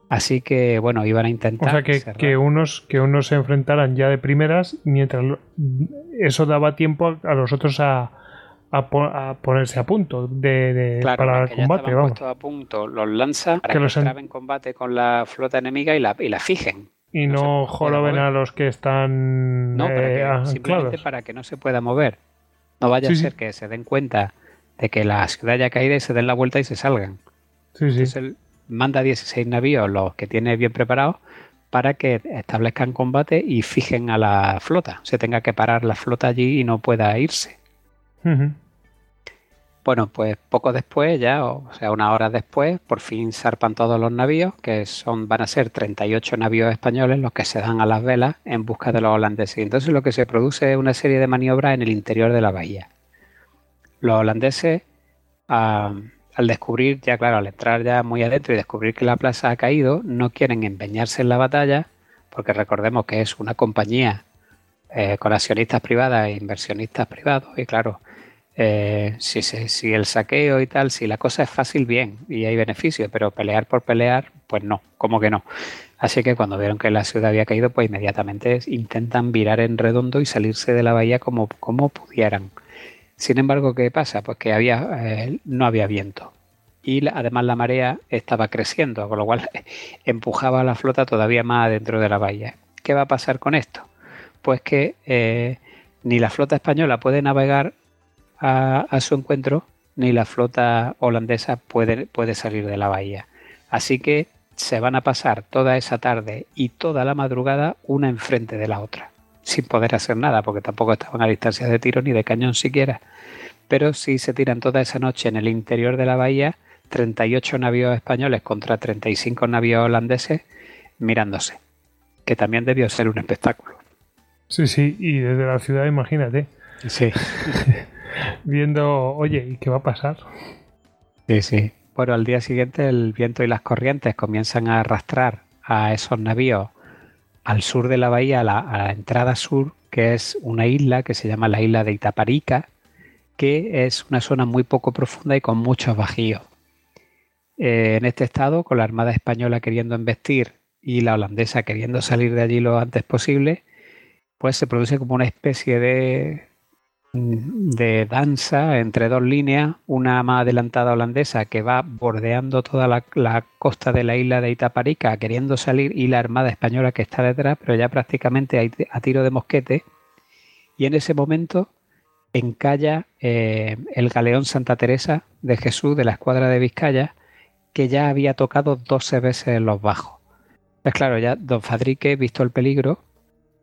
Así que, bueno, iban a intentar. O sea, que, que, unos, que unos se enfrentaran ya de primeras, mientras eso daba tiempo a los otros a, a, ponerse a punto de, para el combate. Ya a punto, los lanza para que, los en combate con la flota enemiga y la, y la fijen. Y no, joroben a los que están. No, eh, simplemente para que no se pueda mover. No vaya a ser que se den cuenta de que la ciudad haya caído y se den la vuelta y se salgan. Sí, Entonces él manda 16 navíos, los que tiene bien preparados, para que establezcan combate y fijen a la flota. Se tenga que parar la flota allí y no pueda irse. Bueno, pues poco después, ya, o sea, una hora después, por fin zarpan todos los navíos, que son, van a ser 38 navíos españoles los que se dan a las velas en busca de los holandeses. Entonces lo que se produce es una serie de maniobras en el interior de la bahía. Los holandeses, al descubrir, ya claro, al entrar ya muy adentro y descubrir que la plaza ha caído, no quieren empeñarse en la batalla, porque recordemos que es una compañía eh, con accionistas privadas e inversionistas privados, y claro, eh, si, si, el saqueo y tal, si la cosa es fácil, bien, y hay beneficio, pero pelear por pelear, pues no, como que no. Así que cuando vieron que la ciudad había caído, pues inmediatamente intentan virar en redondo y salirse de la bahía como, pudieran. Sin embargo, ¿qué pasa? Pues que había, eh, no había viento. Y además la marea estaba creciendo, con lo cual empujaba a la flota todavía más adentro de la bahía. ¿Qué va a pasar con esto? Pues que eh, ni la flota española puede navegar a, su encuentro, ni la flota holandesa puede, puede salir de la bahía. Así que se van a pasar toda esa tarde y toda la madrugada una enfrente de la otra, sin poder hacer nada, porque tampoco estaban a distancia de tiro ni de cañón siquiera. Pero sí se tiran toda esa noche en el interior de la bahía 38 navíos españoles contra 35 navíos holandeses mirándose, que también debió ser un espectáculo. Sí, sí, y desde la ciudad, imagínate. Sí. viendo, oye, ¿y qué va a pasar? Sí, sí. Bueno, al día siguiente el viento y las corrientes comienzan a arrastrar a esos navíos al sur de la bahía, a la, entrada sur, que es una isla que se llama la isla de Itaparica, que es una zona muy poco profunda y con muchos bajíos. Eh, en este estado, con la Armada Española queriendo embestir y la holandesa queriendo salir de allí lo antes posible, pues se produce como una especie de de danza entre dos líneas, una más adelantada holandesa que va bordeando toda la, costa de la isla de Itaparica queriendo salir y la Armada Española que está detrás, pero ya prácticamente a tiro de mosquete. Y en ese momento encalla eh, el galeón Santa Teresa de Jesús de la escuadra de Vizcaya, que ya había tocado 12 veces en los bajos. Pues claro, ya don Fadrique, visto el peligro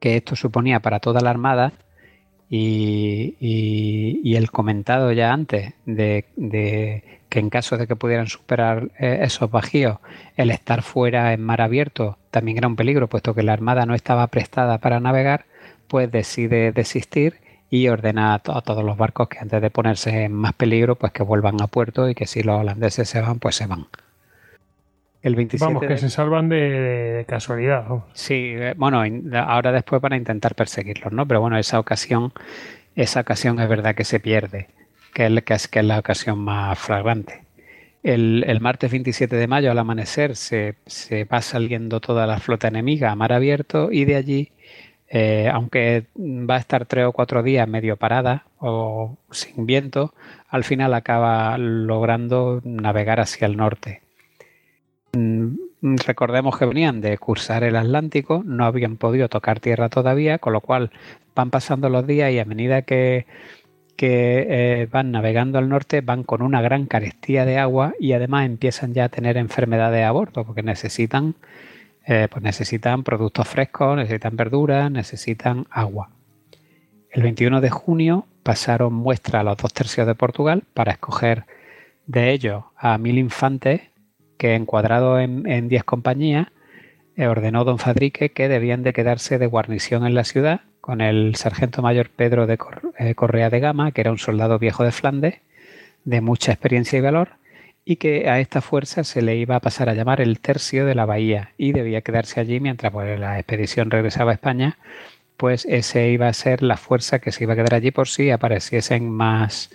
que esto suponía para toda la Armada, y, el comentado ya antes de, que en caso de que pudieran superar eh, esos bajíos, el estar fuera en mar abierto también era un peligro, puesto que la Armada no estaba prestada para navegar, pues decide desistir y ordena a, todos los barcos que antes de ponerse en más peligro, pues que vuelvan a puerto y que si los holandeses se van, pues se van. El 27 Vamos, que se salvan de, casualidad. Sí, eh, bueno, ahora después van a intentar perseguirlos, ¿no? Pero bueno, esa ocasión, esa ocasión es verdad que se pierde, que es, que es, que es la ocasión más flagrante. El, el, martes 27 de mayo al amanecer se, se, va saliendo toda la flota enemiga a mar abierto y de allí, eh, aunque va a estar tres o cuatro días medio parada o sin viento, al final acaba logrando navegar hacia el norte recordemos que venían de cursar el Atlántico, no habían podido tocar tierra todavía, con lo cual van pasando los días y a medida que, que eh, van navegando al norte van con una gran carestía de agua y además empiezan ya a tener enfermedades a bordo porque necesitan, eh, pues necesitan productos frescos, necesitan verduras, necesitan agua. El 21 de junio pasaron muestra a los dos tercios de Portugal para escoger de ellos a mil infantes que encuadrado en 10 compañías, eh, ordenó don Fadrique que debían de quedarse de guarnición en la ciudad con el sargento mayor Pedro de eh, Correa de Gama, que era un soldado viejo de Flandes, de mucha experiencia y valor, y que a esta fuerza se le iba a pasar a llamar el tercio de la bahía y debía quedarse allí mientras pues, la expedición regresaba a España pues ese iba a ser la fuerza que se iba a quedar allí por si apareciesen más,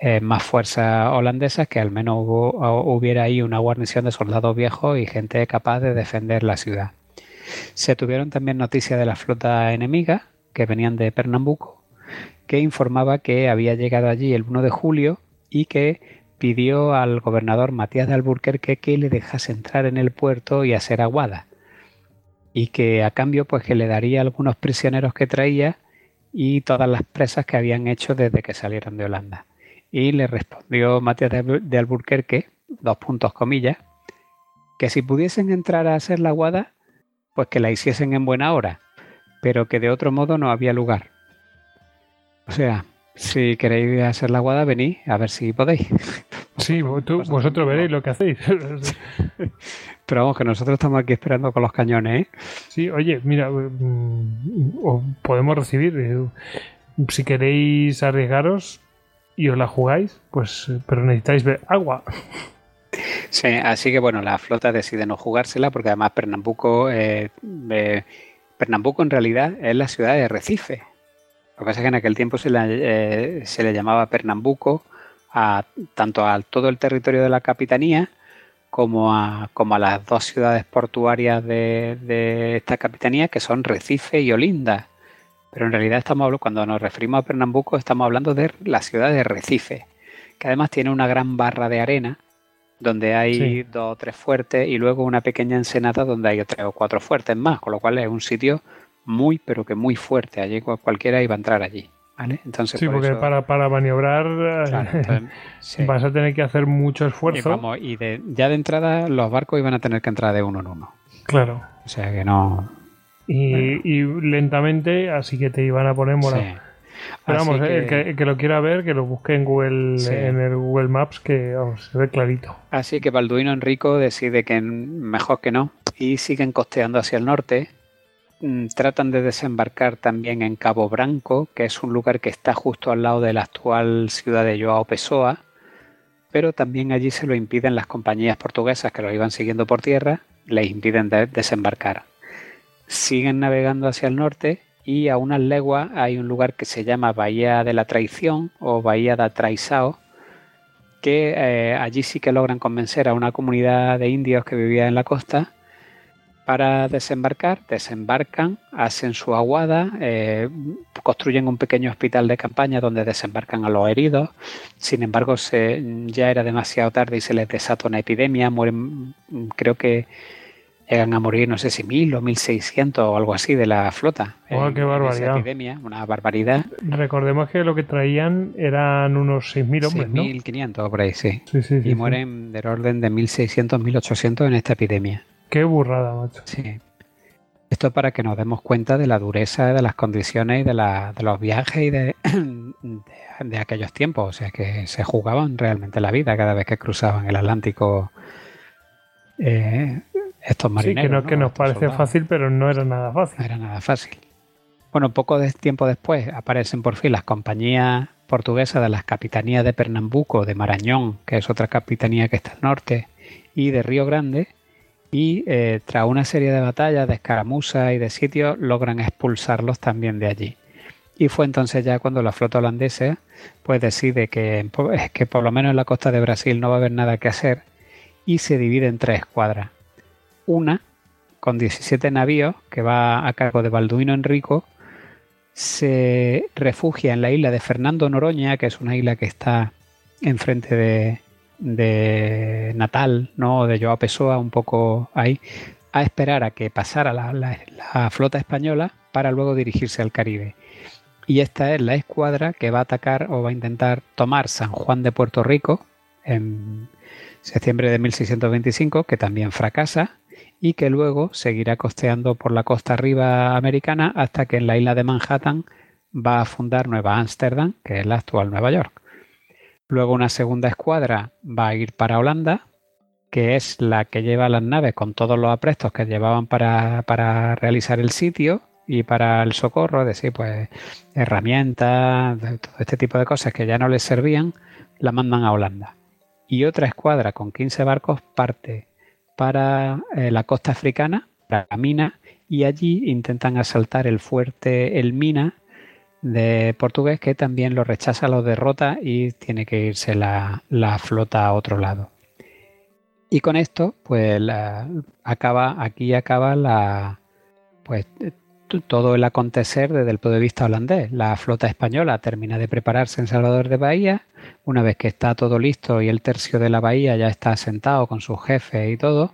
eh, más fuerzas holandesas, que al menos hubiera ahí una guarnición de soldados viejos y gente capaz de defender la ciudad. Se tuvieron también noticias de la flota enemiga, que venían de Pernambuco, que informaba que había llegado allí el 1 de julio y que pidió al gobernador Matías de Alburquerque que le dejase entrar en el puerto y hacer aguada. Y que a cambio pues que le daría algunos prisioneros que traía y todas las presas que habían hecho desde que salieron de Holanda. Y le respondió Matías de Alburquerque, dos puntos comillas, que si pudiesen entrar a hacer la aguada, pues que la hiciesen en buena hora, pero que de otro modo no había lugar. O sea, si queréis hacer la guada, venid a ver si podéis. Sí, vosotros veréis lo que hacéis. Pero vamos, que nosotros estamos aquí esperando con los cañones, ¿eh? Sí, oye, mira, mm, podemos recibir. Eh, si queréis arriesgaros y os la jugáis, pues, eh, pero necesitáis ver agua. Sí, así que bueno, la flota decide no jugársela porque además Pernambuco, eh, Pernambuco en realidad es la ciudad de Recife, lo que pasa es que en aquel tiempo se le, eh, se le llamaba Pernambuco a, tanto a todo el territorio de la capitanía como a, como a las dos ciudades portuarias de, esta capitanía que son Recife y Olinda. Pero en realidad estamos cuando nos referimos a Pernambuco estamos hablando de la ciudad de Recife, que además tiene una gran barra de arena donde hay dos o tres fuertes y luego una pequeña ensenada donde hay tres o cuatro fuertes más, con lo cual es un sitio muy, pero que muy fuerte. Allí cualquiera iba a entrar allí. ¿vale? Entonces, sí, porque para, para maniobrar eh, vas a tener que hacer mucho esfuerzo. Y, de, ya de entrada los barcos iban a tener que entrar de uno en uno. Claro. O sea que no. Y, lentamente, así que te iban a poner morado. Pero vamos, que, el, que, lo quiera ver, que lo busque en Google, en el Google Maps, que se ve clarito. Así que Balduino Enrico decide que mejor que no y siguen costeando hacia el norte Mm, tratan de desembarcar también en Cabo Branco, que es un lugar que está justo al lado de la actual ciudad de Joao Pessoa, pero también allí se lo impiden las compañías portuguesas que lo iban siguiendo por tierra, les impiden desembarcar. Siguen navegando hacia el norte y a unas leguas hay un lugar que se llama Bahía de la Traición o Bahía da Traisao, que eh, allí sí que logran convencer a una comunidad de indios que vivía en la costa para desembarcar, desembarcan, hacen su aguada, eh, construyen un pequeño hospital de campaña donde desembarcan a los heridos. Sin embargo, se, ya era demasiado tarde y se les desata una epidemia. Mueren, creo que llegan a morir, no sé si mil o mil seiscientos o algo así de la flota. Oh, qué barbaridad. epidemia, una barbaridad. Recordemos que lo que traían eran unos 6.000 hombres, ¿no? 6.500 por ahí, sí. y mueren del orden de 1.600, 1.800 en esta epidemia. Qué burrada, macho. Sí. Esto para que nos demos cuenta de la dureza de las condiciones y de, los viajes y de, aquellos tiempos. O sea, que se jugaban realmente la vida cada vez que cruzaban el Atlántico eh, estos marineros. Sí, que, nos parece fácil, pero no era nada fácil. No era nada fácil. Bueno, poco de tiempo después aparecen por fin las compañías portuguesas de las capitanías de Pernambuco, de Marañón, que es otra capitanía que está al norte, y de Río Grande, y eh, tras una serie de batallas, de escaramuzas y de sitios, logran expulsarlos también de allí. Y fue entonces ya cuando la flota holandesa pues decide que, que por lo menos en la costa de Brasil no va a haber nada que hacer y se divide en tres escuadras. Una, con 17 navíos, que va a cargo de Balduino Enrico, se refugia en la isla de Fernando Noroña, que es una isla que está enfrente de, de Natal, ¿no? de Joao Pessoa, un poco ahí, a esperar a que pasara la, flota española para luego dirigirse al Caribe. Y esta es la escuadra que va a atacar o va a intentar tomar San Juan de Puerto Rico en septiembre de 1625, que también fracasa, y que luego seguirá costeando por la costa arriba americana hasta que en la isla de Manhattan va a fundar Nueva Ámsterdam, que es la actual Nueva York. Luego una segunda escuadra va a ir para Holanda, que es la que lleva las naves con todos los aprestos que llevaban para, realizar el sitio y para el socorro, es decir, pues herramientas, todo este tipo de cosas que ya no les servían, la mandan a Holanda. Y otra escuadra con 15 barcos parte para eh, la costa africana, para la mina, y allí intentan asaltar el fuerte El Mina de portugués que también lo rechaza, lo derrota y tiene que irse la, flota a otro lado. Y con esto, pues acaba, aquí acaba la, pues todo el acontecer desde el punto de vista holandés. La flota española termina de prepararse en Salvador de Bahía. Una vez que está todo listo y el tercio de la bahía ya está asentado con sus jefes y todo,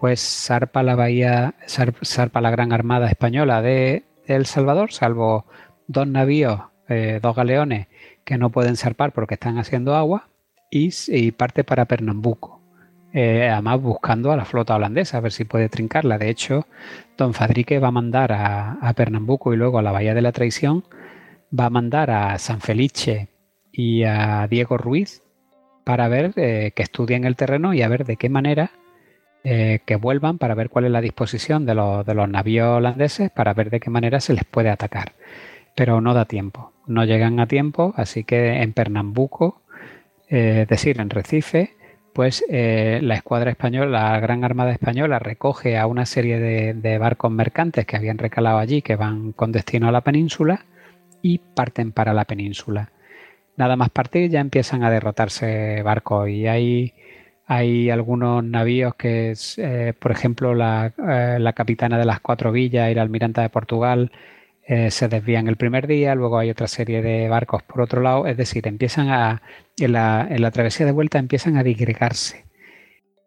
pues zarpa la bahía, zarpa la gran armada española de, El Salvador, salvo dos navíos, eh, dos galeones que no pueden zarpar porque están haciendo agua, y, parte para Pernambuco. Eh, además buscando a la flota holandesa, a ver si puede trincarla. De hecho, don Fadrique va a mandar a, Pernambuco y luego a la Bahía de la Traición, va a mandar a San Felice y a Diego Ruiz para ver eh, que estudien el terreno y a ver de qué manera eh, que vuelvan para ver cuál es la disposición de los, de los navíos holandeses, para ver de qué manera se les puede atacar. Pero no da tiempo, no llegan a tiempo, así que en Pernambuco, es decir, en Recife, pues la escuadra española, la Gran Armada Española recoge a una serie de, barcos mercantes que habían recalado allí, que van con destino a la península, y parten para la península. Nada más partir ya empiezan a derrotarse barcos y hay hay algunos navíos que, eh, por ejemplo, eh, la, capitana de las Cuatro Villas y la almiranta de Portugal eh, se desvían el primer día, luego hay otra serie de barcos por otro lado, es decir, empiezan a, en la, travesía de vuelta empiezan a digregarse.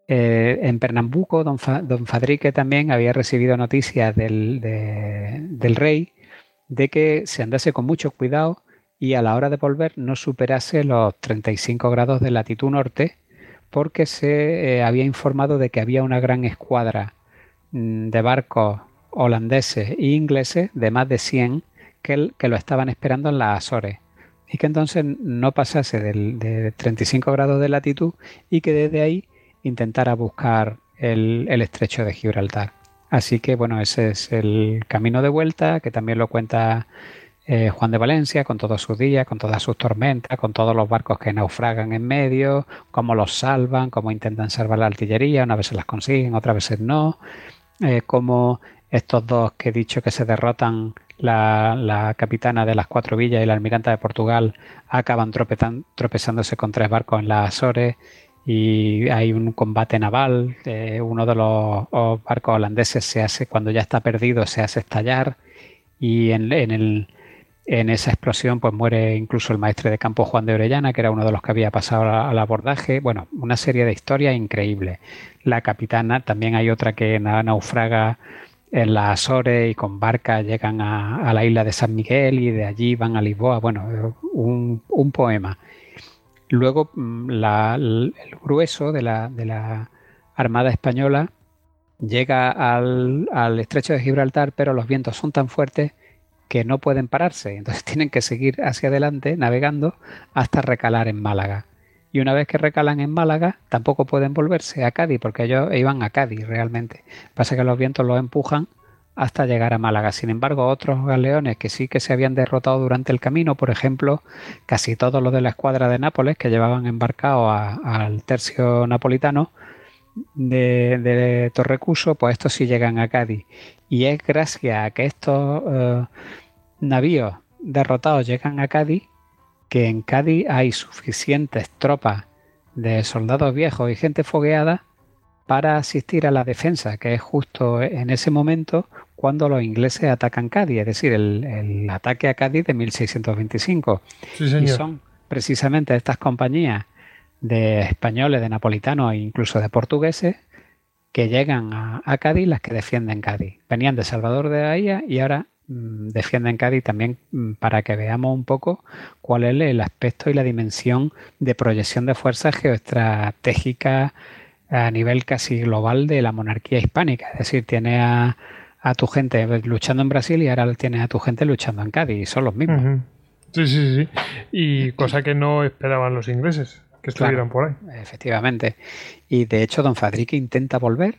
en Pernambuco, don, don, Fadrique también había recibido noticias del, del rey de que se andase con mucho cuidado y a la hora de volver no superase los 35 grados de latitud norte, porque se eh, había informado de que había una gran escuadra mm, de barcos holandeses e ingleses de más de 100 que, lo estaban esperando en las Azores y que entonces no pasase del, de 35 grados de latitud y que desde ahí intentara buscar el, estrecho de Gibraltar. Así que bueno, ese es el camino de vuelta que también lo cuenta eh, Juan de Valencia, con todos sus días, con todas sus tormentas, con todos los barcos que naufragan en medio, cómo los salvan, cómo intentan salvar la artillería, una vez las consiguen, otras veces no, eh, cómo estos dos que he dicho que se derrotan, la, capitana de las cuatro villas y la almiranta de Portugal, acaban tropezándose con tres barcos en las Azores y hay un combate naval, eh, uno de los, barcos holandeses se hace, cuando ya está perdido, se hace estallar y en esa explosión pues muere incluso el maestre de campo Juan de Orellana, que era uno de los que había pasado al abordaje. Bueno, una serie de historias increíbles. La capitana, también hay otra que naufraga en las Azores y con barca llegan a, la isla de San Miguel y de allí van a Lisboa. Bueno, un, poema. Luego mm, el grueso de la, de la Armada Española llega al, al estrecho de Gibraltar, pero los vientos son tan fuertes que no pueden pararse, entonces tienen que seguir hacia adelante navegando hasta recalar en Málaga. Y una vez que recalan en Málaga, tampoco pueden volverse a Cádiz, porque ellos iban a Cádiz realmente. Pasa que los vientos los empujan hasta llegar a Málaga. Sin embargo, otros galeones que sí que se habían derrotado durante el camino, por ejemplo, casi todos los de la escuadra de Nápoles que llevaban embarcado al tercio napolitano de, Torrecuso, pues estos sí llegan a Cádiz. Y es gracias a que estos eh, navíos derrotados llegan a Cádiz, que en Cádiz hay suficientes tropas de soldados viejos y gente fogueada para asistir a la defensa, que es justo en ese momento cuando los ingleses atacan Cádiz, es decir, el, ataque a Cádiz de 1625. y son precisamente estas compañías de españoles, de napolitanos e incluso de portugueses que llegan a, a, Cádiz las que defienden Cádiz. Venían de Salvador de Bahía y ahora defienden Cádiz también mm, para que veamos un poco cuál es el aspecto y la dimensión de proyección de fuerzas geoestratégicas a nivel casi global de la monarquía hispánica. Es decir, tiene a, tu gente luchando en Brasil y ahora tienes a tu gente luchando en Cádiz y son los mismos. Sí, sí, sí. Y cosa que no esperaban los ingleses, que estuvieran por ahí. Efectivamente. Y de hecho, don Fadrique intenta volver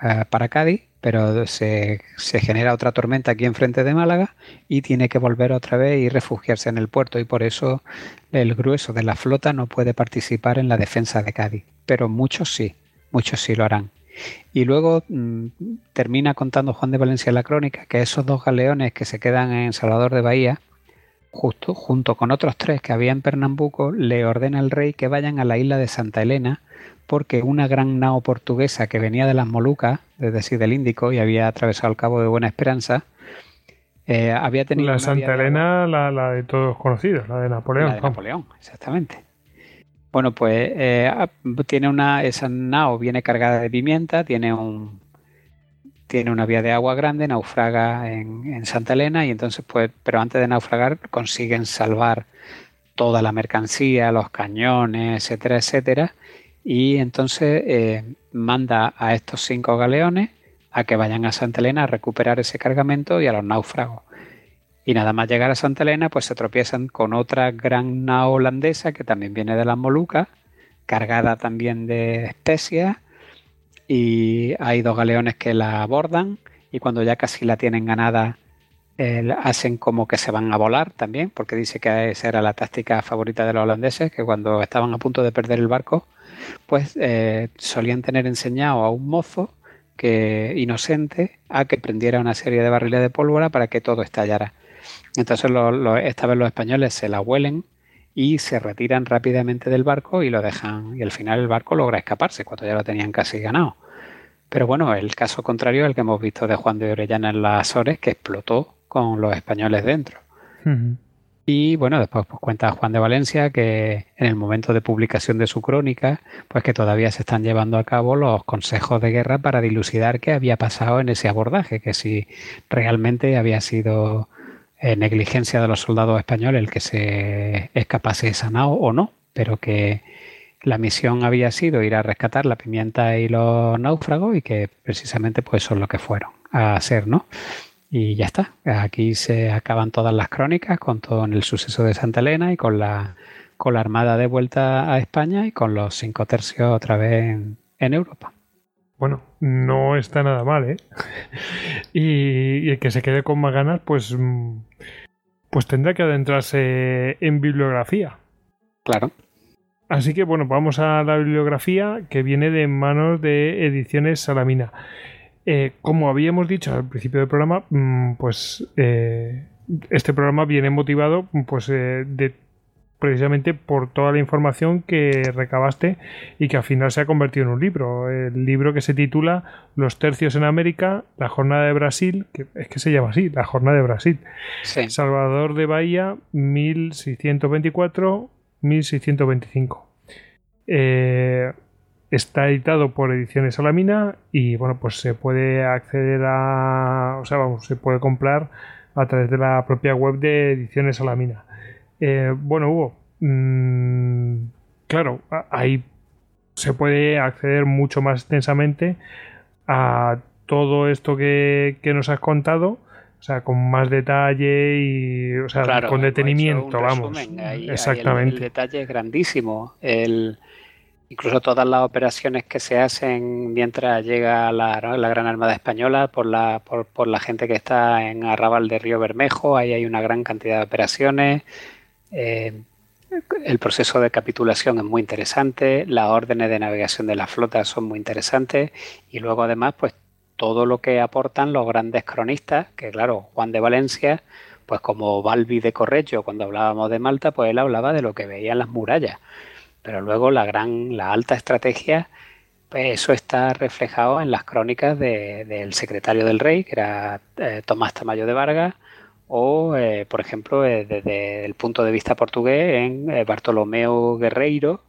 eh, para Cádiz pero se, genera otra tormenta aquí enfrente de Málaga y tiene que volver otra vez y refugiarse en el puerto y por eso el grueso de la flota no puede participar en la defensa de Cádiz, pero muchos sí, muchos sí lo harán. Y luego mm, termina contando Juan de Valencia en la crónica que esos dos galeones que se quedan en Salvador de Bahía, justo junto con otros tres que había en Pernambuco, le ordena el rey que vayan a la isla de Santa Elena porque una gran nao portuguesa que venía de las Molucas, es decir, del Índico, y había atravesado el Cabo de Buena Esperanza, eh, había tenido... La Santa Elena, la, la, de todos conocidos, la de Napoleón. La de Napoleón, exactamente. Bueno, pues eh, ah, tiene una, esa nao viene cargada de pimienta, tiene un tiene una vía de agua grande, naufraga en, en, Santa Elena y entonces, pues, pero antes de naufragar consiguen salvar toda la mercancía, los cañones, etcétera, etcétera, y entonces eh, manda a estos cinco galeones a que vayan a Santa Elena a recuperar ese cargamento y a los náufragos. Y nada más llegar a Santa Elena, pues se tropiezan con otra gran nao holandesa que también viene de las Molucas, cargada también de especias, y hay dos galeones que la abordan, y cuando ya casi la tienen ganada, hacen como que se van a volar también, porque dice que esa era la táctica favorita de los holandeses, que cuando estaban a punto de perder el barco, pues eh, solían tener enseñado a un mozo que inocente a que prendiera una serie de barriles de pólvora para que todo estallara. Entonces esta vez los españoles se la huelen y se retiran rápidamente del barco y lo dejan y al final el barco logra escaparse cuando ya lo tenían casi ganado. Pero bueno, el caso contrario es el que hemos visto de Juan de Orellana en las Azores que explotó con los españoles dentro. Y bueno, después pues, cuenta Juan de Valencia que en el momento de publicación de su crónica, pues que todavía se están llevando a cabo los consejos de guerra para dilucidar qué había pasado en ese abordaje, que si realmente había sido eh, negligencia de los soldados españoles el que se escapase de Sanao o no, pero que la misión había sido ir a rescatar la pimienta y los náufragos y que precisamente pues son lo que fueron a hacer, ¿no? Y ya está. Aquí se acaban todas las crónicas con todo en el suceso de Santa Elena y con la, con la Armada de vuelta a España y con los cinco tercios otra vez en, Europa. Bueno, no está nada mal, ¿eh? y, el que se quede con más ganas, pues, pues tendrá que adentrarse en bibliografía. Claro. Así que bueno, vamos a la bibliografía que viene de manos de Ediciones Salamina. Eh, como habíamos dicho al principio del programa, mm, pues eh, este programa viene motivado pues, eh, de, precisamente por toda la información que recabaste y que al final se ha convertido en un libro. El libro que se titula Los tercios en América, la jornada de Brasil, que es que se llama así, la jornada de Brasil. Salvador de Bahía, 1624-1625. Eh, Está editado por Ediciones Salamina y bueno, pues se puede acceder a, o sea, vamos, se puede comprar a través de la propia web de Ediciones Salamina. Eh, bueno, Hugo, mm, claro, ahí se puede acceder mucho más extensamente a todo esto que, nos has contado. O sea, con más detalle y o sea, con detenimiento, vamos. Exactamente. el, detalle es grandísimo. El, incluso todas las operaciones que se hacen mientras llega la, Gran Armada Española por la, gente que está en Arrabal de Río Bermejo, ahí hay una gran cantidad de operaciones. Eh, el proceso de capitulación es muy interesante, las órdenes de navegación de la flota son muy interesantes y luego además pues todo lo que aportan los grandes cronistas, que claro, Juan de Valencia, pues como Balbi de Correggio, cuando hablábamos de Malta, pues él hablaba de lo que veía en las murallas. Pero luego la gran, la alta estrategia, pues eso está reflejado en las crónicas del secretario del rey, que era eh, Tomás Tamayo de Vargas, o, eh, por ejemplo, eh, desde el punto de vista portugués, en Bartolomeo Guerreiro,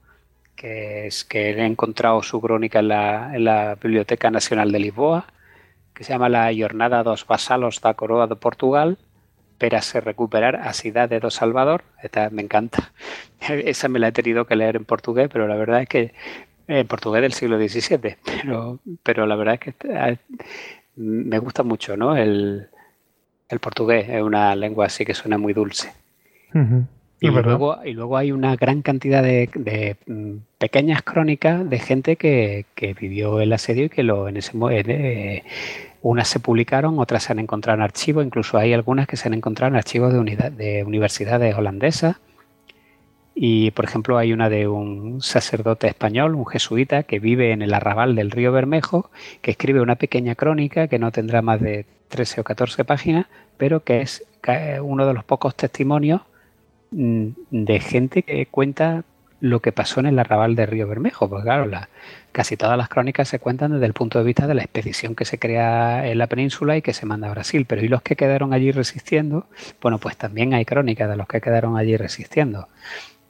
que es que he encontrado su crónica en la, Biblioteca Nacional de Lisboa, que se llama La Jornada dos Vasalos da Coroa de Portugal, esperase recuperar a Cidade do Salvador. Esta me encanta. Esa me la he tenido que leer en portugués, pero la verdad es que en portugués del siglo XVII. Pero, pero la verdad es que ah, me gusta mucho, ¿no? El, portugués es una lengua así que suena muy dulce. Y luego, y luego hay una gran cantidad de, mm, pequeñas crónicas de gente que, vivió el asedio y que lo en ese eh, unas se publicaron, otras se han encontrado en archivos, incluso hay algunas que se han encontrado en archivos de, unidad, de universidades holandesas. Y, por ejemplo, hay una de un sacerdote español, un jesuita, que vive en el arrabal del río Bermejo, que escribe una pequeña crónica que no tendrá más de 13 o 14 páginas, pero que es uno de los pocos testimonios mm, de gente que cuenta lo que pasó en el arrabal del río Bermejo. Porque, claro, casi todas las crónicas se cuentan desde el punto de vista de la expedición que se crea en la península y que se manda a Brasil. Pero ¿y los que quedaron allí resistiendo? Bueno, pues también hay crónicas de los que quedaron allí resistiendo.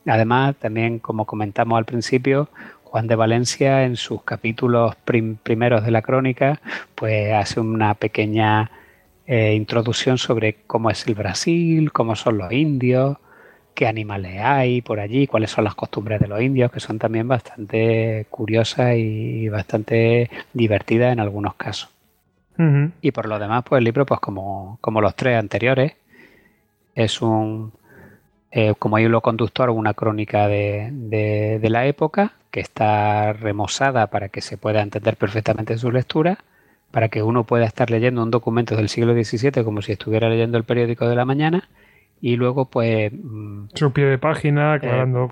Además, también como comentamos al principio, Juan de Valencia en sus capítulos primeros de la crónica, pues hace una pequeña eh, introducción sobre cómo es el Brasil, cómo son los indios, qué animales hay por allí, cuáles son las costumbres de los indios, que son también bastante curiosas y bastante divertidas en algunos casos. Y por lo demás, pues el libro, pues como, como los tres anteriores, es un eh, como hilo conductor una crónica de, la época que está remozada para que se pueda entender perfectamente su lectura, para que uno pueda estar leyendo un documento del siglo XVII como si estuviera leyendo el periódico de la mañana y luego pues mm, su pie de página eh, aclarando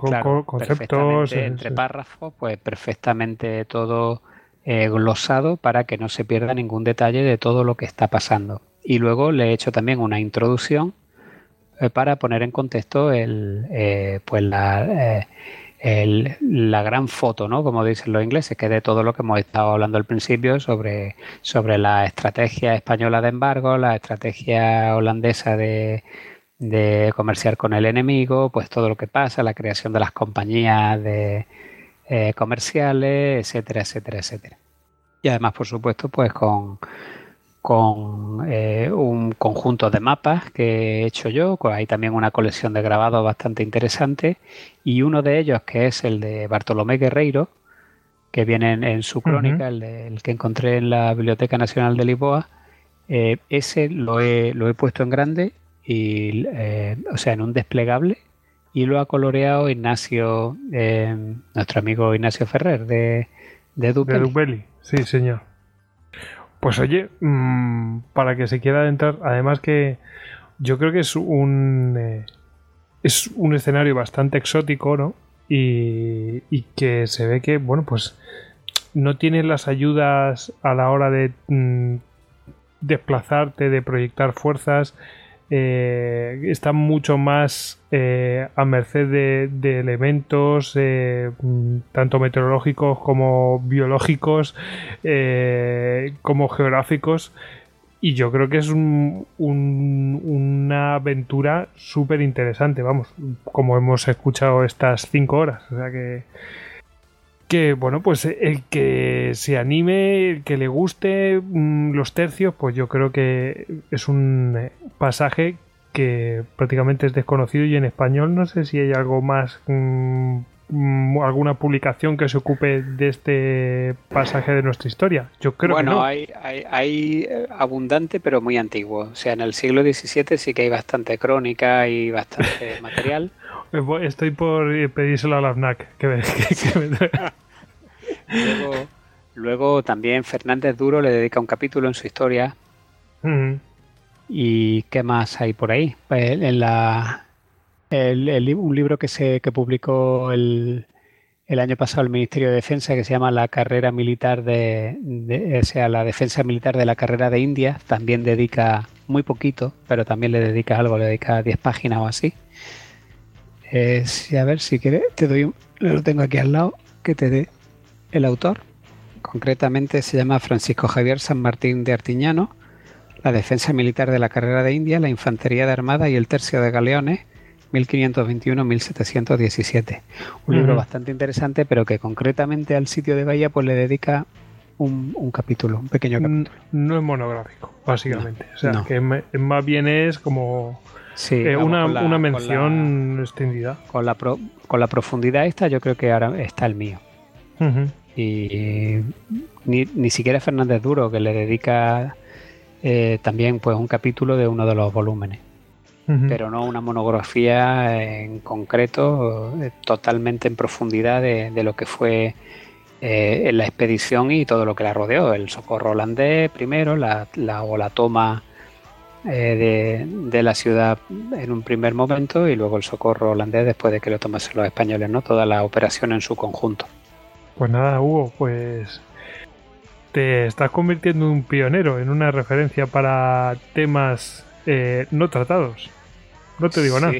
conceptos entre párrafos pues perfectamente todo eh, glosado para que no se pierda ningún detalle de todo lo que está pasando y luego le he hecho también una introducción eh, para poner en contexto el, eh, pues la, la gran foto, ¿no? Como dicen los ingleses, que de todo lo que hemos estado hablando al principio sobre, sobre la estrategia española de embargo, la estrategia holandesa de, de comerciar con el enemigo, pues todo lo que pasa, la creación de las compañías de, comerciales, etcétera, etcétera, etcétera. Y además, por supuesto, pues con, con eh, un conjunto de mapas que he hecho yo. Hay también una colección de grabados bastante interesante y uno de ellos que es el de Bartolomé Guerreiro, que viene en, su crónica, el, que encontré en la Biblioteca Nacional de Lisboa. Eh, ese lo he, lo he puesto en grande y, eh, o sea, en un desplegable y lo ha coloreado Ignacio, nuestro amigo Ignacio Ferrer de, de De sí, señor. Pues oye, mm, para que se quiera adentrar, además que yo creo que es un eh, es un escenario bastante exótico, ¿no? Y, que se ve que, bueno, pues no tienes las ayudas a la hora de mm, desplazarte, de proyectar fuerzas, eh, están mucho más eh, a merced de, elementos eh, tanto meteorológicos como biológicos como geográficos. Y yo creo que es una aventura súper interesante vamos como hemos escuchado estas cinco horas. O sea que que bueno, pues el que se anime, el que le guste mm, los tercios, pues yo creo que es un eh, pasaje que prácticamente es desconocido y en español no sé si hay algo más, mm, mm, alguna publicación que se ocupe de este pasaje de nuestra historia. Yo creo bueno, que no. hay, hay, hay, eh, abundante pero muy antiguo. O sea, en el siglo XVII sí que hay bastante crónica y bastante material. Estoy por pedírselo a la FNAC. Que, luego, también Fernández Duro le dedica un capítulo en su historia. ¿Y qué más hay por ahí? Pues en la, un libro que, se, que publicó el, el año pasado el Ministerio de Defensa que se llama La carrera militar de, o sea, la defensa militar de la carrera de India, también dedica muy poquito, pero también le dedica algo, le dedica 10 páginas o así. Eh, a ver, si quieres, te doy un, lo tengo aquí al lado, que te dé el autor. Concretamente se llama Francisco Javier San Martín de Artiñano, La defensa militar de la carrera de India, la infantería de armada y el tercio de galeones, 1521-1717. Un libro bastante interesante, pero que concretamente al sitio de Bahía pues le dedica un, capítulo, un pequeño capítulo. No es monográfico, básicamente. o sea, que más bien es como Sí, una, una, mención extendida. Con la, con la profundidad esta, yo creo que ahora está el mío. Y ni, ni, siquiera Fernández Duro, que le dedica eh, también pues un capítulo de uno de los volúmenes. Pero no una monografía en concreto, eh, totalmente en profundidad de, lo que fue eh, la expedición y todo lo que la rodeó. El socorro holandés primero, la, la, o la toma eh, de, de, la ciudad en un primer momento y luego el socorro holandés después de que lo tomasen los españoles, ¿no? Toda la operación en su conjunto. Pues nada, Hugo, pues te estás convirtiendo en un pionero, en una referencia para temas eh, no tratados. No te digo nada.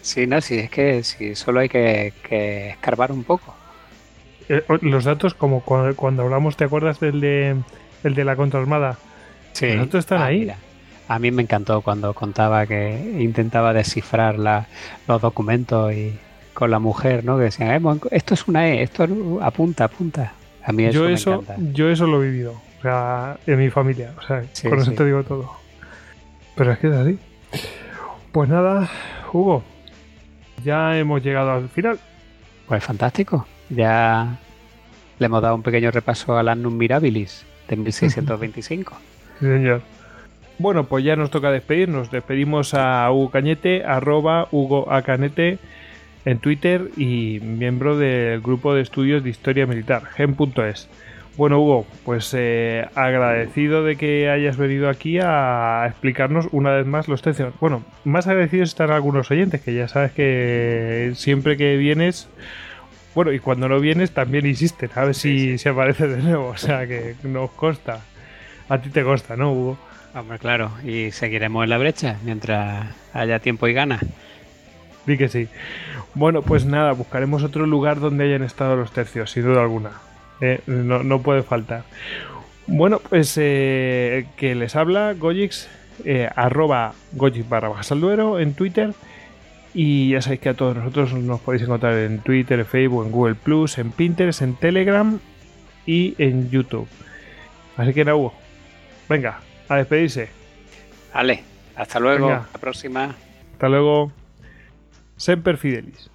sí, no, sí, es que sí, solo hay que, que escarbar un poco. Eh, los datos, como cuando, cuando, hablamos, ¿te acuerdas del de, el de la contraarmada? Sí. Los datos están Ah, ahí. mira, a mí me encantó cuando contaba que intentaba descifrar la, los documentos y con la mujer, ¿no? Que decían, "Eh, esto es una E, esto apunta, apunta. A mí eso yo me eso, encanta. yo eso lo he vivido. O sea, en mi familia. O sea, Sí, con eso sí. te digo todo. Pero es que es así. Pues nada, Hugo. Ya hemos llegado al final. Pues fantástico. Ya le hemos dado un pequeño repaso al Annum Mirabilis de 1625. Sí, señor. Bueno, pues ya nos toca despedirnos. Despedimos a Hugo Cañete, arroba Hugo A. Canete en Twitter y miembro del grupo de estudios de historia militar, gen.es. Bueno, Hugo, pues eh, agradecido de que hayas venido aquí a explicarnos una vez más los tercios. Bueno, más agradecidos están algunos oyentes, que ya sabes que siempre que vienes, bueno, y cuando no vienes también insisten, a ver si, si aparece de nuevo, o sea que nos consta. A ti te consta, ¿no, Hugo? Hombre, claro, y seguiremos en la brecha mientras haya tiempo y ganas. Di que sí. Bueno, pues nada, buscaremos otro lugar donde hayan estado los tercios, sin duda alguna. Eh, no, no puede faltar. Bueno, pues eh, que les habla Gojix, eh, arroba Gojix barra bajas al duero en Twitter. Y ya sabéis que a todos nosotros nos podéis encontrar en Twitter, en Facebook, en Google Plus, en Pinterest, en Telegram y en YouTube. Así que nada, Hugo, venga, a despedirse. Vale, hasta luego, Venga. la próxima. Hasta luego. Semper Fidelis.